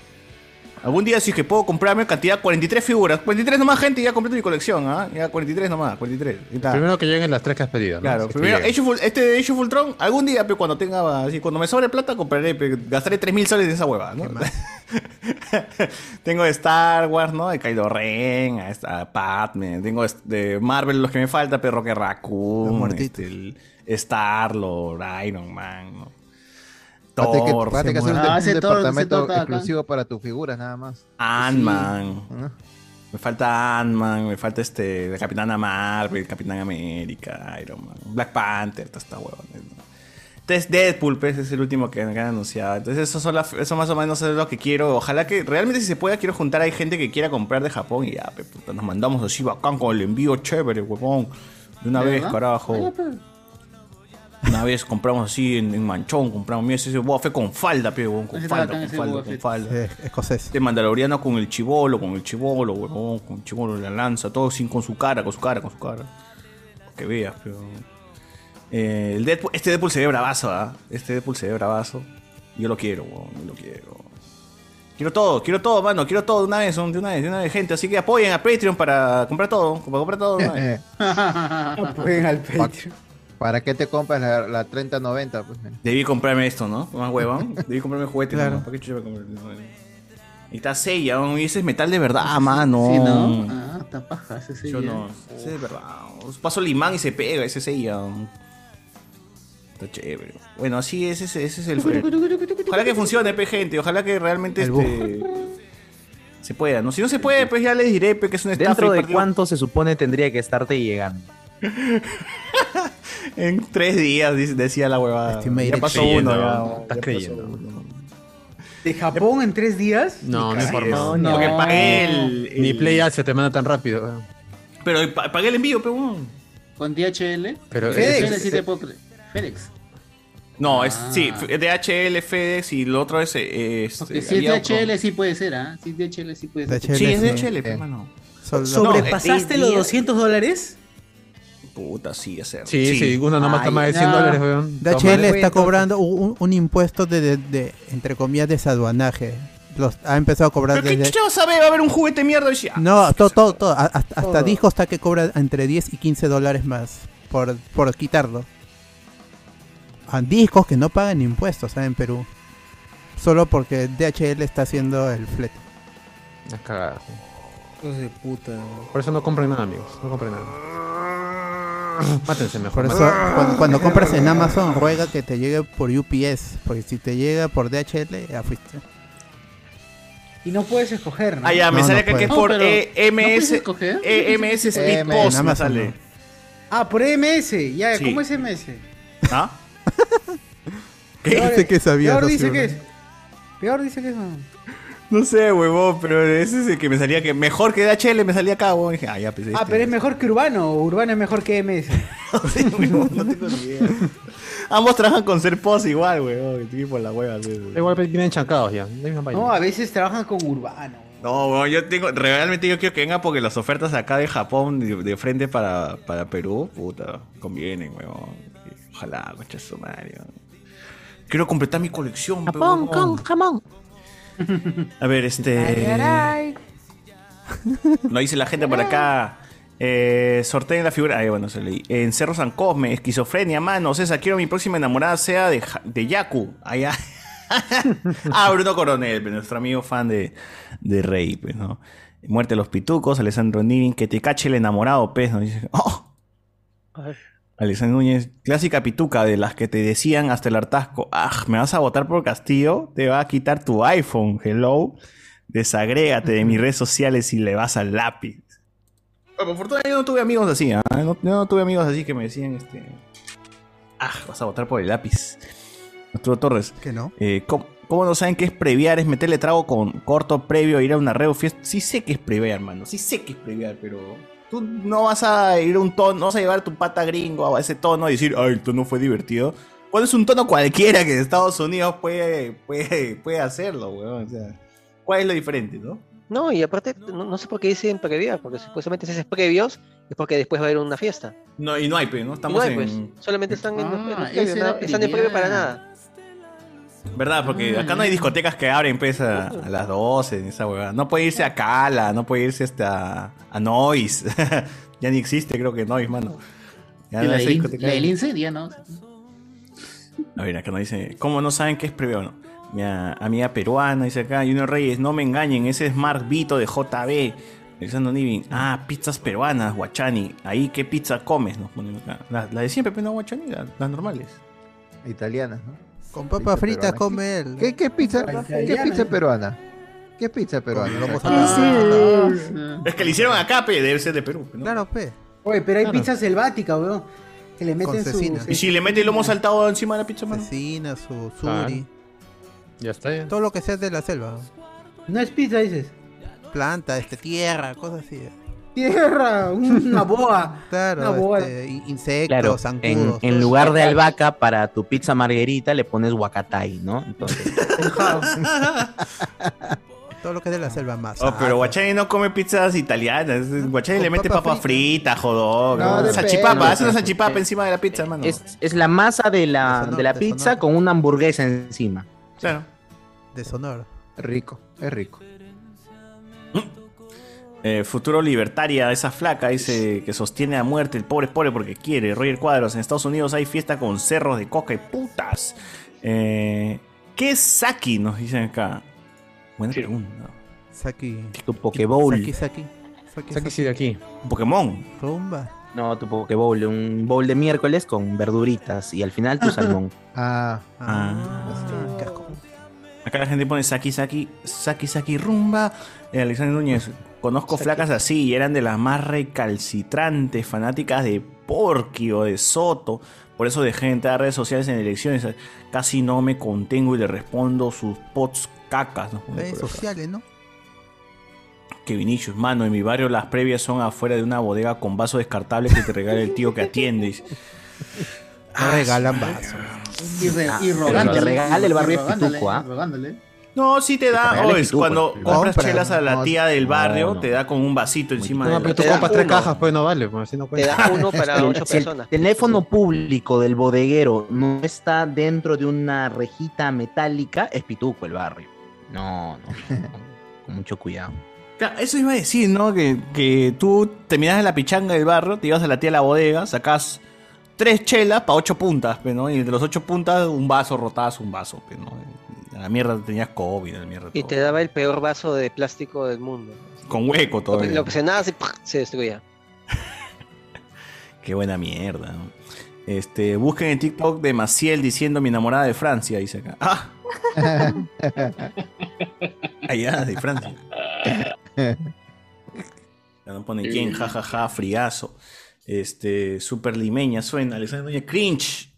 Algún día sí que puedo comprarme cantidad 43 figuras. 43 nomás, gente, y ya completo mi colección, ¿ah? Ya 43 nomás, 43. Ahí está. Primero que lleguen las tres que has pedido. ¿no? Claro, Si es que primero, este de Age of Ultron, algún día, pe, cuando tenga, así, cuando me sobre plata, compraré, pe, gastaré 3000 soles de esa hueva, ¿no? [laughs] tengo de Star Wars, ¿no? De Kylo Ren, a esta- a Padme, tengo de Marvel los que me falta, pero que Raccoon, este, el Star-Lord, Iron Man, ¿no? Pate que, Thor, pate que hacer un, Ah, un Thor, departamento Thor acá. exclusivo para tus figuras, nada más. Ant-Man. Me falta Ant-Man, me falta este, la Capitana Marvel, Capitán América, Iron Man, Black Panther, toda esta huevón. ¿no? Entonces Deadpool, pues, es el último que me han anunciado. Entonces eso, son las- eso más o menos es lo que quiero. Ojalá que realmente si se pueda, quiero juntar a gente que quiera comprar de Japón y ya, pe, puta, nos mandamos así bacán con el envío chévere, huevón. De una ¿De vez, verdad? carajo. Una vez compramos así en, en Manchón, compramos, mira ese Boba Fett con falda, pe, huevón, con Ese falda, con ese falda, Boba con Fett. falda. Es escocés. Este mandaloriano con el chivolo, con el chivolo, huevón, con el chivolo la lanza, todo sin con su cara, con su cara, con su cara. Que veas, pero. Eh, el Deadpool, este Deadpool se ve bravazo, ¿ah? Este Deadpool se ve bravazo. Yo lo quiero, huevón, yo lo quiero. Quiero todo, quiero todo, mano, quiero todo de una vez, de una vez, de una vez, gente. Así que apoyen a Patreon para comprar todo, para comprar todo. de una vez. [laughs] Apoyen al Patreon. ¿Para qué te compras la, la 3090? Pues? Debí comprarme esto, ¿no? Más huevón. [laughs] Debí comprarme juguetes, Claro. ¿no? ¿Para qué chucha me compré? Y está ¿no? y ese es metal de verdad, mano. Sí, ¿no? Ah, está paja ese sí. Yo no. Ese es verdad. Paso el imán y se pega, ese Seiya. Está chévere. Bueno, así es, ese, ese es el. Ojalá que funcione, pe, gente. Ojalá que realmente este. Se pueda, ¿no? Si no se puede, pues ya les diré pe, que es un estafa. ¿Dentro de partido- cuánto se supone tendría que estarte llegando? [laughs] En tres días, decía la huevada. Estimated. Ya pasó Creyendo, uno, ya. Estás Ya pasó creyendo. uno. ¿De Japón en tres días? No, no es. No, No, Porque pagué el, Ni el- Play se te manda tan rápido. Pero pa- pagué el envío, pero bueno. con DHL. Pero DHL es- sí te puedo creer. FedEx. No, es Ah. sí, DHL, FedEx y lo otro es. eh, este, Porque si es otro. DHL sí puede ser, ¿ah? Sí, DHL sí puede ser. Sí, es. DHL, Eh. hermano. Solo- ¿Sobrepasaste los 200 dólares? Puta, sí, es cierto. Sí, sí, uno nomás está más de 100 dólares, weón. DHL está cobrando un, un impuesto de, de- de, entre comillas, desaduanaje. Los, ha empezado a cobrar Pero qué desde... vas a ver, va a haber un juguete mierda y No, todo, todo, Hasta, hasta Todo. disco está que cobra entre 10 y 15 dólares más por, por quitarlo. A discos que no pagan impuestos en Perú. Solo porque DHL está haciendo el flete. Una cagada. Hijos de puta. Por eso no compren nada, amigos. No compren nada. Mátense mejor. Por eso, cuando, cuando compras en Amazon, ruega que te llegue por UPS. Porque si te llega por DHL, ya fuiste. Y no puedes escoger, ¿no? Ah, ya, me No, sale no acá que es por EMS. ¿no puedes escoger? EMS Speed. Post me sale. Ah, por EMS. Ya, Sí. ¿cómo es EMS? ¿Ah? Peor- [laughs] Dice que sabía, Peor dice que ¿no? es. Peor dice que es. No. No sé, huevón, pero ese es el que me salía que mejor que DHL me salía acá, huevón. Dije, ah, ya, pues Ah, este. pero es mejor que Urbano. o Urbano es mejor que EMS. [laughs] no tengo ni idea. Ambos trabajan con ser post igual, huevón. Estoy por la hueva. sí. Igual vienen chancados ya. No, a veces trabajan con Urbano. No, huevón, yo tengo, realmente yo quiero que venga porque las ofertas acá de Japón de, de frente para, para Perú, puta, convienen, huevón. Ojalá, concha su madre, huevón. Quiero completar mi colección, pe, huevón. jamón. [laughs] A ver, este. [laughs] Lo dice la gente por acá. Eh, sorteen la figura. Ahí, bueno, se leí. En Cerro San Cosme, esquizofrenia, mano. César, quiero mi próxima enamorada sea de, de Yaku. Allá. [laughs] ah, Bruno Coronel, pues, nuestro amigo fan de, de Rey, pues, ¿no? Muerte de los pitucos, Alessandro Nivin, que te cache el enamorado, pues, ¿no? Dice, oh, Alessandro Núñez, clásica pituca de las que te decían hasta el hartazgo, ah, ¿me vas a votar por Castillo? Te va a quitar tu iPhone, hello. Desagrégate de mis [laughs] redes sociales y le vas al lápiz. Bueno, por fortuna yo no tuve amigos así, ¿ah? no, yo no tuve amigos así que me decían, este... Ah, vas a votar por el lápiz. Arturo Torres. Que no. Eh, ¿cómo, cómo no saben qué es previar? Es meterle trago con corto previo, ir a una reo fiesta. Sí sé que es previar, hermano. Sí sé que es previar, pero tú no vas a ir a un tono, no vas a llevar tu pata gringo a ese tono y decir, ay, el tono fue divertido. Pones un tono cualquiera que de Estados Unidos puede, puede, puede hacerlo, weón. O sea, ¿cuál es lo diferente, no? No, y aparte, no, no sé por qué dicen previar, porque supuestamente si haces previos es porque después va a haber una fiesta. No, y no hay, pe, ¿no? Estamos no hay, en... pues, solamente están en, en Ah, ese nada- era están de previo para nada. ¿Verdad? Porque acá no hay discotecas que abren pues, a, a las 12, ni esa huevada. No puede irse a Cala, no puede irse hasta a Noise. [laughs] ya ni existe, creo que Noise, mano. Ya Y no la, del, discoteca. la del incendio, ¿no? A ver, acá nos dice, ¿cómo no saben qué es previo? No? Mi amiga peruana dice acá, Junior Reyes, no me engañen, ese es Mark Vito de JB. Alexander Nivin, ah, pizzas peruanas, Guachani. Ahí, ¿qué pizza comes? Nos ponen acá. La, la de siempre, pero no Guachani, la- las normales. Italianas, ¿no? Con papa frita peruana. come él. ¿Qué, qué pizza? ¿Qué pizza peruana? ¿Qué pizza peruana? lomo Es que le hicieron acá, pe, debe ser de Perú. ¿no? Claro, pe. Oye, pero hay Claro. pizza selvática, weón. Que le meten su. cecina. Y si le mete el lomo saltado encima de la pizza, mano. Cecina, su Claro. suri. Ya está. ya. Todo lo que sea de la selva. No es pizza, dices. Planta, este, tierra, cosas así. Tierra, una [laughs] boa. Claro, Una boa. este, in- insectos, Claro, en, zancudos. en todo lugar de albahaca, para tu pizza margarita le pones huacatay, ¿no? Entonces, [laughs] Todo lo que es de la selva más. Oh, pero Guachani no come pizzas italianas. Guachani le mete papa frita, jodón. No, salchipapa, hace una salchipapa encima de la pizza, hermano. es, es la masa de la, de la pizza con una hamburguesa encima. Claro. Deshonor. Rico, es rico. Eh, futuro libertaria, esa flaca, dice que sostiene a muerte el pobre es pobre porque quiere. Roger Cuadros, en Estados Unidos hay fiesta con cerros de coca y putas. Eh, ¿Qué es Saki? Nos dicen acá. Buena pregunta. Saki. Tu Pokéball. Saki, Saki. Saki, Saki sí de aquí. Un Pokémon. Rumba. No, tu Pokéball, un bowl de miércoles con verduritas y al final tu [laughs] salmón. Ah, Acá la gente pone Saki Saki, Saki Saki Rumba. Eh, Alexander Núñez, conozco flacas así y eran de las más recalcitrantes, fanáticas de Porky o de Soto. Por eso dejé de entrar a redes sociales en elecciones. Casi no me contengo y le respondo sus pots cacas. ¿no? Redes sociales, ¿no? Que Vinicius, mano, en mi barrio las previas son afuera de una bodega con vaso descartable que te regala el tío que atiende. No [laughs] regalan vasos. Y, re- y Ah, rogándole. te regala el barrio Pituco, ¿ah? No, sí te da. Oh, es cuando compras Compra, chelas a la no, tía del barrio, no. te da con un vasito encima No, de pero la- tú Te da compras tres uno. cajas, pues no vale, pues así no Te da uno para ocho si el personas. teléfono público del bodeguero no está dentro de una rejita metálica, es pituco el barrio. No, no, [laughs] con mucho cuidado. Claro, eso iba a decir, ¿no? Que, que tú terminas en la pichanga del barrio, te ibas a la tía a la bodega, sacas tres chelas para ocho puntas, pues, ¿no? Y de los ocho puntas, un vaso, rotabas un vaso, pues, ¿no? A la mierda tenías COVID, a la mierda. Y te daba el peor vaso de plástico del mundo. Con hueco todavía. lo presionabas y ¡pah! se destruía. [laughs] Qué buena mierda, ¿no? Este, busquen en TikTok de Maciel diciendo mi enamorada de Francia, dice acá. ¡Ah! [laughs] Allá, de Francia. Ya no pone quién, jajaja, friazo. Este, super limeña suena, Alexander Núñez, cringe.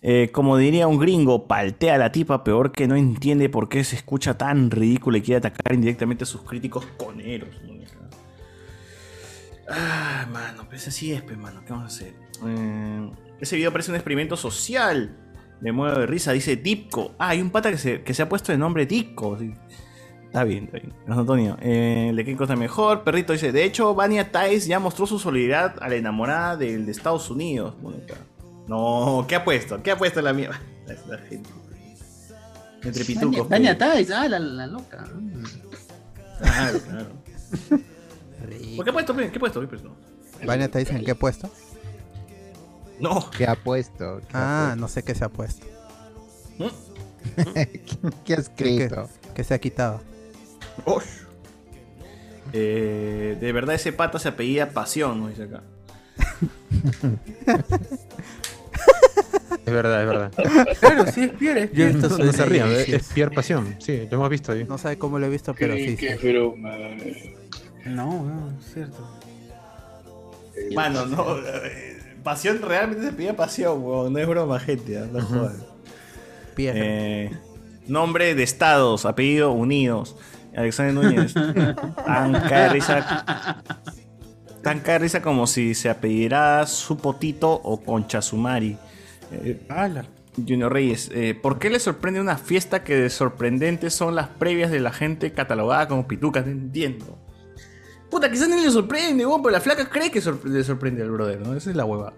Eh, como diría un gringo, paltea a la tipa peor que no entiende por qué se escucha tan ridículo y quiere atacar indirectamente a sus críticos coneros. Ah, mano, pues así es, pues, mano, ¿qué vamos a hacer? Eh, ese video parece un experimento social. Me muero de risa, dice Dipco. Ah, hay un pata que se, que se ha puesto de nombre Dipco. Está bien, está bien. Antonio, eh, el de qué cosa mejor. Perrito dice, de hecho, Vania Tais ya mostró su solidaridad a la enamorada del de Estados Unidos. Bueno, claro. No, ¿qué ha puesto? ¿Qué ha puesto la mía? La gente. [laughs] Entre pitucos. Daña pues. Tais, ah, la, la loca. Claro, claro. [laughs] ¿Por qué ha puesto? ¿Qué ha puesto? ¿Qué ha puesto? Vania te dicen en qué puesto. No. ¿Qué ha puesto? ¿Qué ha Ah, no sé qué se ha puesto. [laughs] ¿Qué ha escrito? Que, que se ha quitado. Eh, de verdad ese pata se apellida Pasión, ¿no? Dice acá. Es verdad, es verdad. Claro, sí, es Pierre, es Pierre. No, no se rían, es, es Pierre Pasión. Sí, lo hemos visto ahí. No sabe cómo lo he visto, pero sí. sí. Pero, No, no, es cierto. Mano, no. eh, Pasión realmente se apellida Pasión, weón. No es broma, gente. ¿ah? No jodas. Eh, nombre de estados, apellido Unidos. Alexander Núñez. [laughs] De risa. Tan risa como si se apellidara su potito o Concha Sumari. Eh, Junior Reyes, eh, ¿por qué le sorprende una fiesta que de sorprendentes son las previas de la gente catalogada como pitucas? No entiendo. Puta, quizás ni le sorprende, weón, pero la flaca cree que sor- le sorprende al brother, ¿no? Esa es la hueva.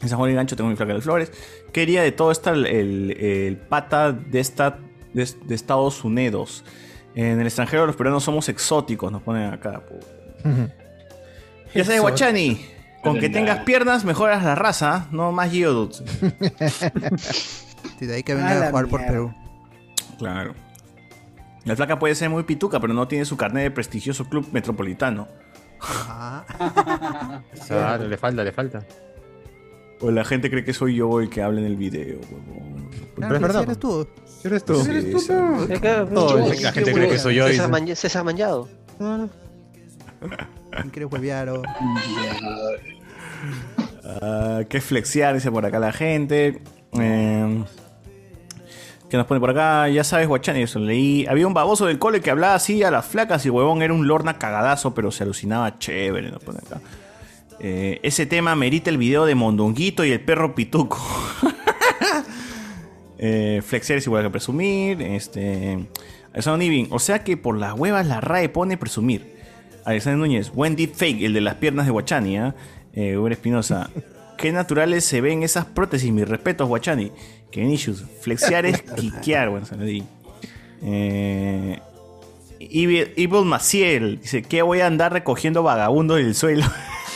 En San Juan y Gancho tengo mi flaca de flores. Quería de todo esto el, el- pata de, esta, de, de Estados Unidos. En el extranjero los peruanos somos exóticos, nos ponen acá. pu. Ya sabes, Guachani, con que tengas piernas mejoras la raza, no más Geodudes. [laughs] De ahí que venga a jugar por. Perú. Claro. La flaca puede ser muy pituca, pero no tiene su carnet de prestigioso club metropolitano. Claro, [laughs] le falta, le falta. O la gente cree que soy yo el que habla en el video, huevón. Pero es verdad. eres tú. Eres tú. Sí, Eres tú, la gente cree que soy yo. Maña- César Mañado. ¿Quién quiere huevear o- Ah, que flexiar, dice por acá la gente. Eh, ¿Qué nos pone por acá? Ya sabes, Guachani, eso leí. Había un baboso del cole que hablaba así a las flacas y huevón era un lorna cagadazo, pero se alucinaba chévere, nos pone acá. Eh, ese tema merita el video de Mondonguito y el perro pituco. [laughs] eh, flexiar es igual que presumir. Este. O sea que por las huevas la RAE pone presumir. Alexander Núñez, buen deepfake, el de las piernas de Guachani, ¿ah? Eh, Uber Espinosa, [laughs] qué naturales se ven esas prótesis, mis respetos, Guachani. Que issues, flexiar es [laughs] quiquear, bueno, se lo di. Eh, Evil, Evil Maciel dice, ¿qué voy a andar recogiendo vagabundos del suelo?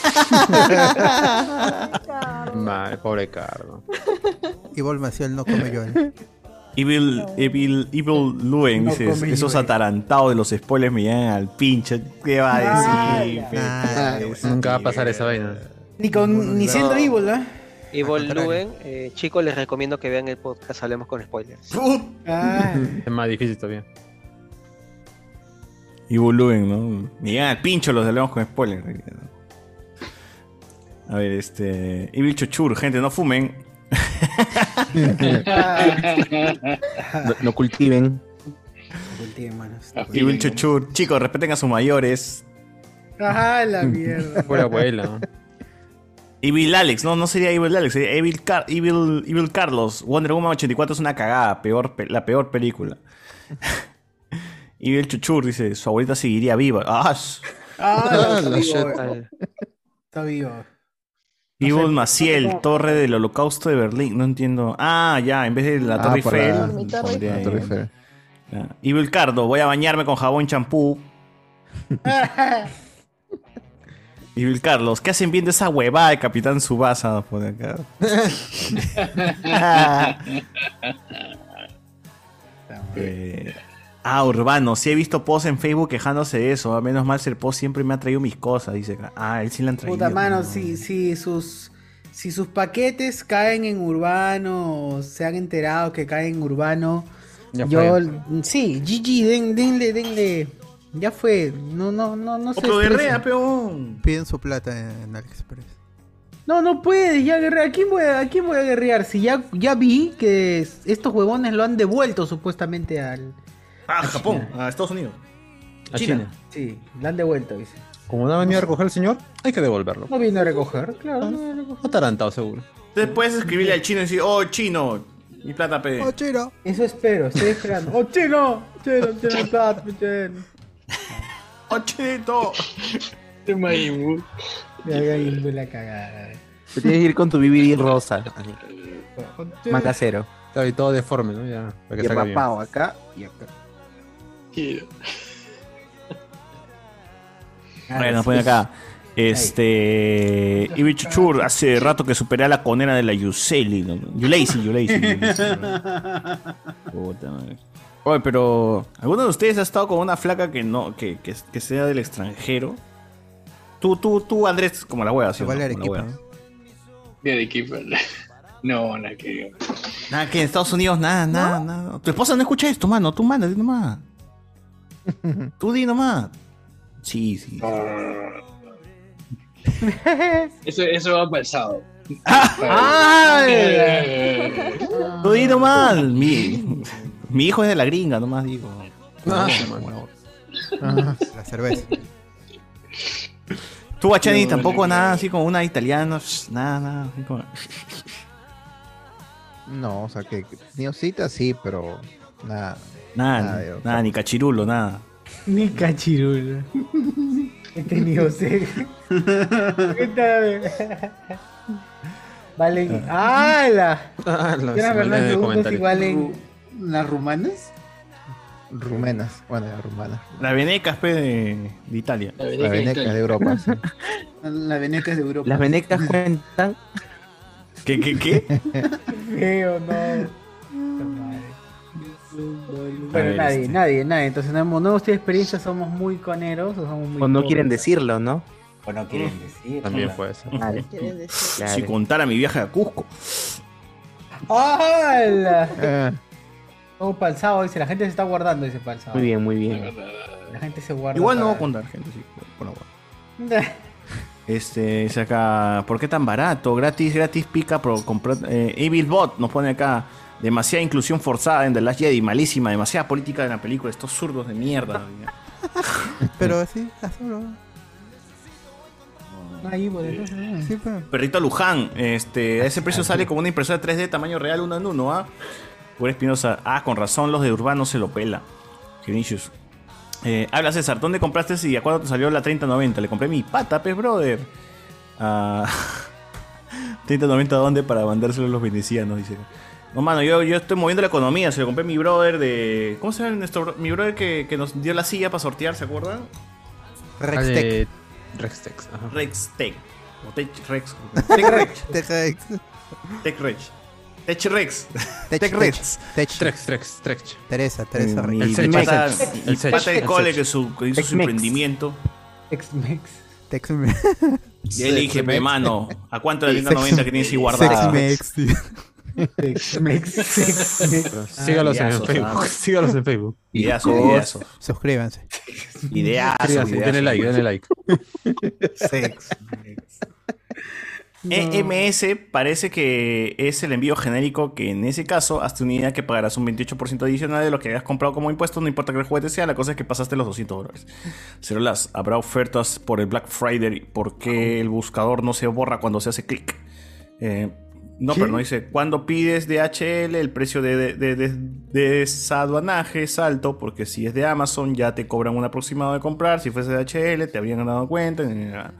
[laughs] Madre, pobre Carlos. Y Maciel no come yo. Evil, Evil, Evil Luen, No esos atarantados de los spoilers me llegan al pinche. ¿Qué va a decir? Nunca va a pasar esa vaina. Ni, con, ni siendo Evil, ¿ah? Y Luen, eh, chicos, les recomiendo que vean el podcast Hablemos con Spoilers. Ah. Es más difícil todavía. Evil Luen, ¿no? Me llegan al pincho los de Hablamos con spoilers. A ver, este. Evil Chochur, gente, no fumen. [laughs] No, no cultiven. Manos. Evil Chuchur. Chicos, respeten a sus mayores. Ah, la mierda. [laughs] Buena abuela. Evil Alex, no, no sería Evil Alex, sería Evil, Car- Evil, Evil Carlos. Wonder Woman 84 es una cagada, peor, pe- la peor película. [laughs] Evil Chuchur dice, su abuelita seguiría viva. Ah, [laughs] Ah, está vivo. shit. Está vivo. Evil Maciel, Torre del Holocausto de Berlín. No entiendo. Ah, ya, en vez de la Ah, Torre por la- Eiffel. Mi Torre ahí. Torre Eiffel. Evil Cardo, voy a bañarme con jabón champú. [laughs] Evil Carlos, ¿qué hacen viendo esa huevada de Capitán Subasa? Pone acá. [laughs] [laughs] Eh, ah, Urbano, sí he visto posts en Facebook quejándose de eso. A menos mal ser post siempre me ha traído mis cosas, dice. Ah, él sí le han traído. Puta mano, si, si sus si sus paquetes caen en urbano, o se han enterado que caen en urbano, Ya yo fue. sí, GG, den, denle, denle. Ya fue, no, no, no, no se Otro estresen. guerrea, peón. Piden su plata en AliExpress. No, no puedes ya guerrear. ¿A quién voy a, a quién voy a guerrear? Si ya, ya vi que es- estos huevones lo han devuelto supuestamente al. Ah, Japón, a Estados Unidos. A China. Sí, lo han devuelto, dice. Como no ha venido a recoger el señor, hay que devolverlo. No vino a recoger, claro. no vino a recoger. Atarantado, seguro. Entonces puedes escribirle al chino y decir, oh, chino, mi plata, pe. Oh, chino. Eso espero, estoy esperando. ¡Oh, chino! Chino, chino, plata, chino. ¡Oh, chinito! Te Majin Me haga de la cagada. Te tienes que ir con tu BBD rosa. casero. Está ahí todo deforme, ¿no? Ya, para que Y acá y acá. Bueno, nos pone acá. Este. Ibi Chuchur, hace rato que superé a la conera de la Yuseli. ¿no? Yulacy, Yulacy. Yulacy. Puta madre. Oye, pero. ¿Alguno de ustedes ha estado con una flaca que no. que, que, que sea del extranjero? Tú, tú, tú, Andrés, como la hueva, ¿sí? Igual hueva. Día de equipo. [laughs] No, nada que. Nada, que en Estados Unidos, nada, nada, nada. Tu esposa no escucha esto, mano. Tú di nomás. Tú di nomás. Sí, sí. [laughs] Eso, eso va para el sábado. [laughs] Tú di nomás. Mi, mi hijo es de la gringa, nomás digo. Ah, La cerveza. Tú, Guachani, No, tampoco no, nada así como una italiana, nada, nada. así como- No, o sea que ni osita sí, pero nada. Nada, de nada, ni cachirulo, nada. Ni cachirulo. He tenido [laughs] sed. Valen. ¡Hala! Ah, la- segundos comentario. y valen. ¿Las rumanas? Rumenas, bueno, ya rumanas. La venecas, pe, de, de Italia. La veneca de Europa, sí. [laughs] Las venecas de Europa. Las venecas cuentan. ¿Qué, qué, qué? [laughs] Feo, no. Bueno, ver, nadie, este. nadie, nadie. Entonces no hemos, no hemos tenido experiencia, somos muy coneros o somos muy O no pobres. quieren decirlo, ¿no? O no quieren decir. También puede ser. Claro. Si contara mi viaje a Cusco. ¡Hala! Para el sábado, dice. La gente se está guardando, dice para el sábado. Muy bien, muy bien. La gente se guarda. Igual no voy a para- contar, gente, sí. Bueno, bueno. [laughs] Este, dice acá, ¿por qué tan barato? Gratis, gratis, pica, pro, comprar, eh, Evil Bot nos pone acá, demasiada inclusión forzada en The Last Jedi, malísima, demasiada política de la película, estos zurdos de mierda. Pero [laughs] sí, hazlo. Ahí, por eso. Sí, pues. Perrito Luján, este, a ese precio sale con una impresora 3D tamaño real uno en uno, ¿ah? Pura Espinosa, ah, con razón los de Urbano se lo pela. Vinicius. Eh, habla César, ¿dónde compraste y a cuándo te salió la 3090? Le compré mi pata, pues, brother. Ah, [laughs] 3090 ¿dónde? Para mandárselo a los venecianos, dice. No, mano, yo, yo estoy moviendo la economía. Se lo compré a mi brother de. ¿Cómo se llama nuestro bro- Mi brother que, que nos dio la silla para sortear, ¿se acuerdan? Rextec. Eh, Rextex. Ajá. O Tech Rex. Tech Rex. Tech Tech Rex. Tech Rex. Tech Tech Rex. Tech. Trex, Trex, Trex. Teresa, Teresa Rex. mi Sech, pata, el El pata de El cole que, su, que hizo su Tex-Mex. emprendimiento. Ex-Mex. Tex-Mex. Y él dije, "Pe, mano, ¿a cuánto la 3090 que tienes ahí guardada? Sex-Mex, tío. Ex-Mex. Ex-Mex. Sígalos en Facebook. ah. Sígalos en Facebook. Ideazos. Suscríbanse. Ideazos. denle like, denle like. Sex. [laughs] EMS parece que es el envío genérico que en ese caso, hasta una idea que pagarás un 28% adicional de lo que hayas comprado como impuesto, no importa que el juguete sea, la cosa es que pasaste los 200 dólares. las habrá ofertas por el Black Friday, ¿por qué el buscador no se borra cuando se hace clic? Eh, no, pero no dice, cuando pides DHL el precio de, de, de, de- de desaduanaje es alto, porque si es de Amazon ya te cobran un aproximado de comprar, si fuese de DHL te habrían dado cuenta. nada.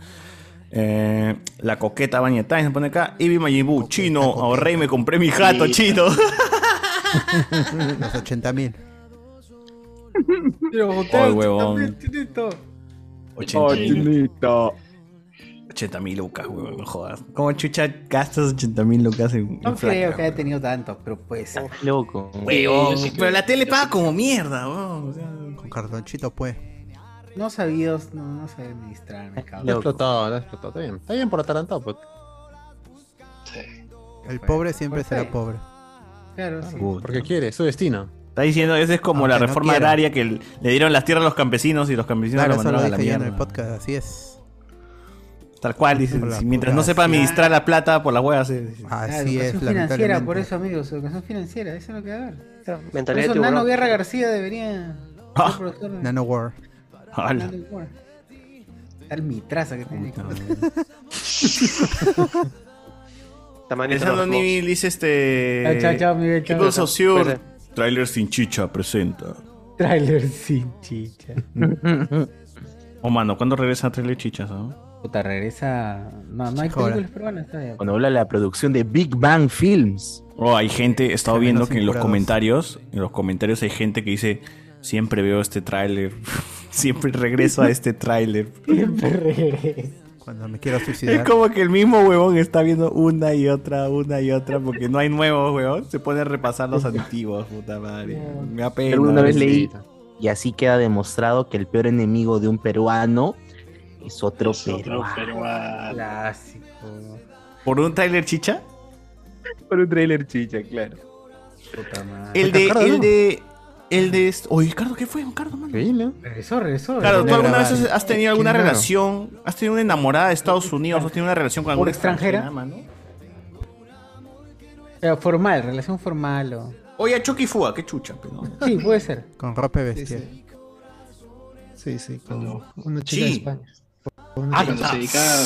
Eh, la coqueta Baña Time se pone acá. Ibi Mayibu, chino, ahorré y me compré mi jato, Sí. chino. [laughs] Los 80 mil. Ay, huevón. 80 80 mil lucas, huevón, no jodas. ¿Cómo chucha gastas 80 mil lucas en, en No flaca, creo que haya tenido tanto, pero puede ser. Loco. Huevón, pero la tele paga como mierda, huevón. o sea, Con cartonchito, pues. No sabía, no, no sabía administrarme, Lo ha cabrón. explotado, lo ha explotado. Está bien. Está bien por atarantado, pues. El pobre siempre Pues, será sí. pobre. Claro, sí. Porque quiere, es su destino. Está diciendo, esa es como Aunque la no reforma agraria que le dieron las tierras a los campesinos y los campesinos Claro, lo mandaron a la yo en mierda. el podcast, así es. Tal cual, dice. Por la si mientras no sepa administrar la plata por la hueá, se. Ah, Así es, educación financiera, por eso, amigos, educación financiera, eso es lo que va a haber. Mentalidad eso tiburón. Nano Guerra García debería Ah. ser profesor de Nano War. Ala. Nano War. Tal mitraza que tiene. Pensando [laughs] Nibil dice este. Chao, chao, chao, Miguel, chao. Saussure, chao. Trailer sin chicha presenta. Trailer sin chicha. [laughs] Oh, mano, ¿cuándo regresa Trailer Chichas? no? Puta, regresa. No, no hay Joder. películas peruanas todavía. Cuando habla de la producción de Big Bang Films. Oh, hay gente, he estado viendo que en los comentarios, en los comentarios hay gente que dice, siempre veo este tráiler, [laughs] siempre regreso a este tráiler. [laughs] Siempre regresa. Cuando me quiero Es suicidar. como que el mismo huevón está viendo una y otra, una y otra, porque no hay nuevos, huevón. Se pone a repasar los antiguos, puta madre. [laughs] Me da pena. Alguna vez leí. Y así queda demostrado que el peor enemigo de un peruano es otro peruano. Clásico. ¿Por un tráiler chicha? Por un trailer chicha, claro. Puta madre. El de, Ricardo, el ¿no? de, el de... Oye, Ricardo, ¿qué fue, Ricardo, mano? Regresó, regresó. Claro, ¿tú alguna vez has, tenido alguna Qué raro. relación? ¿Has tenido una enamorada de Estados Unidos? ¿Has tenido una relación con ¿Por alguna extranjera? extranjera, mano? Pero formal, relación formal o. Oye, Chucky Fuga, qué chucha, pero. Sí, puede ser. Con ropa bestial. Sí, sí, con una chica de Sí. España. Ah, Cuando ah, se dedicaba-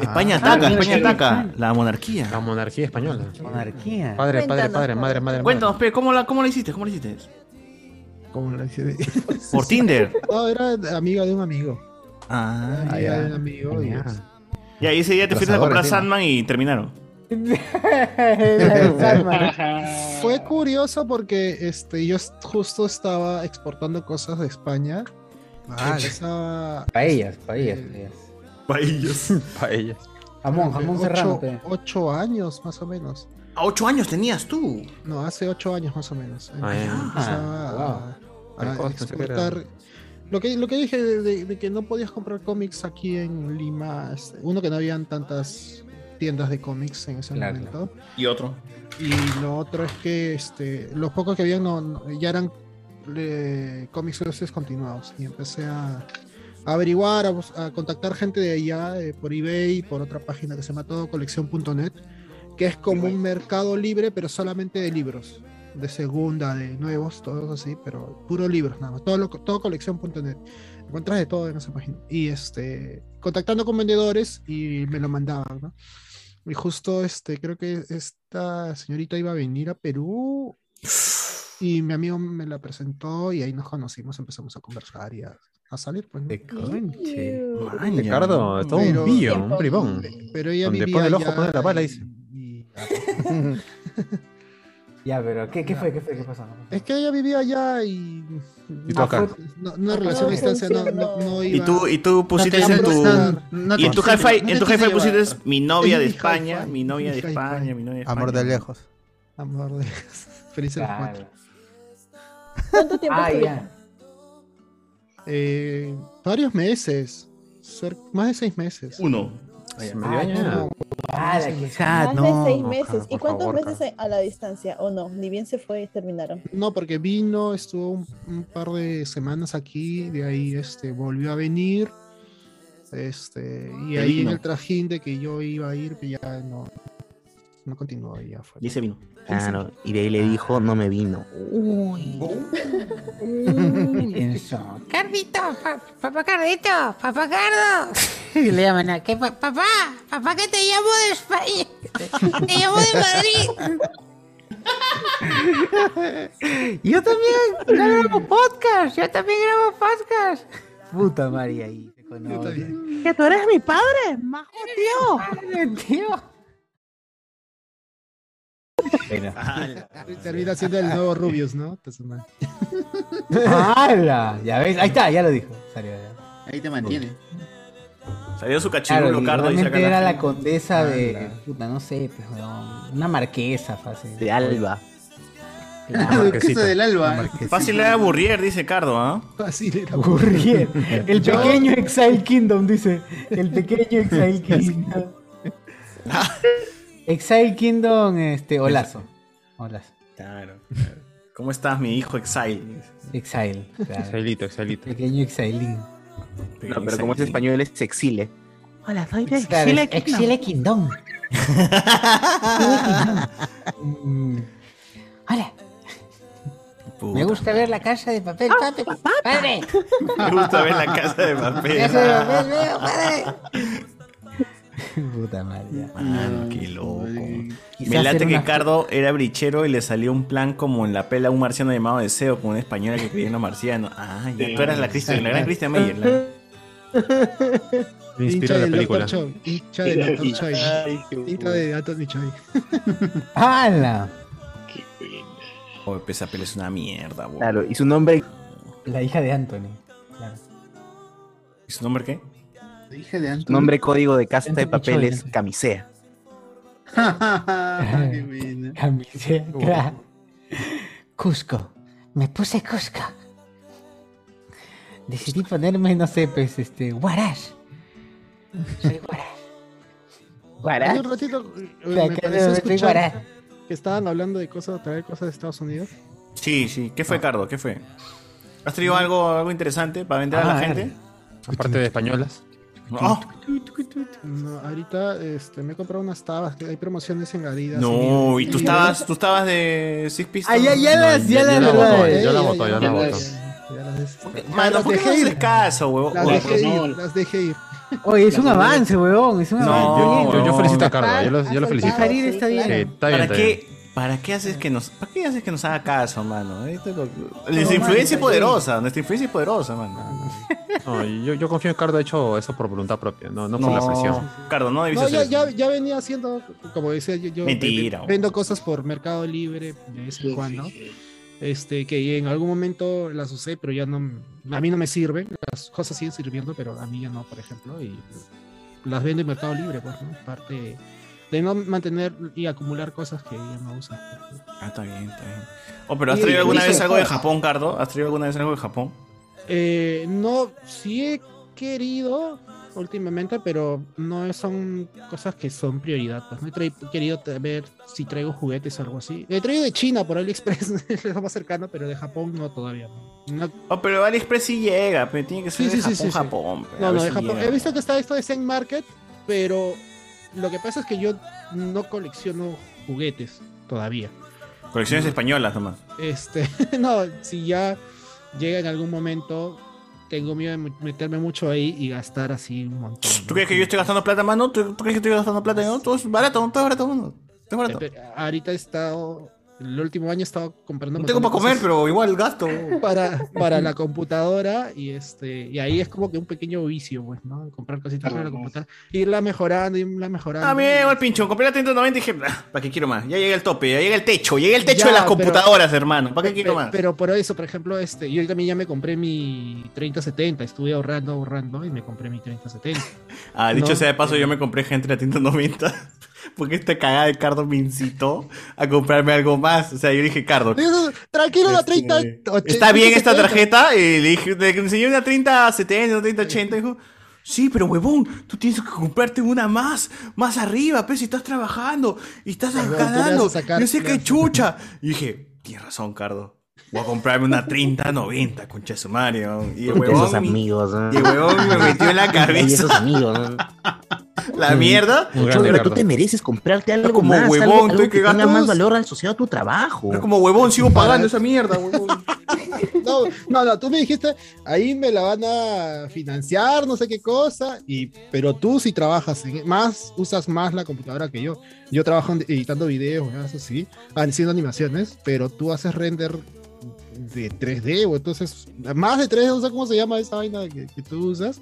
España Ah, ataca, mira, España ataca. La monarquía. La monarquía española. Monarquía. Padre, padre, padre, madre, madre. Cuéntanos, Pe, ¿cómo la, cómo la hiciste? ¿Cómo la hiciste? ¿Cómo la hice? [laughs] Por Tinder. No, era amiga de un amigo. Ah, amiga ya. de un amigo. Y es- Y ahí ese día te fuiste a comprar Sandman y terminaron. [laughs] Fue curioso porque este, yo justo estaba exportando cosas de España. Empezaba Paellas, paellas. paellas. Paellas. [laughs] Paellas. Jamón, jamón ocho, ocho años más o menos. ¿A ocho años tenías tú? No, hace ocho años más o menos. Ah, Ah, a- a, exportar. Lo que, lo que dije de, de- de que no podías comprar cómics aquí en Lima, este, uno que no habían tantas tiendas de cómics en ese Claro. momento. Y otro. Y lo otro es que este, los pocos que habían no, no- ya eran eh, cómics descontinuados. Y empecé a averiguar, a, a contactar gente de allá, eh, por eBay, por otra página que se llama todocolección.net, que es como un mercado libre, pero solamente de libros. De segunda, de nuevos, todos así, pero puro libros nada más. Todo, lo, todo colección.net. Encuentras de todo en esa página. Y este, contactando con vendedores y me lo mandaban, ¿no? Y justo este, creo que esta señorita iba a venir a Perú y mi amigo me la presentó y ahí nos conocimos, empezamos a conversar y a, a salir. Pues, ¿no? Ricardo, es todo Pero- un pillo, un bribón. Pero ella Donde vivía pone el ojo, allá pone la bala, dice. [laughs] Ya, pero ¿qué, qué fue? ¿Qué fue? ¿Qué pasó? Es que ella vivía allá y... Y tú acá. No, una relación a distancia no, no, no iba... Y tú, y tú pusiste No te en tu. No y en tu hi-fi, en tu No hi-fi pusiste mi novia de España, mi novia de. España, mi novia de España. Amor de lejos. Amor de... [laughs] Feliz de los cuatro. ¿Cuánto tiempo Ah. Eh, varios meses. Cer- más de seis meses. Uno. Ya. Ah, que Más de seis meses. ¿Y cuántos favor, meses a la distancia? ¿O no? Ni bien se fue, terminaron. No, porque vino, estuvo un, un par de semanas aquí, de ahí este, volvió a venir Este, y ahí en el trajín de que yo iba a ir, que ya no, no continuó, ya fue. Dice vino. Claro, y de ahí le dijo, no me vino. Uy. Eso. Cardito, pa- papá Cardito, papá Cardo. Y [laughs] le llaman a ¿qué pa- papá, papá que te llamo de España, [laughs] te llamo de Madrid. [laughs] Yo también grabo podcast, yo también grabo podcast. Puta María ahí. Que tú eres mi padre, majo tío. tío. [laughs] Termina siendo el nuevo Rubius, ¿no? [laughs] ¡Hala! Ya ves, ahí está, ya lo dijo. Salió ya. Ahí te mantiene. Salió su Claro, cachirulo, y Cardo, realmente era la la condesa de. Puta, no sé, pues, una marquesa fácil. De Alba. Claro. La del Alba. Fácil era Burrier, dice Cardo, ¿ah? Fácil era Burrier. El pequeño Exile Kingdom, dice. El pequeño Exile [laughs] Kingdom. Exile Kingdom, este, Olazo. Olazo. Claro, claro. ¿Cómo estás, mi hijo Exile? Exile. claro. Exilito, exilito. Pequeño Exilín. No, pero como es español es exile. Hola, soy de Exile. Exile Kingdom. [laughs] Hola. Me gusta ver la casa de papel, papi. Padre. Me gusta ver la casa de papel. Casa de papel, veo, padre. [laughs] Puta madre. ya. Mano, qué loco. Me late que una- Cardo era brichero y le salió un plan como en la pela a un marciano llamado Deseo, con una española que creía en los marcianos. Ah, ya tú eras la, Christian, la gran Christian Meyer. la- Me inspiró la película. Hincha Dr. Choi. Hincha de Anthony Choi. [laughs] ¡Hala! Oye, esa pela es una mierda, bo. Claro, y su nombre. La hija de Anthony. Claro. ¿Y su nombre qué? De Anthony. nombre código de casa de papel Choi. es camisea. [laughs] [laughs] Claro. Cusco. Me puse Cusco. Decidí ponerme, no sé, pues, este, Guarash. Soy Guarash. Hace un ratito eh, me que pareció Guarash. estaban hablando de cosas, traer cosas de Estados Unidos. Sí, sí. ¿Qué fue, Cardo? ¿Qué fue? ¿Has traído algo, algo interesante para vender a la Ah, gente? Aparte de españolas. No, No, ahorita este, me he comprado unas tabas, que hay promociones en Adidas. no, y tú estabas, tú estabas de Six Pistols. Ah, ya, ya No, las, ya ya- las, ya la ¿verdad? votó, Ya, la votó, ya, la votó. las- ya las des- Mano, las ¿por qué dejé no haces ir. caso, huevón? Las dejé no, ir, las dejé ir. Oye, es un avance. Es un avance. Yo, yo felicito a Cardo, yo lo, felicito. está bien. Está bien, ¿Para está qué, bien. ¿Para qué haces que nos, ¿para qué haces que nos haga caso, mano? Esto es lo- Nuestra influencia es poderosa, nuestra influencia es poderosa, mano. No, yo, yo confío en Cardo, ha hecho eso por voluntad propia, no, no por la presión. Cardo, no debiste No, ya, eso. ya, ya venía haciendo, como decía yo, yo Mentira, ve- vendo cosas por Mercado Libre de vez en cuando. Este, que en algún momento las usé, pero ya no, a mí no me sirven. Las cosas siguen sirviendo, pero a mí ya no, por ejemplo. Y las vendo en Mercado Libre, pues, ¿no? Parte de no mantener y acumular cosas que ya no usan. Ah, está bien, está bien. Oh, pero ¿has traído alguna vez algo de Japón, Cardo? ¿Has traído alguna vez algo de Japón? Eh, no, sí he querido últimamente, pero no son cosas que son prioridad. Pues no he trai- querido ver si traigo juguetes o algo así. He traído de China por AliExpress, [laughs] es lo más cercano, pero de Japón no todavía. No, Oh, pero AliExpress sí llega, pero tiene que ser Sí, de sí, Japón, sí. Japón. no, no, de si Japón. llega. He visto que está esto de Zen Market, pero lo que pasa es que yo no colecciono juguetes todavía. Colecciones españolas nomás. Este, [laughs] no, si ya llega en algún momento, tengo miedo de meterme mucho ahí y gastar así un montón. ¿Tú crees que yo estoy gastando plata, mano? ¿Tú, crees que estoy gastando plata? No, todo es barato, todo es barato, mano. Todo es barato. Ahorita he estado, el último año he estado comprando. No tengo para comer, pero igual gasto. [laughs] Para, para la computadora y este y ahí es como que un pequeño vicio, pues, ¿no? Comprar cositas para la computadora, irla mejorando, irla mejorando. Ah, me llegó el pincho. Compré la 3090 y dije, "Ah, ¿para qué quiero más? Ya llega el tope, ya llega el techo, llega el techo Ya, de las pero- computadoras, hermano. ¿Para qué quiero más? Pero por eso, por ejemplo, este, yo también ya me compré mi 3070, estuve ahorrando, ahorrando y me compré mi 3070. [laughs] Ah, dicho No. sea de paso, yo me compré gente la 3090 porque esta cagada de Cardo me incitó a comprarme algo más. O sea, yo dije, Cardo, Tranquilo, la 30. Este, está bien esta tarjeta. Y le dije, le enseñé una 3070, una 3080. Dijo, sí, pero huevón, tú tienes que comprarte una más, más arriba, pero si estás trabajando y estás ganando. yo sé a- chucha. Y dije, tienes razón, Cardo. Voy a comprarme una 3090, concha su weón. Y el Esos amigos, ¿no? y el huevón me metió en la Y cabeza. esos amigos, ¿no? La mierda. Cholo, tú te mereces comprarte algo como más, huevón, algo, algo estoy que que tenga gatos. más valor asociado a tu trabajo. Pero como huevón sigo pagando esa mierda, huevón. [laughs] No, no, no, tú me dijiste, ahí me la van a financiar, no sé qué cosa, y, pero tú si trabajas en, más, usas más la computadora que yo. Yo trabajo editando videos, eso sí, haciendo animaciones, pero tú haces render de 3D, o entonces, más de 3D, no sé cómo se llama esa vaina que, que tú usas.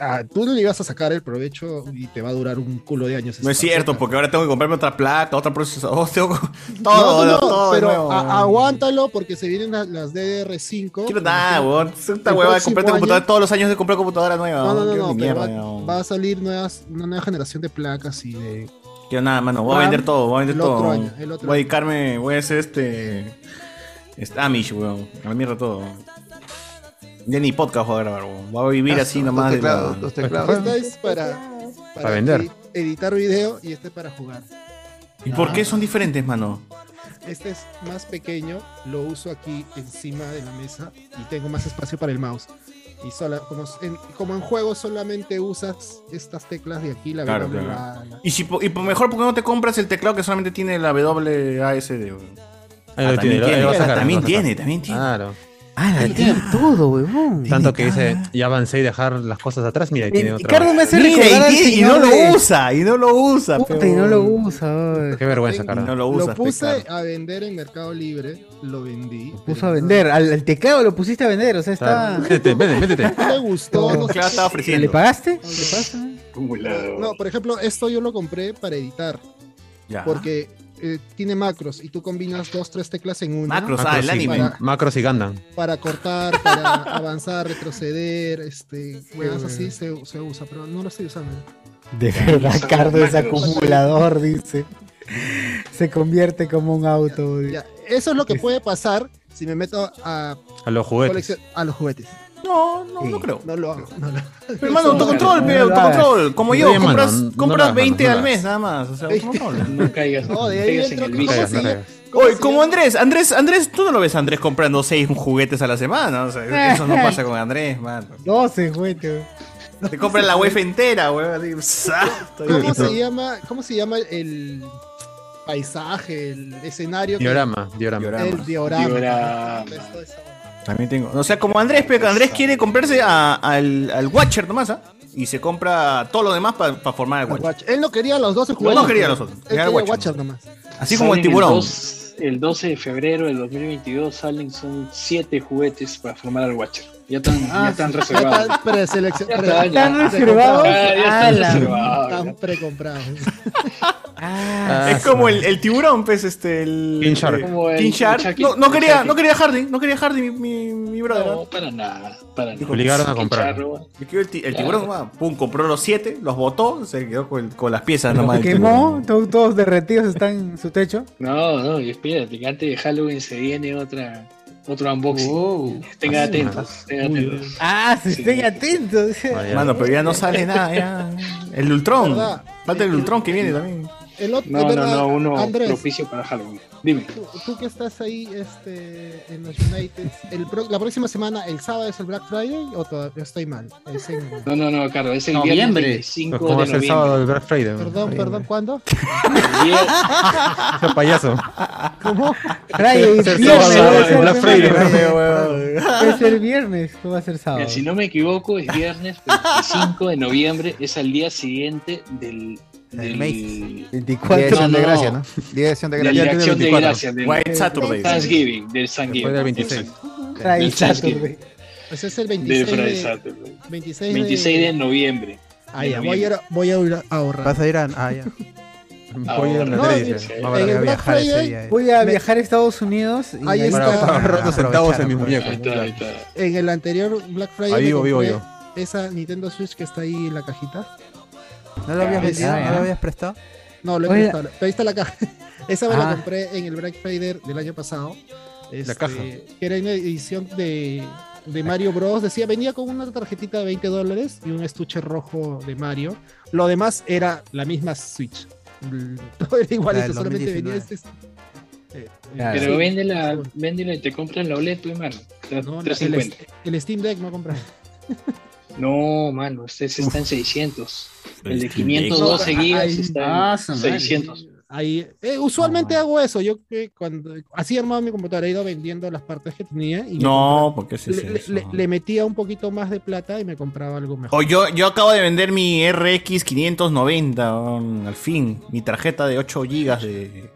Ah, tú no le ibas a sacar el provecho y te va a durar un culo de años. No es cierto, porque ahora tengo que comprarme otra placa, otra procesador, [laughs] tengo todo, no, no, todo pero nuevo. a- aguántalo porque se vienen las, las DDR5. Quiero nada, weón. Esta El hueva de próximo comprarte computadora todos los años de comprar computadora nueva. No, no, no, mierda, va, va a salir nuevas, una nueva generación de placas y de. Quiero nada, mano. Voy a vender todo, voy a vender el todo. otro año, el otro voy a dedicarme, voy a hacer este. Este Amish, weón. A la mierda todo. Ya ni podcast voy a grabar, weón. Voy a vivir Ah, así los nomás. de teclados, la- los teclados. Esta es para, Para vender. edi- editar video y este para jugar. ¿Y por qué son diferentes, mano? Este es más pequeño, lo uso aquí encima de la mesa y tengo más espacio para el mouse. Y sola, como, en, como en juego solamente usas estas teclas de aquí, la Claro, W, claro. la- la- Y, si, y por mejor, ¿por qué no te compras el teclado que solamente tiene la WASD, weón? Ah, lo tiene, también lo va a sacar, también lo tiene, también tiene. Claro. Ah, la tiene todo, huevón. Tanto que dice, ya avancé y dejar las cosas atrás, mira, y tiene otra. Ricardo me hace recordar y, tiene- no lo usa, y no lo usa. Puta, pero- y no lo usa. Qué vergüenza, cara. No lo Lo usa, puse a vender en Mercado Libre, lo vendí. Puso a vender. Al, al teclado lo pusiste a vender, o sea, está. Métete, vete, métete. [laughs] No le gustó. no Claro, estaba ofreciendo. ¿Le pagaste? ¿Le pagaste? No, por ejemplo, esto yo lo compré para editar. Ya. Porque eh, tiene macros y tú combinas dos, tres teclas en una. Macros, ah, el anime. Para, Macros y Gundam. para cortar, para [laughs] avanzar, retroceder, este, juegas así se, se usa, pero no lo estoy usando. De verdad, Ricardo es acumulador, dice. Se convierte como un auto. Ya, eso es lo que puede pasar si me meto a, A los juguetes. a los juguetes. No, no, no creo. No lo hago. No lo Hermano, autocontrol, No pe, autocontrol. Como yo, Oye, mano, compras, no lo compras hagas, 20 mano, no al lo mes nada más. O sea, autocontrol. No caigas, No, de ahí entro- el ¿cómo vicio. Caigas, se no llama? caigas. ¿Cómo Oye, como? Andrés, Andrés, Andrés, tú no lo ves a Andrés comprando 6 juguetes a la semana. O sea, eso no pasa con Andrés, mano. 12, güey. Te compras la web entera, weón. así. ¿Cómo se llama, cómo se llama el paisaje, el escenario? que- Diorama, diorama. El diorama. Diorama. Esto es- También tengo. O sea, como Andrés, pero Andrés quiere comprarse a- al, al Watcher nomás, ¿ah? Y se compra todo lo demás para formar el el Watcher. Watcher. Él no quería los 12 No, jugadores. no quería los otros. Él Quería Watcher. Watcher nomás. Así como el Salen tiburón. dos- El 12, de febrero del 2022 salen son 7 juguetes para formar al Watcher. Ya están, ya están Ya pre- reservados? Ah, ya están Ala. reservados. Están precomprados. Ah, es como el, el tiburón, pues, este, el... King Shark. Como el- King Shark. el Chucky. No, quería, no quería Hardy, no quería Hardy, mi, mi, mi brother. No, para nada. Para nada. Obligaron a comprar. el, tiburón, ah, pum, compró los siete, los botó, se quedó con, con las piezas nomás. Se del quemó, tiburón. to- todos derretidos están en su techo. No, no, y espérate, que antes de Halloween se viene otra, otro unboxing. Estén Ah, atentos, estén atentos. Ah, Sí. estén atentos. Vaya. Mano, pero ya no sale nada, ya. El Ultron. Falta el Ultron que viene también. El otro, No, es no, no, uno Andrés, propicio para Halloween. Dime. tú, tú que estás ahí este, en los United, el pro- la próxima semana, el sábado es el Black Friday o todavía estoy mal. Es en- No, no, no, Carlos, es el Noviembre. viernes 25 ¿Cómo va de a ser el sábado del Black Friday? Perdón, perdón, ¿cuándo? [laughs] [laughs] El Ese payaso. ¿Cómo? Friday, Es el viernes, sábado, el Black Friday. Puede ser viernes, ¿cómo va a ser sábado? Mira, si no me equivoco, es viernes 25 de noviembre, es al día siguiente del. De 24. acción de No, no. gracia, ¿no? Día de acción de de gracia. acción de 24. gracias. Del White Saturday. Thanksgiving. Del Thanksgiving. Del 26. exacto. Friday. Saturday. Ese es el Del 26 Friday de, Saturday. 26 26 de noviembre. Ah, ya, de voy a, ir voy a ahorrar. Vas a ir a. Ah, ya. Voy a ir a No, dice. En el Voy a Black viajar ese Friday día. eh. voy a Me- viajar a Estados Unidos y Ahí está. Para, ahorrar dos centavos en mis muñecos. En el anterior Black Friday Ahí vivo, vivo yo. esa Nintendo Switch que está ahí en la cajita. ¿No lo habías Ah, vendido? ¿No lo habías prestado? No, lo he Oye. prestado. Pero ahí está la caja. [laughs] Esa me la Ah. compré en el Black Friday del año pasado. Este, caja. Que era una edición de, de Mario Bros. Decía, venía con una tarjetita de 20 dólares y un estuche rojo de Mario. Lo demás era la misma Switch. [laughs] Todo era igualito, solamente venía 2019. este. Claro. Pero Sí. véndela, véndela y te compran la OLED, tu hermano. No, el, 350. el Steam Deck no compré. [laughs] No, mano, este ese está en 600. El de Steam Deck. 512 No, gigas ahí- está ah, en su madre. 600. Ahí, eh, usualmente hago eso. Yo que cuando así armado mi computadora he ido vendiendo las partes que tenía y No, porque ese le, es le- le- metía un poquito más de plata y me compraba algo mejor. O yo, yo acabo de vender mi RX 590, weón, al fin. Mi tarjeta de 8 GB de.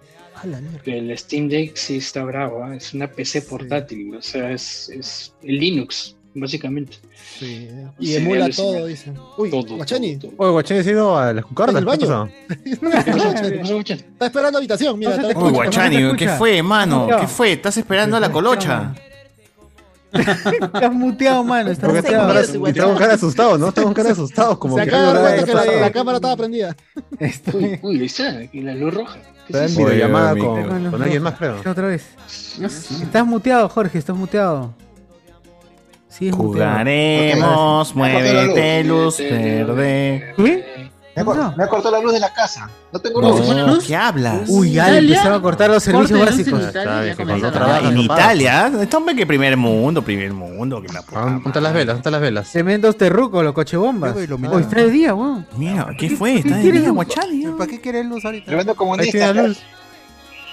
El Steam Deck sí está bravo, ¿ah? es una PC portátil, o sea, es, es el Linux, básicamente. Sí, Y y se emula todo, dicen. Uy, Todo, Guachani. Oye, Guachani, ¿has ido a las cucardas? ¿En el ¿Qué baño? pasó? [laughs] Está esperando habitación, mira. está- Uy, Guachani, ¿qué fue, mano? ¿Qué fue? ¿Estás esperando a la colocha? Estás muteado, mano. Estás muteado. y está con cara asustado, ¿no? Está con cara asustado, como Se que acaba de que la, cámara estaba prendida. [laughs] Uy, uy, está, aquí la luz roja. ¿Qué Está es en videollamada con, Con alguien más, creo. Otra vez. Estás muteado, Jorge, estás muteado. Sí, es. Jugaremos, muévete, luz verde. ¿Qué? Me, cor- me ha cortado la luz de la casa. No tengo No, luz. ¿qué hablas? Uy, ya le empezaron a cortar los servicios básicos. Sabes que cuando trabajas en Italia, este hombre que primer mundo, primer mundo, que la puta ¿Dónde están las velas? ¿Dónde están las velas? Tremendos terrucos, los cochebombas. Hoy está de día, weón. Mira, ¿qué fue? Está de quieres, día? Guachani. ¿Para qué quieres luz ahorita? Tremendo Ahí comunista. luz.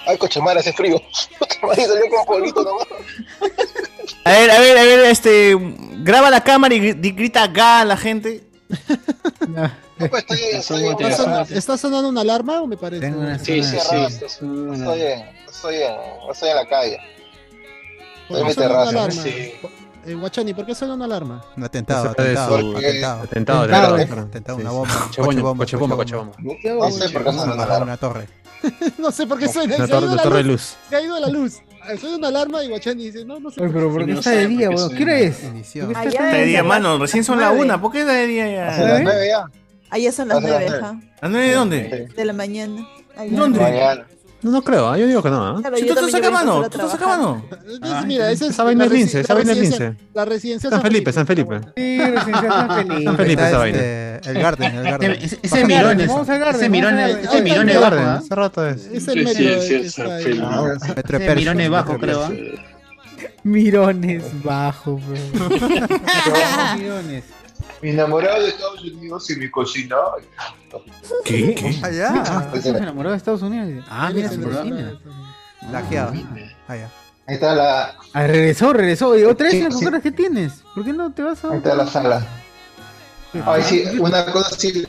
Ay, cochemara, hace frío. [laughs] Cochemara salió con polito nomás. A ver, a ver, a ver, este. Graba la cámara y gri- grita acá a la gente. [laughs] No, pues estoy, estoy, ¿Está, son- está sonando una alarma o me parece? Sí, sí, sí. estoy, en, estoy, en, estoy en la calle. ¿Por Estoy en mi terraza. Eh, Guachani, ¿por qué suena una alarma? Un atentado, atentado, atentado. Atentado, Atentado, atentado. Atentado, Sí, una bomba. Coche bomba, coche bomba, coche bomba. No sé por qué suena una Una, alarma. una torre. [laughs] no sé por qué suena. Una se ha torre- ido una la torre de luz. luz. Se ha ido la luz. Suena una alarma y Guachani dice, no, no sé. Oye, pero ¿por qué No está de día, weón? ¿Qué hora es? Inició. ¿Por qué Allá está de día, las mano. Recién son la nueve. una. ¿Por qué está de día ya? las nueve ya. Allá son las las nueve, nueve. ajá, ¿A nueve de dónde? de la mañana. ¿Dónde? No, no creo, ¿eh? yo digo que no. ¿eh? Claro, Si yo tú voy a mano. Tú trabajar. mano. Entonces, mira, esa es Esa vaina la es lince, la esa vaina es residencia- lince. La residencia San Felipe, San Felipe. Sí, residencia San Felipe. San Felipe esa vaina. este, el Garden, el Garden. Ese, al Garden, Ese Mirones, Garden. ese bajo, ¿ah? Hace rato es. Es el metro. Ese Pershing, Mirones bajo, creo. Pershing. Mirones bajo, bro. Mirones. Mi enamorado de Estados Unidos y mi cocina. ¿Qué? ¿Qué? Allá. Ah, ¿estás enamorado de Estados Unidos? Ah, mira su cocina. Lajeado. Allá. Ahí está la, Ah, regresó, regresó. Y otra vez Sí, las sí. que tienes. ¿Por qué no te vas a.? ahí está la sala. Ay, sí, una cosa sí,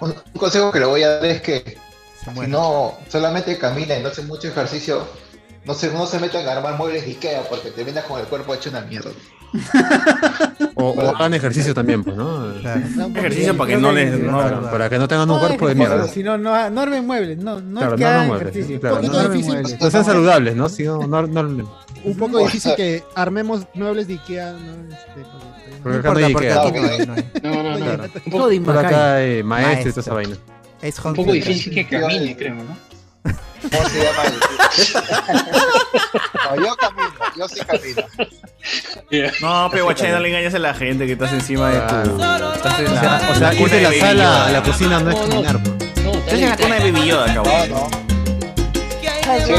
un, un consejo que le voy a dar es que Se si no solamente camina y no hace mucho ejercicio, no se, no se metan a armar muebles de Ikea porque terminas con el cuerpo hecho una mierda. [laughs] O, o hagan ejercicio también, pues, ¿no? Claro. Ejercicio para que no les. no- Claro, para que no tengan un cuerpo de mierda. Si no, no, no armen muebles. No, no Claro, es que no, no hagan muebles. ejercicio. Claro, Un no, poquito no, armen difícil, muebles. no sean saludables, ¿no? Si no, no, no- Un poco difícil que armemos muebles de Ikea, ¿no? Este, porque- acá no hay Ikea. no no. No, no, no. Claro. Un poco, de Por Macay. acá hay maestro y toda Maestro. esa vaina. Es un poco difícil que camine, creo, ¿no? ¿Cómo se llama? [laughs] no, yo camino, yo sí camino. No, pero guachani, no le engañes a la gente que estás encima de tu. Estás en la, O sea, ir cuna de la sala a la cocina no es caminar, pues. No, Estás en la cuna de Baby Yoda, No, cabrón. no. Sí,